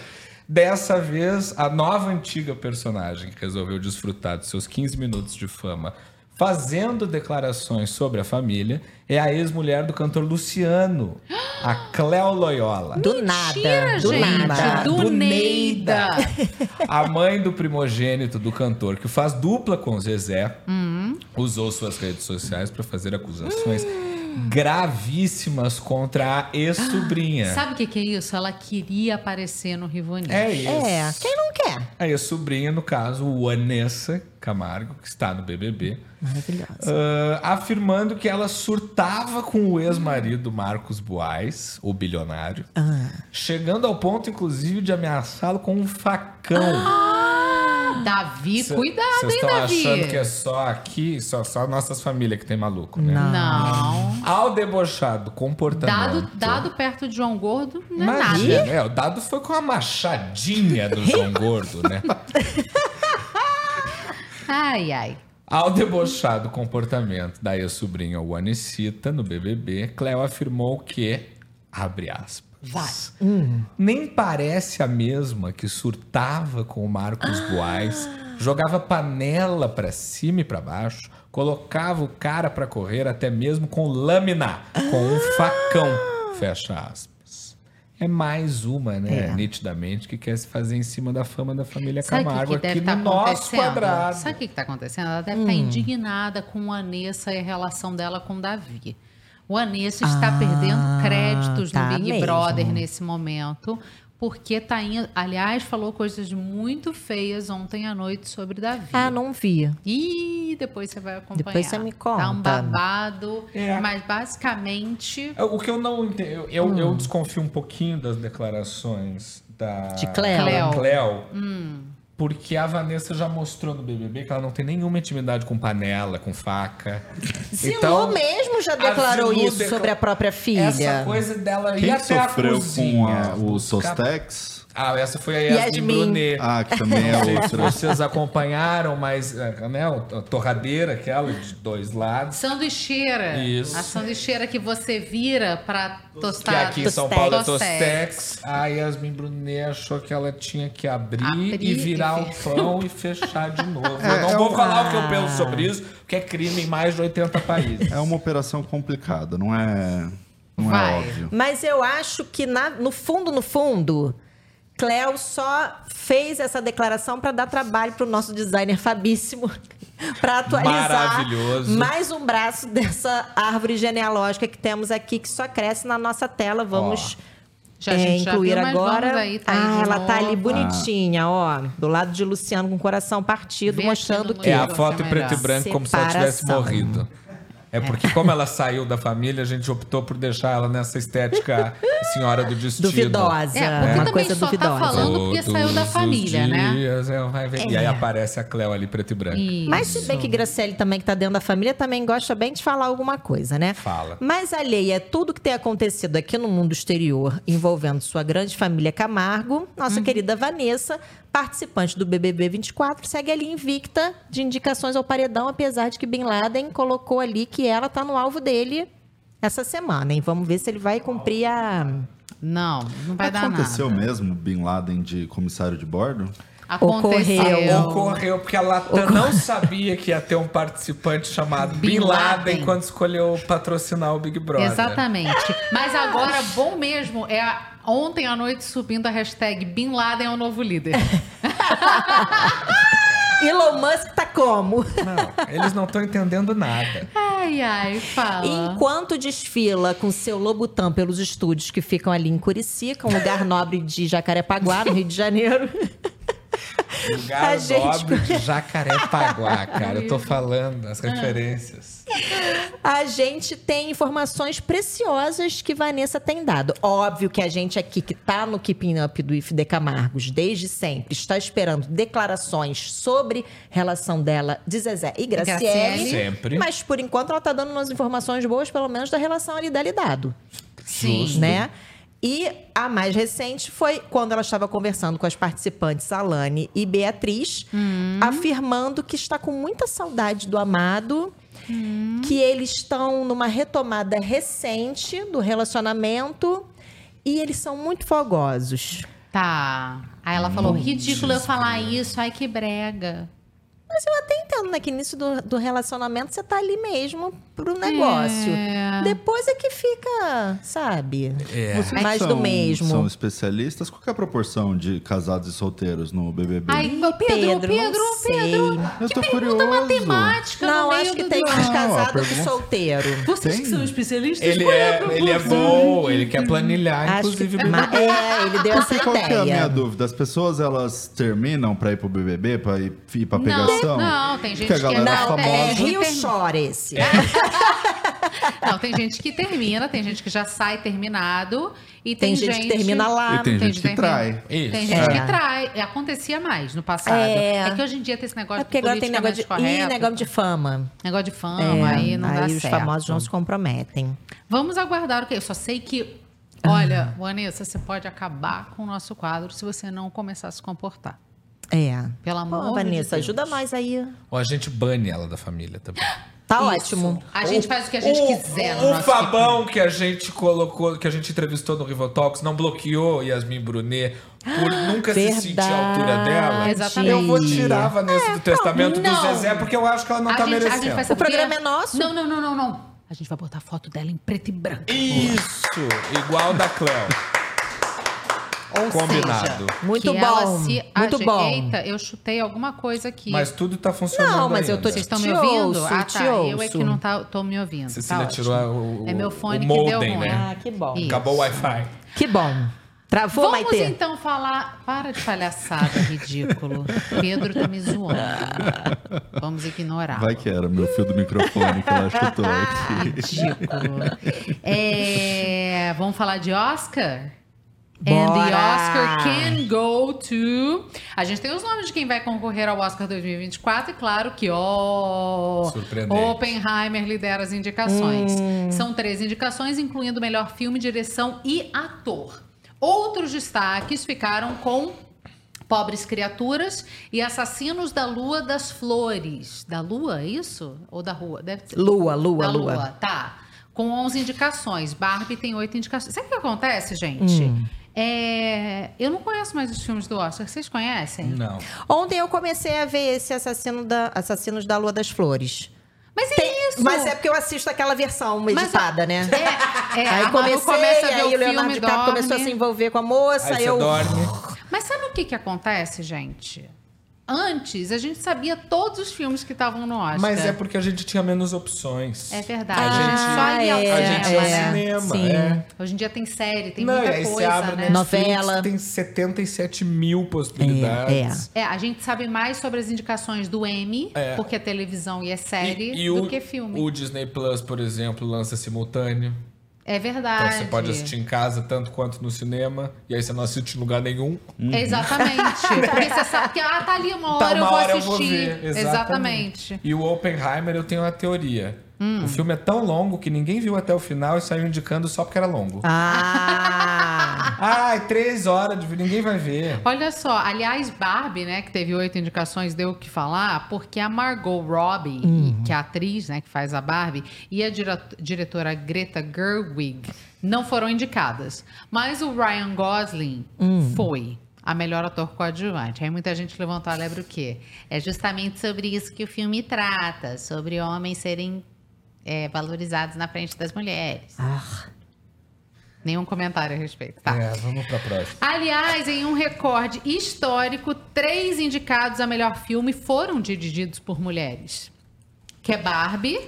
Speaker 4: Dessa vez, a nova antiga personagem que resolveu desfrutar dos seus 15 minutos de fama fazendo declarações sobre a família é a ex-mulher do cantor Luciano, a Cleo Loyola.
Speaker 3: Do nada, do
Speaker 1: gente,
Speaker 3: nada.
Speaker 1: do,
Speaker 4: Do
Speaker 1: Neida.
Speaker 4: A mãe do primogênito do cantor, que faz dupla com o Zezé, usou suas redes sociais para fazer acusações gravíssimas contra a ex-sobrinha.
Speaker 1: Sabe o que, que é isso? Ela queria aparecer no Rivoninho.
Speaker 4: É isso.
Speaker 3: É, quem não quer?
Speaker 4: A ex-sobrinha, no caso, Vanessa Camargo, que está no BBB,
Speaker 3: Maravilhosa.
Speaker 4: ah, afirmando que ela surtava com o ex-marido Marcos Boaz, o bilionário,
Speaker 3: Ah.
Speaker 4: chegando ao ponto, inclusive, de ameaçá-lo com um facão.
Speaker 1: Ah, Davi,
Speaker 4: Cê-
Speaker 1: cuidado,
Speaker 4: Vocês
Speaker 1: hein,
Speaker 4: estão
Speaker 1: Davi?
Speaker 4: achando que é só aqui, só, só nossas famílias que tem maluco, né?
Speaker 1: Não.
Speaker 4: Ao debochado comportamento.
Speaker 1: Dado, dado perto de João Gordo, não é
Speaker 4: Imagina,
Speaker 1: nada.
Speaker 4: é, o dado foi com a machadinha do João Gordo, né?
Speaker 1: Ai, ai.
Speaker 4: Ao debochado comportamento da ex-sobrinha Wanicita no BBB, Cleo afirmou que, abre aspas, nem parece a mesma que surtava com o Marcos Boaz, jogava panela pra cima e pra baixo, colocava o cara pra correr até mesmo com lâmina, com um facão, fecha aspas. É mais uma, né,
Speaker 1: É.
Speaker 4: nitidamente, que quer se fazer em cima da fama da família
Speaker 1: Sabe que,
Speaker 4: Camargo
Speaker 1: que deve
Speaker 4: aqui
Speaker 1: estar
Speaker 4: no nosso quadrado.
Speaker 1: Sabe o que está acontecendo? Ela deve estar
Speaker 3: Hum.
Speaker 1: indignada com a Anessa e a relação dela com o Davi. O Anessa está
Speaker 3: Ah,
Speaker 1: perdendo créditos
Speaker 3: tá
Speaker 1: no Big
Speaker 3: mesmo.
Speaker 1: Brother nesse momento, porque tá indo. Aliás, falou coisas muito feias ontem à noite sobre Davi.
Speaker 3: Ah, não vi.
Speaker 1: E depois você vai acompanhar.
Speaker 3: Depois você me
Speaker 1: Tá um
Speaker 3: conta.
Speaker 1: babado,
Speaker 4: É.
Speaker 1: mas basicamente.
Speaker 4: É, O que eu não entendo, eu, eu,
Speaker 3: Hum.
Speaker 4: eu desconfio um pouquinho das declarações da
Speaker 3: De Cleo.
Speaker 4: da Cleo,
Speaker 1: Hum.
Speaker 4: Porque a Vanessa já mostrou no BBB que ela não tem nenhuma intimidade com panela, com faca.
Speaker 3: Zilu mesmo já declarou isso
Speaker 4: decla-
Speaker 3: sobre a própria filha.
Speaker 4: Essa coisa dela ir
Speaker 2: Quem
Speaker 4: até a
Speaker 2: sofreu
Speaker 4: cozinha.
Speaker 2: com a- o Sostex?
Speaker 4: Ah, essa foi a Yasmin,
Speaker 3: Yasmin.
Speaker 4: Brunet.
Speaker 2: Ah, que também é outra.
Speaker 4: vocês acompanharam, mas é, né, a torradeira aquela de dois lados.
Speaker 1: Sanduicheira.
Speaker 4: Isso.
Speaker 1: A sanduicheira que você vira para
Speaker 4: Que
Speaker 1: tostar.
Speaker 4: aqui em São Paulo é
Speaker 1: Tostex.
Speaker 4: A Yasmin Brunet achou que ela tinha que abrir,
Speaker 1: Abrir
Speaker 4: e virar
Speaker 1: e
Speaker 4: o pão e fechar de novo.
Speaker 2: É,
Speaker 4: Eu não
Speaker 2: é
Speaker 4: vou
Speaker 2: um-
Speaker 4: falar o que eu penso sobre isso, porque é crime em mais de 80 países.
Speaker 2: É uma operação complicada, não é, não
Speaker 1: Vai.
Speaker 2: é óbvio.
Speaker 3: Mas eu acho que na- no fundo, no fundo, Cleo só fez essa declaração para dar trabalho para o nosso designer Fabíssimo para atualizar
Speaker 4: Maravilhoso.
Speaker 3: mais um braço dessa árvore genealógica que temos aqui que só cresce na nossa tela. Vamos
Speaker 1: Já, a
Speaker 3: é,
Speaker 1: gente já
Speaker 3: incluir
Speaker 1: viu, mas
Speaker 3: agora.
Speaker 1: aí, tá aí
Speaker 3: ah, ela tá ali
Speaker 1: novo.
Speaker 3: bonitinha, ó, do lado de Luciano com o coração partido, mostrando que
Speaker 4: É a foto em preto e branco, como se ela tivesse
Speaker 3: Separação.
Speaker 4: morrido. É porque, como ela saiu da família, a gente optou por deixar ela nessa estética senhora do destino.
Speaker 3: duvidosa,
Speaker 1: É, porque
Speaker 3: uma
Speaker 1: também
Speaker 3: coisa
Speaker 1: só tá
Speaker 3: duvidosa.
Speaker 1: falando porque saiu da família, né?
Speaker 4: dias ela vai ver. E aí
Speaker 3: É.
Speaker 4: aparece a Cleo ali, preto e branco.
Speaker 3: Mas se bem que Graciele também, que tá dentro da família, também gosta bem de falar alguma coisa, né?
Speaker 4: Fala.
Speaker 3: Mas alheia a tudo que tem acontecido aqui no mundo exterior, envolvendo sua grande família Camargo, nossa querida Vanessa, participante do BBB 24, segue ali invicta de indicações ao paredão, apesar de que Bin Laden colocou ali que ela tá no alvo dele essa semana, hein? Vamos ver se ele vai cumprir a...
Speaker 1: Não, não vai dar
Speaker 2: Aconteceu
Speaker 1: nada.
Speaker 2: mesmo Bin Laden de comissário de bordo?
Speaker 1: Aconteceu.
Speaker 3: Ocorreu.
Speaker 4: Ocorreu porque a Latam não sabia que ia ter um participante chamado Bin
Speaker 1: Bin
Speaker 4: Laden
Speaker 1: Laden.
Speaker 4: quando escolheu patrocinar o Big Brother.
Speaker 1: Exatamente. Mas agora, bom mesmo, é a- ontem à noite subindo a hashtag Bin Laden é o novo líder.
Speaker 3: Elon Musk tá como?
Speaker 4: Não, eles não estão entendendo nada.
Speaker 1: Ai, ai, fala.
Speaker 3: Enquanto desfila com seu Lobutan pelos estúdios que ficam ali em Curicica, um lugar nobre de Jacarepaguá, no Rio de Janeiro.
Speaker 4: Lugar
Speaker 3: gente-
Speaker 4: nobre de Jacarepaguá, cara. Eu tô falando as referências.
Speaker 3: A gente tem informações preciosas que Vanessa tem dado. Óbvio que a gente aqui, que tá no Keeping Up do IF de Camargos desde sempre, está esperando declarações sobre relação dela de Zezé e Graciele.
Speaker 1: Graciele.
Speaker 4: Sempre.
Speaker 3: Mas, por enquanto, ela tá dando umas informações boas, pelo menos, da relação ali dela e dado.
Speaker 1: Sim.
Speaker 3: né? E a mais recente foi quando ela estava conversando com as participantes Alane e Beatriz, afirmando que está com muita saudade do amado, que eles estão numa retomada recente do relacionamento e eles são muito fogosos.
Speaker 1: Tá. Aí ela falou, ridículo eu falar isso. Ai, que brega.
Speaker 3: Mas eu até entendo, né? Que início do, do relacionamento você tá ali mesmo pro negócio.
Speaker 1: É.
Speaker 3: Depois é que fica, sabe?
Speaker 4: É.
Speaker 2: Vocês
Speaker 3: Mais
Speaker 2: são,
Speaker 3: do mesmo.
Speaker 2: São especialistas? Qual que é a proporção de casados e solteiros no BBB?
Speaker 1: Ai, Pedro, Pedro,
Speaker 3: não
Speaker 1: Pedro,
Speaker 3: sei.
Speaker 2: eu
Speaker 1: que
Speaker 2: tô
Speaker 1: pergunta
Speaker 2: curioso.
Speaker 1: matemática
Speaker 3: Não,
Speaker 1: no meio
Speaker 3: acho que
Speaker 1: do
Speaker 3: tem mais
Speaker 2: Não,
Speaker 3: casado
Speaker 2: a
Speaker 3: que
Speaker 2: pergunta-
Speaker 3: solteiro.
Speaker 1: Vocês que são especialistas,
Speaker 4: Ele
Speaker 1: qual é, a
Speaker 4: é, ele é bom, ele quer planilhar,
Speaker 3: Acho que,
Speaker 4: inclusive.
Speaker 3: mas,
Speaker 4: BBB.
Speaker 3: é, ele deu essa
Speaker 2: Porque qual que é a minha
Speaker 3: ideia.
Speaker 2: dúvida? As pessoas, elas terminam pra ir pro BBB, pra ir, pra
Speaker 1: Não, não, tem gente
Speaker 2: Porque a
Speaker 1: que
Speaker 2: galera
Speaker 1: não,
Speaker 2: famosa...
Speaker 3: É
Speaker 1: Tem
Speaker 3: Rio
Speaker 1: gente-
Speaker 3: Chora esse.
Speaker 1: Não, tem gente que termina, tem gente que já sai terminado. E tem,
Speaker 3: Tem gente que termina lá.
Speaker 2: E tem gente que trai.
Speaker 1: Tem
Speaker 4: Isso.
Speaker 1: gente
Speaker 3: É.
Speaker 1: que trai. E Acontecia mais no passado.
Speaker 3: É.
Speaker 1: É. que hoje em dia tem esse negócio
Speaker 3: É porque agora tem negócio de,
Speaker 1: politicamente
Speaker 3: Ih, negócio de fama.
Speaker 1: negócio de fama,
Speaker 3: É,
Speaker 1: aí não dá
Speaker 3: os
Speaker 1: certo.
Speaker 3: famosos não se comprometem.
Speaker 1: Vamos aguardar o que? Eu só sei que. Olha, Vanessa, você pode acabar com o nosso quadro se você não começar a se comportar.
Speaker 3: É.
Speaker 1: Pelo amor
Speaker 3: Pô, Vanessa,
Speaker 1: de Deus.
Speaker 3: ajuda nós aí.
Speaker 4: Ou a gente bane ela da família também.
Speaker 3: Tá
Speaker 1: Isso.
Speaker 3: ótimo.
Speaker 1: A gente faz o que a gente quiser no
Speaker 4: O
Speaker 1: nosso
Speaker 4: Fabão que a gente colocou, que a gente entrevistou no Rivotalks, não bloqueou Yasmin Brunet por nunca se sentir à altura dela.
Speaker 1: Exatamente.
Speaker 4: Eu vou tirar a Vanessa do testamento do
Speaker 1: não.
Speaker 4: Zezé, porque eu acho que ela não
Speaker 1: a
Speaker 4: tá
Speaker 1: gente, a
Speaker 4: merecendo.
Speaker 1: gente
Speaker 3: O programa é nosso.
Speaker 1: Não, não, não, não, não. A gente vai botar a foto dela em preto e branco.
Speaker 4: Isso, igual da Cleo.
Speaker 3: Ou
Speaker 4: Combinado.
Speaker 3: seja, muito
Speaker 1: que
Speaker 3: bom.
Speaker 1: ela se
Speaker 3: muito
Speaker 1: aje-
Speaker 3: bom.
Speaker 1: Eita, eu chutei alguma coisa aqui.
Speaker 4: Mas tudo tá funcionando
Speaker 3: Não, mas eu
Speaker 4: ainda.
Speaker 3: tô
Speaker 1: Vocês estão me ouvindo?
Speaker 3: ouço,
Speaker 1: ah, tá. Eu é que não tá, tô me ouvindo.
Speaker 4: Cecília
Speaker 1: tá
Speaker 4: tirou o,
Speaker 1: É meu
Speaker 4: o
Speaker 1: fone que deu
Speaker 4: modem,
Speaker 1: ruim.
Speaker 4: né?
Speaker 3: Ah, que bom.
Speaker 1: Isso.
Speaker 4: Acabou o Wi-Fi.
Speaker 3: Que bom. Travou,
Speaker 1: Vamos
Speaker 3: Maitê?
Speaker 1: então falar. Para de palhaçada, ridículo. Pedro tá me zoando. Vamos ignorar.
Speaker 2: Vai que era meu fio do microfone que ela chutou aqui.
Speaker 1: Ridículo. É, vamos falar de Oscar? And the
Speaker 3: Bora!
Speaker 1: Oscar can go to. A gente tem os nomes de quem vai concorrer ao Oscar 2024 e claro que, ó.
Speaker 4: Surpreendente.
Speaker 1: Oppenheimer lidera as indicações.
Speaker 3: Hum.
Speaker 1: São três indicações, incluindo melhor filme, direção e ator. Outros destaques ficaram com Pobres Criaturas e Assassinos da Lua das Flores. Da Lua, é isso? Ou da Rua? Deve ser.
Speaker 3: Lua, lua,
Speaker 1: da
Speaker 3: lua.
Speaker 1: Tá. Com 11 indicações. Barbie tem 8 indicações. Sabe o que acontece, gente?
Speaker 3: Hum.
Speaker 1: É, Eu não conheço mais os filmes do Oscar. Vocês conhecem?
Speaker 4: Não.
Speaker 3: Ontem eu comecei a ver esse assassino da, Assassinos da Lua das Flores.
Speaker 1: Mas é
Speaker 3: Tem-
Speaker 1: isso.
Speaker 3: Mas é porque eu assisto aquela versão
Speaker 1: Mas,
Speaker 3: editada, né?
Speaker 1: É, é,
Speaker 3: aí comecei,
Speaker 1: começa a ver
Speaker 3: aí
Speaker 1: o
Speaker 3: Leonardo
Speaker 1: filme,
Speaker 3: DiCaprio começou a se envolver com a moça,
Speaker 4: Aí você
Speaker 3: eu...
Speaker 4: dorme.
Speaker 1: Mas sabe o que, que acontece, gente? Antes, a gente sabia todos os filmes que estavam no Oscar.
Speaker 4: Mas é porque a gente tinha menos opções.
Speaker 1: É verdade.
Speaker 4: A gente-
Speaker 1: Só ia ao
Speaker 3: é,
Speaker 4: a gente
Speaker 1: né?
Speaker 4: ao cinema,
Speaker 3: sim.
Speaker 4: é.
Speaker 1: Hoje em dia tem série, tem
Speaker 4: Não,
Speaker 1: muita
Speaker 4: você
Speaker 1: coisa,
Speaker 4: abre
Speaker 1: né?
Speaker 3: Novela.
Speaker 4: tem 77 mil possibilidades.
Speaker 1: É, a gente sabe mais sobre as indicações do Emmy,
Speaker 4: É.
Speaker 1: porque é televisão e é série,
Speaker 4: E, e
Speaker 1: do
Speaker 4: o,
Speaker 1: que filme.
Speaker 4: o Disney Plus, por exemplo, lança simultâneo.
Speaker 1: É verdade.
Speaker 4: Então você pode assistir em casa tanto quanto no cinema. E aí você não assiste em lugar nenhum.
Speaker 1: Exatamente. Porque você sabe que, ah, tá ali uma hora,
Speaker 4: Tá,
Speaker 1: eu,
Speaker 4: uma
Speaker 1: vou
Speaker 4: hora eu
Speaker 1: assistir.
Speaker 4: vou ver.
Speaker 1: Exatamente.
Speaker 4: E o Oppenheimer, eu tenho uma teoria.
Speaker 1: Hum.
Speaker 4: O filme é tão longo que ninguém viu até o final e saiu indicando só porque era longo.
Speaker 3: Ah!
Speaker 4: Ai, três horas de ninguém vai ver.
Speaker 1: Olha só, aliás, Barbie, né, que teve oito indicações, deu o que falar, porque a Margot Robbie,
Speaker 3: Uhum.
Speaker 1: que é a atriz, né, que faz a Barbie, e a dire- diretora Greta Gerwig não foram indicadas. Mas o Ryan Gosling
Speaker 3: Hum.
Speaker 1: foi a melhor ator coadjuvante. Aí muita gente levantou a lebre o quê? É justamente sobre isso que o filme trata, sobre homens serem é, valorizados na frente das mulheres.
Speaker 3: Ah.
Speaker 1: Nenhum comentário a respeito, tá?
Speaker 4: É, vamos pra próxima.
Speaker 1: Aliás, em um recorde histórico, três indicados a melhor filme foram dirigidos por mulheres. Que é Barbie,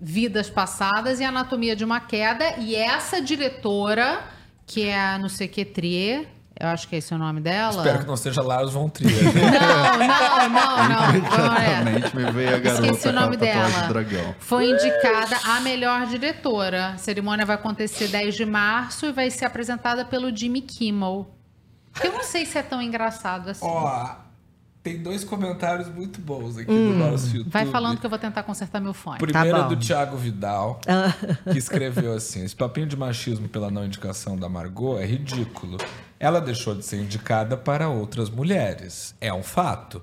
Speaker 1: Vidas Passadas e Anatomia de uma Queda. E essa diretora, que é a não sei que Trier, eu acho que esse é o nome dela.
Speaker 4: Espero que não seja Lars von Trier.
Speaker 1: Não, não, não, não.
Speaker 2: Imediatamente me veio a garota
Speaker 1: Esqueci o nome dela.
Speaker 2: dragão.
Speaker 1: Foi indicada a melhor diretora. A cerimônia vai acontecer 10 de março e vai ser apresentada pelo Jimmy Kimmel. Eu não sei se é tão engraçado assim.
Speaker 4: Ó, tem dois comentários muito bons aqui
Speaker 1: Hum,
Speaker 4: no nosso YouTube.
Speaker 1: vai falando que eu vou tentar consertar meu fone.
Speaker 4: Primeiro é
Speaker 3: Tá
Speaker 4: do
Speaker 3: bom.
Speaker 4: Thiago Vidal, que escreveu assim: esse papinho de machismo pela não indicação da Margot é ridículo. Ela deixou de ser indicada para outras mulheres. É um fato.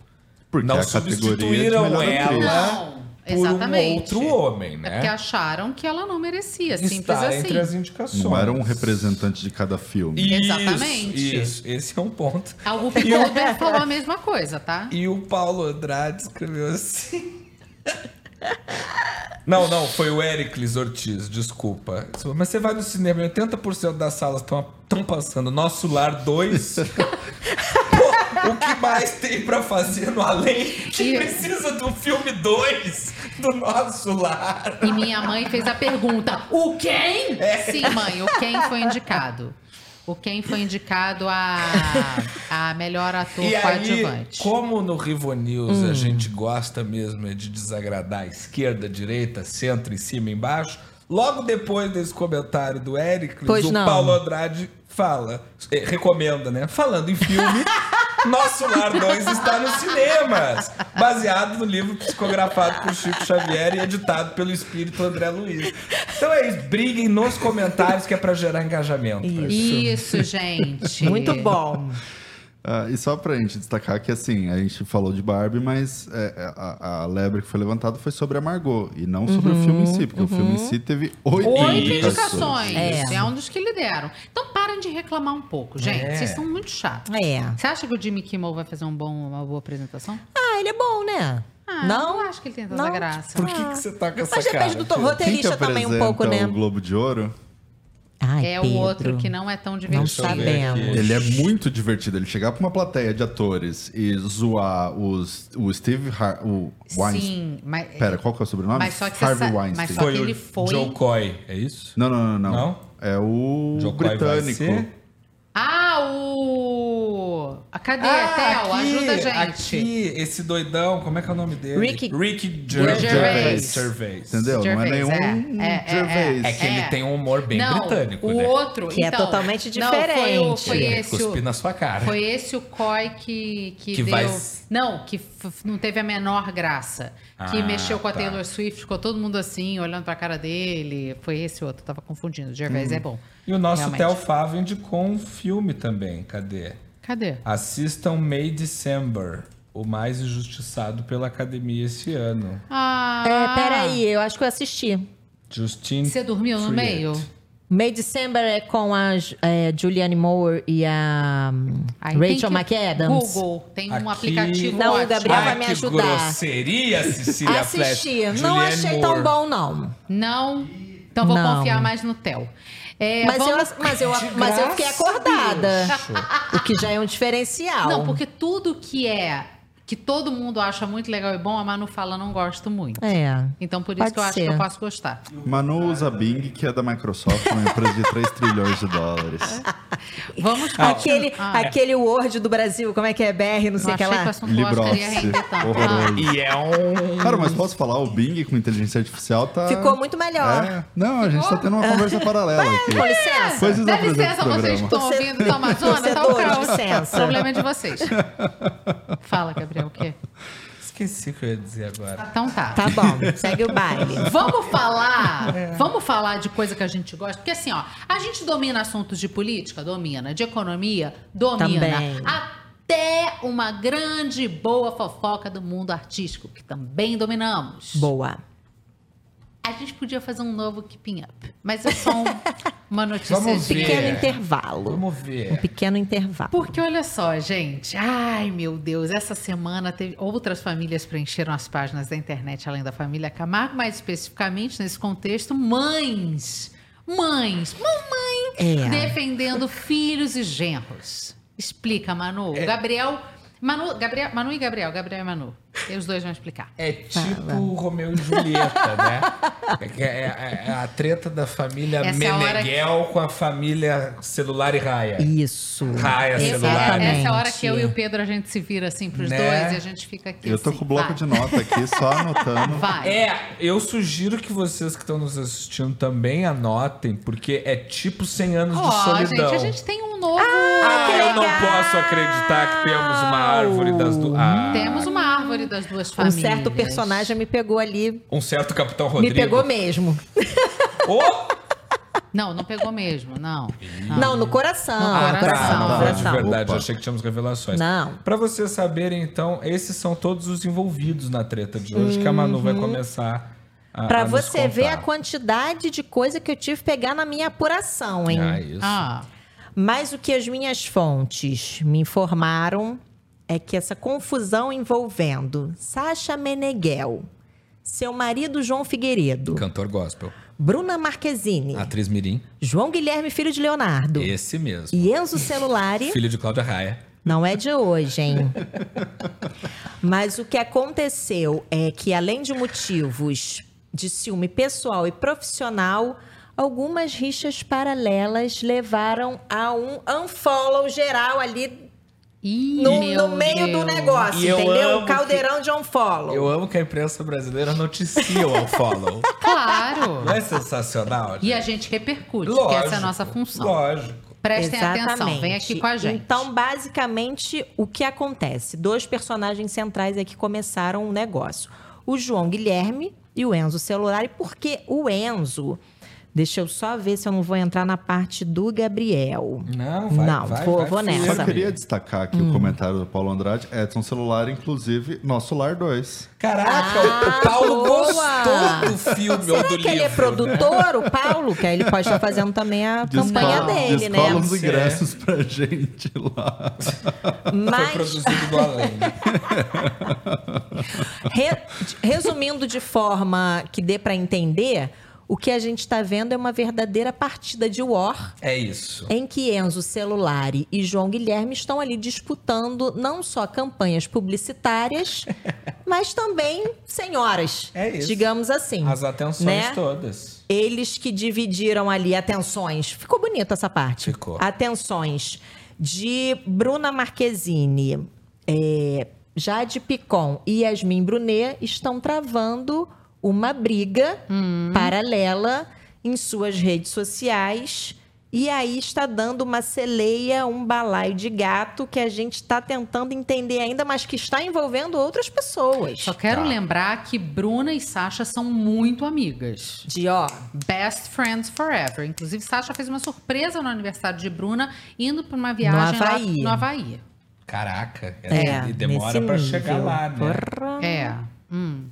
Speaker 2: Porque
Speaker 4: não
Speaker 2: a categoria é de
Speaker 4: substituíram ela. Por um
Speaker 1: Exatamente.
Speaker 4: outro homem,
Speaker 1: É
Speaker 4: né?
Speaker 1: porque acharam que ela não merecia, simples
Speaker 4: Está
Speaker 1: assim.
Speaker 4: entre as indicações.
Speaker 2: Não era um representante de cada filme.
Speaker 4: Isso,
Speaker 1: Exatamente.
Speaker 4: Isso, esse é um ponto.
Speaker 1: A Whoopi Goldberg falou a mesma coisa, tá?
Speaker 4: E o Paulo Andrade escreveu assim. Não, não, foi o Ericles Ortiz, desculpa. Mas você vai no cinema e 80% das salas estão passando Nosso Lar 2. Pô, o que mais tem pra fazer no além que precisa do filme 2 do Nosso Lar?
Speaker 1: E minha mãe fez a pergunta: o quem?
Speaker 4: É.
Speaker 1: Sim, mãe, o quem foi indicado? O quem foi indicado a, a melhor ator
Speaker 4: E aí,
Speaker 1: coadjuvante.
Speaker 4: como no Rivo News
Speaker 1: Hum.
Speaker 4: a gente gosta mesmo é de desagradar esquerda, direita, centro, em cima e embaixo, logo depois desse comentário do
Speaker 3: Pois
Speaker 4: o
Speaker 3: não.
Speaker 4: Paulo Andrade fala, eh, recomenda, né? Falando em filme, Nosso Lar 2 está nos cinemas, baseado no livro psicografado por Chico Xavier e editado pelo espírito André Luiz. Então é isso, briguem nos comentários que é pra gerar engajamento.
Speaker 1: Isso, gente.
Speaker 3: Muito bom.
Speaker 2: Ah, e só pra gente destacar que, assim, a gente falou de Barbie, mas é, é, a, a lebre que foi levantada foi sobre a Margot e não sobre o
Speaker 1: Uhum,
Speaker 2: filme em si, porque
Speaker 1: uhum.
Speaker 2: o filme em si teve oito,
Speaker 1: Oito
Speaker 2: indicações.
Speaker 1: indicações. É. um dos que lideram. Então parem de reclamar um pouco, gente.
Speaker 3: É.
Speaker 1: Vocês são muito chatos.
Speaker 3: É.
Speaker 1: Você acha que o Jimmy Kimmel vai fazer um bom, uma boa apresentação?
Speaker 3: Ah, ele é bom, né?
Speaker 1: Ah,
Speaker 3: não?
Speaker 1: não acho que ele tem tanta graça.
Speaker 4: Por que, que você tá com essa
Speaker 3: Mas depende do
Speaker 4: cara?
Speaker 3: roteirista também um pouco, né?
Speaker 2: o Globo de Ouro?
Speaker 3: Ai,
Speaker 1: é
Speaker 3: Pedro.
Speaker 1: o outro que não é tão divertido.
Speaker 2: Ele é muito divertido. Ele chegar pra uma plateia de atores e zoar os, o Steve Har o Weinstein.
Speaker 1: Sim, mas.
Speaker 2: Pera, qual que é o sobrenome?
Speaker 1: Mas só que
Speaker 2: Harvey Weinstein.
Speaker 1: mas só que ele foi-
Speaker 4: Joe Coy, é isso?
Speaker 2: Não, não, não, não.
Speaker 4: Não?
Speaker 2: É o
Speaker 4: Joe Coy vai
Speaker 2: britânico.
Speaker 1: Ah, o. A cadê?
Speaker 4: Ah,
Speaker 1: Theo,
Speaker 4: aqui,
Speaker 1: ajuda a gente.
Speaker 4: Aqui, esse doidão, como é que é o nome dele?
Speaker 1: Ricky-
Speaker 4: Ricky
Speaker 1: Gervais.
Speaker 4: Gervais. Gervais.
Speaker 2: Entendeu? Não é
Speaker 1: Gervais,
Speaker 2: nenhum
Speaker 1: é, é, é,
Speaker 2: Gervais.
Speaker 4: É que ele
Speaker 1: É.
Speaker 4: tem um humor bem
Speaker 1: não,
Speaker 4: britânico,
Speaker 1: o
Speaker 4: né?
Speaker 1: outro.
Speaker 3: Que é
Speaker 1: então,
Speaker 3: totalmente
Speaker 1: não, foi o-
Speaker 3: diferente.
Speaker 1: Foi,
Speaker 4: É,
Speaker 1: esse.
Speaker 4: cuspir
Speaker 1: o-
Speaker 4: na sua cara.
Speaker 1: Foi esse o COI que, que,
Speaker 4: Que
Speaker 1: deu.
Speaker 4: vai-
Speaker 1: Não, que não teve a menor graça. Que
Speaker 4: Ah,
Speaker 1: mexeu com a
Speaker 4: tá.
Speaker 1: Taylor Swift, ficou todo mundo assim, olhando pra cara dele. Foi esse outro, tava confundindo. O Gervais
Speaker 4: Hum.
Speaker 1: é bom.
Speaker 4: E o nosso. Theo Fávio indicou um filme também. Cadê?
Speaker 1: Cadê?
Speaker 4: Assistam May December, o mais injustiçado pela academia esse ano.
Speaker 1: Ah,
Speaker 3: É, peraí, eu acho que eu assisti.
Speaker 4: Justine
Speaker 1: Você dormiu no meio?
Speaker 3: May December é com a é, Julianne Moore e a Rachel
Speaker 1: que-
Speaker 3: McAdams.
Speaker 1: Google, tem um
Speaker 4: Aqui-
Speaker 1: aplicativo
Speaker 3: Não, o. Gabriel vai
Speaker 4: Ai,
Speaker 3: me
Speaker 4: que
Speaker 3: ajudar.
Speaker 4: grosseria, Cecília.
Speaker 3: Assisti. Não
Speaker 4: Julianne
Speaker 3: achei
Speaker 4: Moore.
Speaker 3: tão bom, não.
Speaker 1: Não? Então vou
Speaker 3: Não.
Speaker 1: confiar mais no Theo. É,
Speaker 3: Mas,
Speaker 1: vamos-
Speaker 3: eu, mas, eu, mas eu fiquei acordada. o que já é um diferencial.
Speaker 1: Não, porque tudo que é que todo mundo acha muito legal e bom, a Manu fala não gosto muito.
Speaker 3: É.
Speaker 1: Então por isso
Speaker 3: Pode
Speaker 1: que eu acho
Speaker 3: ser.
Speaker 1: que eu posso gostar.
Speaker 2: Manu usa Bing, que é da Microsoft, uma empresa de 3 trilhões de dólares.
Speaker 1: Vamos
Speaker 3: Aquele,
Speaker 1: Ah.
Speaker 3: aquele Word do Brasil, como é que é? BR, não sei o que lá.
Speaker 1: que
Speaker 2: LibreOffice. Horroroso.
Speaker 4: E é um.
Speaker 2: Cara, mas posso falar, o Bing com inteligência artificial tá.
Speaker 3: Ficou muito melhor.
Speaker 2: É. Não, a gente tá tendo uma conversa paralela aqui.
Speaker 3: Com licença.
Speaker 2: Coisas
Speaker 1: Dá licença, vocês que estão ouvindo do Amazonas, tá o caos.
Speaker 3: licença.
Speaker 1: O problema é de vocês. Fala, Gabriel, o quê?
Speaker 4: Esqueci o que eu ia dizer agora.
Speaker 1: Então tá.
Speaker 3: Tá bom, segue o baile.
Speaker 1: Vamos falar, vamos falar de coisa que a gente gosta, porque assim, ó, a gente domina assuntos de política, domina, de economia, domina,
Speaker 3: Também.
Speaker 1: até uma grande boa fofoca do mundo artístico, que também dominamos.
Speaker 3: Boa.
Speaker 1: A gente podia fazer um novo Keeping Up, mas é só um- uma notícia
Speaker 4: Vamos ver.
Speaker 3: Pequeno
Speaker 4: É.
Speaker 3: intervalo.
Speaker 4: Vamos
Speaker 3: Um
Speaker 4: ver.
Speaker 3: pequeno intervalo.
Speaker 1: Porque olha só, gente. Ai, meu Deus, essa semana teve outras famílias preencheram as páginas da internet além da família Camargo, mais especificamente nesse contexto, mães. Mães, mamãe,
Speaker 3: É.
Speaker 1: defendendo filhos e genros. Explica, Manu.
Speaker 4: É.
Speaker 1: Gabriel, Manu, Gabriel, Manu e Gabriel, Gabriel e Manu. E os dois vão explicar.
Speaker 4: É tipo Romeu e Julieta, né? É, que é- é- é a treta da família
Speaker 1: Essa é
Speaker 4: Meneghel com a família celular e raia.
Speaker 3: Isso.
Speaker 4: Raia
Speaker 1: Essa,
Speaker 4: celular.
Speaker 1: essa é a hora que eu e o Pedro a gente se vira assim pros
Speaker 4: Né?
Speaker 1: dois e a gente fica aqui
Speaker 2: Eu tô
Speaker 1: assim,
Speaker 2: com o bloco
Speaker 1: vai.
Speaker 2: de nota aqui, só anotando.
Speaker 1: Vai.
Speaker 4: É, eu sugiro que vocês que estão nos assistindo também anotem, porque é tipo 100 anos de
Speaker 1: Ó,
Speaker 4: solidão.
Speaker 1: gente, a gente tem um novo.
Speaker 4: Ah,
Speaker 3: que
Speaker 4: eu não posso acreditar que temos uma árvore das duas. Ah,
Speaker 1: Temos uma árvore das duas
Speaker 3: Um
Speaker 1: famílias.
Speaker 3: certo personagem me pegou ali.
Speaker 4: Um certo Capitão Rodrigo.
Speaker 3: Me pegou mesmo.
Speaker 4: Ô!
Speaker 1: Não, não pegou mesmo, não.
Speaker 3: Não, no coração.
Speaker 1: No
Speaker 3: No
Speaker 1: coração.
Speaker 3: coração.
Speaker 4: Não,
Speaker 3: no
Speaker 4: não, de verdade,
Speaker 2: Opa.
Speaker 4: achei que tínhamos revelações.
Speaker 3: Não.
Speaker 4: Pra vocês saberem, então, esses são todos os envolvidos na treta de hoje, que a Manu vai começar a.
Speaker 3: Pra
Speaker 4: a nos
Speaker 3: você ver a quantidade de coisa que eu tive que pegar na minha apuração, hein?
Speaker 4: Ah, isso.
Speaker 1: Ah,
Speaker 3: Mas o que as minhas fontes me informaram é que essa confusão envolvendo Sasha Meneghel, seu marido João Figueiredo,
Speaker 4: Cantor gospel.
Speaker 3: Bruna Marquezine,
Speaker 4: Atriz Mirim.
Speaker 3: João Guilherme, filho de Leonardo,
Speaker 4: Esse mesmo.
Speaker 3: e Enzo Celulari,
Speaker 4: Filho de Cláudia Raia.
Speaker 3: não é de hoje, hein? Mas o que aconteceu é que, além de motivos de ciúme pessoal e profissional, algumas rixas paralelas levaram a um unfollow geral ali
Speaker 1: Ih,
Speaker 3: no, no meio do
Speaker 1: Deus.
Speaker 3: negócio,
Speaker 4: E eu
Speaker 3: entendeu? Um caldeirão de unfollow.
Speaker 4: Eu amo que a imprensa brasileira noticia o unfollow.
Speaker 1: Claro.
Speaker 4: Não é sensacional?
Speaker 1: E a gente repercute,
Speaker 4: Lógico,
Speaker 1: porque essa é a nossa função.
Speaker 4: Lógico.
Speaker 1: Prestem atenção, vem aqui com a gente.
Speaker 3: Então, basicamente, o que acontece? Dois personagens centrais aqui começaram o negócio. O João Guilherme e o Enzo Celulari, porque o Enzo... Deixa eu só ver se eu não vou entrar na parte do Gabriel.
Speaker 4: Não, vai,
Speaker 3: Não,
Speaker 4: vai,
Speaker 3: vou,
Speaker 4: vai
Speaker 3: vou nessa.
Speaker 2: Só queria destacar aqui
Speaker 3: Hum.
Speaker 2: o comentário do Paulo Andrade. Edson Celular, inclusive, Nosso Lar 2.
Speaker 4: Caraca,
Speaker 3: Ah,
Speaker 4: o Paulo
Speaker 3: boa!
Speaker 4: gostou do filme ou
Speaker 3: Será
Speaker 4: do
Speaker 3: que
Speaker 4: livro.
Speaker 3: ele é produtor, o Paulo? Que aí ele pode estar fazendo também a campanha
Speaker 2: Descola-
Speaker 3: dele, né?
Speaker 2: descola uns ingressos pra gente lá.
Speaker 4: Foi
Speaker 3: Mas,
Speaker 4: produzido do além.
Speaker 3: re- resumindo de forma que dê para entender, o que a gente está vendo é uma verdadeira partida de war
Speaker 4: É isso.
Speaker 3: em que Enzo Celulari e João Guilherme estão ali disputando não só campanhas publicitárias, mas também senhoras,
Speaker 4: É isso.
Speaker 3: digamos assim.
Speaker 4: As atenções
Speaker 3: né?
Speaker 4: todas.
Speaker 3: Eles que dividiram ali atenções. Ficou bonita essa parte.
Speaker 4: Ficou.
Speaker 3: Atenções de Bruna Marquezine, é, Jade Picon e Yasmin Brunet estão travando uma briga paralela em suas redes sociais. E aí está dando uma celeia, um balaio de gato que a gente está tentando entender ainda, mas que está envolvendo outras pessoas.
Speaker 1: Só quero lembrar que Bruna e Sasha são muito amigas.
Speaker 3: De ó.
Speaker 1: Best friends forever. Inclusive, Sasha fez uma surpresa no aniversário de Bruna, indo para uma viagem lá
Speaker 3: Havaí.
Speaker 1: no Havaí.
Speaker 4: Caraca.
Speaker 3: É,
Speaker 4: e demora pra chegar lá, né?
Speaker 3: Porra.
Speaker 1: É. Hum.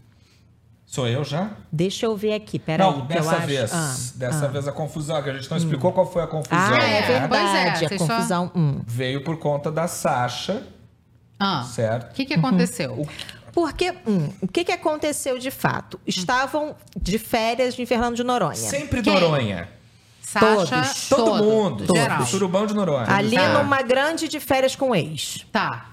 Speaker 4: Sou eu já?
Speaker 3: Deixa eu ver aqui, peraí.
Speaker 4: não,
Speaker 3: que eu
Speaker 4: dessa
Speaker 3: acho-
Speaker 4: vez.
Speaker 3: Ah,
Speaker 4: dessa
Speaker 3: ah.
Speaker 4: vez a confusão, que a gente não explicou qual foi a confusão.
Speaker 3: Ah, é
Speaker 4: né?
Speaker 3: verdade.
Speaker 1: Pois é,
Speaker 3: a
Speaker 1: vocês só-
Speaker 3: confusão. hum.
Speaker 4: Veio por conta da Sasha,
Speaker 1: Ah,
Speaker 4: certo?
Speaker 1: o que, que aconteceu?
Speaker 3: Uhum. Porque, hum, o que, que aconteceu de fato? Estavam de férias em Fernando de Noronha.
Speaker 4: Sempre
Speaker 1: Quem?
Speaker 4: Noronha.
Speaker 1: Sasha,
Speaker 3: todos.
Speaker 4: Todo,
Speaker 1: todo,
Speaker 4: mundo.
Speaker 1: Geral.
Speaker 4: Surubão de Noronha.
Speaker 3: Ali
Speaker 4: Tá.
Speaker 3: numa grande de férias com o ex.
Speaker 1: Tá.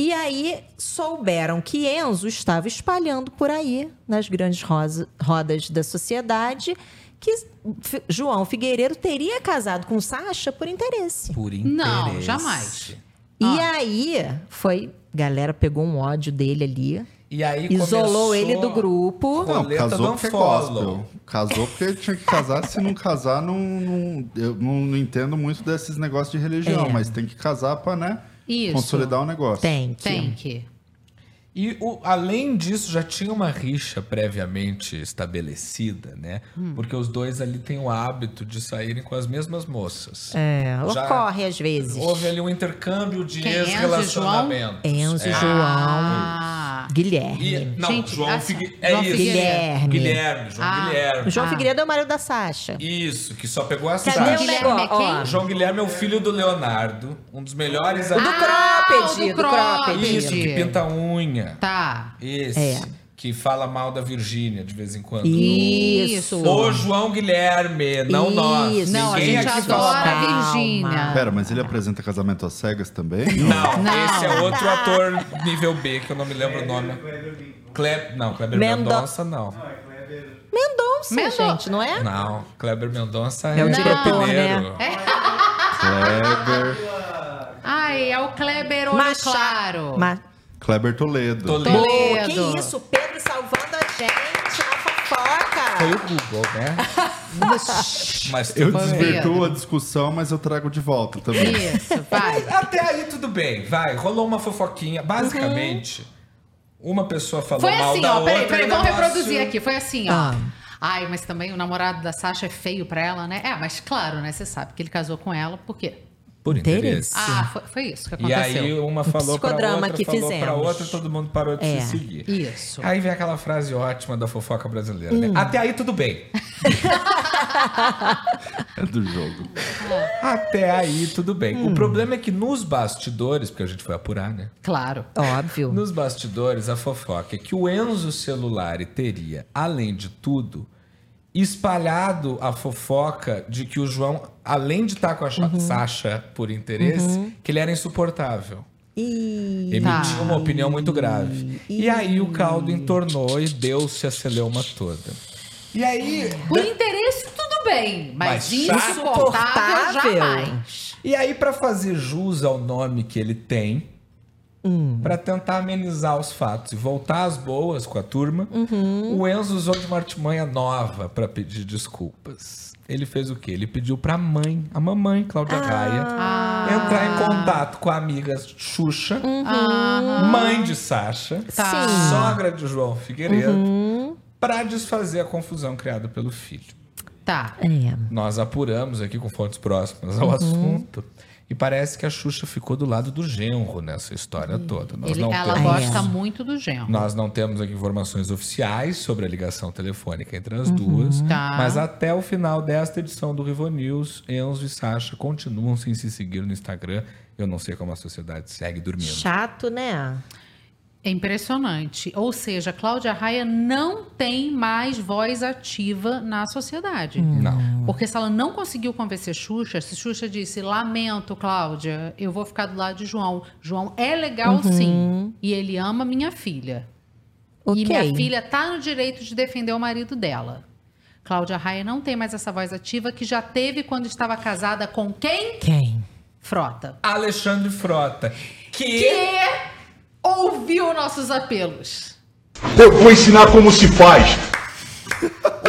Speaker 3: E aí souberam que Enzo estava espalhando por aí, nas grandes rosa- rodas da sociedade, que F- João Figueiredo teria casado com Sasha por interesse.
Speaker 4: Por interesse.
Speaker 1: Não, jamais.
Speaker 3: E
Speaker 1: Ah.
Speaker 3: aí foi. Galera pegou um ódio dele ali.
Speaker 4: E aí
Speaker 3: Isolou ele do grupo.
Speaker 2: Não, casou porque gospel. Casou porque tinha que casar. Se não casar, não, não- eu não, não entendo muito desses negócios de religião,
Speaker 3: É.
Speaker 2: mas tem que casar pra, né,
Speaker 1: Isso.
Speaker 2: consolidar o negócio.
Speaker 3: Tem que.
Speaker 1: Tem que.
Speaker 4: E o- além disso, já tinha uma rixa previamente estabelecida, né?
Speaker 3: Hum.
Speaker 4: Porque os dois ali têm o hábito de saírem com as mesmas moças.
Speaker 3: É,
Speaker 4: Já
Speaker 3: ocorre às vezes.
Speaker 4: Houve ali um intercâmbio de
Speaker 1: Quem, Enzo e
Speaker 4: ex-relacionamentos.
Speaker 3: Enzo e
Speaker 4: É.
Speaker 3: João.
Speaker 1: Ah.
Speaker 3: Guilherme.
Speaker 4: E, não,
Speaker 1: Gente,
Speaker 4: João Figue... É
Speaker 1: João
Speaker 4: isso.
Speaker 3: Guilherme.
Speaker 4: Guilherme, João
Speaker 1: Ah.
Speaker 4: Guilherme.
Speaker 3: O João
Speaker 1: Ah.
Speaker 3: Figueiredo é o marido da Sasha.
Speaker 4: Isso, que só pegou a
Speaker 3: Cadê
Speaker 4: Sasha.
Speaker 3: o
Speaker 1: Guilherme é quem?
Speaker 4: João Guilherme é o filho do Leonardo, um dos melhores
Speaker 3: do
Speaker 4: amigos.
Speaker 3: cropped,
Speaker 1: do
Speaker 3: do cropped.
Speaker 4: Isso, que pinta unha.
Speaker 1: Tá.
Speaker 4: Esse.
Speaker 3: É.
Speaker 4: Que fala mal da Virgínia de vez em quando.
Speaker 3: Isso.
Speaker 4: O João Guilherme, não nós.
Speaker 3: Isso.
Speaker 1: Não, a
Speaker 4: Ninguém
Speaker 1: gente
Speaker 4: aqui
Speaker 1: adora
Speaker 4: fala
Speaker 1: a. Virgínia.
Speaker 2: Pera, mas ele apresenta casamento às cegas também?
Speaker 4: Não,
Speaker 1: Não.
Speaker 4: esse é outro ator nível B, que eu não me lembro o nome. Kleber, não, Kleber
Speaker 3: Mendo-
Speaker 4: Mendonça não.
Speaker 3: Mendonça,
Speaker 1: Mendonça.
Speaker 3: gente, não é?
Speaker 4: Não, Kleber Mendonça
Speaker 3: É o
Speaker 4: é,
Speaker 3: diretor,
Speaker 4: pineiro.
Speaker 3: né?
Speaker 2: Kleber.
Speaker 1: Ai, é o Kleber Olho
Speaker 3: Macha-
Speaker 1: Claro.
Speaker 3: Ma-
Speaker 2: Kleber Toledo.
Speaker 4: Toledo.
Speaker 1: Toledo.
Speaker 3: que isso? Pedro salvando a gente na fofoca.
Speaker 4: Foi o Google, né? Mas
Speaker 2: Eu
Speaker 4: tudo bem.
Speaker 2: desvirtuo a discussão, mas eu trago de volta também.
Speaker 1: Isso, vai.
Speaker 4: Até aí tudo bem, vai. Rolou uma fofoquinha. Basicamente, uma pessoa falou
Speaker 1: Foi
Speaker 4: mal
Speaker 1: assim,
Speaker 4: da
Speaker 1: ó.
Speaker 4: outra.
Speaker 1: Peraí, peraí, vamos reproduzir aqui. Foi assim, ó.
Speaker 3: Ah.
Speaker 1: Ai, mas também o namorado da Sasha é feio pra ela, né? É, mas claro, né? Você sabe que ele casou com ela, por quê?
Speaker 4: Por interesse.
Speaker 1: Ah, foi, foi isso que
Speaker 4: E
Speaker 1: aconteceu.
Speaker 4: aí uma falou pra
Speaker 3: psicodrama
Speaker 4: outra,
Speaker 3: que
Speaker 4: falou
Speaker 3: fizemos.
Speaker 4: outra, todo mundo parou de
Speaker 3: É.
Speaker 4: se seguir.
Speaker 1: Isso.
Speaker 4: Aí vem aquela frase ótima da fofoca brasileira,
Speaker 3: Hum.
Speaker 4: né? Até aí tudo bem.
Speaker 2: É do jogo.
Speaker 4: Até aí tudo bem.
Speaker 3: Hum.
Speaker 4: O problema é que nos bastidores, porque a gente foi apurar, né?
Speaker 1: Claro.
Speaker 3: Óbvio.
Speaker 4: Nos bastidores, a fofoca é que o Enzo Celulari teria, além de tudo, espalhado a fofoca de que o João, além de estar com a Cha- Sasha por interesse,
Speaker 3: Uhum.
Speaker 4: que ele era insuportável.
Speaker 3: E...
Speaker 4: Emitiu
Speaker 1: Tá.
Speaker 4: uma opinião muito grave. E aí o caldo entornou e deu-se a celeuma toda. E aí.
Speaker 1: Por interesse, tudo bem. Mas,
Speaker 4: Mas
Speaker 1: insuportável jamais.
Speaker 4: E aí, pra fazer jus ao nome que ele tem, pra tentar amenizar os fatos e voltar às boas com a turma, o Enzo usou de uma artimanha nova pra pedir desculpas. Ele fez o quê? Ele pediu pra mãe, a mamãe, Cláudia Raia, entrar em contato com a amiga Xuxa, mãe de Sasha,
Speaker 1: Tá.
Speaker 4: sogra de João Figueiredo, pra desfazer a confusão criada pelo filho.
Speaker 1: Tá.
Speaker 3: É.
Speaker 4: Nós apuramos aqui com fontes próximas ao assunto. E parece que a Xuxa ficou do lado do genro nessa história toda. Nós
Speaker 1: Ele-
Speaker 4: não
Speaker 1: ela
Speaker 4: temos,
Speaker 1: gosta muito do genro.
Speaker 4: nós não temos aqui informações oficiais sobre a ligação telefônica entre as duas.
Speaker 1: Tá.
Speaker 4: Mas até o final desta edição do Rivo News, Enzo e Sasha continuam sem se seguir no Instagram. Eu não sei como a sociedade segue dormindo.
Speaker 3: Chato, né?
Speaker 1: É impressionante. Ou seja, Cláudia Raia não tem mais voz ativa na sociedade.
Speaker 4: Não.
Speaker 1: Porque se ela não conseguiu convencer Xuxa, se Xuxa disse, lamento, Cláudia, eu vou ficar do lado de João. João é legal
Speaker 3: Uhum.
Speaker 1: sim. E ele ama minha filha.
Speaker 3: Ok.
Speaker 1: E minha filha tá no direito de defender o marido dela. Cláudia Raia não tem mais essa voz ativa que já teve quando estava casada com quem?
Speaker 3: Quem?
Speaker 1: Frota.
Speaker 4: Alexandre Frota. Que,
Speaker 1: Que ouviu nossos apelos.
Speaker 6: Eu vou ensinar como se faz.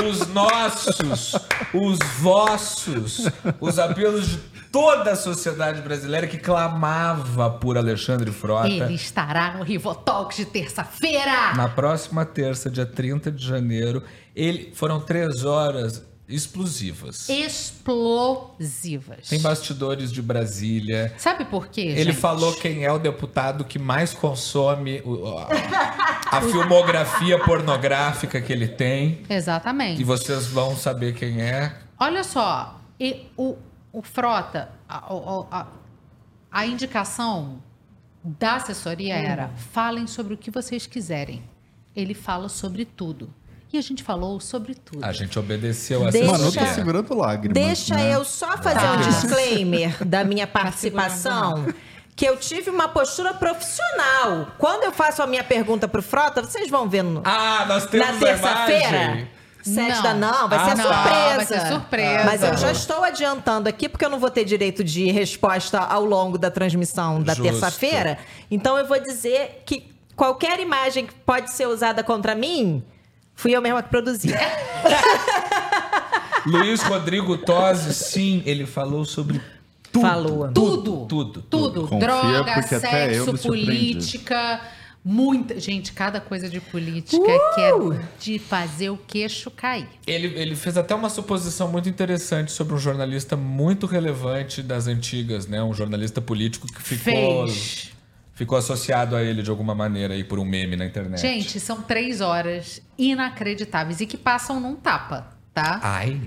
Speaker 4: os nossos, os vossos, os apelos de toda a sociedade brasileira que clamava por Alexandre Frota.
Speaker 1: Ele estará no Rivotalks de terça-feira.
Speaker 4: Na próxima terça, dia 30 de janeiro, ele foram três horas explosivas.
Speaker 1: Explosivas.
Speaker 4: Tem bastidores de Brasília.
Speaker 1: Sabe por quê,
Speaker 4: Ele
Speaker 1: gente?
Speaker 4: falou quem é o deputado que mais consome o- a, a filmografia pornográfica que ele tem.
Speaker 1: Exatamente.
Speaker 4: E vocês vão saber quem é.
Speaker 1: Olha só, e o, o Frota, a, a- a indicação da assessoria
Speaker 3: Hum.
Speaker 1: era: falem sobre o que vocês quiserem. Ele fala sobre tudo. E a gente falou sobre tudo.
Speaker 4: A gente obedeceu a
Speaker 3: Deixa-
Speaker 2: Mano, eu tô segurando lágrimas.
Speaker 3: Deixa
Speaker 2: né?
Speaker 3: eu só fazer
Speaker 1: Tá.
Speaker 3: um disclaimer da minha participação. Que eu tive uma postura profissional. Quando eu faço a minha pergunta pro Frota, vocês vão ver no,
Speaker 4: Ah, nós temos
Speaker 3: na terça-feira. Sete
Speaker 1: Não.
Speaker 3: da não, vai
Speaker 4: Ah,
Speaker 3: ser
Speaker 4: não,
Speaker 3: surpresa.
Speaker 1: vai ser surpresa.
Speaker 3: Mas eu já estou adiantando aqui, porque eu não vou ter direito de resposta ao longo da transmissão da terça-feira. Então eu vou dizer que qualquer imagem que pode ser usada contra mim, fui eu mesma que produzi.
Speaker 4: Luiz Rodrigo Tosi, sim, ele falou sobre tudo.
Speaker 3: Falou.
Speaker 1: Tudo.
Speaker 4: Tudo.
Speaker 1: Tudo.
Speaker 2: Confia,
Speaker 1: Droga, sexo, política. Muita. Gente, cada coisa de política que é de fazer o queixo cair.
Speaker 4: Ele, ele fez até uma suposição muito interessante sobre um jornalista muito relevante das antigas, né? Um jornalista político que ficou,
Speaker 1: Fez.
Speaker 4: Ficou associado a ele de alguma maneira aí por um meme na internet.
Speaker 1: Gente, são três horas inacreditáveis e que passam num tapa, tá?
Speaker 4: Ai.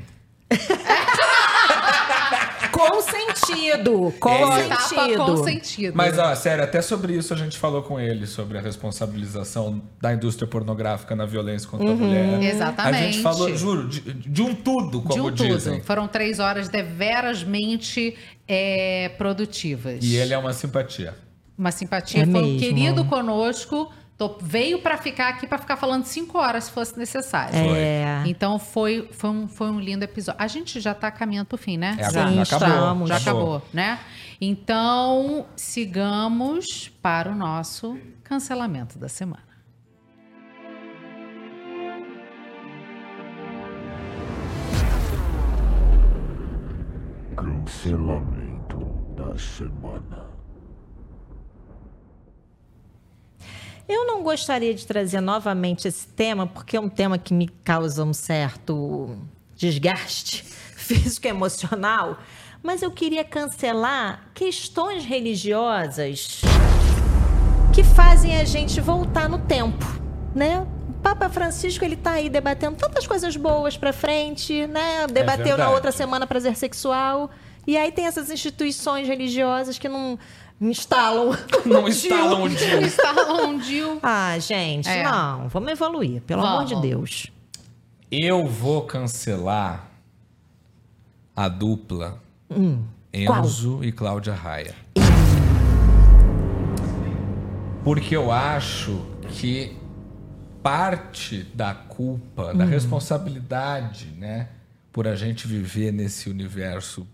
Speaker 3: com sentido. Com
Speaker 4: Ele-
Speaker 1: Tapa
Speaker 3: sentido.
Speaker 1: com sentido.
Speaker 4: Mas, ó, sério, até sobre isso a gente falou com ele, sobre a responsabilização da indústria pornográfica na violência contra a mulher.
Speaker 1: Exatamente.
Speaker 4: A gente falou, juro, de, de um tudo,
Speaker 1: de
Speaker 4: como
Speaker 1: um
Speaker 4: dizem.
Speaker 1: tudo. Foram três horas deverasmente é, produtivas.
Speaker 4: E ele é uma simpatia.
Speaker 1: Uma simpatia.
Speaker 3: É
Speaker 1: foi
Speaker 3: mesmo.
Speaker 1: querido conosco. tô- veio pra ficar aqui pra ficar falando cinco horas se fosse necessário.
Speaker 3: É.
Speaker 1: Então foi, foi, um, foi um lindo episódio. A gente já tá caminhando pro fim, né?
Speaker 4: É,
Speaker 3: Sim,
Speaker 4: agora já acabou.
Speaker 1: Já
Speaker 4: Acabou.
Speaker 1: acabou, né? Então, sigamos para o nosso cancelamento da semana.
Speaker 6: Cancelamento da semana.
Speaker 3: Eu não gostaria de trazer novamente esse tema, porque é um tema que me causa um certo desgaste físico e emocional, mas eu queria cancelar questões religiosas que fazem a gente voltar no tempo, né? O Papa Francisco ele tá aí debatendo tantas coisas boas pra frente, né? Debateu na
Speaker 4: verdade.
Speaker 3: outra semana prazer sexual. E aí tem essas instituições religiosas que não instalam.
Speaker 4: Não instalam o DIU.
Speaker 1: Instalam um DIU.
Speaker 3: Ah, gente,
Speaker 1: É.
Speaker 3: não. Vamos evoluir, pelo amor de
Speaker 1: Vamos.
Speaker 3: Deus.
Speaker 4: Eu vou cancelar a dupla
Speaker 3: Hum.
Speaker 4: Enzo e Cláudia Raia. Porque eu acho que parte da culpa, da
Speaker 3: Uhum.
Speaker 4: responsabilidade, né, por a gente viver nesse universo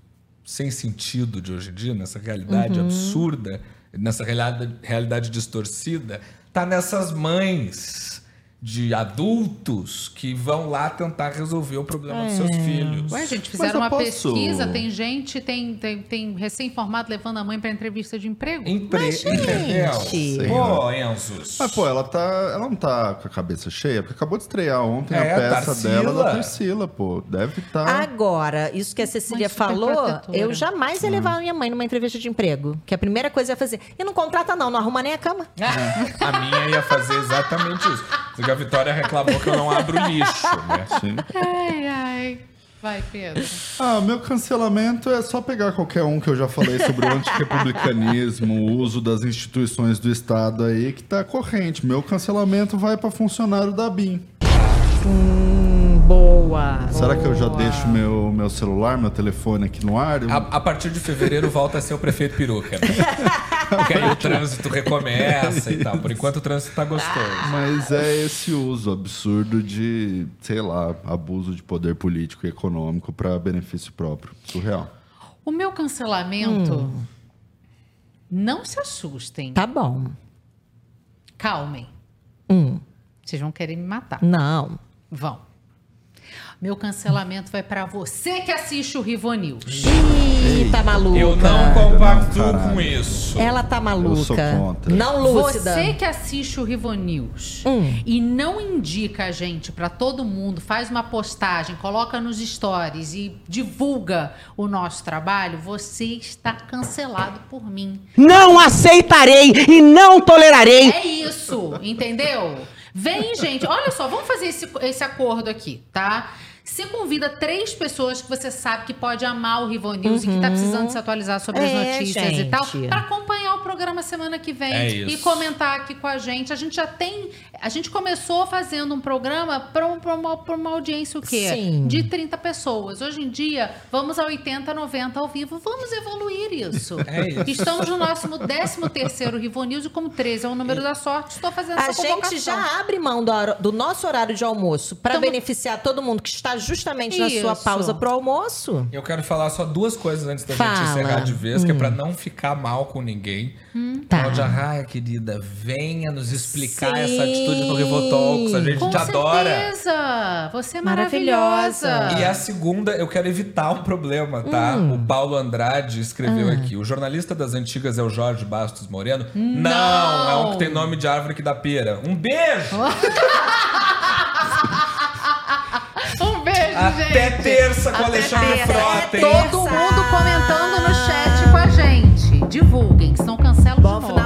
Speaker 4: sem sentido de hoje em dia, nessa realidade
Speaker 3: Uhum.
Speaker 4: absurda, nessa realidade, realidade distorcida, tá nessas mães de adultos que vão lá tentar resolver o problema dos seus filhos.
Speaker 1: Ué, gente, fizeram uma
Speaker 2: posso-
Speaker 1: pesquisa, tem gente, tem, tem, tem recém-formado levando a mãe pra entrevista de emprego.
Speaker 4: Empre...
Speaker 3: Mas, gente,
Speaker 4: Entendeu? Pô, Enzos.
Speaker 2: Mas, pô, ela tá. Ela não tá com a cabeça cheia, porque acabou de estrear ontem
Speaker 4: É,
Speaker 2: a peça
Speaker 4: Tarsila.
Speaker 2: dela da Tarsila, pô. Deve estar.
Speaker 3: Ah, Agora, isso que a Cecília falou, eu jamais ia levar a minha mãe numa entrevista de emprego. Que a primeira coisa ia fazer, e não contrata não, não arruma nem a cama.
Speaker 4: A minha ia fazer exatamente isso. Porque a Vitória reclamou que eu não abro lixo, né?
Speaker 2: Sim.
Speaker 1: Ai, ai. Vai, Pedro.
Speaker 2: Ah, meu cancelamento é só pegar qualquer um que eu já falei sobre o antirrepublicanismo, o uso das instituições do Estado aí, que tá corrente. Meu cancelamento vai pra funcionário da BIM.
Speaker 3: Hum, boa.
Speaker 2: Será que eu já deixo meu, meu celular, meu telefone aqui no ar? Eu-
Speaker 4: A, a partir de fevereiro volta a ser o prefeito peruca. Né? Porque aí o trânsito recomeça e tal. Por enquanto o trânsito tá gostoso.
Speaker 2: Mas é esse uso absurdo de, sei lá, abuso de poder político e econômico pra benefício próprio. Surreal.
Speaker 1: O meu cancelamento.
Speaker 3: Hum.
Speaker 1: Não se assustem.
Speaker 3: Tá bom.
Speaker 1: Calmem.
Speaker 3: Hum,
Speaker 1: Vocês vão querer me matar.
Speaker 3: não.
Speaker 1: Vão. Meu cancelamento vai pra você que assiste o Rivo News.
Speaker 3: Ih, tá maluca.
Speaker 4: Eu não compactuo
Speaker 2: Caralho.
Speaker 4: com isso.
Speaker 3: Ela tá maluca.
Speaker 2: Eu sou contra.
Speaker 3: Não lúcida.
Speaker 1: Você que assiste o Rivo News
Speaker 3: Hum.
Speaker 1: e não indica a gente pra todo mundo, faz uma postagem, coloca nos stories e divulga o nosso trabalho, você está cancelado por mim.
Speaker 7: Não aceitarei e não tolerarei.
Speaker 1: É isso, entendeu? Vem, gente. Olha só, vamos fazer esse, esse acordo aqui, tá? Você convida três pessoas que você sabe que pode amar o Rivo News e que tá precisando se atualizar sobre as
Speaker 3: Uhum. É,
Speaker 1: notícias e tal,
Speaker 3: gente.
Speaker 1: pra acompanhar o programa semana que vem
Speaker 4: É
Speaker 1: e comentar aqui com a gente. A gente já tem. A gente começou fazendo um programa pra, um- pra uma, pra uma audiência o quê?
Speaker 3: Sim.
Speaker 1: De 30 pessoas. Hoje em dia, vamos a 80, 90 ao vivo. Vamos evoluir isso.
Speaker 4: É isso.
Speaker 1: Estamos no nosso 13 terceiro Rivo News e como 13 é o número da sorte, estou fazendo
Speaker 3: A
Speaker 1: essa
Speaker 3: gente
Speaker 1: convocação.
Speaker 3: já abre mão do, do nosso horário de almoço para
Speaker 1: Tamo-
Speaker 3: beneficiar todo mundo que está justamente na sua
Speaker 1: Isso.
Speaker 3: pausa pro almoço.
Speaker 4: Eu quero falar só duas coisas antes da
Speaker 3: Fala.
Speaker 4: gente encerrar de vez, que é
Speaker 3: Hum.
Speaker 4: pra não ficar mal com ninguém.
Speaker 3: Tá.
Speaker 4: Cláudia Raia, querida, venha nos explicar
Speaker 3: Sim.
Speaker 4: essa atitude no Rivotalks. A gente
Speaker 1: Com
Speaker 4: te adora.
Speaker 1: certeza! Você é
Speaker 3: Maravilhosa.
Speaker 1: maravilhosa.
Speaker 4: E a segunda, eu quero evitar um problema, tá?
Speaker 3: Hum.
Speaker 4: O Paulo Andrade escreveu
Speaker 3: Ah.
Speaker 4: aqui. O jornalista das antigas é o Jorge Bastos Moreno?
Speaker 1: Não!
Speaker 4: é um que tem nome de árvore que dá pera. Um beijo! Até terça com
Speaker 1: Até
Speaker 4: Alexandre. Frota.
Speaker 1: Todo mundo comentando no chat com a gente. Divulguem, senão cancela de novo.